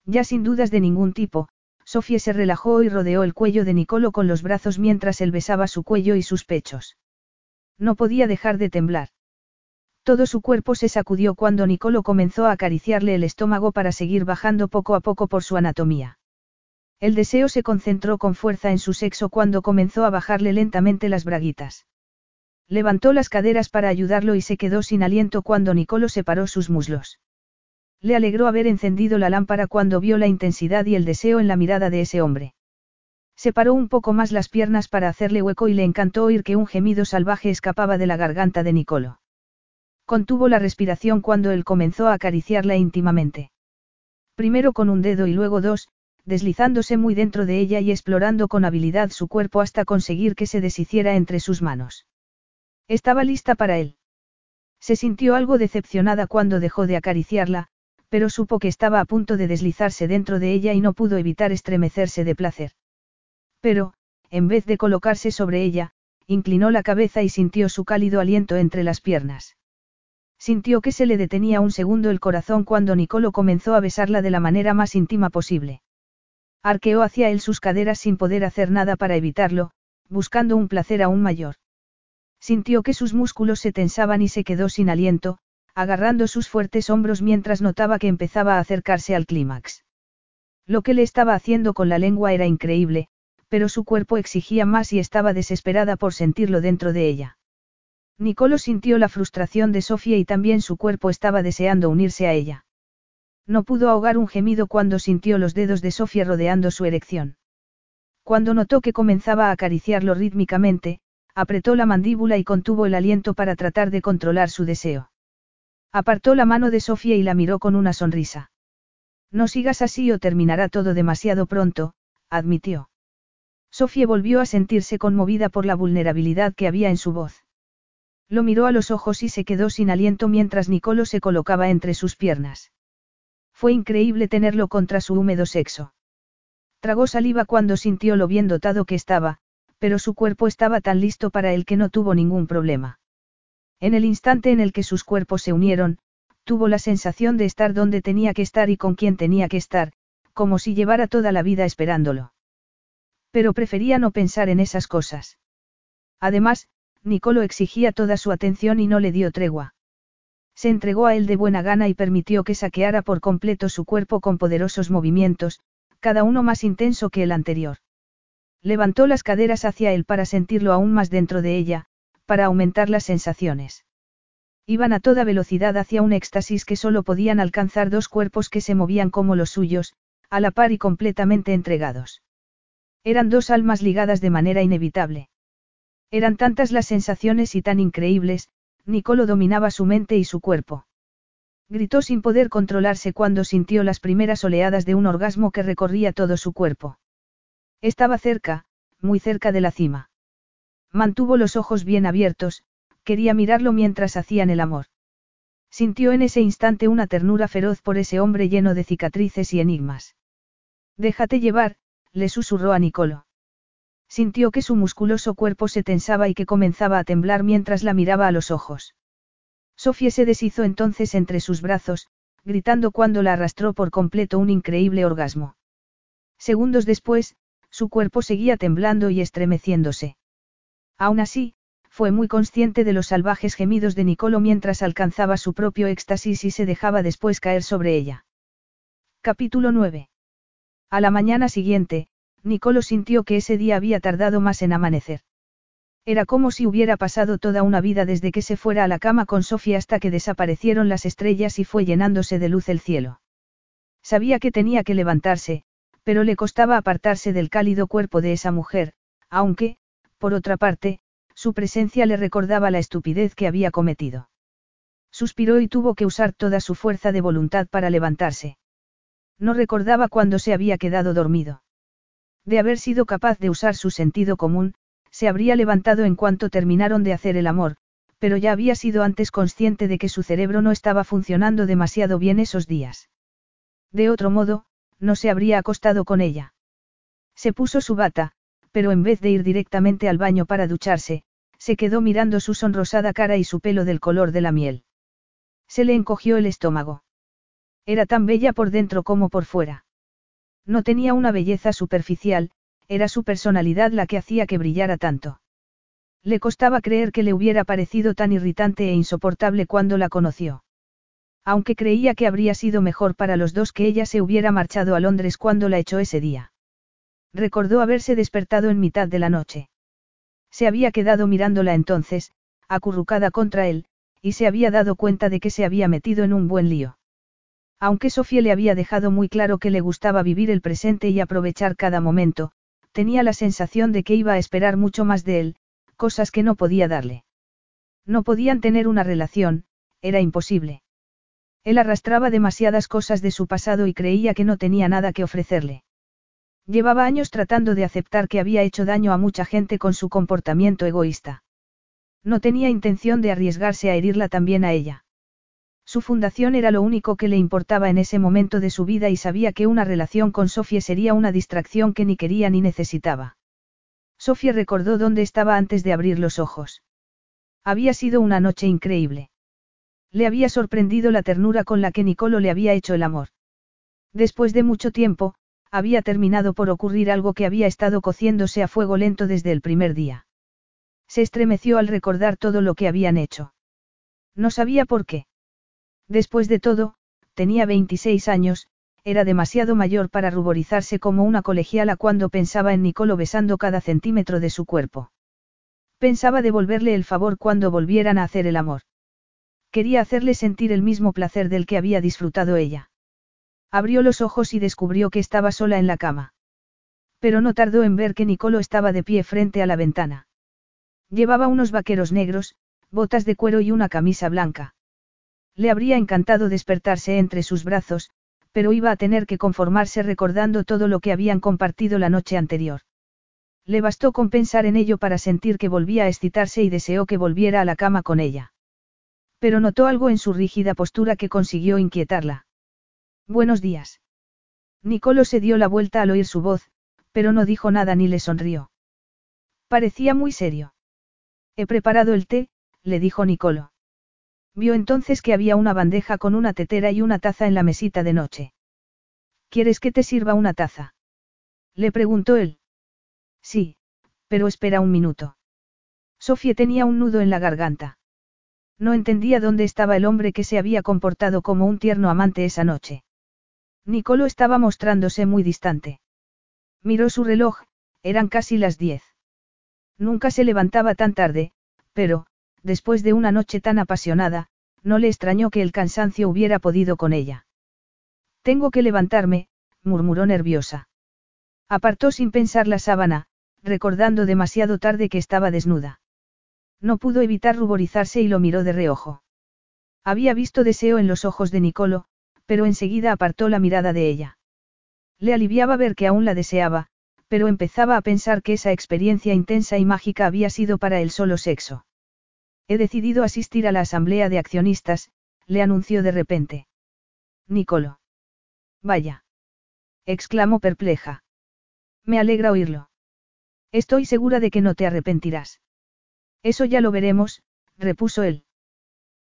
Ya sin dudas de ningún tipo, Sofía se relajó y rodeó el cuello de Nicolo con los brazos mientras él besaba su cuello y sus pechos. No podía dejar de temblar. Todo su cuerpo se sacudió cuando Nicolo comenzó a acariciarle el estómago para seguir bajando poco a poco por su anatomía. El deseo se concentró con fuerza en su sexo cuando comenzó a bajarle lentamente las braguitas. Levantó las caderas para ayudarlo y se quedó sin aliento cuando Nicolo separó sus muslos. Le alegró haber encendido la lámpara cuando vio la intensidad y el deseo en la mirada de ese hombre. Separó un poco más las piernas para hacerle hueco y le encantó oír que un gemido salvaje escapaba de la garganta de Nicolo. Contuvo la respiración cuando él comenzó a acariciarla íntimamente. Primero con un dedo y luego dos, deslizándose muy dentro de ella y explorando con habilidad su cuerpo hasta conseguir que se deshiciera entre sus manos. Estaba lista para él. Se sintió algo decepcionada cuando dejó de acariciarla, pero supo que estaba a punto de deslizarse dentro de ella y no pudo evitar estremecerse de placer. Pero, en vez de colocarse sobre ella, inclinó la cabeza y sintió su cálido aliento entre las piernas. Sintió que se le detenía un segundo el corazón cuando Nicolo comenzó a besarla de la manera más íntima posible. Arqueó hacia él sus caderas sin poder hacer nada para evitarlo, buscando un placer aún mayor. Sintió que sus músculos se tensaban y se quedó sin aliento, agarrando sus fuertes hombros mientras notaba que empezaba a acercarse al clímax. Lo que le estaba haciendo con la lengua era increíble, pero su cuerpo exigía más y estaba desesperada por sentirlo dentro de ella. Nicolo sintió la frustración de Sofía y también su cuerpo estaba deseando unirse a ella. No pudo ahogar un gemido cuando sintió los dedos de Sofía rodeando su erección. Cuando notó que comenzaba a acariciarlo rítmicamente, apretó la mandíbula y contuvo el aliento para tratar de controlar su deseo. Apartó la mano de Sofía y la miró con una sonrisa. No sigas así o terminará todo demasiado pronto, admitió. Sofía volvió a sentirse conmovida por la vulnerabilidad que había en su voz. Lo miró a los ojos y se quedó sin aliento mientras Nicolo se colocaba entre sus piernas. Fue increíble tenerlo contra su húmedo sexo. Tragó saliva cuando sintió lo bien dotado que estaba, pero su cuerpo estaba tan listo para él que no tuvo ningún problema. En el instante en el que sus cuerpos se unieron, tuvo la sensación de estar donde tenía que estar y con quien tenía que estar, como si llevara toda la vida esperándolo. Pero prefería no pensar en esas cosas. Además, Nicolo exigía toda su atención y no le dio tregua. Se entregó a él de buena gana y permitió que saqueara por completo su cuerpo con poderosos movimientos, cada uno más intenso que el anterior. Levantó las caderas hacia él para sentirlo aún más dentro de ella, para aumentar las sensaciones. Iban a toda velocidad hacia un éxtasis que solo podían alcanzar dos cuerpos que se movían como los suyos, a la par y completamente entregados. Eran dos almas ligadas de manera inevitable. Eran tantas las sensaciones y tan increíbles, Nicolo dominaba su mente y su cuerpo. Gritó sin poder controlarse cuando sintió las primeras oleadas de un orgasmo que recorría todo su cuerpo. Estaba cerca, muy cerca de la cima. Mantuvo los ojos bien abiertos, quería mirarlo mientras hacían el amor. Sintió en ese instante una ternura feroz por ese hombre lleno de cicatrices y enigmas. Déjate llevar, le susurró a Nicolo. Sintió que su musculoso cuerpo se tensaba y que comenzaba a temblar mientras la miraba a los ojos. Sofía se deshizo entonces entre sus brazos, gritando cuando la arrastró por completo un increíble orgasmo. Segundos después, su cuerpo seguía temblando y estremeciéndose. Aún así, fue muy consciente de los salvajes gemidos de Nicolo mientras alcanzaba su propio éxtasis y se dejaba después caer sobre ella. Capítulo 9. A la mañana siguiente, Nicolo sintió que ese día había tardado más en amanecer. Era como si hubiera pasado toda una vida desde que se fuera a la cama con Sofía hasta que desaparecieron las estrellas y fue llenándose de luz el cielo. Sabía que tenía que levantarse, pero le costaba apartarse del cálido cuerpo de esa mujer, aunque, por otra parte, su presencia le recordaba la estupidez que había cometido. Suspiró y tuvo que usar toda su fuerza de voluntad para levantarse. No recordaba cuándo se había quedado dormido. De haber sido capaz de usar su sentido común, se habría levantado en cuanto terminaron de hacer el amor, pero ya había sido antes consciente de que su cerebro no estaba funcionando demasiado bien esos días. De otro modo, no se habría acostado con ella. Se puso su bata, pero en vez de ir directamente al baño para ducharse, se quedó mirando su sonrosada cara y su pelo del color de la miel. Se le encogió el estómago. Era tan bella por dentro como por fuera. No tenía una belleza superficial, era su personalidad la que hacía que brillara tanto. Le costaba creer que le hubiera parecido tan irritante e insoportable cuando la conoció. Aunque creía que habría sido mejor para los dos que ella se hubiera marchado a Londres cuando la echó ese día. Recordó haberse despertado en mitad de la noche. Se había quedado mirándola entonces, acurrucada contra él, y se había dado cuenta de que se había metido en un buen lío. Aunque Sofía le había dejado muy claro que le gustaba vivir el presente y aprovechar cada momento, tenía la sensación de que iba a esperar mucho más de él, cosas que no podía darle. No podían tener una relación, era imposible. Él arrastraba demasiadas cosas de su pasado y creía que no tenía nada que ofrecerle. Llevaba años tratando de aceptar que había hecho daño a mucha gente con su comportamiento egoísta. No tenía intención de arriesgarse a herirla también a ella. Su fundación era lo único que le importaba en ese momento de su vida y sabía que una relación con Sofía sería una distracción que ni quería ni necesitaba. Sofía recordó dónde estaba antes de abrir los ojos. Había sido una noche increíble. Le había sorprendido la ternura con la que Nicolo le había hecho el amor. Después de mucho tiempo, había terminado por ocurrir algo que había estado cociéndose a fuego lento desde el primer día. Se estremeció al recordar todo lo que habían hecho. No sabía por qué. Después de todo, tenía 26 años, era demasiado mayor para ruborizarse como una colegiala cuando pensaba en Nicolo besando cada centímetro de su cuerpo. Pensaba devolverle el favor cuando volvieran a hacer el amor. Quería hacerle sentir el mismo placer del que había disfrutado ella. Abrió los ojos y descubrió que estaba sola en la cama. Pero no tardó en ver que Nicolo estaba de pie frente a la ventana. Llevaba unos vaqueros negros, botas de cuero y una camisa blanca. Le habría encantado despertarse entre sus brazos, pero iba a tener que conformarse recordando todo lo que habían compartido la noche anterior. Le bastó con pensar en ello para sentir que volvía a excitarse y deseó que volviera a la cama con ella. Pero notó algo en su rígida postura que consiguió inquietarla. Buenos días. Nicolo se dio la vuelta al oír su voz, pero no dijo nada ni le sonrió. Parecía muy serio. He preparado el té, le dijo Nicolo. Vio entonces que había una bandeja con una tetera y una taza en la mesita de noche. ¿Quieres que te sirva una taza? Le preguntó él. Sí, pero espera un minuto. Sofía tenía un nudo en la garganta. No entendía dónde estaba el hombre que se había comportado como un tierno amante esa noche. Nicolo estaba mostrándose muy distante. Miró su reloj, eran casi las diez. Nunca se levantaba tan tarde, pero, después de una noche tan apasionada, no le extrañó que el cansancio hubiera podido con ella. Tengo que levantarme, murmuró nerviosa. Apartó sin pensar la sábana, recordando demasiado tarde que estaba desnuda. No pudo evitar ruborizarse y lo miró de reojo. Había visto deseo en los ojos de Nicolo, pero enseguida apartó la mirada de ella. Le aliviaba ver que aún la deseaba, pero empezaba a pensar que esa experiencia intensa y mágica había sido para él solo sexo. He decidido asistir a la asamblea de accionistas, le anunció de repente. Nicolo. Vaya. exclamó perpleja. Me alegra oírlo. Estoy segura de que no te arrepentirás. Eso ya lo veremos, repuso él.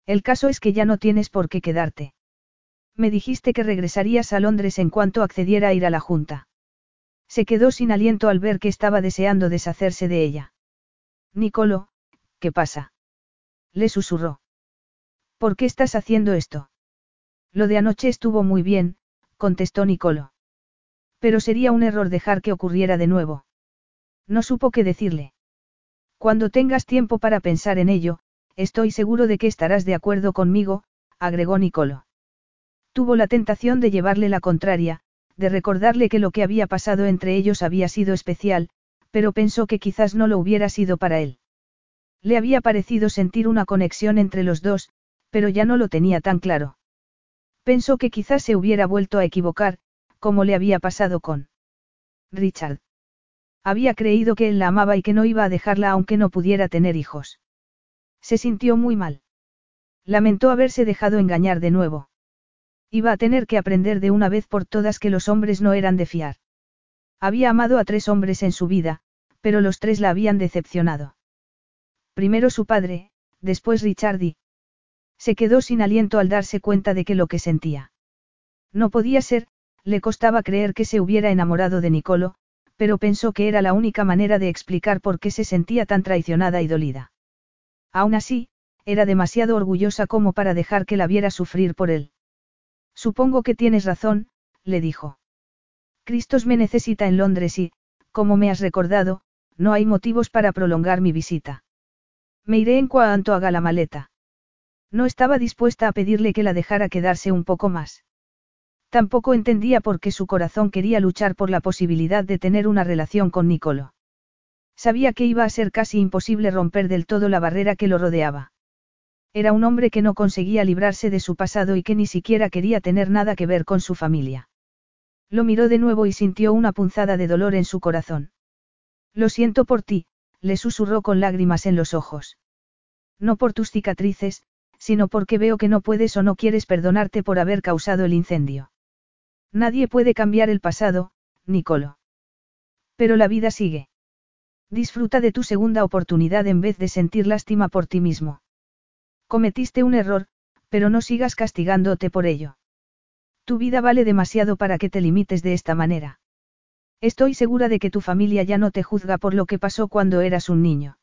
El caso es que ya no tienes por qué quedarte. Me dijiste que regresarías a Londres en cuanto accediera a ir a la Junta. Se quedó sin aliento al ver que estaba deseando deshacerse de ella. Nicolo, ¿qué pasa? Le susurró. ¿Por qué estás haciendo esto? Lo de anoche estuvo muy bien, contestó Nicolo. Pero sería un error dejar que ocurriera de nuevo. No supo qué decirle. Cuando tengas tiempo para pensar en ello, estoy seguro de que estarás de acuerdo conmigo, agregó Nicolo. Tuvo la tentación de llevarle la contraria, de recordarle que lo que había pasado entre ellos había sido especial, pero pensó que quizás no lo hubiera sido para él. Le había parecido sentir una conexión entre los dos, pero ya no lo tenía tan claro. Pensó que quizás se hubiera vuelto a equivocar, como le había pasado con Richard. Había creído que él la amaba y que no iba a dejarla aunque no pudiera tener hijos. Se sintió muy mal. Lamentó haberse dejado engañar de nuevo. Iba a tener que aprender de una vez por todas que los hombres no eran de fiar. Había amado a tres hombres en su vida, pero los tres la habían decepcionado. Primero su padre, después Richardi. Se quedó sin aliento al darse cuenta de que lo que sentía. No podía ser, le costaba creer que se hubiera enamorado de Nicolo, pero pensó que era la única manera de explicar por qué se sentía tan traicionada y dolida. Aún así, era demasiado orgullosa como para dejar que la viera sufrir por él. Supongo que tienes razón, le dijo. Cristos me necesita en Londres y, como me has recordado, no hay motivos para prolongar mi visita. Me iré en cuanto haga la maleta. No estaba dispuesta a pedirle que la dejara quedarse un poco más. Tampoco entendía por qué su corazón quería luchar por la posibilidad de tener una relación con Nicolo. Sabía que iba a ser casi imposible romper del todo la barrera que lo rodeaba. Era un hombre que no conseguía librarse de su pasado y que ni siquiera quería tener nada que ver con su familia. Lo miró de nuevo y sintió una punzada de dolor en su corazón. Lo siento por ti, le susurró con lágrimas en los ojos. No por tus cicatrices, sino porque veo que no puedes o no quieres perdonarte por haber causado el incendio. Nadie puede cambiar el pasado, Nicolo. Pero la vida sigue. Disfruta de tu segunda oportunidad en vez de sentir lástima por ti mismo. Cometiste un error, pero no sigas castigándote por ello. Tu vida vale demasiado para que te limites de esta manera. Estoy segura de que tu familia ya no te juzga por lo que pasó cuando eras un niño.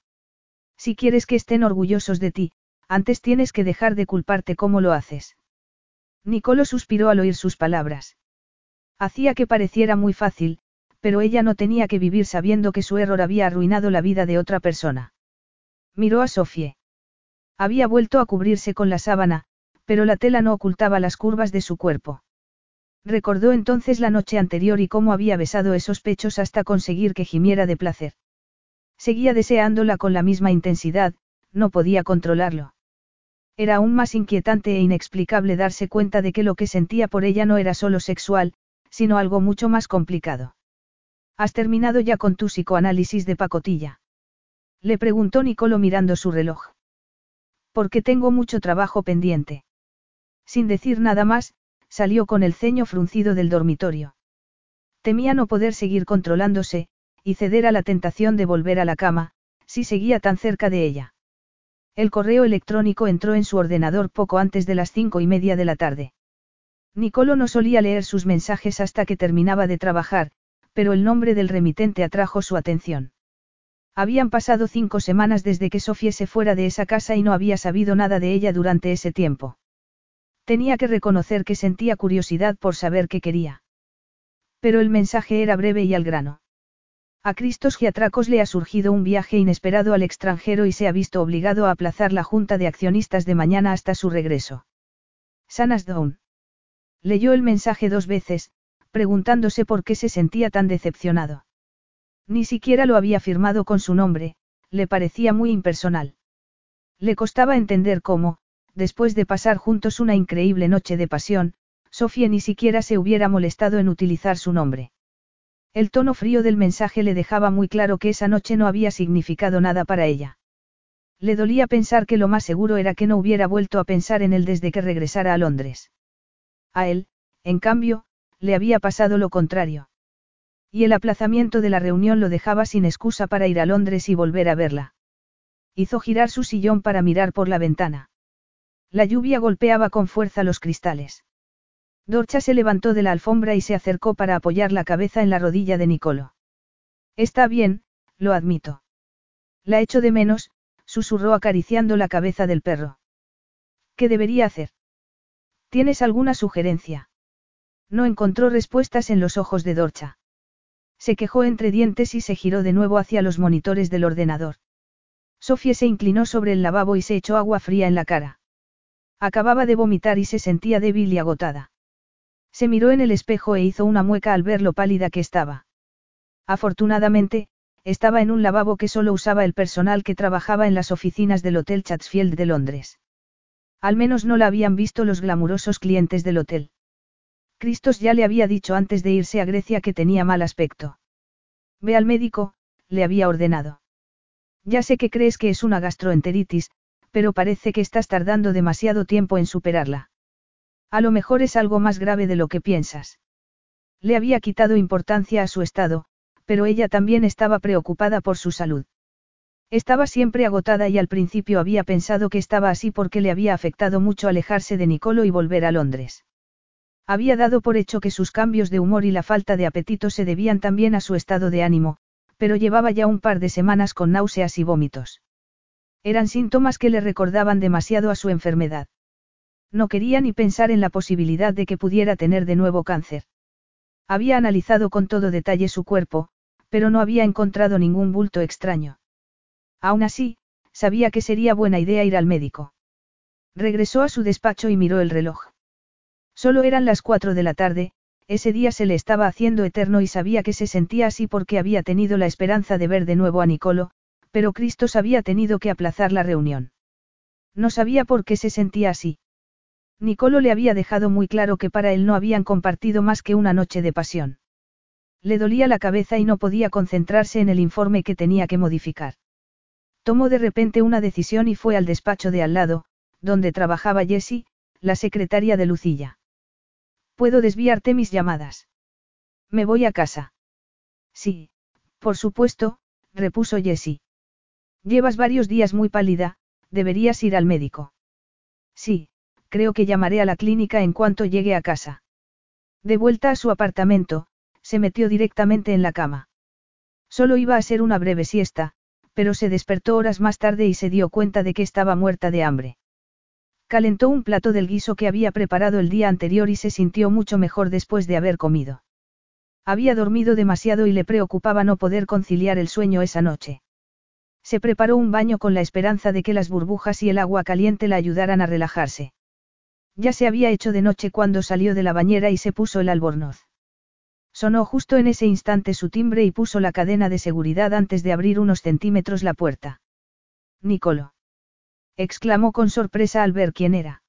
Si quieres que estén orgullosos de ti, antes tienes que dejar de culparte como lo haces. Nicolo suspiró al oír sus palabras. Hacía que pareciera muy fácil, pero ella no tenía que vivir sabiendo que su error había arruinado la vida de otra persona. Miró a Sofie. Había vuelto a cubrirse con la sábana, pero la tela no ocultaba las curvas de su cuerpo. Recordó entonces la noche anterior y cómo había besado esos pechos hasta conseguir que gimiera de placer. Seguía deseándola con la misma intensidad, no podía controlarlo. Era aún más inquietante e inexplicable darse cuenta de que lo que sentía por ella no era solo sexual, sino algo mucho más complicado. ¿Has terminado ya con tu psicoanálisis de pacotilla? Le preguntó Nicolo mirando su reloj. Porque tengo mucho trabajo pendiente. Sin decir nada más, salió con el ceño fruncido del dormitorio. Temía no poder seguir controlándose, y ceder a la tentación de volver a la cama, si seguía tan cerca de ella. El correo electrónico entró en su ordenador poco antes de las cinco y media de la tarde. Nicolo no solía leer sus mensajes hasta que terminaba de trabajar, pero el nombre del remitente atrajo su atención. Habían pasado cinco semanas desde que Sofía se fuera de esa casa y no había sabido nada de ella durante ese tiempo. Tenía que reconocer que sentía curiosidad por saber qué quería. Pero el mensaje era breve y al grano. A Cristos Giatracos le ha surgido un viaje inesperado al extranjero y se ha visto obligado a aplazar la junta de accionistas de mañana hasta su regreso. Sanas Down. Leyó el mensaje dos veces, preguntándose por qué se sentía tan decepcionado. Ni siquiera lo había firmado con su nombre, le parecía muy impersonal. Le costaba entender cómo, después de pasar juntos una increíble noche de pasión, Sofía ni siquiera se hubiera molestado en utilizar su nombre. El tono frío del mensaje le dejaba muy claro que esa noche no había significado nada para ella. Le dolía pensar que lo más seguro era que no hubiera vuelto a pensar en él desde que regresara a Londres. A él, en cambio, le había pasado lo contrario. Y el aplazamiento de la reunión lo dejaba sin excusa para ir a Londres y volver a verla. Hizo girar su sillón para mirar por la ventana. La lluvia golpeaba con fuerza los cristales. Dorcha se levantó de la alfombra y se acercó para apoyar la cabeza en la rodilla de Nicolo. Está bien, lo admito. La echo de menos, susurró acariciando la cabeza del perro. ¿Qué debería hacer? ¿Tienes alguna sugerencia? No encontró respuestas en los ojos de Dorcha. Se quejó entre dientes y se giró de nuevo hacia los monitores del ordenador. Sofía se inclinó sobre el lavabo y se echó agua fría en la cara. Acababa de vomitar y se sentía débil y agotada. Se miró en el espejo e hizo una mueca al ver lo pálida que estaba. Afortunadamente, estaba en un lavabo que solo usaba el personal que trabajaba en las oficinas del Hotel Chatsfield de Londres. Al menos no la habían visto los glamurosos clientes del hotel. Cristos ya le había dicho antes de irse a Grecia que tenía mal aspecto. Ve al médico, le había ordenado. Ya sé que crees que es una gastroenteritis, pero parece que estás tardando demasiado tiempo en superarla. A lo mejor es algo más grave de lo que piensas. Le había quitado importancia a su estado, pero ella también estaba preocupada por su salud. Estaba siempre agotada y al principio había pensado que estaba así porque le había afectado mucho alejarse de Nicolo y volver a Londres. Había dado por hecho que sus cambios de humor y la falta de apetito se debían también a su estado de ánimo, pero llevaba ya un par de semanas con náuseas y vómitos. Eran síntomas que le recordaban demasiado a su enfermedad. No quería ni pensar en la posibilidad de que pudiera tener de nuevo cáncer. Había analizado con todo detalle su cuerpo, pero no había encontrado ningún bulto extraño. Aún así, sabía que sería buena idea ir al médico. Regresó a su despacho y miró el reloj. Solo eran las cuatro de la tarde, ese día se le estaba haciendo eterno y sabía que se sentía así porque había tenido la esperanza de ver de nuevo a Nicolo, pero Cristos había tenido que aplazar la reunión. No sabía por qué se sentía así. Nicolo le había dejado muy claro que para él no habían compartido más que una noche de pasión. Le dolía la cabeza y no podía concentrarse en el informe que tenía que modificar. Tomó de repente una decisión y fue al despacho de al lado, donde trabajaba Jessie, la secretaria de Lucilla. Puedo desviarte mis llamadas. Me voy a casa. Sí, por supuesto, repuso Jessie. Llevas varios días muy pálida, deberías ir al médico. Sí, creo que llamaré a la clínica en cuanto llegue a casa. De vuelta a su apartamento, se metió directamente en la cama. Solo iba a ser una breve siesta, pero se despertó horas más tarde y se dio cuenta de que estaba muerta de hambre. Calentó un plato del guiso que había preparado el día anterior y se sintió mucho mejor después de haber comido. Había dormido demasiado y le preocupaba no poder conciliar el sueño esa noche. Se preparó un baño con la esperanza de que las burbujas y el agua caliente la ayudaran a relajarse. Ya se había hecho de noche cuando salió de la bañera y se puso el albornoz. Sonó justo en ese instante su timbre y puso la cadena de seguridad antes de abrir unos centímetros la puerta. Nicolo exclamó con sorpresa al ver quién era.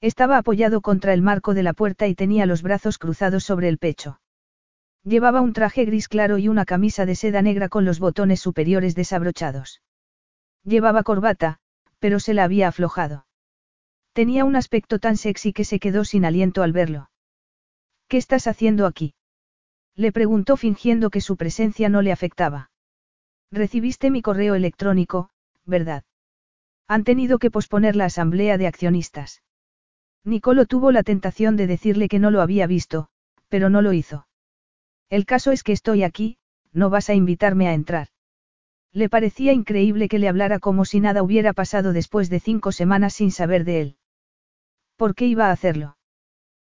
Estaba apoyado contra el marco de la puerta y tenía los brazos cruzados sobre el pecho. Llevaba un traje gris claro y una camisa de seda negra con los botones superiores desabrochados. Llevaba corbata, pero se la había aflojado. Tenía un aspecto tan sexy que se quedó sin aliento al verlo. ¿Qué estás haciendo aquí? Le preguntó fingiendo que su presencia no le afectaba. Recibiste mi correo electrónico, ¿verdad? Han tenido que posponer la asamblea de accionistas. Nicolo tuvo la tentación de decirle que no lo había visto, pero no lo hizo. El caso es que estoy aquí, no vas a invitarme a entrar. Le parecía increíble que le hablara como si nada hubiera pasado después de cinco semanas sin saber de él. ¿Por qué iba a hacerlo?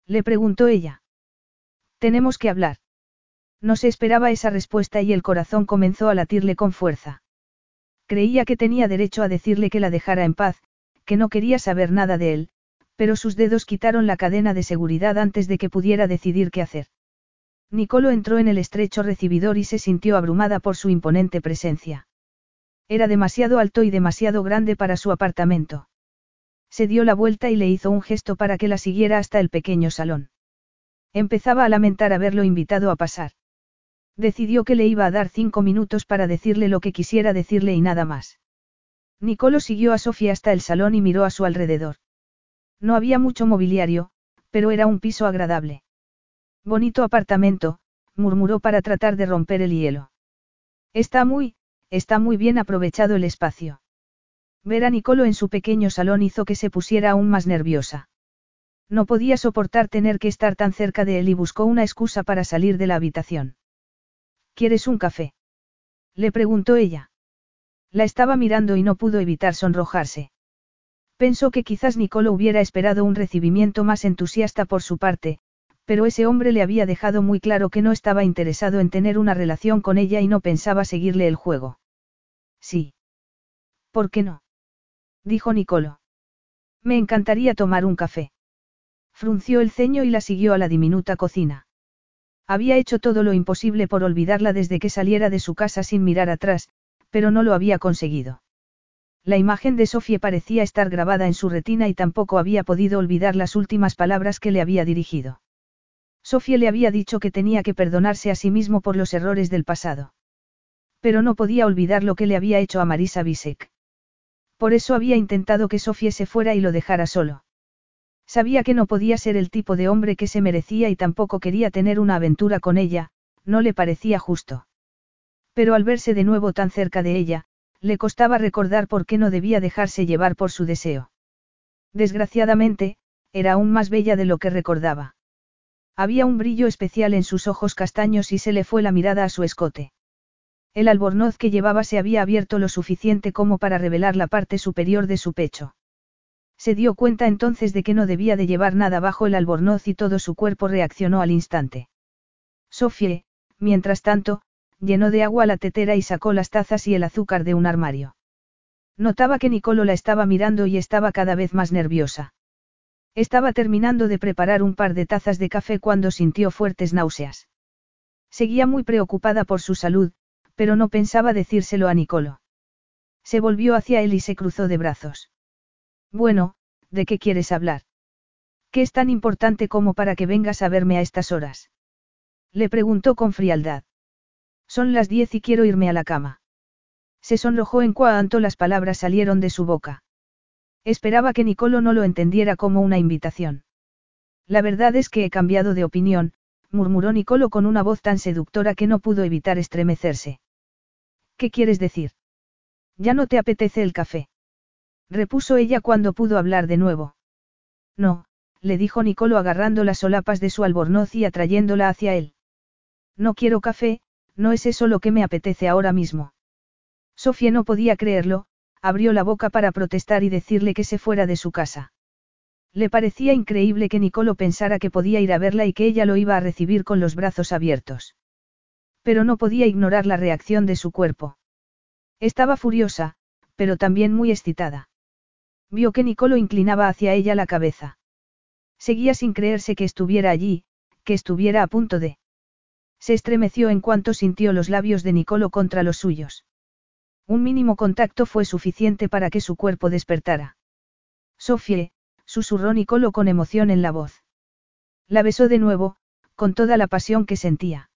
Le preguntó ella. Tenemos que hablar. No se esperaba esa respuesta y el corazón comenzó a latirle con fuerza. Creía que tenía derecho a decirle que la dejara en paz, que no quería saber nada de él, pero sus dedos quitaron la cadena de seguridad antes de que pudiera decidir qué hacer. Nicolo entró en el estrecho recibidor y se sintió abrumada por su imponente presencia. Era demasiado alto y demasiado grande para su apartamento. Se dio la vuelta y le hizo un gesto para que la siguiera hasta el pequeño salón. Empezaba a lamentar haberlo invitado a pasar. Decidió que le iba a dar cinco minutos para decirle lo que quisiera decirle y nada más. Nicolo siguió a Sofía hasta el salón y miró a su alrededor. No había mucho mobiliario, pero era un piso agradable. Bonito apartamento, murmuró para tratar de romper el hielo. Está muy, está muy bien aprovechado el espacio. Ver a Nicolo en su pequeño salón hizo que se pusiera aún más nerviosa. No podía soportar tener que estar tan cerca de él y buscó una excusa para salir de la habitación. ¿Quieres un café? Le preguntó ella. La estaba mirando y no pudo evitar sonrojarse. Pensó que quizás Nicolo hubiera esperado un recibimiento más entusiasta por su parte, pero ese hombre le había dejado muy claro que no estaba interesado en tener una relación con ella y no pensaba seguirle el juego. Sí. ¿Por qué no? dijo Nicolo. Me encantaría tomar un café. Frunció el ceño y la siguió a la diminuta cocina. Había hecho todo lo imposible por olvidarla desde que saliera de su casa sin mirar atrás, pero no lo había conseguido. La imagen de Sofía parecía estar grabada en su retina y tampoco había podido olvidar las últimas palabras que le había dirigido. Sofía le había dicho que tenía que perdonarse a sí mismo por los errores del pasado. Pero no podía olvidar lo que le había hecho a Marisa Bisek. Por eso había intentado que Sofía se fuera y lo dejara solo. Sabía que no podía ser el tipo de hombre que se merecía y tampoco quería tener una aventura con ella, no le parecía justo. Pero al verse de nuevo tan cerca de ella, le costaba recordar por qué no debía dejarse llevar por su deseo. Desgraciadamente, era aún más bella de lo que recordaba. Había un brillo especial en sus ojos castaños y se le fue la mirada a su escote. El albornoz que llevaba se había abierto lo suficiente como para revelar la parte superior de su pecho. Se dio cuenta entonces de que no debía de llevar nada bajo el albornoz y todo su cuerpo reaccionó al instante. Sofie, mientras tanto, llenó de agua la tetera y sacó las tazas y el azúcar de un armario. Notaba que Nicolo la estaba mirando y estaba cada vez más nerviosa. Estaba terminando de preparar un par de tazas de café cuando sintió fuertes náuseas. Seguía muy preocupada por su salud, pero no pensaba decírselo a Nicolo. Se volvió hacia él y se cruzó de brazos. Bueno, ¿de qué quieres hablar? ¿Qué es tan importante como para que vengas a verme a estas horas? Le preguntó con frialdad. Son las diez y quiero irme a la cama. Se sonrojó en cuanto las palabras salieron de su boca. Esperaba que Nicolo no lo entendiera como una invitación. La verdad es que he cambiado de opinión, murmuró Nicolo con una voz tan seductora que no pudo evitar estremecerse. ¿Qué quieres decir? Ya no te apetece el café. Repuso ella cuando pudo hablar de nuevo. No, le dijo Nicolo agarrando las solapas de su albornoz y atrayéndola hacia él. No quiero café, no es eso lo que me apetece ahora mismo. Sofía no podía creerlo, abrió la boca para protestar y decirle que se fuera de su casa. Le parecía increíble que Nicolo pensara que podía ir a verla y que ella lo iba a recibir con los brazos abiertos. Pero no podía ignorar la reacción de su cuerpo. Estaba furiosa, pero también muy excitada. Vio que Nicolo inclinaba hacia ella la cabeza. Seguía sin creerse que estuviera allí, que estuviera a punto de. Se estremeció en cuanto sintió los labios de Nicolo contra los suyos. Un mínimo contacto fue suficiente para que su cuerpo despertara. Sofie, susurró Nicolo con emoción en la voz. La besó de nuevo, con toda la pasión que sentía.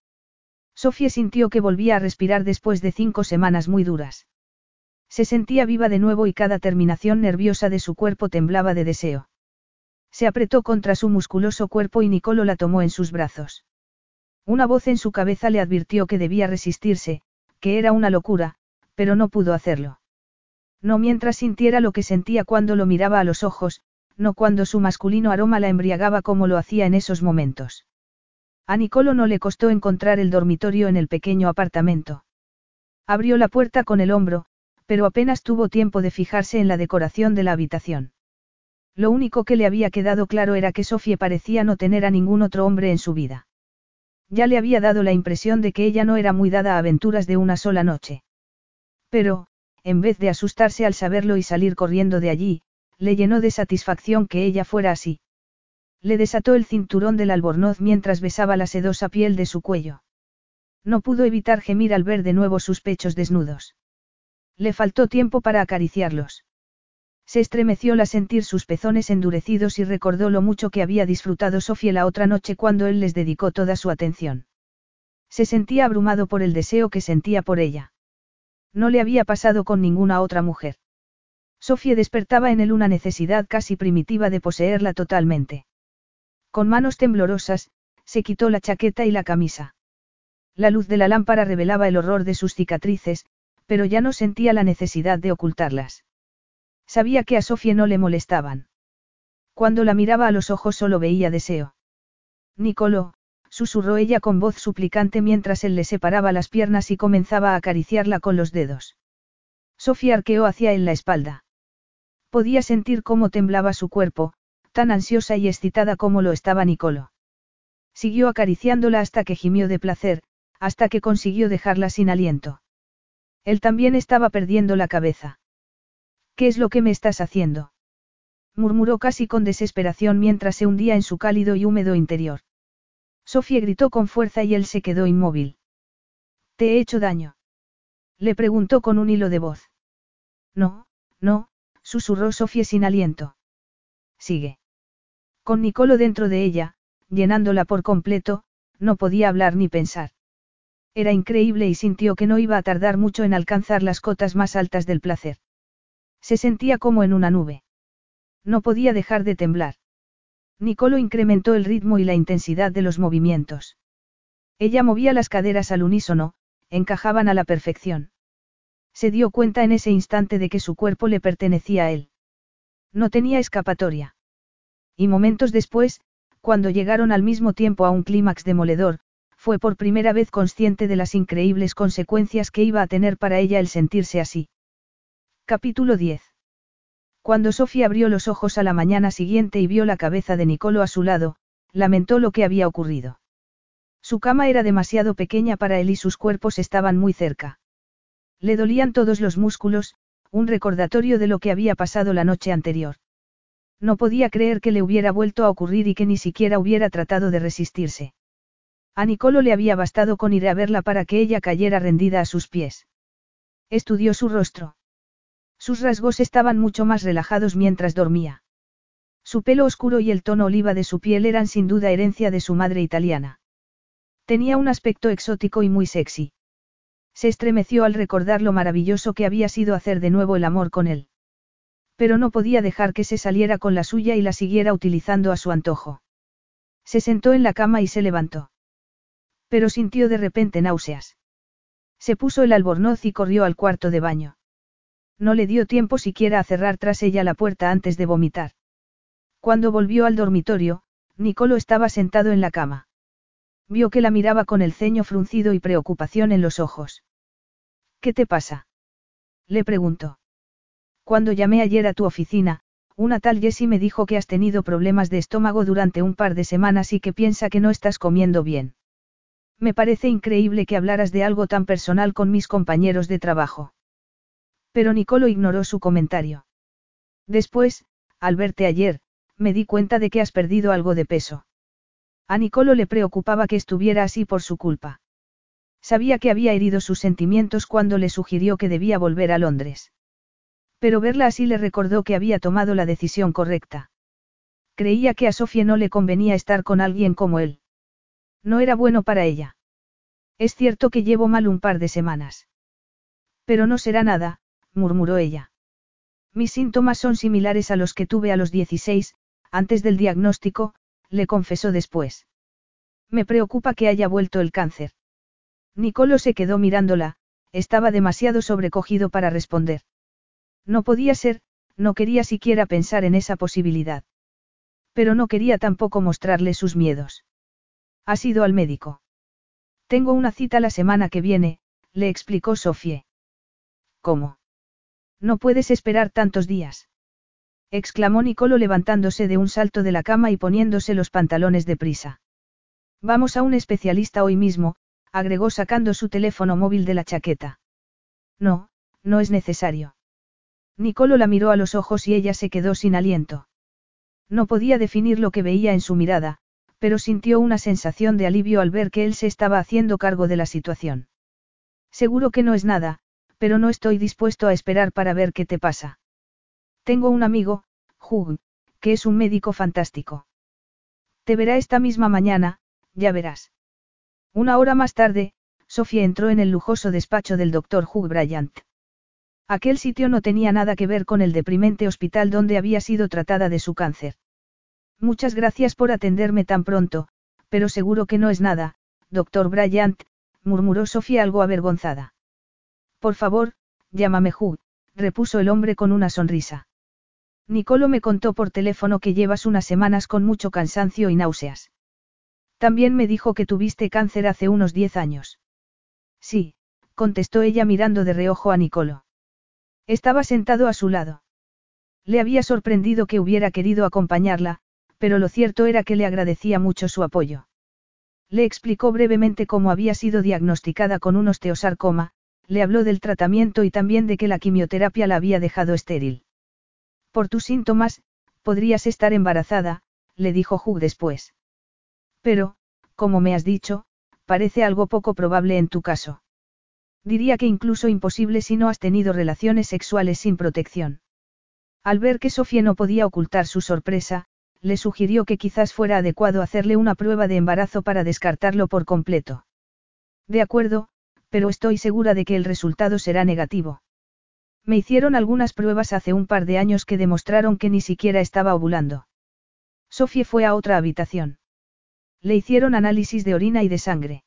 Sofie sintió que volvía a respirar después de cinco semanas muy duras. Se sentía viva de nuevo y cada terminación nerviosa de su cuerpo temblaba de deseo. Se apretó contra su musculoso cuerpo y Nicolo la tomó en sus brazos. Una voz en su cabeza le advirtió que debía resistirse, que era una locura, pero no pudo hacerlo. No mientras sintiera lo que sentía cuando lo miraba a los ojos, no cuando su masculino aroma la embriagaba como lo hacía en esos momentos. A Nicolo no le costó encontrar el dormitorio en el pequeño apartamento. Abrió la puerta con el hombro, pero apenas tuvo tiempo de fijarse en la decoración de la habitación. Lo único que le había quedado claro era que Sofía parecía no tener a ningún otro hombre en su vida. Ya le había dado la impresión de que ella no era muy dada a aventuras de una sola noche. Pero, en vez de asustarse al saberlo y salir corriendo de allí, le llenó de satisfacción que ella fuera así. Le desató el cinturón del albornoz mientras besaba la sedosa piel de su cuello. No pudo evitar gemir al ver de nuevo sus pechos desnudos. Le faltó tiempo para acariciarlos. Se estremeció al sentir sus pezones endurecidos y recordó lo mucho que había disfrutado Sofía la otra noche cuando él les dedicó toda su atención. Se sentía abrumado por el deseo que sentía por ella. No le había pasado con ninguna otra mujer. Sofía despertaba en él una necesidad casi primitiva de poseerla totalmente. Con manos temblorosas, se quitó la chaqueta y la camisa. La luz de la lámpara revelaba el horror de sus cicatrices, pero ya no sentía la necesidad de ocultarlas. Sabía que a Sofía no le molestaban. Cuando la miraba a los ojos solo veía deseo. Nicolo, susurró ella con voz suplicante mientras él le separaba las piernas y comenzaba a acariciarla con los dedos. Sofía arqueó hacia él la espalda. Podía sentir cómo temblaba su cuerpo, tan ansiosa y excitada como lo estaba Nicolo. Siguió acariciándola hasta que gimió de placer, hasta que consiguió dejarla sin aliento. Él también estaba perdiendo la cabeza. ¿Qué es lo que me estás haciendo? murmuró casi con desesperación mientras se hundía en su cálido y húmedo interior. Sofía gritó con fuerza y él se quedó inmóvil. ¿Te he hecho daño? Le preguntó con un hilo de voz. No, no, susurró Sofía sin aliento. Sigue. Con Nicolo dentro de ella, llenándola por completo, no podía hablar ni pensar. Era increíble y sintió que no iba a tardar mucho en alcanzar las cotas más altas del placer. Se sentía como en una nube. No podía dejar de temblar. Nicolo incrementó el ritmo y la intensidad de los movimientos. Ella movía las caderas al unísono, encajaban a la perfección. Se dio cuenta en ese instante de que su cuerpo le pertenecía a él. No tenía escapatoria. Y momentos después, cuando llegaron al mismo tiempo a un clímax demoledor, fue por primera vez consciente de las increíbles consecuencias que iba a tener para ella el sentirse así. Capítulo 10. Cuando Sofía abrió los ojos a la mañana siguiente y vio la cabeza de Nicolo a su lado, lamentó lo que había ocurrido. Su cama era demasiado pequeña para él y sus cuerpos estaban muy cerca. Le dolían todos los músculos, un recordatorio de lo que había pasado la noche anterior. No podía creer que le hubiera vuelto a ocurrir y que ni siquiera hubiera tratado de resistirse. A Nicolo le había bastado con ir a verla para que ella cayera rendida a sus pies. Estudió su rostro. Sus rasgos estaban mucho más relajados mientras dormía. Su pelo oscuro y el tono oliva de su piel eran sin duda herencia de su madre italiana. Tenía un aspecto exótico y muy sexy. Se estremeció al recordar lo maravilloso que había sido hacer de nuevo el amor con él. Pero no podía dejar que se saliera con la suya y la siguiera utilizando a su antojo. Se sentó en la cama y se levantó. Pero sintió de repente náuseas. Se puso el albornoz y corrió al cuarto de baño. No le dio tiempo siquiera a cerrar tras ella la puerta antes de vomitar. Cuando volvió al dormitorio, Nicolo estaba sentado en la cama. Vio que la miraba con el ceño fruncido y preocupación en los ojos. ¿Qué te pasa? Le preguntó. Cuando llamé ayer a tu oficina, una tal Jessie me dijo que has tenido problemas de estómago durante un par de semanas y que piensa que no estás comiendo bien. Me parece increíble que hablaras de algo tan personal con mis compañeros de trabajo. Pero Nicolo ignoró su comentario. Después, al verte ayer, me di cuenta de que has perdido algo de peso. A Nicolo le preocupaba que estuviera así por su culpa. Sabía que había herido sus sentimientos cuando le sugirió que debía volver a Londres. Pero verla así le recordó que había tomado la decisión correcta. Creía que a Sofía no le convenía estar con alguien como él. No era bueno para ella. Es cierto que llevo mal un par de semanas. Pero no será nada, murmuró ella. Mis síntomas son similares a los que tuve a los 16, antes del diagnóstico, le confesó después. Me preocupa que haya vuelto el cáncer. Nicolo se quedó mirándola, estaba demasiado sobrecogido para responder. No podía ser, no quería siquiera pensar en esa posibilidad. Pero no quería tampoco mostrarle sus miedos. Ha sido al médico. Tengo una cita la semana que viene, le explicó Sofie. ¿Cómo? No puedes esperar tantos días. exclamó Nicolo levantándose de un salto de la cama y poniéndose los pantalones de prisa. Vamos a un especialista hoy mismo, agregó sacando su teléfono móvil de la chaqueta. No, no es necesario. Nicolo la miró a los ojos y ella se quedó sin aliento. No podía definir lo que veía en su mirada, pero sintió una sensación de alivio al ver que él se estaba haciendo cargo de la situación. Seguro que no es nada, pero no estoy dispuesto a esperar para ver qué te pasa. Tengo un amigo, Hugh, que es un médico fantástico. Te verá esta misma mañana, ya verás. Una hora más tarde, Sofía entró en el lujoso despacho del doctor Hugh Bryant. Aquel sitio no tenía nada que ver con el deprimente hospital donde había sido tratada de su cáncer. Muchas gracias por atenderme tan pronto, pero seguro que no es nada, doctor Bryant, murmuró Sofía algo avergonzada. Por favor, llámame Hugh, repuso el hombre con una sonrisa. Nicolo me contó por teléfono que llevas unas semanas con mucho cansancio y náuseas. También me dijo que tuviste cáncer hace unos diez años. Sí, contestó ella mirando de reojo a Nicolo. Estaba sentado a su lado. Le había sorprendido que hubiera querido acompañarla, pero lo cierto era que le agradecía mucho su apoyo. Le explicó brevemente cómo había sido diagnosticada con un osteosarcoma, le habló del tratamiento y también de que la quimioterapia la había dejado estéril. Por tus síntomas, podrías estar embarazada, le dijo Hugh después. Pero, como me has dicho, parece algo poco probable en tu caso. Diría que incluso imposible si no has tenido relaciones sexuales sin protección. Al ver que Sofía no podía ocultar su sorpresa, le sugirió que quizás fuera adecuado hacerle una prueba de embarazo para descartarlo por completo. De acuerdo, pero estoy segura de que el resultado será negativo. Me hicieron algunas pruebas hace un par de años que demostraron que ni siquiera estaba ovulando. Sofía fue a otra habitación. Le hicieron análisis de orina y de sangre.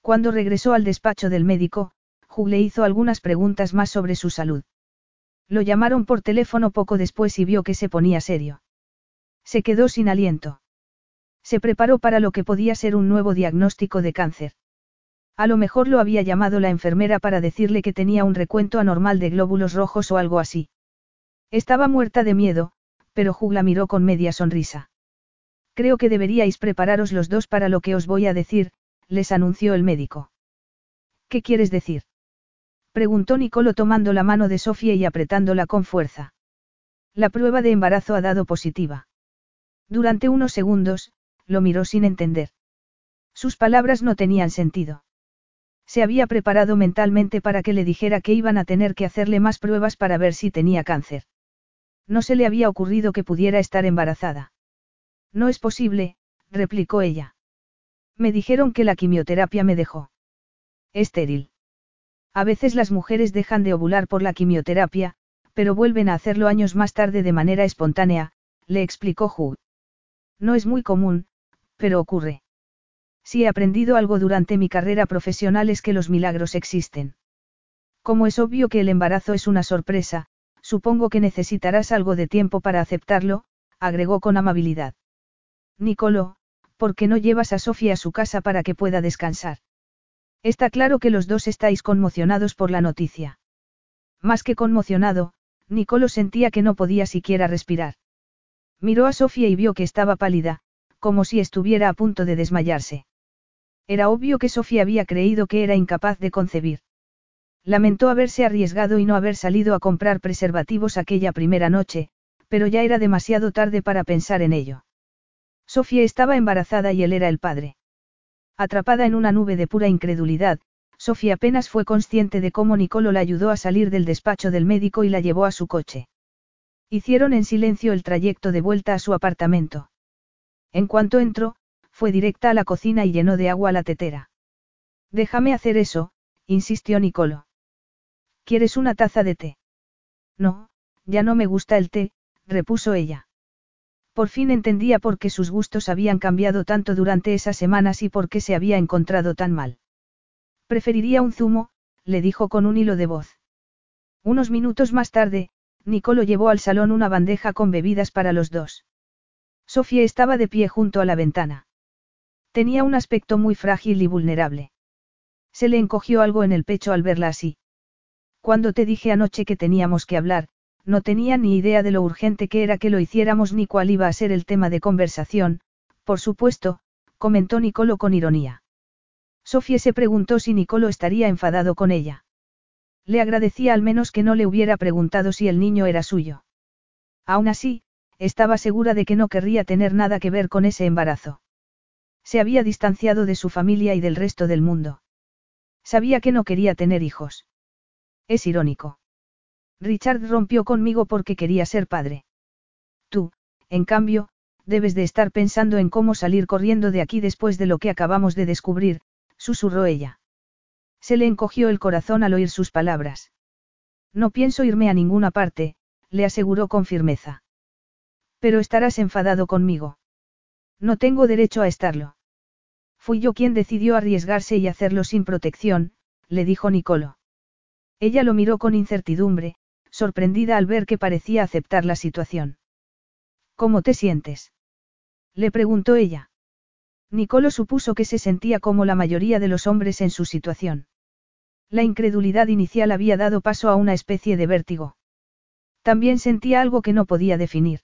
Cuando regresó al despacho del médico, Hugh le hizo algunas preguntas más sobre su salud. Lo llamaron por teléfono poco después y vio que se ponía serio. Se quedó sin aliento. Se preparó para lo que podía ser un nuevo diagnóstico de cáncer. A lo mejor lo había llamado la enfermera para decirle que tenía un recuento anormal de glóbulos rojos o algo así. Estaba muerta de miedo, pero Hugh la miró con media sonrisa. Creo que deberíais prepararos los dos para lo que os voy a decir, les anunció el médico. ¿Qué quieres decir? Preguntó Nicolo tomando la mano de Sofía y apretándola con fuerza. La prueba de embarazo ha dado positiva. Durante unos segundos, lo miró sin entender. Sus palabras no tenían sentido. Se había preparado mentalmente para que le dijera que iban a tener que hacerle más pruebas para ver si tenía cáncer. No se le había ocurrido que pudiera estar embarazada. No es posible, replicó ella. Me dijeron que la quimioterapia me dejó. Estéril. A veces las mujeres dejan de ovular por la quimioterapia, pero vuelven a hacerlo años más tarde de manera espontánea, le explicó Hugh. No es muy común, pero ocurre. Si he aprendido algo durante mi carrera profesional es que los milagros existen. Como es obvio que el embarazo es una sorpresa, supongo que necesitarás algo de tiempo para aceptarlo, agregó con amabilidad. Nicolo, ¿por qué no llevas a Sofía a su casa para que pueda descansar? Está claro que los dos estáis conmocionados por la noticia. Más que conmocionado, Nicolo sentía que no podía siquiera respirar. Miró a Sofía y vio que estaba pálida, como si estuviera a punto de desmayarse. Era obvio que Sofía había creído que era incapaz de concebir. Lamentó haberse arriesgado y no haber salido a comprar preservativos aquella primera noche, pero ya era demasiado tarde para pensar en ello. Sofía estaba embarazada y él era el padre. Atrapada en una nube de pura incredulidad, Sofía apenas fue consciente de cómo Nicolo la ayudó a salir del despacho del médico y la llevó a su coche. Hicieron en silencio el trayecto de vuelta a su apartamento. En cuanto entró, fue directa a la cocina y llenó de agua la tetera. Déjame hacer eso, insistió Nicolo. ¿Quieres una taza de té? No, ya no me gusta el té, repuso ella. Por fin entendía por qué sus gustos habían cambiado tanto durante esas semanas y por qué se había encontrado tan mal. Preferiría un zumo, le dijo con un hilo de voz. Unos minutos más tarde, Nicolo llevó al salón una bandeja con bebidas para los dos. Sofía estaba de pie junto a la ventana. Tenía un aspecto muy frágil y vulnerable. Se le encogió algo en el pecho al verla así. Cuando te dije anoche que teníamos que hablar, no tenía ni idea de lo urgente que era que lo hiciéramos ni cuál iba a ser el tema de conversación, por supuesto, comentó Nicolo con ironía. Sofía se preguntó si Nicolo estaría enfadado con ella. Le agradecía al menos que no le hubiera preguntado si el niño era suyo. Aún así, estaba segura de que no querría tener nada que ver con ese embarazo. Se había distanciado de su familia y del resto del mundo. Sabía que no quería tener hijos. Es irónico. Richard rompió conmigo porque quería ser padre. Tú, en cambio, debes de estar pensando en cómo salir corriendo de aquí después de lo que acabamos de descubrir, susurró ella. Se le encogió el corazón al oír sus palabras. No pienso irme a ninguna parte, le aseguró con firmeza. Pero estarás enfadado conmigo. No tengo derecho a estarlo. Fui yo quien decidió arriesgarse y hacerlo sin protección, le dijo Nicolo. Ella lo miró con incertidumbre, sorprendida al ver que parecía aceptar la situación. ¿Cómo te sientes? Le preguntó ella. Nicolo supuso que se sentía como la mayoría de los hombres en su situación. La incredulidad inicial había dado paso a una especie de vértigo. También sentía algo que no podía definir.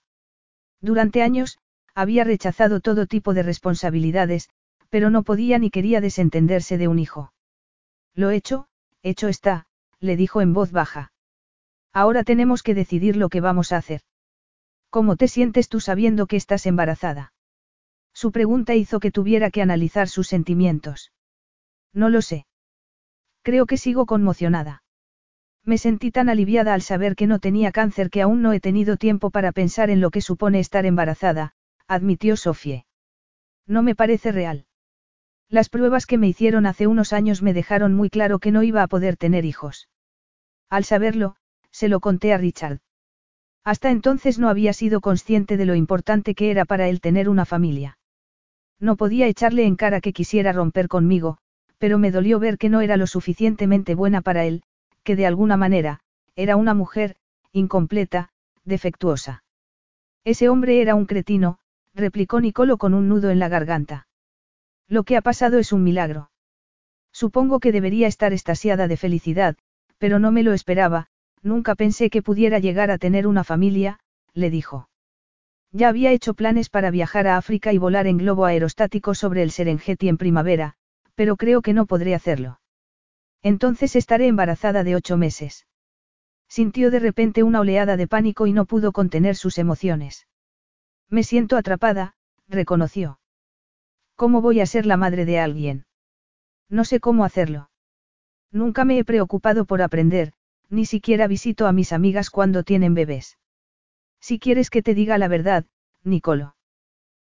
Durante años, había rechazado todo tipo de responsabilidades, pero no podía ni quería desentenderse de un hijo. Lo hecho, hecho está, le dijo en voz baja. Ahora tenemos que decidir lo que vamos a hacer. ¿Cómo te sientes tú sabiendo que estás embarazada? Su pregunta hizo que tuviera que analizar sus sentimientos. No lo sé. Creo que sigo conmocionada. Me sentí tan aliviada al saber que no tenía cáncer que aún no he tenido tiempo para pensar en lo que supone estar embarazada, admitió Sofie. No me parece real. Las pruebas que me hicieron hace unos años me dejaron muy claro que no iba a poder tener hijos. Al saberlo, se lo conté a Richard. Hasta entonces no había sido consciente de lo importante que era para él tener una familia. No podía echarle en cara que quisiera romper conmigo, pero me dolió ver que no era lo suficientemente buena para él, que de alguna manera, era una mujer, incompleta, defectuosa. Ese hombre era un cretino, replicó Nicolo con un nudo en la garganta. Lo que ha pasado es un milagro. Supongo que debería estar estasiada de felicidad, pero no me lo esperaba, nunca pensé que pudiera llegar a tener una familia, le dijo. Ya había hecho planes para viajar a África y volar en globo aerostático sobre el Serengeti en primavera, pero creo que no podré hacerlo. Entonces estaré embarazada de ocho meses. Sintió de repente una oleada de pánico y no pudo contener sus emociones. Me siento atrapada, reconoció. ¿Cómo voy a ser la madre de alguien? No sé cómo hacerlo. Nunca me he preocupado por aprender, ni siquiera visito a mis amigas cuando tienen bebés. Si quieres que te diga la verdad, Nicolo.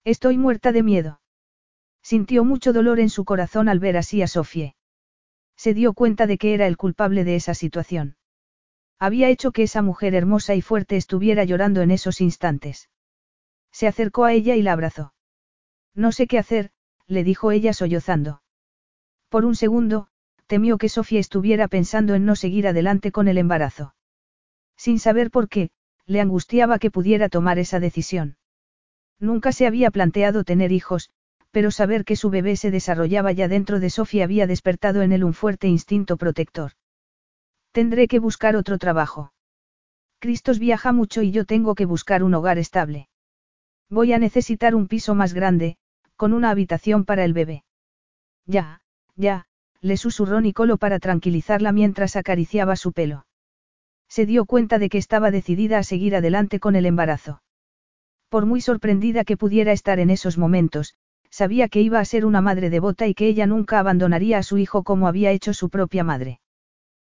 Estoy muerta de miedo. Sintió mucho dolor en su corazón al ver así a Sofie. Se dio cuenta de que era el culpable de esa situación. Había hecho que esa mujer hermosa y fuerte estuviera llorando en esos instantes. Se acercó a ella y la abrazó. No sé qué hacer, le dijo ella sollozando. Por un segundo, temió que Sofía estuviera pensando en no seguir adelante con el embarazo. Sin saber por qué, le angustiaba que pudiera tomar esa decisión. Nunca se había planteado tener hijos, pero saber que su bebé se desarrollaba ya dentro de Sofía había despertado en él un fuerte instinto protector. Tendré que buscar otro trabajo. Cristos viaja mucho y yo tengo que buscar un hogar estable. Voy a necesitar un piso más grande, con una habitación para el bebé. Ya, ya, le susurró Nicolo para tranquilizarla mientras acariciaba su pelo. Se dio cuenta de que estaba decidida a seguir adelante con el embarazo. Por muy sorprendida que pudiera estar en esos momentos, sabía que iba a ser una madre devota y que ella nunca abandonaría a su hijo como había hecho su propia madre.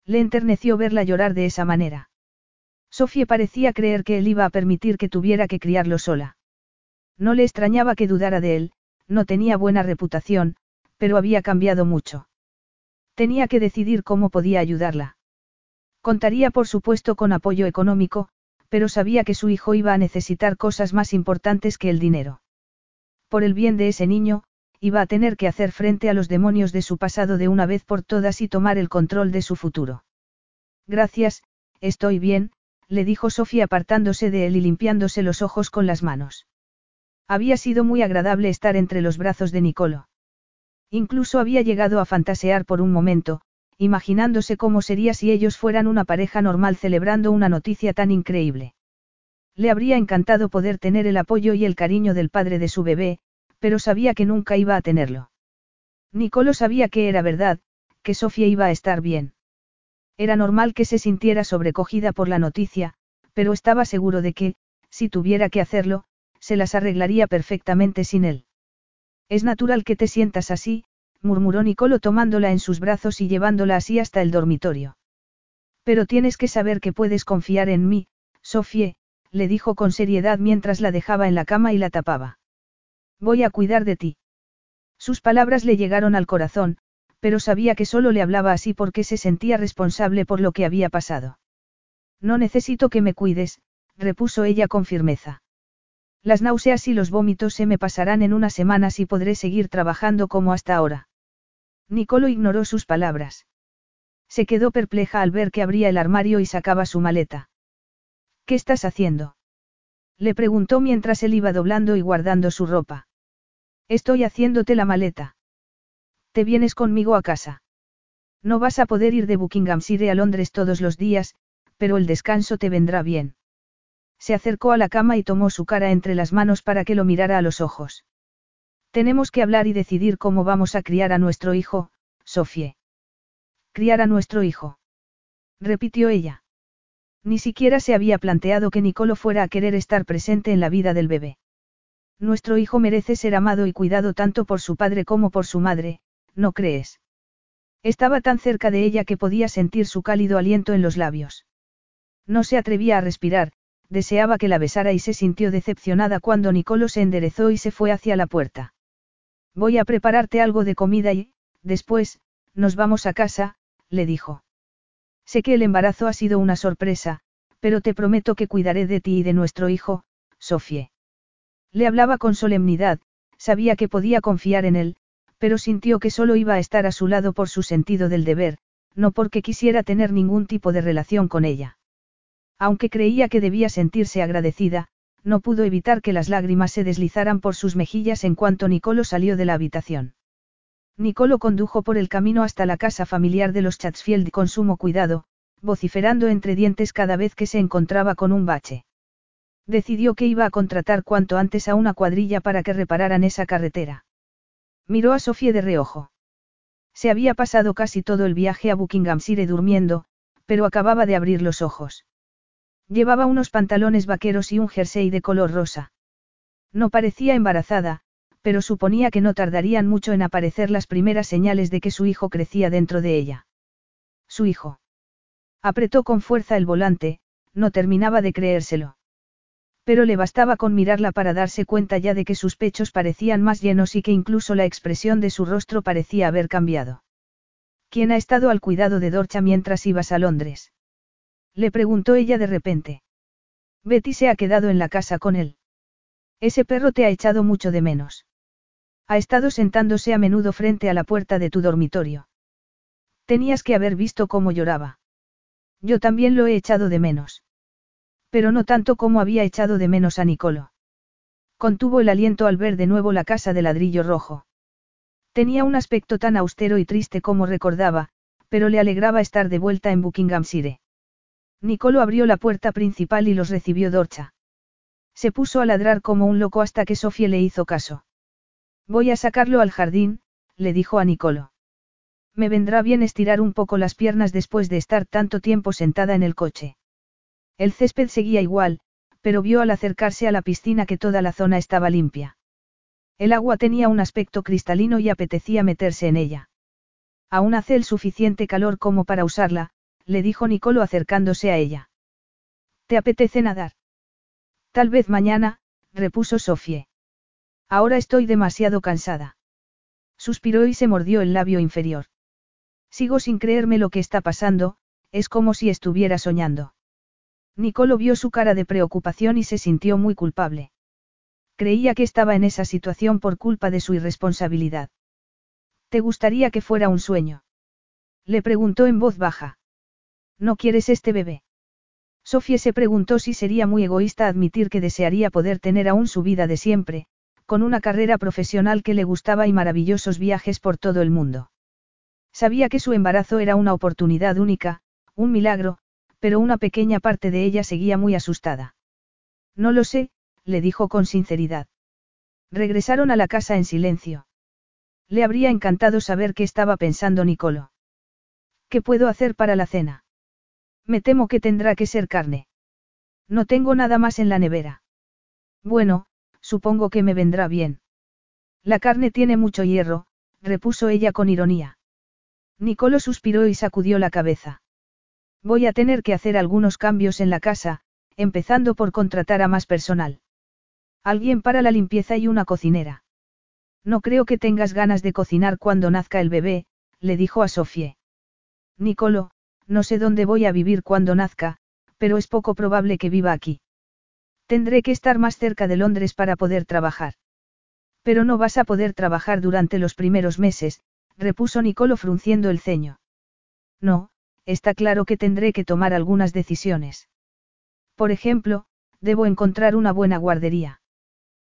Le enterneció verla llorar de esa manera. Sofía parecía creer que él iba a permitir que tuviera que criarlo sola. No le extrañaba que dudara de él, no tenía buena reputación, pero había cambiado mucho. Tenía que decidir cómo podía ayudarla. Contaría por supuesto con apoyo económico, pero sabía que su hijo iba a necesitar cosas más importantes que el dinero. Por el bien de ese niño, iba a tener que hacer frente a los demonios de su pasado de una vez por todas y tomar el control de su futuro. Gracias, estoy bien, le dijo Sofía apartándose de él y limpiándose los ojos con las manos. Había sido muy agradable estar entre los brazos de Nicolo. Incluso había llegado a fantasear por un momento, imaginándose cómo sería si ellos fueran una pareja normal celebrando una noticia tan increíble. Le habría encantado poder tener el apoyo y el cariño del padre de su bebé, pero sabía que nunca iba a tenerlo. Nicolo sabía que era verdad, que Sofía iba a estar bien. Era normal que se sintiera sobrecogida por la noticia, pero estaba seguro de que, si tuviera que hacerlo, se las arreglaría perfectamente sin él. Es natural que te sientas así, murmuró Nicolo tomándola en sus brazos y llevándola así hasta el dormitorio. Pero tienes que saber que puedes confiar en mí, Sofie, le dijo con seriedad mientras la dejaba en la cama y la tapaba. Voy a cuidar de ti. Sus palabras le llegaron al corazón, pero sabía que solo le hablaba así porque se sentía responsable por lo que había pasado. No necesito que me cuides, repuso ella con firmeza. Las náuseas y los vómitos se me pasarán en unas semanas y podré seguir trabajando como hasta ahora. Nicolo ignoró sus palabras. Se quedó perpleja al ver que abría el armario y sacaba su maleta. ¿Qué estás haciendo? Le preguntó mientras él iba doblando y guardando su ropa. Estoy haciéndote la maleta. Te vienes conmigo a casa. No vas a poder ir de Buckinghamshire a Londres todos los días, pero el descanso te vendrá bien. Se acercó a la cama y tomó su cara entre las manos para que lo mirara a los ojos. Tenemos que hablar y decidir cómo vamos a criar a nuestro hijo, Sofie. Criar a nuestro hijo. Repitió ella. Ni siquiera se había planteado que Nicolo fuera a querer estar presente en la vida del bebé. Nuestro hijo merece ser amado y cuidado tanto por su padre como por su madre, ¿no crees? Estaba tan cerca de ella que podía sentir su cálido aliento en los labios. No se atrevía a respirar, deseaba que la besara y se sintió decepcionada cuando Nicolo se enderezó y se fue hacia la puerta. Voy a prepararte algo de comida y, después, nos vamos a casa, le dijo. Sé que el embarazo ha sido una sorpresa, pero te prometo que cuidaré de ti y de nuestro hijo, Sofie. Le hablaba con solemnidad, sabía que podía confiar en él, pero sintió que solo iba a estar a su lado por su sentido del deber, no porque quisiera tener ningún tipo de relación con ella. Aunque creía que debía sentirse agradecida, no pudo evitar que las lágrimas se deslizaran por sus mejillas en cuanto Nicolo salió de la habitación. Nicolo condujo por el camino hasta la casa familiar de los Chatsfield con sumo cuidado, vociferando entre dientes cada vez que se encontraba con un bache. Decidió que iba a contratar cuanto antes a una cuadrilla para que repararan esa carretera. Miró a Sofía de reojo. Se había pasado casi todo el viaje a Buckinghamshire durmiendo, pero acababa de abrir los ojos. Llevaba unos pantalones vaqueros y un jersey de color rosa. No parecía embarazada, pero suponía que no tardarían mucho en aparecer las primeras señales de que su hijo crecía dentro de ella. Su hijo. Apretó con fuerza el volante, no terminaba de creérselo. Pero le bastaba con mirarla para darse cuenta ya de que sus pechos parecían más llenos y que incluso la expresión de su rostro parecía haber cambiado. ¿Quién ha estado al cuidado de Dorcha mientras ibas a Londres? Le preguntó ella de repente. Betty se ha quedado en la casa con él. Ese perro te ha echado mucho de menos. Ha estado sentándose a menudo frente a la puerta de tu dormitorio. Tenías que haber visto cómo lloraba. Yo también lo he echado de menos. Pero no tanto como había echado de menos a Nicolo. Contuvo el aliento al ver de nuevo la casa de ladrillo rojo. Tenía un aspecto tan austero y triste como recordaba, pero le alegraba estar de vuelta en Buckinghamshire. Nicolo abrió la puerta principal y los recibió Dorcha. Se puso a ladrar como un loco hasta que Sofía le hizo caso. Voy a sacarlo al jardín, le dijo a Nicolo. Me vendrá bien estirar un poco las piernas después de estar tanto tiempo sentada en el coche. El césped seguía igual, pero vio al acercarse a la piscina que toda la zona estaba limpia. El agua tenía un aspecto cristalino y apetecía meterse en ella. Aún hace el suficiente calor como para usarla, le dijo Nicolo acercándose a ella. ¿Te apetece nadar? Tal vez mañana, repuso Sofie. Ahora estoy demasiado cansada. Suspiró y se mordió el labio inferior. Sigo sin creerme lo que está pasando, es como si estuviera soñando. Nicolo vio su cara de preocupación y se sintió muy culpable. Creía que estaba en esa situación por culpa de su irresponsabilidad. ¿Te gustaría que fuera un sueño? Le preguntó en voz baja. ¿No quieres este bebé? Sofía se preguntó si sería muy egoísta admitir que desearía poder tener aún su vida de siempre, con una carrera profesional que le gustaba y maravillosos viajes por todo el mundo. Sabía que su embarazo era una oportunidad única, un milagro, pero una pequeña parte de ella seguía muy asustada. No lo sé, le dijo con sinceridad. Regresaron a la casa en silencio. Le habría encantado saber qué estaba pensando Nicolo. ¿Qué puedo hacer para la cena? Me temo que tendrá que ser carne. No tengo nada más en la nevera. Bueno, supongo que me vendrá bien. La carne tiene mucho hierro, repuso ella con ironía. Nicolo suspiró y sacudió la cabeza. Voy a tener que hacer algunos cambios en la casa, empezando por contratar a más personal. Alguien para la limpieza y una cocinera. No creo que tengas ganas de cocinar cuando nazca el bebé, le dijo a Sofie. Nicolo, no sé dónde voy a vivir cuando nazca, pero es poco probable que viva aquí. Tendré que estar más cerca de Londres para poder trabajar. Pero no vas a poder trabajar durante los primeros meses, repuso Nicolo frunciendo el ceño. No, está claro que tendré que tomar algunas decisiones. Por ejemplo, debo encontrar una buena guardería.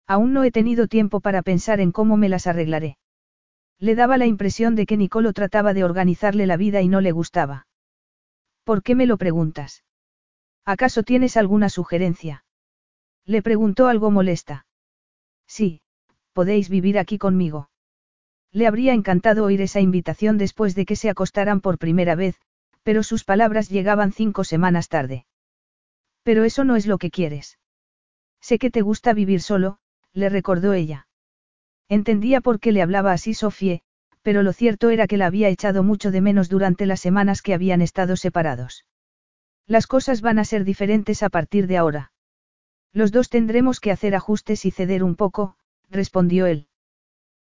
Aún no he tenido tiempo para pensar en cómo me las arreglaré. Le daba la impresión de que Nicolo trataba de organizarle la vida y no le gustaba. ¿Por qué me lo preguntas? ¿Acaso tienes alguna sugerencia? Le preguntó algo molesta. Sí, podéis vivir aquí conmigo. Le habría encantado oír esa invitación después de que se acostaran por primera vez, pero sus palabras llegaban cinco semanas tarde. Pero eso no es lo que quieres. Sé que te gusta vivir solo, le recordó ella. Entendía por qué le hablaba así Sofie, pero lo cierto era que la había echado mucho de menos durante las semanas que habían estado separados. Las cosas van a ser diferentes a partir de ahora. Los dos tendremos que hacer ajustes y ceder un poco, respondió él.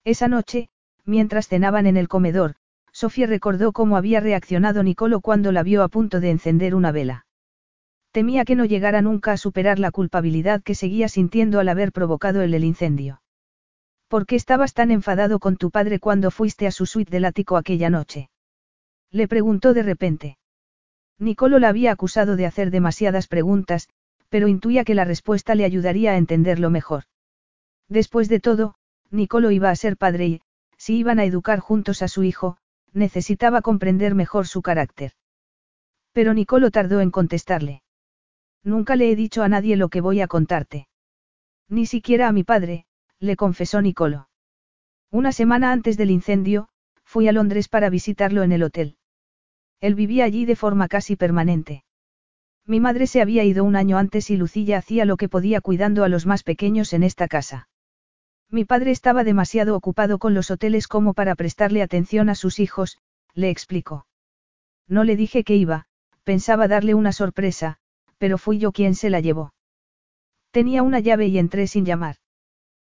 Esa noche, mientras cenaban en el comedor, Sofía recordó cómo había reaccionado Nicolo cuando la vio a punto de encender una vela. Temía que no llegara nunca a superar la culpabilidad que seguía sintiendo al haber provocado el, el incendio. ¿Por qué estabas tan enfadado con tu padre cuando fuiste a su suite del ático aquella noche? Le preguntó de repente. Nicolo la había acusado de hacer demasiadas preguntas, pero intuía que la respuesta le ayudaría a entenderlo mejor. Después de todo, Nicolo iba a ser padre y, si iban a educar juntos a su hijo, necesitaba comprender mejor su carácter. Pero Nicolo tardó en contestarle. Nunca le he dicho a nadie lo que voy a contarte. Ni siquiera a mi padre, le confesó Nicolo. Una semana antes del incendio, fui a Londres para visitarlo en el hotel. Él vivía allí de forma casi permanente. Mi madre se había ido un año antes y Lucilla hacía lo que podía cuidando a los más pequeños en esta casa. Mi padre estaba demasiado ocupado con los hoteles como para prestarle atención a sus hijos, le explicó. No le dije que iba, pensaba darle una sorpresa, pero fui yo quien se la llevó. Tenía una llave y entré sin llamar.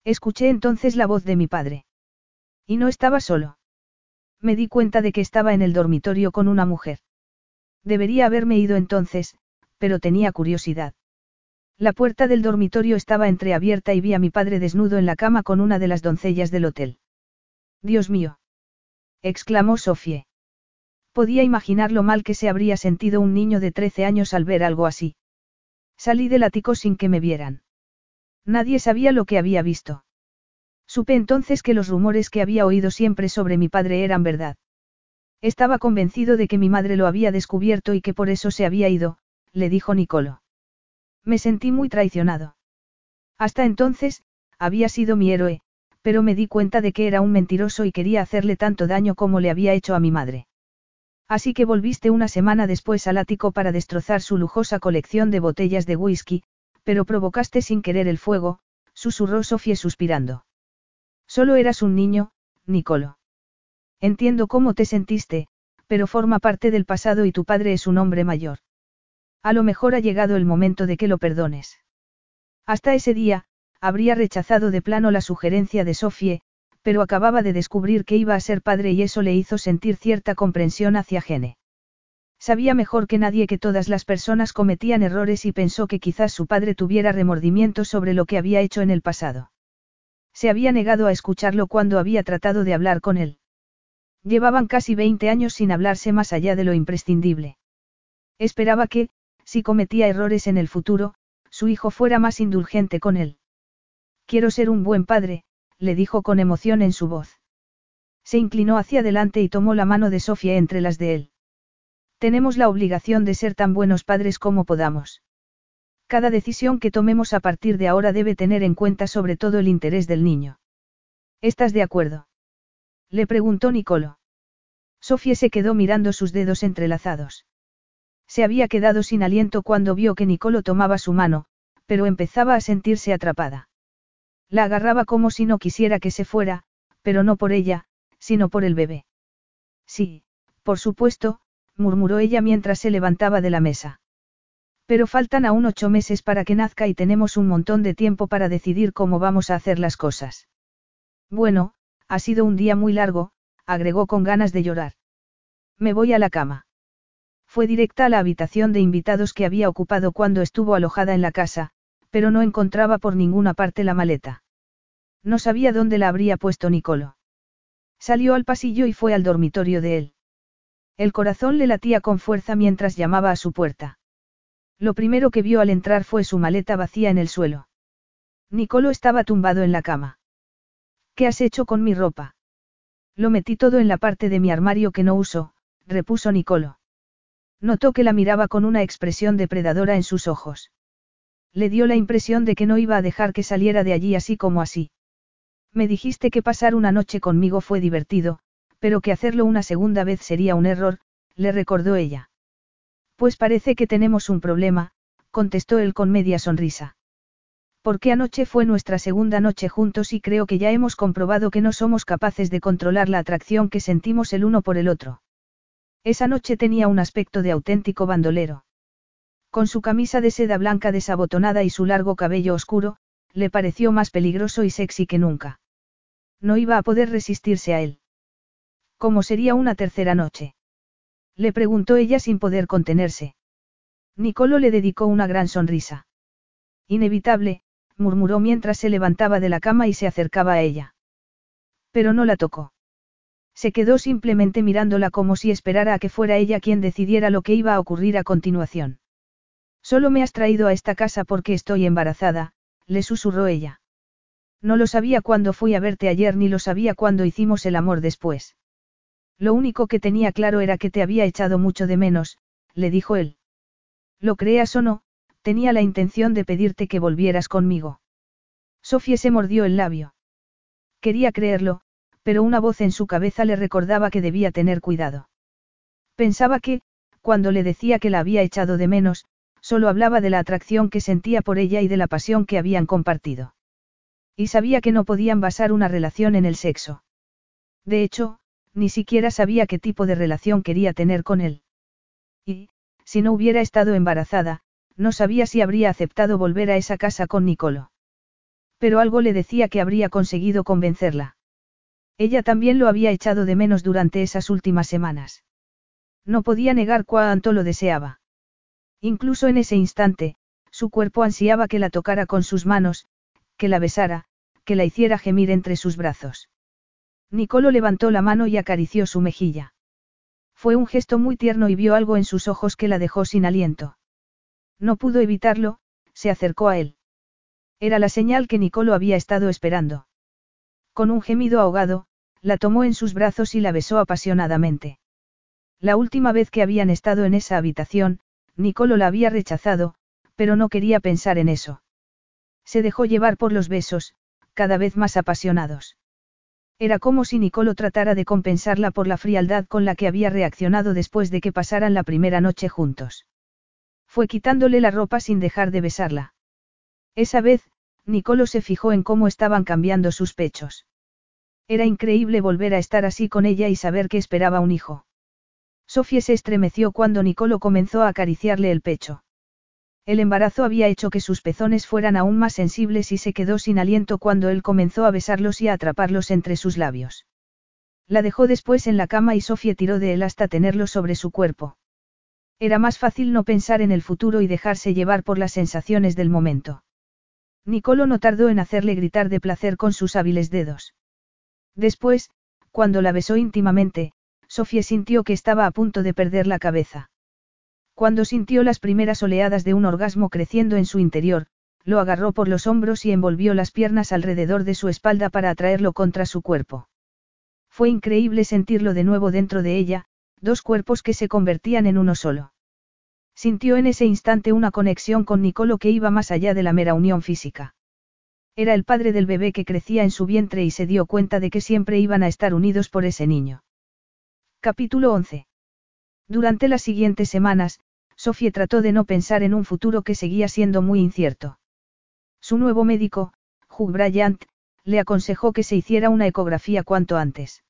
Escuché entonces la voz de mi padre. Y no estaba solo. Me di cuenta de que estaba en el dormitorio con una mujer. Debería haberme ido entonces, pero tenía curiosidad. La puerta del dormitorio estaba entreabierta y vi a mi padre desnudo en la cama con una de las doncellas del hotel. Dios mío. exclamó Sofie. Podía imaginar lo mal que se habría sentido un niño de 13 años al ver algo así. Salí del ático sin que me vieran. Nadie sabía lo que había visto. Supe entonces que los rumores que había oído siempre sobre mi padre eran verdad. Estaba convencido de que mi madre lo había descubierto y que por eso se había ido, le dijo Nicolo. Me sentí muy traicionado. Hasta entonces, había sido mi héroe, pero me di cuenta de que era un mentiroso y quería hacerle tanto daño como le había hecho a mi madre. Así que volviste una semana después al ático para destrozar su lujosa colección de botellas de whisky, pero provocaste sin querer el fuego, susurró Sofía suspirando. Solo eras un niño, Nicolo. Entiendo cómo te sentiste, pero forma parte del pasado y tu padre es un hombre mayor. A lo mejor ha llegado el momento de que lo perdones. Hasta ese día, habría rechazado de plano la sugerencia de Sofie, pero acababa de descubrir que iba a ser padre y eso le hizo sentir cierta comprensión hacia Gene. Sabía mejor que nadie que todas las personas cometían errores y pensó que quizás su padre tuviera remordimientos sobre lo que había hecho en el pasado. Se había negado a escucharlo cuando había tratado de hablar con él. Llevaban casi 20 años sin hablarse más allá de lo imprescindible. Esperaba que, si cometía errores en el futuro, su hijo fuera más indulgente con él. Quiero ser un buen padre, le dijo con emoción en su voz. Se inclinó hacia adelante y tomó la mano de Sofía entre las de él. Tenemos la obligación de ser tan buenos padres como podamos. Cada decisión que tomemos a partir de ahora debe tener en cuenta sobre todo el interés del niño. ¿Estás de acuerdo? Le preguntó Nicolo. Sofía se quedó mirando sus dedos entrelazados. Se había quedado sin aliento cuando vio que Nicolo tomaba su mano, pero empezaba a sentirse atrapada. La agarraba como si no quisiera que se fuera, pero no por ella, sino por el bebé. Sí, por supuesto, murmuró ella mientras se levantaba de la mesa. Pero faltan aún ocho meses para que nazca y tenemos un montón de tiempo para decidir cómo vamos a hacer las cosas. Bueno, ha sido un día muy largo, agregó con ganas de llorar. Me voy a la cama. Fue directa a la habitación de invitados que había ocupado cuando estuvo alojada en la casa, pero no encontraba por ninguna parte la maleta. No sabía dónde la habría puesto Nicolo. Salió al pasillo y fue al dormitorio de él. El corazón le latía con fuerza mientras llamaba a su puerta. Lo primero que vio al entrar fue su maleta vacía en el suelo. Nicolo estaba tumbado en la cama. ¿Qué has hecho con mi ropa? Lo metí todo en la parte de mi armario que no uso, repuso Nicolo. Notó que la miraba con una expresión depredadora en sus ojos. Le dio la impresión de que no iba a dejar que saliera de allí así como así. Me dijiste que pasar una noche conmigo fue divertido, pero que hacerlo una segunda vez sería un error, le recordó ella. Pues parece que tenemos un problema, contestó él con media sonrisa. Porque anoche fue nuestra segunda noche juntos y creo que ya hemos comprobado que no somos capaces de controlar la atracción que sentimos el uno por el otro. Esa noche tenía un aspecto de auténtico bandolero. Con su camisa de seda blanca desabotonada y su largo cabello oscuro, le pareció más peligroso y sexy que nunca. No iba a poder resistirse a él. ¿Cómo sería una tercera noche? Le preguntó ella sin poder contenerse. Nicolo le dedicó una gran sonrisa. Inevitable, murmuró mientras se levantaba de la cama y se acercaba a ella. Pero no la tocó. Se quedó simplemente mirándola como si esperara a que fuera ella quien decidiera lo que iba a ocurrir a continuación. Solo me has traído a esta casa porque estoy embarazada, le susurró ella. No lo sabía cuando fui a verte ayer ni lo sabía cuando hicimos el amor después. Lo único que tenía claro era que te había echado mucho de menos, le dijo él. Lo creas o no, tenía la intención de pedirte que volvieras conmigo. Sofía se mordió el labio. Quería creerlo, pero una voz en su cabeza le recordaba que debía tener cuidado. Pensaba que, cuando le decía que la había echado de menos, solo hablaba de la atracción que sentía por ella y de la pasión que habían compartido. Y sabía que no podían basar una relación en el sexo. De hecho, ni siquiera sabía qué tipo de relación quería tener con él. Y, si no hubiera estado embarazada, no sabía si habría aceptado volver a esa casa con Nicolo. Pero algo le decía que habría conseguido convencerla. Ella también lo había echado de menos durante esas últimas semanas. No podía negar cuánto lo deseaba. Incluso en ese instante, su cuerpo ansiaba que la tocara con sus manos, que la besara, que la hiciera gemir entre sus brazos. Nicolo levantó la mano y acarició su mejilla. Fue un gesto muy tierno y vio algo en sus ojos que la dejó sin aliento. No pudo evitarlo, se acercó a él. Era la señal que Nicolo había estado esperando. Con un gemido ahogado, la tomó en sus brazos y la besó apasionadamente. La última vez que habían estado en esa habitación, Nicolo la había rechazado, pero no quería pensar en eso. Se dejó llevar por los besos, cada vez más apasionados. Era como si Nicolo tratara de compensarla por la frialdad con la que había reaccionado después de que pasaran la primera noche juntos. Fue quitándole la ropa sin dejar de besarla. Esa vez, Nicolo se fijó en cómo estaban cambiando sus pechos. Era increíble volver a estar así con ella y saber que esperaba un hijo. Sofía se estremeció cuando Nicolo comenzó a acariciarle el pecho. El embarazo había hecho que sus pezones fueran aún más sensibles y se quedó sin aliento cuando él comenzó a besarlos y a atraparlos entre sus labios. La dejó después en la cama y Sofía tiró de él hasta tenerlo sobre su cuerpo. Era más fácil no pensar en el futuro y dejarse llevar por las sensaciones del momento. Nicolo no tardó en hacerle gritar de placer con sus hábiles dedos. Después, cuando la besó íntimamente, Sofía sintió que estaba a punto de perder la cabeza. Cuando sintió las primeras oleadas de un orgasmo creciendo en su interior, lo agarró por los hombros y envolvió las piernas alrededor de su espalda para atraerlo contra su cuerpo. Fue increíble sentirlo de nuevo dentro de ella, dos cuerpos que se convertían en uno solo. Sintió en ese instante una conexión con Nicolo que iba más allá de la mera unión física. Era el padre del bebé que crecía en su vientre y se dio cuenta de que siempre iban a estar unidos por ese niño. Capítulo 11. Durante las siguientes semanas, Sophie trató de no pensar en un futuro que seguía siendo muy incierto. Su nuevo médico, Hugh Bryant, le aconsejó que se hiciera una ecografía cuanto antes.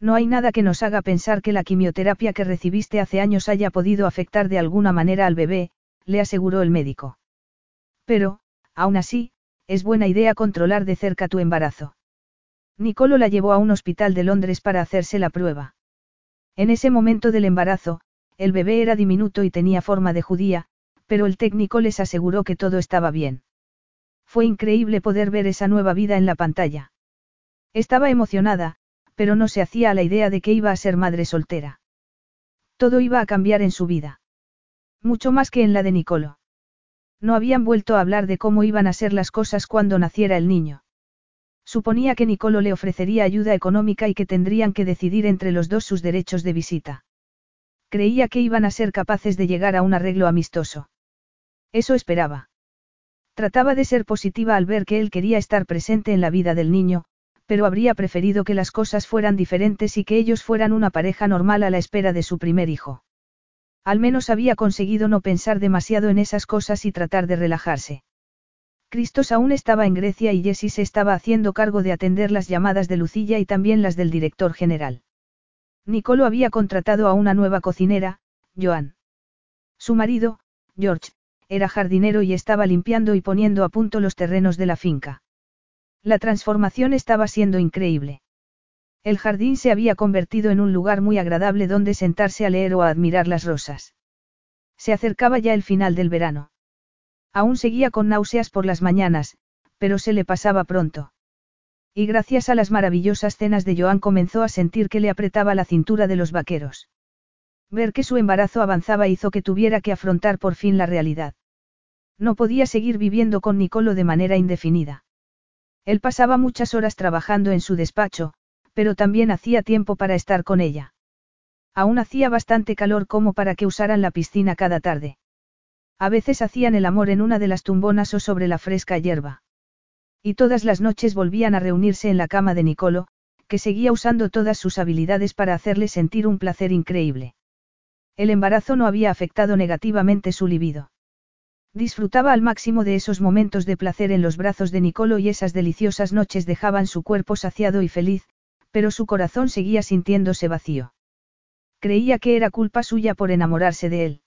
No hay nada que nos haga pensar que la quimioterapia que recibiste hace años haya podido afectar de alguna manera al bebé, le aseguró el médico. Pero, aún así, es buena idea controlar de cerca tu embarazo. Nicolo la llevó a un hospital de Londres para hacerse la prueba. En ese momento del embarazo, el bebé era diminuto y tenía forma de judía, pero el técnico les aseguró que todo estaba bien. Fue increíble poder ver esa nueva vida en la pantalla. Estaba emocionada, pero no se hacía a la idea de que iba a ser madre soltera. Todo iba a cambiar en su vida. Mucho más que en la de Nicolo. No habían vuelto a hablar de cómo iban a ser las cosas cuando naciera el niño. Suponía que Nicolo le ofrecería ayuda económica y que tendrían que decidir entre los dos sus derechos de visita. Creía que iban a ser capaces de llegar a un arreglo amistoso. Eso esperaba. Trataba de ser positiva al ver que él quería estar presente en la vida del niño, pero habría preferido que las cosas fueran diferentes y que ellos fueran una pareja normal a la espera de su primer hijo. Al menos había conseguido no pensar demasiado en esas cosas y tratar de relajarse. Cristos aún estaba en Grecia y Jessie se estaba haciendo cargo de atender las llamadas de Lucilla y también las del director general. Nicolo había contratado a una nueva cocinera, Joan. Su marido, George, era jardinero y estaba limpiando y poniendo a punto los terrenos de la finca. La transformación estaba siendo increíble. El jardín se había convertido en un lugar muy agradable donde sentarse a leer o a admirar las rosas. Se acercaba ya el final del verano. Aún seguía con náuseas por las mañanas, pero se le pasaba pronto. Y gracias a las maravillosas cenas de Joan comenzó a sentir que le apretaba la cintura de los vaqueros. Ver que su embarazo avanzaba hizo que tuviera que afrontar por fin la realidad. No podía seguir viviendo con Nicolo de manera indefinida. Él pasaba muchas horas trabajando en su despacho, pero también hacía tiempo para estar con ella. Aún hacía bastante calor como para que usaran la piscina cada tarde. A veces hacían el amor en una de las tumbonas o sobre la fresca hierba. Y todas las noches volvían a reunirse en la cama de Nicolo, que seguía usando todas sus habilidades para hacerle sentir un placer increíble. El embarazo no había afectado negativamente su libido. Disfrutaba al máximo de esos momentos de placer en los brazos de Nicolo y esas deliciosas noches dejaban su cuerpo saciado y feliz, pero su corazón seguía sintiéndose vacío. Creía que era culpa suya por enamorarse de él.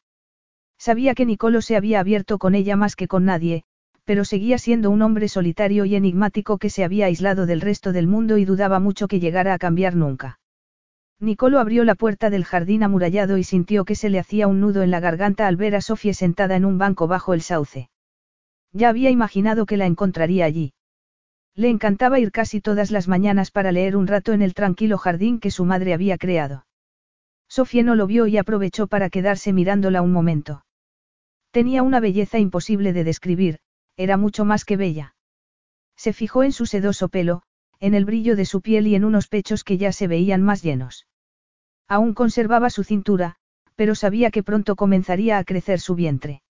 Sabía que Nicolo se había abierto con ella más que con nadie, pero seguía siendo un hombre solitario y enigmático que se había aislado del resto del mundo y dudaba mucho que llegara a cambiar nunca. Nicolo abrió la puerta del jardín amurallado y sintió que se le hacía un nudo en la garganta al ver a Sofía sentada en un banco bajo el sauce. Ya había imaginado que la encontraría allí. Le encantaba ir casi todas las mañanas para leer un rato en el tranquilo jardín que su madre había creado. Sofía no lo vio y aprovechó para quedarse mirándola un momento. Tenía una belleza imposible de describir, era mucho más que bella. Se fijó en su sedoso pelo, en el brillo de su piel y en unos pechos que ya se veían más llenos. Aún conservaba su cintura, pero sabía que pronto comenzaría a crecer su vientre.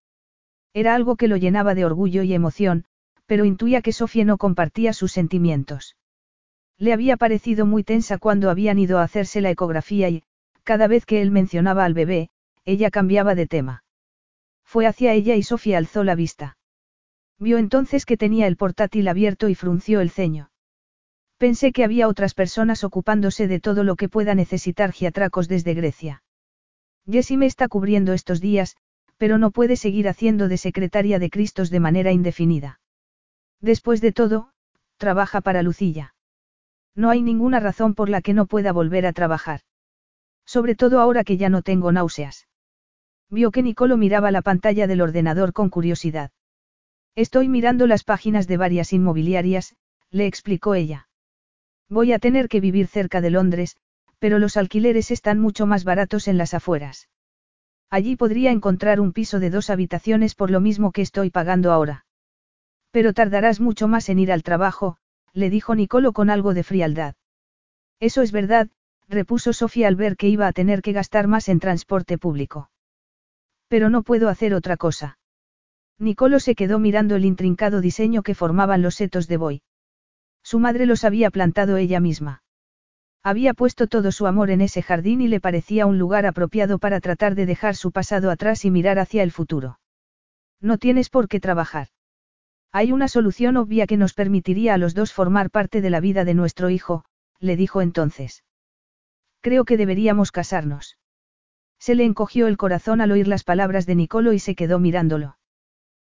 Era algo que lo llenaba de orgullo y emoción, pero intuía que Sofía no compartía sus sentimientos. Le había parecido muy tensa cuando habían ido a hacerse la ecografía y, cada vez que él mencionaba al bebé, ella cambiaba de tema. Fue hacia ella y Sofía alzó la vista. Vio entonces que tenía el portátil abierto y frunció el ceño. Pensé que había otras personas ocupándose de todo lo que pueda necesitar Giatracos desde Grecia. Jessie me está cubriendo estos días, pero no puede seguir haciendo de secretaria de Cristos de manera indefinida. Después de todo, trabaja para Lucilla. No hay ninguna razón por la que no pueda volver a trabajar. Sobre todo ahora que ya no tengo náuseas. Vio que Nicolo miraba la pantalla del ordenador con curiosidad. Estoy mirando las páginas de varias inmobiliarias, le explicó ella. Voy a tener que vivir cerca de Londres, pero los alquileres están mucho más baratos en las afueras. Allí podría encontrar un piso de dos habitaciones por lo mismo que estoy pagando ahora. Pero tardarás mucho más en ir al trabajo, le dijo Nicolo con algo de frialdad. Eso es verdad, repuso Sofía al ver que iba a tener que gastar más en transporte público. Pero no puedo hacer otra cosa. Nicolo se quedó mirando el intrincado diseño que formaban los setos de Boy. Su madre los había plantado ella misma. Había puesto todo su amor en ese jardín y le parecía un lugar apropiado para tratar de dejar su pasado atrás y mirar hacia el futuro. No tienes por qué trabajar. Hay una solución obvia que nos permitiría a los dos formar parte de la vida de nuestro hijo, le dijo entonces. Creo que deberíamos casarnos. Se le encogió el corazón al oír las palabras de Nicolo y se quedó mirándolo.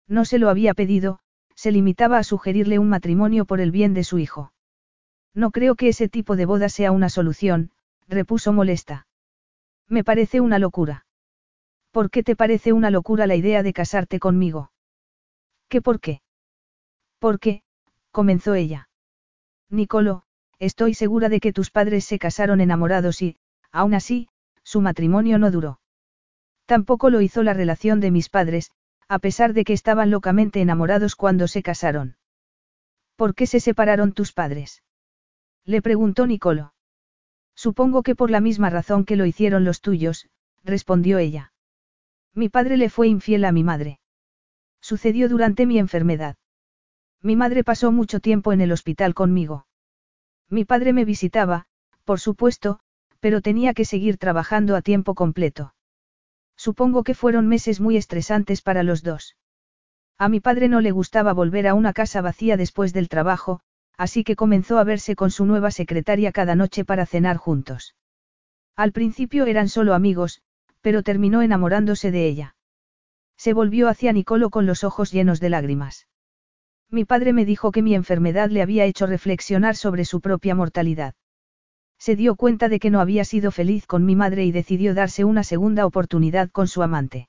No se lo había pedido, se limitaba a sugerirle un matrimonio por el bien de su hijo. No creo que ese tipo de boda sea una solución, repuso molesta. Me parece una locura. ¿Por qué te parece una locura la idea de casarte conmigo? ¿Qué por qué? ¿Por qué? comenzó ella. Nicolo, estoy segura de que tus padres se casaron enamorados y, aún así, su matrimonio no duró. Tampoco lo hizo la relación de mis padres, a pesar de que estaban locamente enamorados cuando se casaron. ¿Por qué se separaron tus padres? Le preguntó Nicolo. Supongo que por la misma razón que lo hicieron los tuyos, respondió ella. Mi padre le fue infiel a mi madre. Sucedió durante mi enfermedad. Mi madre pasó mucho tiempo en el hospital conmigo. Mi padre me visitaba, por supuesto, pero tenía que seguir trabajando a tiempo completo. Supongo que fueron meses muy estresantes para los dos. A mi padre no le gustaba volver a una casa vacía después del trabajo, así que comenzó a verse con su nueva secretaria cada noche para cenar juntos. Al principio eran solo amigos, pero terminó enamorándose de ella. Se volvió hacia Nicolo con los ojos llenos de lágrimas. Mi padre me dijo que mi enfermedad le había hecho reflexionar sobre su propia mortalidad. Se dio cuenta de que no había sido feliz con mi madre y decidió darse una segunda oportunidad con su amante.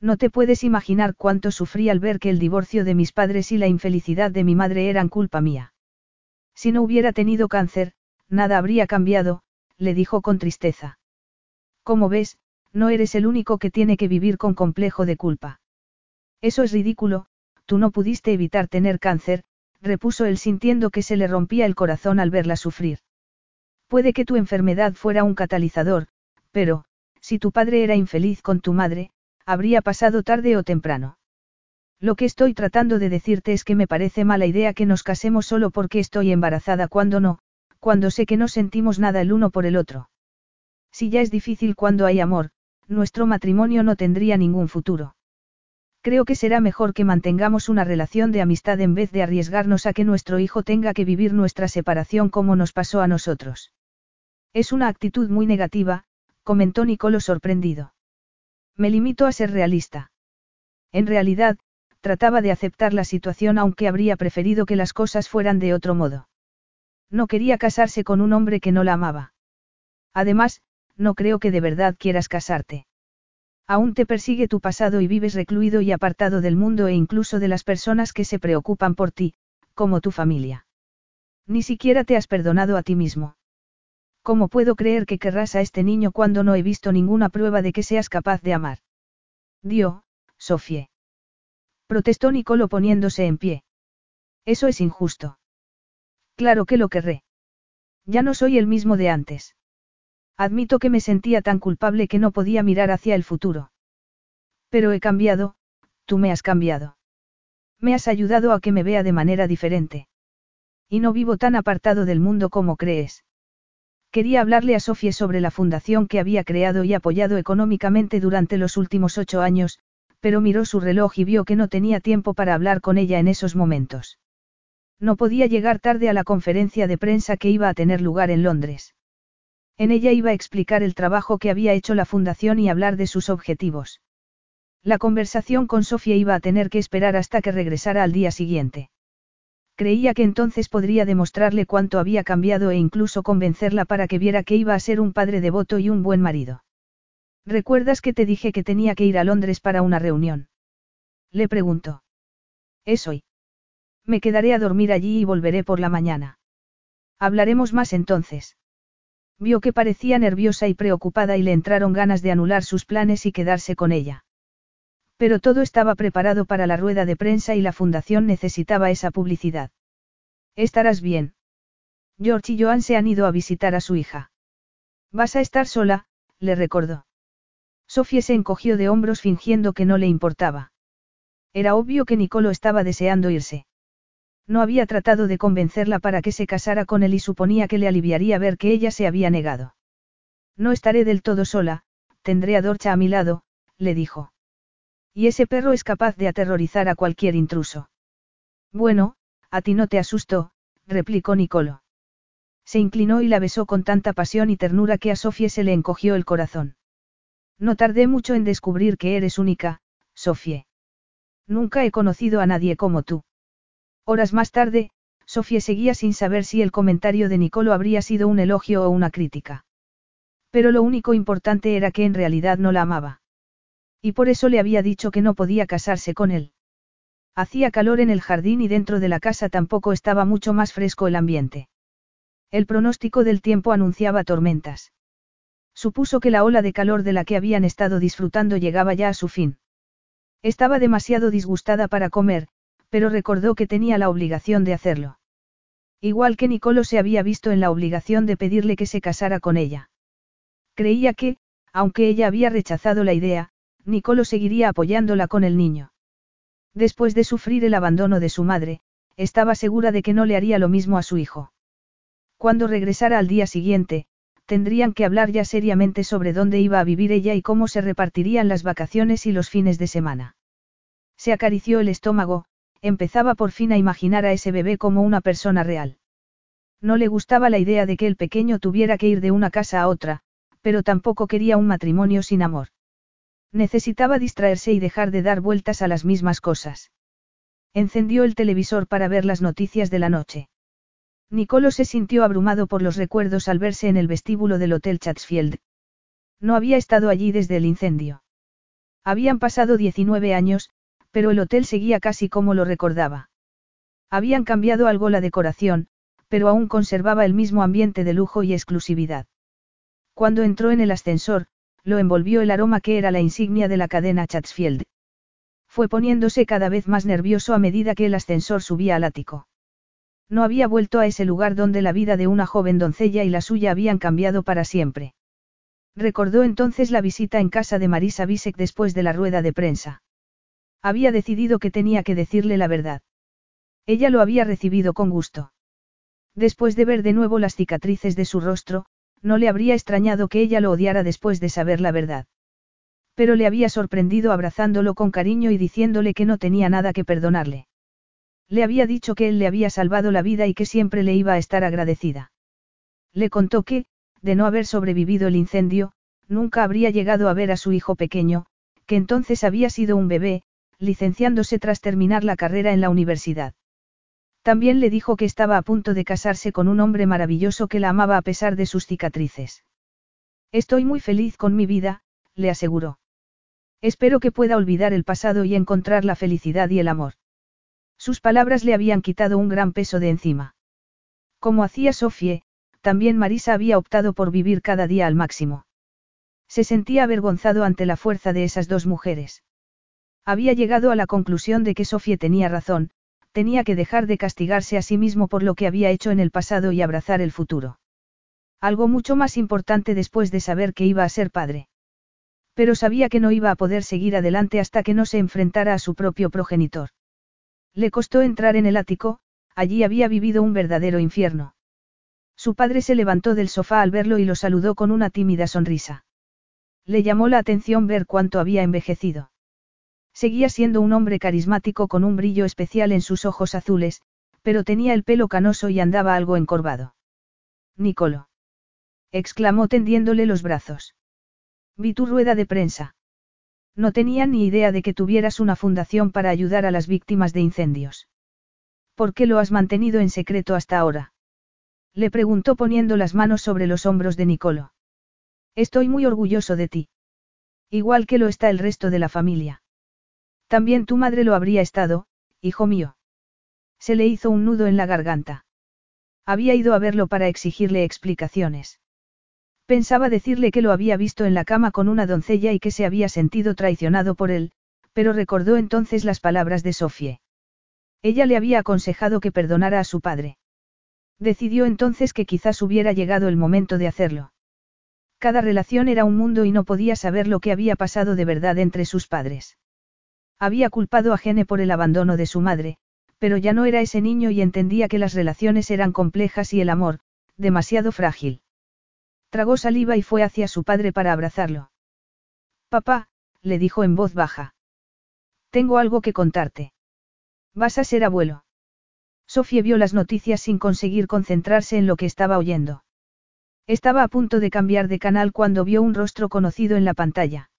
No te puedes imaginar cuánto sufrí al ver que el divorcio de mis padres y la infelicidad de mi madre eran culpa mía. Si no hubiera tenido cáncer, nada habría cambiado, le dijo con tristeza. Como ves, no eres el único que tiene que vivir con complejo de culpa. Eso es ridículo, tú no pudiste evitar tener cáncer, repuso él sintiendo que se le rompía el corazón al verla sufrir. Puede que tu enfermedad fuera un catalizador, pero, si tu padre era infeliz con tu madre, habría pasado tarde o temprano. Lo que estoy tratando de decirte es que me parece mala idea que nos casemos solo porque estoy embarazada cuando no, cuando sé que no sentimos nada el uno por el otro. Si ya es difícil cuando hay amor, nuestro matrimonio no tendría ningún futuro. Creo que será mejor que mantengamos una relación de amistad en vez de arriesgarnos a que nuestro hijo tenga que vivir nuestra separación como nos pasó a nosotros. Es una actitud muy negativa, comentó Nicolo sorprendido. Me limito a ser realista. En realidad, trataba de aceptar la situación aunque habría preferido que las cosas fueran de otro modo. No quería casarse con un hombre que no la amaba. Además, no creo que de verdad quieras casarte. Aún te persigue tu pasado y vives recluido y apartado del mundo e incluso de las personas que se preocupan por ti, como tu familia. Ni siquiera te has perdonado a ti mismo. ¿Cómo puedo creer que querrás a este niño cuando no he visto ninguna prueba de que seas capaz de amar? Dio, Sofie. Protestó Nicolo poniéndose en pie. Eso es injusto. Claro que lo querré. Ya no soy el mismo de antes. Admito que me sentía tan culpable que no podía mirar hacia el futuro. Pero he cambiado, tú me has cambiado. Me has ayudado a que me vea de manera diferente. Y no vivo tan apartado del mundo como crees. Quería hablarle a Sofía sobre la fundación que había creado y apoyado económicamente durante los últimos ocho años, pero miró su reloj y vio que no tenía tiempo para hablar con ella en esos momentos. No podía llegar tarde a la conferencia de prensa que iba a tener lugar en Londres. En ella iba a explicar el trabajo que había hecho la fundación y hablar de sus objetivos. La conversación con Sofía iba a tener que esperar hasta que regresara al día siguiente. Creía que entonces podría demostrarle cuánto había cambiado e incluso convencerla para que viera que iba a ser un padre devoto y un buen marido. ¿Recuerdas que te dije que tenía que ir a Londres para una reunión? Le preguntó. Es hoy. Me quedaré a dormir allí y volveré por la mañana. Hablaremos más entonces. Vio que parecía nerviosa y preocupada y le entraron ganas de anular sus planes y quedarse con ella. Pero todo estaba preparado para la rueda de prensa y la fundación necesitaba esa publicidad. Estarás bien. George y Joan se han ido a visitar a su hija. Vas a estar sola, le recordó. Sofía se encogió de hombros fingiendo que no le importaba. Era obvio que Nicolo estaba deseando irse. No había tratado de convencerla para que se casara con él y suponía que le aliviaría ver que ella se había negado. No estaré del todo sola, tendré a Dorcha a mi lado, le dijo. Y ese perro es capaz de aterrorizar a cualquier intruso. Bueno, a ti no te asustó, replicó Nicolo. Se inclinó y la besó con tanta pasión y ternura que a Sofía se le encogió el corazón. No tardé mucho en descubrir que eres única, Sofía. Nunca he conocido a nadie como tú. Horas más tarde, Sofía seguía sin saber si el comentario de Nicolo habría sido un elogio o una crítica. Pero lo único importante era que en realidad no la amaba. Y por eso le había dicho que no podía casarse con él. Hacía calor en el jardín y dentro de la casa tampoco estaba mucho más fresco el ambiente. El pronóstico del tiempo anunciaba tormentas. Supuso que la ola de calor de la que habían estado disfrutando llegaba ya a su fin. Estaba demasiado disgustada para comer, pero recordó que tenía la obligación de hacerlo. Igual que Nicolo se había visto en la obligación de pedirle que se casara con ella. Creía que, aunque ella había rechazado la idea, Nicolo seguiría apoyándola con el niño. Después de sufrir el abandono de su madre, estaba segura de que no le haría lo mismo a su hijo. Cuando regresara al día siguiente, tendrían que hablar ya seriamente sobre dónde iba a vivir ella y cómo se repartirían las vacaciones y los fines de semana. Se acarició el estómago, empezaba por fin a imaginar a ese bebé como una persona real. No le gustaba la idea de que el pequeño tuviera que ir de una casa a otra, pero tampoco quería un matrimonio sin amor. Necesitaba distraerse y dejar de dar vueltas a las mismas cosas. Encendió el televisor para ver las noticias de la noche. Nicolo se sintió abrumado por los recuerdos al verse en el vestíbulo del Hotel Chatsfield. No había estado allí desde el incendio. Habían pasado 19 años, pero el hotel seguía casi como lo recordaba. Habían cambiado algo la decoración, pero aún conservaba el mismo ambiente de lujo y exclusividad. Cuando entró en el ascensor, lo envolvió el aroma que era la insignia de la cadena Chatsfield. Fue poniéndose cada vez más nervioso a medida que el ascensor subía al ático. No había vuelto a ese lugar donde la vida de una joven doncella y la suya habían cambiado para siempre. Recordó entonces la visita en casa de Marisa Bisek después de la rueda de prensa. Había decidido que tenía que decirle la verdad. Ella lo había recibido con gusto. Después de ver de nuevo las cicatrices de su rostro, no le habría extrañado que ella lo odiara después de saber la verdad. Pero le había sorprendido abrazándolo con cariño y diciéndole que no tenía nada que perdonarle. Le había dicho que él le había salvado la vida y que siempre le iba a estar agradecida. Le contó que, de no haber sobrevivido el incendio, nunca habría llegado a ver a su hijo pequeño, que entonces había sido un bebé, licenciándose tras terminar la carrera en la universidad. También le dijo que estaba a punto de casarse con un hombre maravilloso que la amaba a pesar de sus cicatrices. Estoy muy feliz con mi vida, le aseguró. Espero que pueda olvidar el pasado y encontrar la felicidad y el amor. Sus palabras le habían quitado un gran peso de encima. Como hacía Sofie, también Marisa había optado por vivir cada día al máximo. Se sentía avergonzado ante la fuerza de esas dos mujeres. Había llegado a la conclusión de que Sofía tenía razón, tenía que dejar de castigarse a sí mismo por lo que había hecho en el pasado y abrazar el futuro. Algo mucho más importante después de saber que iba a ser padre. Pero sabía que no iba a poder seguir adelante hasta que no se enfrentara a su propio progenitor. Le costó entrar en el ático, allí había vivido un verdadero infierno. Su padre se levantó del sofá al verlo y lo saludó con una tímida sonrisa. Le llamó la atención ver cuánto había envejecido. Seguía siendo un hombre carismático con un brillo especial en sus ojos azules, pero tenía el pelo canoso y andaba algo encorvado. Nicolo. exclamó tendiéndole los brazos. Vi tu rueda de prensa. No tenía ni idea de que tuvieras una fundación para ayudar a las víctimas de incendios. ¿Por qué lo has mantenido en secreto hasta ahora? Le preguntó poniendo las manos sobre los hombros de Nicolo. Estoy muy orgulloso de ti. Igual que lo está el resto de la familia. También tu madre lo habría estado, hijo mío. Se le hizo un nudo en la garganta. Había ido a verlo para exigirle explicaciones. Pensaba decirle que lo había visto en la cama con una doncella y que se había sentido traicionado por él, pero recordó entonces las palabras de Sofie. Ella le había aconsejado que perdonara a su padre. Decidió entonces que quizás hubiera llegado el momento de hacerlo. Cada relación era un mundo y no podía saber lo que había pasado de verdad entre sus padres. Había culpado a Gene por el abandono de su madre, pero ya no era ese niño y entendía que las relaciones eran complejas y el amor, demasiado frágil. Tragó saliva y fue hacia su padre para abrazarlo. Papá, le dijo en voz baja. Tengo algo que contarte. Vas a ser abuelo. Sofía vio las noticias sin conseguir concentrarse en lo que estaba oyendo. Estaba a punto de cambiar de canal cuando vio un rostro conocido en la pantalla.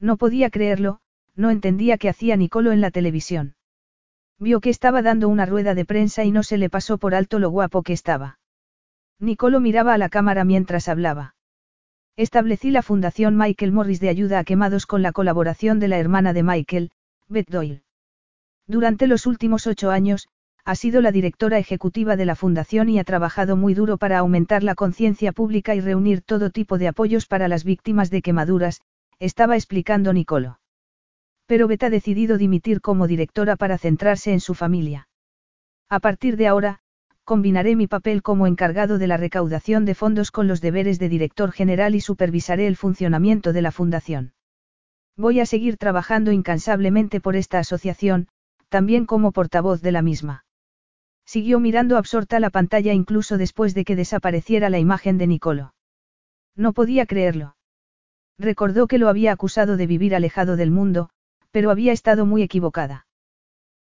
No podía creerlo, no entendía qué hacía Nicolo en la televisión. Vio que estaba dando una rueda de prensa y no se le pasó por alto lo guapo que estaba. Nicolo miraba a la cámara mientras hablaba. Establecí la Fundación Michael Morris de Ayuda a Quemados con la colaboración de la hermana de Michael, Beth Doyle. Durante los últimos ocho años, ha sido la directora ejecutiva de la Fundación y ha trabajado muy duro para aumentar la conciencia pública y reunir todo tipo de apoyos para las víctimas de quemaduras, estaba explicando Nicolo. Pero Beth ha decidido dimitir como directora para centrarse en su familia. A partir de ahora, combinaré mi papel como encargado de la recaudación de fondos con los deberes de director general y supervisaré el funcionamiento de la fundación. Voy a seguir trabajando incansablemente por esta asociación, también como portavoz de la misma. Siguió mirando absorta la pantalla incluso después de que desapareciera la imagen de Nicolo. No podía creerlo. Recordó que lo había acusado de vivir alejado del mundo, pero había estado muy equivocada.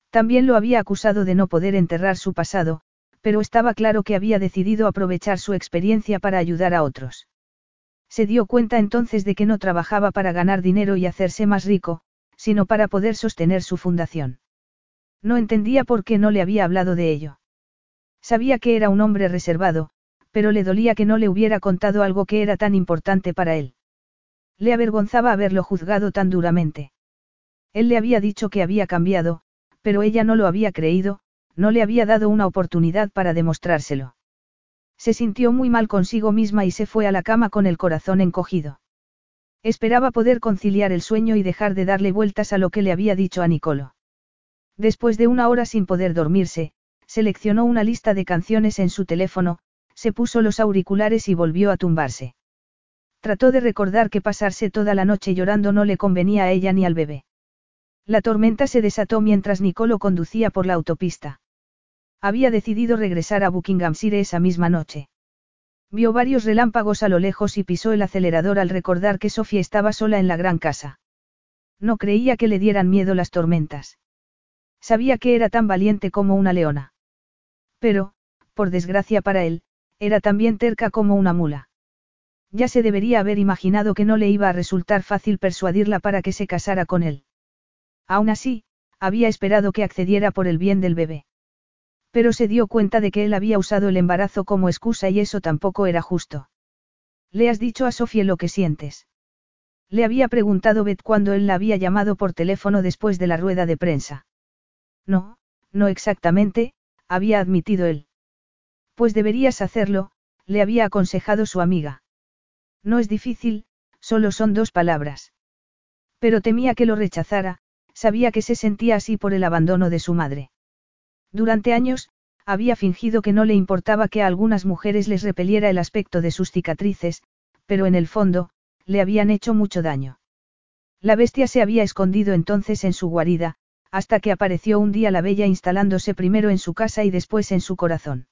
También lo había acusado de no poder enterrar su pasado, pero estaba claro que había decidido aprovechar su experiencia para ayudar a otros. Se dio cuenta entonces de que no trabajaba para ganar dinero y hacerse más rico, sino para poder sostener su fundación. No entendía por qué no le había hablado de ello. Sabía que era un hombre reservado, pero le dolía que no le hubiera contado algo que era tan importante para él. Le avergonzaba haberlo juzgado tan duramente. Él le había dicho que había cambiado, pero ella no lo había creído, no le había dado una oportunidad para demostrárselo. Se sintió muy mal consigo misma y se fue a la cama con el corazón encogido. Esperaba poder conciliar el sueño y dejar de darle vueltas a lo que le había dicho a Nicolo. Después de una hora sin poder dormirse, seleccionó una lista de canciones en su teléfono, se puso los auriculares y volvió a tumbarse. Trató de recordar que pasarse toda la noche llorando no le convenía a ella ni al bebé. La tormenta se desató mientras Nicolo conducía por la autopista. Había decidido regresar a Buckinghamshire esa misma noche. Vio varios relámpagos a lo lejos y pisó el acelerador al recordar que Sofía estaba sola en la gran casa. No creía que le dieran miedo las tormentas. Sabía que era tan valiente como una leona. Pero, por desgracia para él, era también terca como una mula. Ya se debería haber imaginado que no le iba a resultar fácil persuadirla para que se casara con él. Aún así, había esperado que accediera por el bien del bebé. Pero se dio cuenta de que él había usado el embarazo como excusa y eso tampoco era justo. ¿Le has dicho a Sofía lo que sientes? Le había preguntado Beth cuando él la había llamado por teléfono después de la rueda de prensa. No, no exactamente, había admitido él. Pues deberías hacerlo, le había aconsejado su amiga. No es difícil, solo son dos palabras. Pero temía que lo rechazara, sabía que se sentía así por el abandono de su madre. Durante años, había fingido que no le importaba que a algunas mujeres les repeliera el aspecto de sus cicatrices, pero en el fondo, le habían hecho mucho daño. La bestia se había escondido entonces en su guarida, hasta que apareció un día la bella instalándose primero en su casa y después en su corazón.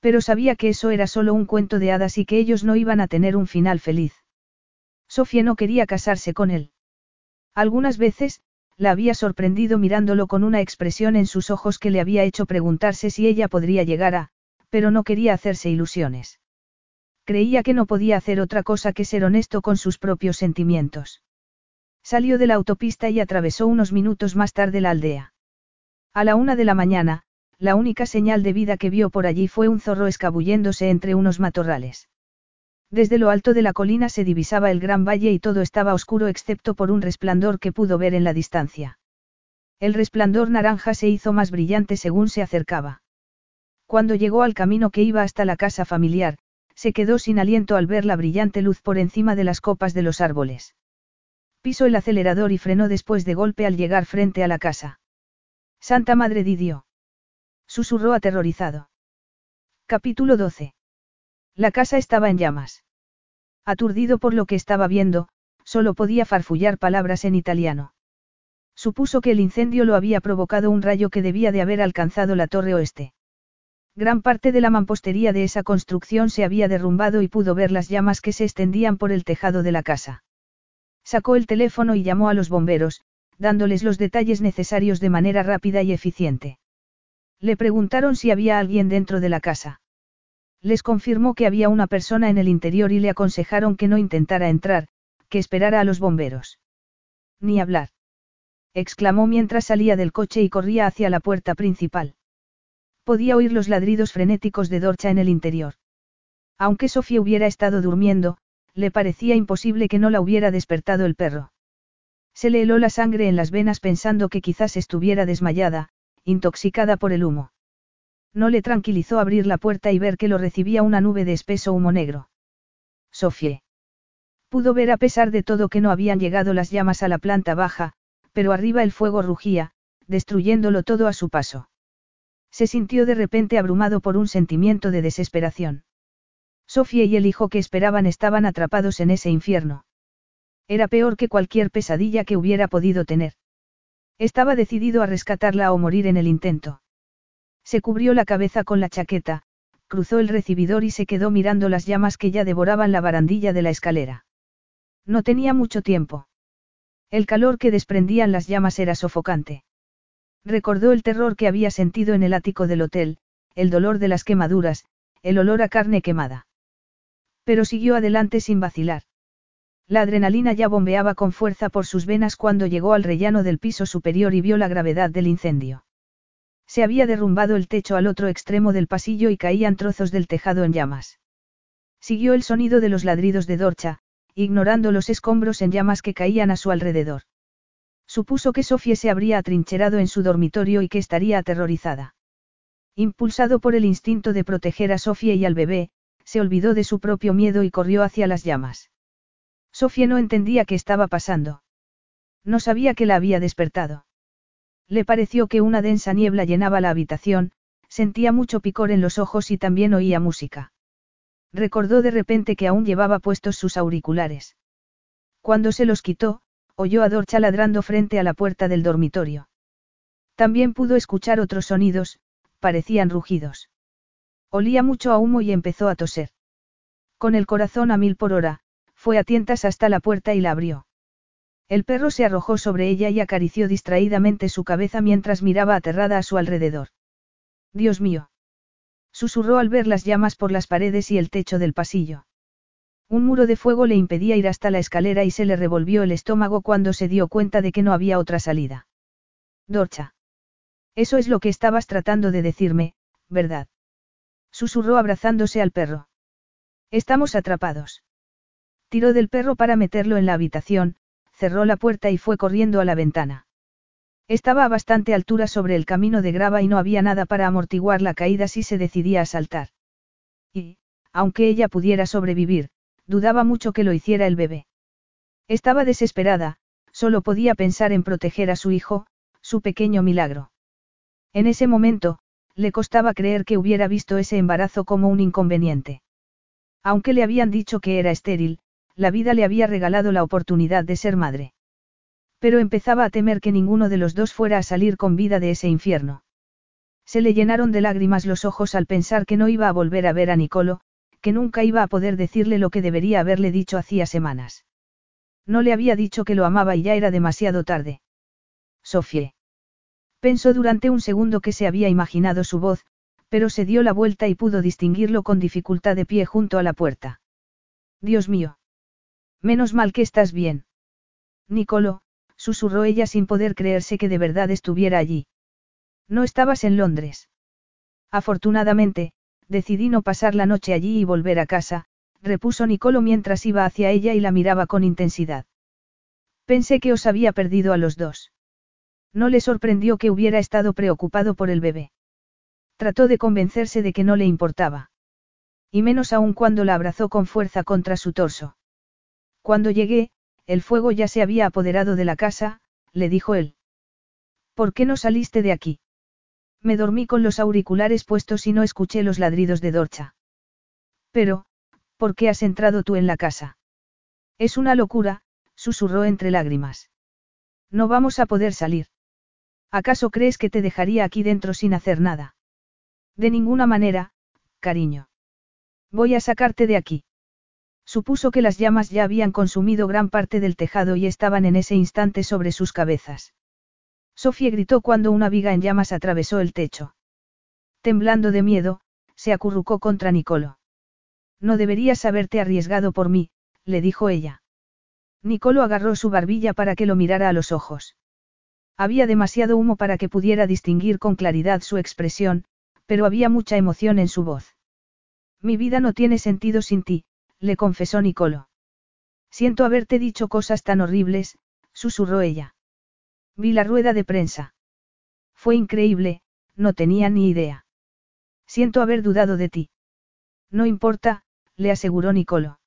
Pero sabía que eso era solo un cuento de hadas y que ellos no iban a tener un final feliz. Sofía no quería casarse con él. Algunas veces, la había sorprendido mirándolo con una expresión en sus ojos que le había hecho preguntarse si ella podría llegar a, pero no quería hacerse ilusiones. Creía que no podía hacer otra cosa que ser honesto con sus propios sentimientos. Salió de la autopista y atravesó unos minutos más tarde la aldea. A la una de la mañana, la única señal de vida que vio por allí fue un zorro escabulléndose entre unos matorrales. Desde lo alto de la colina se divisaba el gran valle y todo estaba oscuro excepto por un resplandor que pudo ver en la distancia. El resplandor naranja se hizo más brillante según se acercaba. Cuando llegó al camino que iba hasta la casa familiar, se quedó sin aliento al ver la brillante luz por encima de las copas de los árboles. Pisó el acelerador y frenó después de golpe al llegar frente a la casa. Santa Madre Didio. Susurró aterrorizado. Capítulo 12. La casa estaba en llamas. Aturdido por lo que estaba viendo, solo podía farfullar palabras en italiano. Supuso que el incendio lo había provocado un rayo que debía de haber alcanzado la torre oeste. Gran parte de la mampostería de esa construcción se había derrumbado y pudo ver las llamas que se extendían por el tejado de la casa. Sacó el teléfono y llamó a los bomberos, dándoles los detalles necesarios de manera rápida y eficiente. Le preguntaron si había alguien dentro de la casa. Les confirmó que había una persona en el interior y le aconsejaron que no intentara entrar, que esperara a los bomberos. Ni hablar. exclamó mientras salía del coche y corría hacia la puerta principal. Podía oír los ladridos frenéticos de Dorcha en el interior. Aunque Sofía hubiera estado durmiendo, le parecía imposible que no la hubiera despertado el perro. Se le heló la sangre en las venas pensando que quizás estuviera desmayada, intoxicada por el humo. No le tranquilizó abrir la puerta y ver que lo recibía una nube de espeso humo negro. Sofie. Pudo ver a pesar de todo que no habían llegado las llamas a la planta baja, pero arriba el fuego rugía, destruyéndolo todo a su paso. Se sintió de repente abrumado por un sentimiento de desesperación. Sofía y el hijo que esperaban estaban atrapados en ese infierno. Era peor que cualquier pesadilla que hubiera podido tener. Estaba decidido a rescatarla o morir en el intento. Se cubrió la cabeza con la chaqueta, cruzó el recibidor y se quedó mirando las llamas que ya devoraban la barandilla de la escalera. No tenía mucho tiempo. El calor que desprendían las llamas era sofocante. Recordó el terror que había sentido en el ático del hotel, el dolor de las quemaduras, el olor a carne quemada. Pero siguió adelante sin vacilar. La adrenalina ya bombeaba con fuerza por sus venas cuando llegó al rellano del piso superior y vio la gravedad del incendio. Se había derrumbado el techo al otro extremo del pasillo y caían trozos del tejado en llamas. Siguió el sonido de los ladridos de Dorcha, ignorando los escombros en llamas que caían a su alrededor. Supuso que Sofía se habría atrincherado en su dormitorio y que estaría aterrorizada. Impulsado por el instinto de proteger a Sofía y al bebé, se olvidó de su propio miedo y corrió hacia las llamas. Sofía no entendía qué estaba pasando. No sabía que la había despertado. Le pareció que una densa niebla llenaba la habitación, sentía mucho picor en los ojos y también oía música. Recordó de repente que aún llevaba puestos sus auriculares. Cuando se los quitó, oyó a Dorcha ladrando frente a la puerta del dormitorio. También pudo escuchar otros sonidos, parecían rugidos. Olía mucho a humo y empezó a toser. Con el corazón a mil por hora, fue a tientas hasta la puerta y la abrió. El perro se arrojó sobre ella y acarició distraídamente su cabeza mientras miraba aterrada a su alrededor. Dios mío. Susurró al ver las llamas por las paredes y el techo del pasillo. Un muro de fuego le impedía ir hasta la escalera y se le revolvió el estómago cuando se dio cuenta de que no había otra salida. Dorcha. Eso es lo que estabas tratando de decirme, ¿verdad? Susurró abrazándose al perro. Estamos atrapados. Tiró del perro para meterlo en la habitación, cerró la puerta y fue corriendo a la ventana. Estaba a bastante altura sobre el camino de grava y no había nada para amortiguar la caída si se decidía a saltar. Y, aunque ella pudiera sobrevivir, dudaba mucho que lo hiciera el bebé. Estaba desesperada, solo podía pensar en proteger a su hijo, su pequeño milagro. En ese momento, le costaba creer que hubiera visto ese embarazo como un inconveniente. Aunque le habían dicho que era estéril, la vida le había regalado la oportunidad de ser madre. Pero empezaba a temer que ninguno de los dos fuera a salir con vida de ese infierno. Se le llenaron de lágrimas los ojos al pensar que no iba a volver a ver a Nicolo, que nunca iba a poder decirle lo que debería haberle dicho hacía semanas. No le había dicho que lo amaba y ya era demasiado tarde. Sofie. Pensó durante un segundo que se había imaginado su voz, pero se dio la vuelta y pudo distinguirlo con dificultad de pie junto a la puerta. Dios mío. Menos mal que estás bien. Nicolo, susurró ella sin poder creerse que de verdad estuviera allí. No estabas en Londres. Afortunadamente, decidí no pasar la noche allí y volver a casa, repuso Nicolo mientras iba hacia ella y la miraba con intensidad. Pensé que os había perdido a los dos. No le sorprendió que hubiera estado preocupado por el bebé. Trató de convencerse de que no le importaba. Y menos aún cuando la abrazó con fuerza contra su torso. Cuando llegué, el fuego ya se había apoderado de la casa, le dijo él. ¿Por qué no saliste de aquí? Me dormí con los auriculares puestos y no escuché los ladridos de Dorcha. Pero, ¿por qué has entrado tú en la casa? Es una locura, susurró entre lágrimas. No vamos a poder salir. ¿Acaso crees que te dejaría aquí dentro sin hacer nada? De ninguna manera, cariño. Voy a sacarte de aquí. Supuso que las llamas ya habían consumido gran parte del tejado y estaban en ese instante sobre sus cabezas. Sofía gritó cuando una viga en llamas atravesó el techo. Temblando de miedo, se acurrucó contra Nicolo. No deberías haberte arriesgado por mí, le dijo ella. Nicolo agarró su barbilla para que lo mirara a los ojos. Había demasiado humo para que pudiera distinguir con claridad su expresión, pero había mucha emoción en su voz. Mi vida no tiene sentido sin ti, le confesó Nicolo. Siento haberte dicho cosas tan horribles, susurró ella. Vi la rueda de prensa. Fue increíble, no tenía ni idea. Siento haber dudado de ti. No importa, le aseguró Nicolo.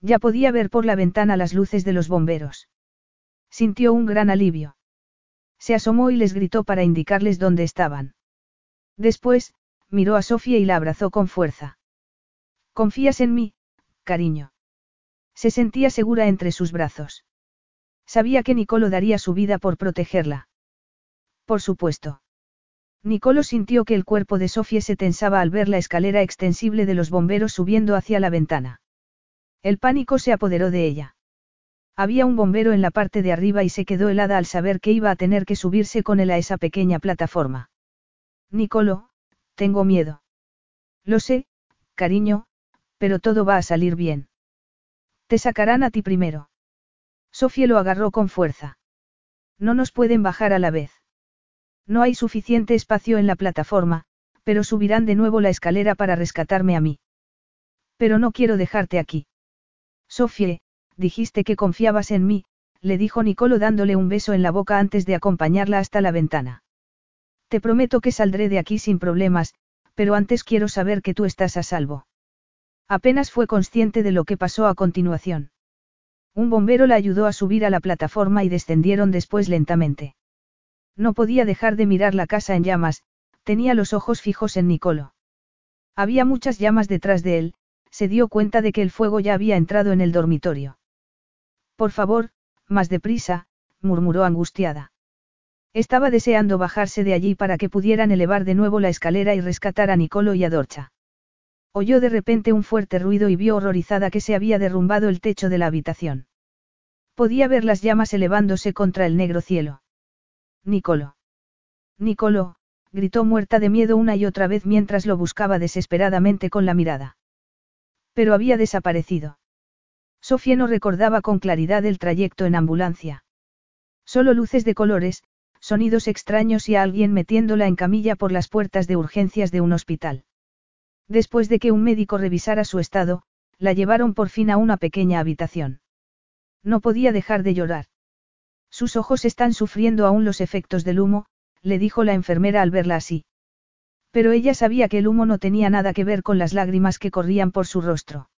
Ya podía ver por la ventana las luces de los bomberos. Sintió un gran alivio. Se asomó y les gritó para indicarles dónde estaban. Después, miró a Sofía y la abrazó con fuerza. ¿Confías en mí, cariño. Se sentía segura entre sus brazos. Sabía que Nicolo daría su vida por protegerla. Por supuesto. Nicolo sintió que el cuerpo de Sofía se tensaba al ver la escalera extensible de los bomberos subiendo hacia la ventana. El pánico se apoderó de ella. Había un bombero en la parte de arriba y se quedó helada al saber que iba a tener que subirse con él a esa pequeña plataforma. Nicolo, tengo miedo. Lo sé, cariño, pero todo va a salir bien. Te sacarán a ti primero. Sofía lo agarró con fuerza. No nos pueden bajar a la vez. No hay suficiente espacio en la plataforma, pero subirán de nuevo la escalera para rescatarme a mí. Pero no quiero dejarte aquí. Sofía, dijiste que confiabas en mí, le dijo Nicolo dándole un beso en la boca antes de acompañarla hasta la ventana. Te prometo que saldré de aquí sin problemas, pero antes quiero saber que tú estás a salvo. Apenas fue consciente de lo que pasó a continuación. Un bombero la ayudó a subir a la plataforma y descendieron después lentamente. No podía dejar de mirar la casa en llamas, tenía los ojos fijos en Nicolo. Había muchas llamas detrás de él, se dio cuenta de que el fuego ya había entrado en el dormitorio. Por favor, más deprisa, murmuró angustiada. Estaba deseando bajarse de allí para que pudieran elevar de nuevo la escalera y rescatar a Nicolo y a Dorcha. Oyó de repente un fuerte ruido y vio horrorizada que se había derrumbado el techo de la habitación. Podía ver las llamas elevándose contra el negro cielo. Nicolo. Nicolo, gritó muerta de miedo una y otra vez mientras lo buscaba desesperadamente con la mirada. Pero había desaparecido. Sofía no recordaba con claridad el trayecto en ambulancia. Solo luces de colores, sonidos extraños y a alguien metiéndola en camilla por las puertas de urgencias de un hospital. Después de que un médico revisara su estado, la llevaron por fin a una pequeña habitación. No podía dejar de llorar. Sus ojos están sufriendo aún los efectos del humo, le dijo la enfermera al verla así. Pero ella sabía que el humo no tenía nada que ver con las lágrimas que corrían por su rostro.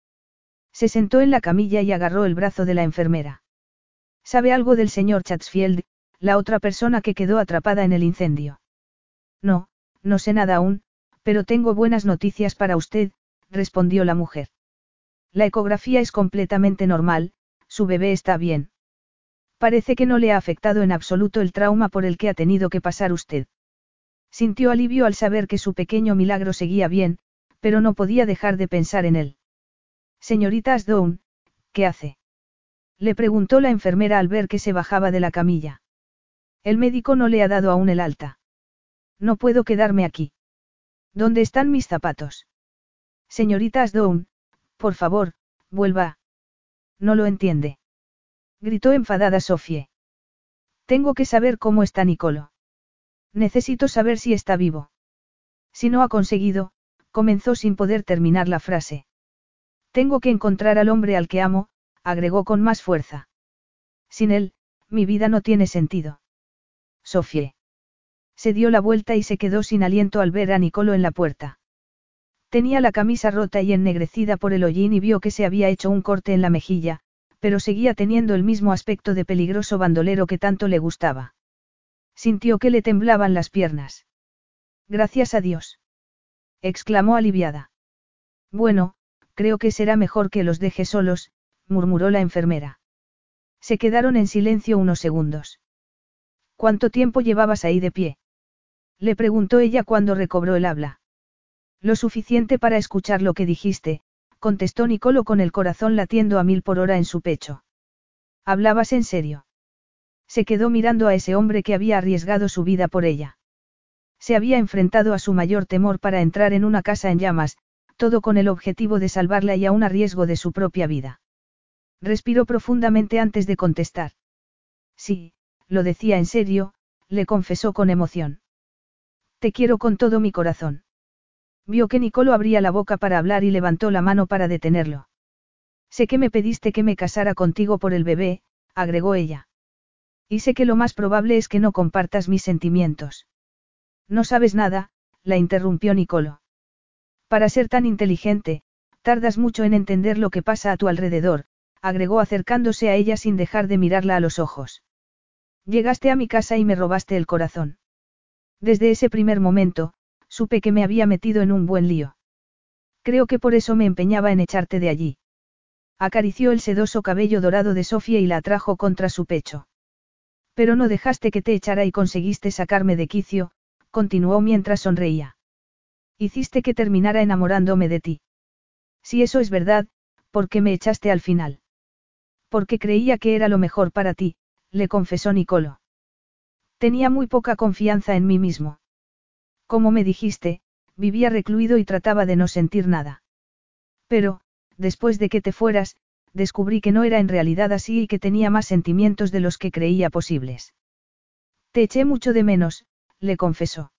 Se sentó en la camilla y agarró el brazo de la enfermera. ¿Sabe algo del señor Chatsfield, la otra persona que quedó atrapada en el incendio? No, no sé nada aún, pero tengo buenas noticias para usted, respondió la mujer. La ecografía es completamente normal, su bebé está bien. Parece que no le ha afectado en absoluto el trauma por el que ha tenido que pasar usted. Sintió alivio al saber que su pequeño milagro seguía bien, pero no podía dejar de pensar en él. Señorita Asdown, ¿qué hace? Le preguntó la enfermera al ver que se bajaba de la camilla. El médico no le ha dado aún el alta. No puedo quedarme aquí. ¿Dónde están mis zapatos? Señorita Asdown, por favor, vuelva. No lo entiende. Gritó enfadada Sofie. Tengo que saber cómo está Nicolo. Necesito saber si está vivo. Si no ha conseguido, comenzó sin poder terminar la frase. Tengo que encontrar al hombre al que amo, agregó con más fuerza. Sin él, mi vida no tiene sentido. Sofie. Se dio la vuelta y se quedó sin aliento al ver a Nicolo en la puerta. Tenía la camisa rota y ennegrecida por el hollín y vio que se había hecho un corte en la mejilla, pero seguía teniendo el mismo aspecto de peligroso bandolero que tanto le gustaba. Sintió que le temblaban las piernas. Gracias a Dios. exclamó aliviada. Bueno, creo que será mejor que los deje solos, murmuró la enfermera. Se quedaron en silencio unos segundos. ¿Cuánto tiempo llevabas ahí de pie? Le preguntó ella cuando recobró el habla. Lo suficiente para escuchar lo que dijiste, contestó Nicolo con el corazón latiendo a mil por hora en su pecho. ¿Hablabas en serio? Se quedó mirando a ese hombre que había arriesgado su vida por ella. Se había enfrentado a su mayor temor para entrar en una casa en llamas, todo con el objetivo de salvarla y aún a riesgo de su propia vida. Respiró profundamente antes de contestar. Sí, lo decía en serio, le confesó con emoción. Te quiero con todo mi corazón. Vio que Nicolo abría la boca para hablar y levantó la mano para detenerlo. Sé que me pediste que me casara contigo por el bebé, agregó ella. Y sé que lo más probable es que no compartas mis sentimientos. No sabes nada, la interrumpió Nicolo. Para ser tan inteligente, tardas mucho en entender lo que pasa a tu alrededor, agregó acercándose a ella sin dejar de mirarla a los ojos. Llegaste a mi casa y me robaste el corazón. Desde ese primer momento, supe que me había metido en un buen lío. Creo que por eso me empeñaba en echarte de allí. Acarició el sedoso cabello dorado de Sofía y la atrajo contra su pecho. Pero no dejaste que te echara y conseguiste sacarme de quicio, continuó mientras sonreía. Hiciste que terminara enamorándome de ti. Si eso es verdad, ¿por qué me echaste al final? Porque creía que era lo mejor para ti, le confesó Nicolo. Tenía muy poca confianza en mí mismo. Como me dijiste, vivía recluido y trataba de no sentir nada. Pero, después de que te fueras, descubrí que no era en realidad así y que tenía más sentimientos de los que creía posibles. Te eché mucho de menos, le confesó.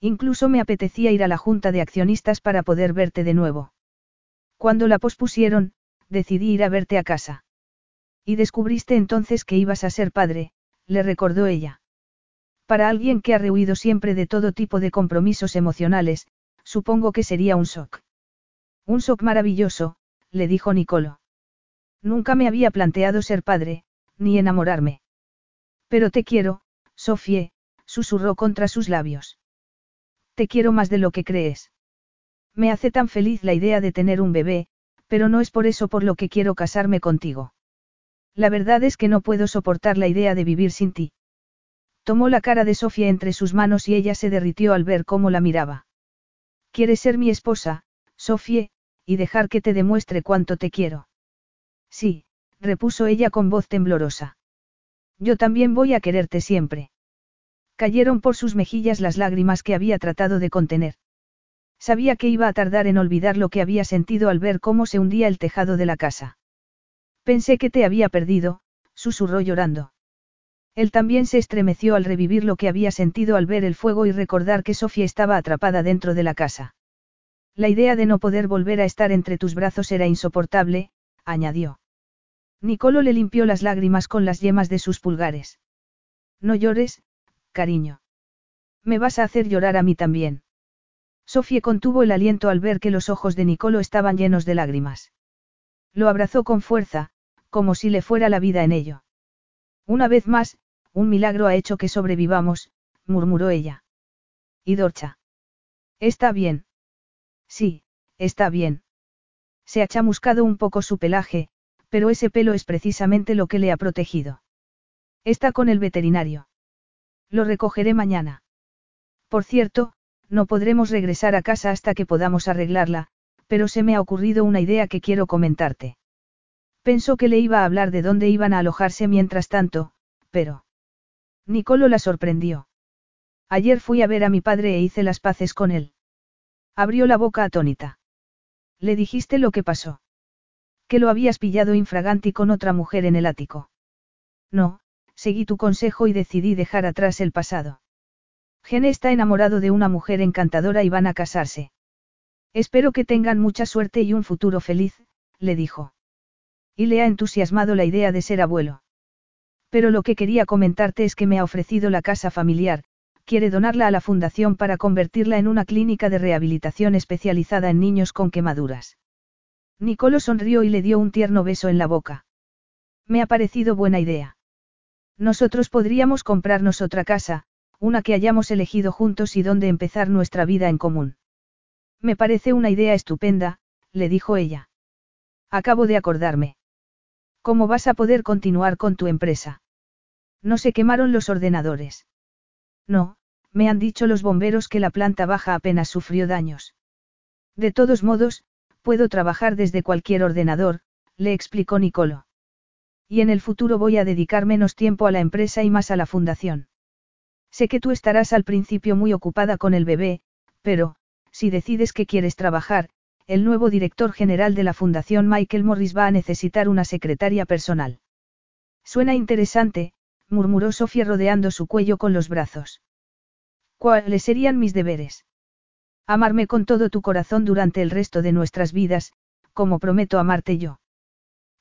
Incluso me apetecía ir a la junta de accionistas para poder verte de nuevo. Cuando la pospusieron, decidí ir a verte a casa. Y descubriste entonces que ibas a ser padre, le recordó ella. Para alguien que ha rehuido siempre de todo tipo de compromisos emocionales, supongo que sería un shock. Un shock maravilloso, le dijo Nicolo. Nunca me había planteado ser padre, ni enamorarme. Pero te quiero, Sofie, susurró contra sus labios. Te quiero más de lo que crees. Me hace tan feliz la idea de tener un bebé, pero no es por eso por lo que quiero casarme contigo. La verdad es que no puedo soportar la idea de vivir sin ti. Tomó la cara de Sofía entre sus manos y ella se derritió al ver cómo la miraba. ¿Quieres ser mi esposa, Sofía, y dejar que te demuestre cuánto te quiero? Sí, repuso ella con voz temblorosa. Yo también voy a quererte siempre. Cayeron por sus mejillas las lágrimas que había tratado de contener. Sabía que iba a tardar en olvidar lo que había sentido al ver cómo se hundía el tejado de la casa. Pensé que te había perdido, susurró llorando. Él también se estremeció al revivir lo que había sentido al ver el fuego y recordar que Sofía estaba atrapada dentro de la casa. La idea de no poder volver a estar entre tus brazos era insoportable, añadió. Nicolo le limpió las lágrimas con las yemas de sus pulgares. No llores, cariño. Me vas a hacer llorar a mí también. Sofía contuvo el aliento al ver que los ojos de Nicolo estaban llenos de lágrimas. Lo abrazó con fuerza, como si le fuera la vida en ello. Una vez más, un milagro ha hecho que sobrevivamos, murmuró ella. ¿Y Dorcha? Está bien. Sí, está bien. Se ha chamuscado un poco su pelaje, pero ese pelo es precisamente lo que le ha protegido. Está con el veterinario. Lo recogeré mañana. Por cierto, no podremos regresar a casa hasta que podamos arreglarla, pero se me ha ocurrido una idea que quiero comentarte. Pensó que le iba a hablar de dónde iban a alojarse mientras tanto, pero... Nicolo la sorprendió. Ayer fui a ver a mi padre e hice las paces con él. Abrió la boca atónita. Le dijiste lo que pasó. Que lo habías pillado infraganti con otra mujer en el ático. No, seguí tu consejo y decidí dejar atrás el pasado. Gene está enamorado de una mujer encantadora y van a casarse. Espero que tengan mucha suerte y un futuro feliz, le dijo. Y le ha entusiasmado la idea de ser abuelo. Pero lo que quería comentarte es que me ha ofrecido la casa familiar, quiere donarla a la fundación para convertirla en una clínica de rehabilitación especializada en niños con quemaduras. Nicolo sonrió y le dio un tierno beso en la boca. Me ha parecido buena idea. Nosotros podríamos comprarnos otra casa, una que hayamos elegido juntos y donde empezar nuestra vida en común. Me parece una idea estupenda, le dijo ella. Acabo de acordarme. ¿Cómo vas a poder continuar con tu empresa? No se quemaron los ordenadores. No, me han dicho los bomberos que la planta baja apenas sufrió daños. De todos modos, puedo trabajar desde cualquier ordenador, le explicó Nicolo. Y en el futuro voy a dedicar menos tiempo a la empresa y más a la fundación. Sé que tú estarás al principio muy ocupada con el bebé, pero, si decides que quieres trabajar, el nuevo director general de la Fundación Michael Morris va a necesitar una secretaria personal. Suena interesante, murmuró Sofía rodeando su cuello con los brazos. ¿Cuáles serían mis deberes? Amarme con todo tu corazón durante el resto de nuestras vidas, como prometo amarte yo.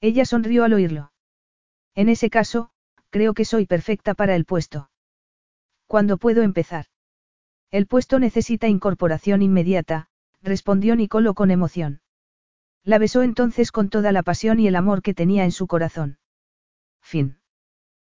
Ella sonrió al oírlo. En ese caso, creo que soy perfecta para el puesto. ¿Cuándo puedo empezar? El puesto necesita incorporación inmediata, respondió Nicolo con emoción. La besó entonces con toda la pasión y el amor que tenía en su corazón. Fin.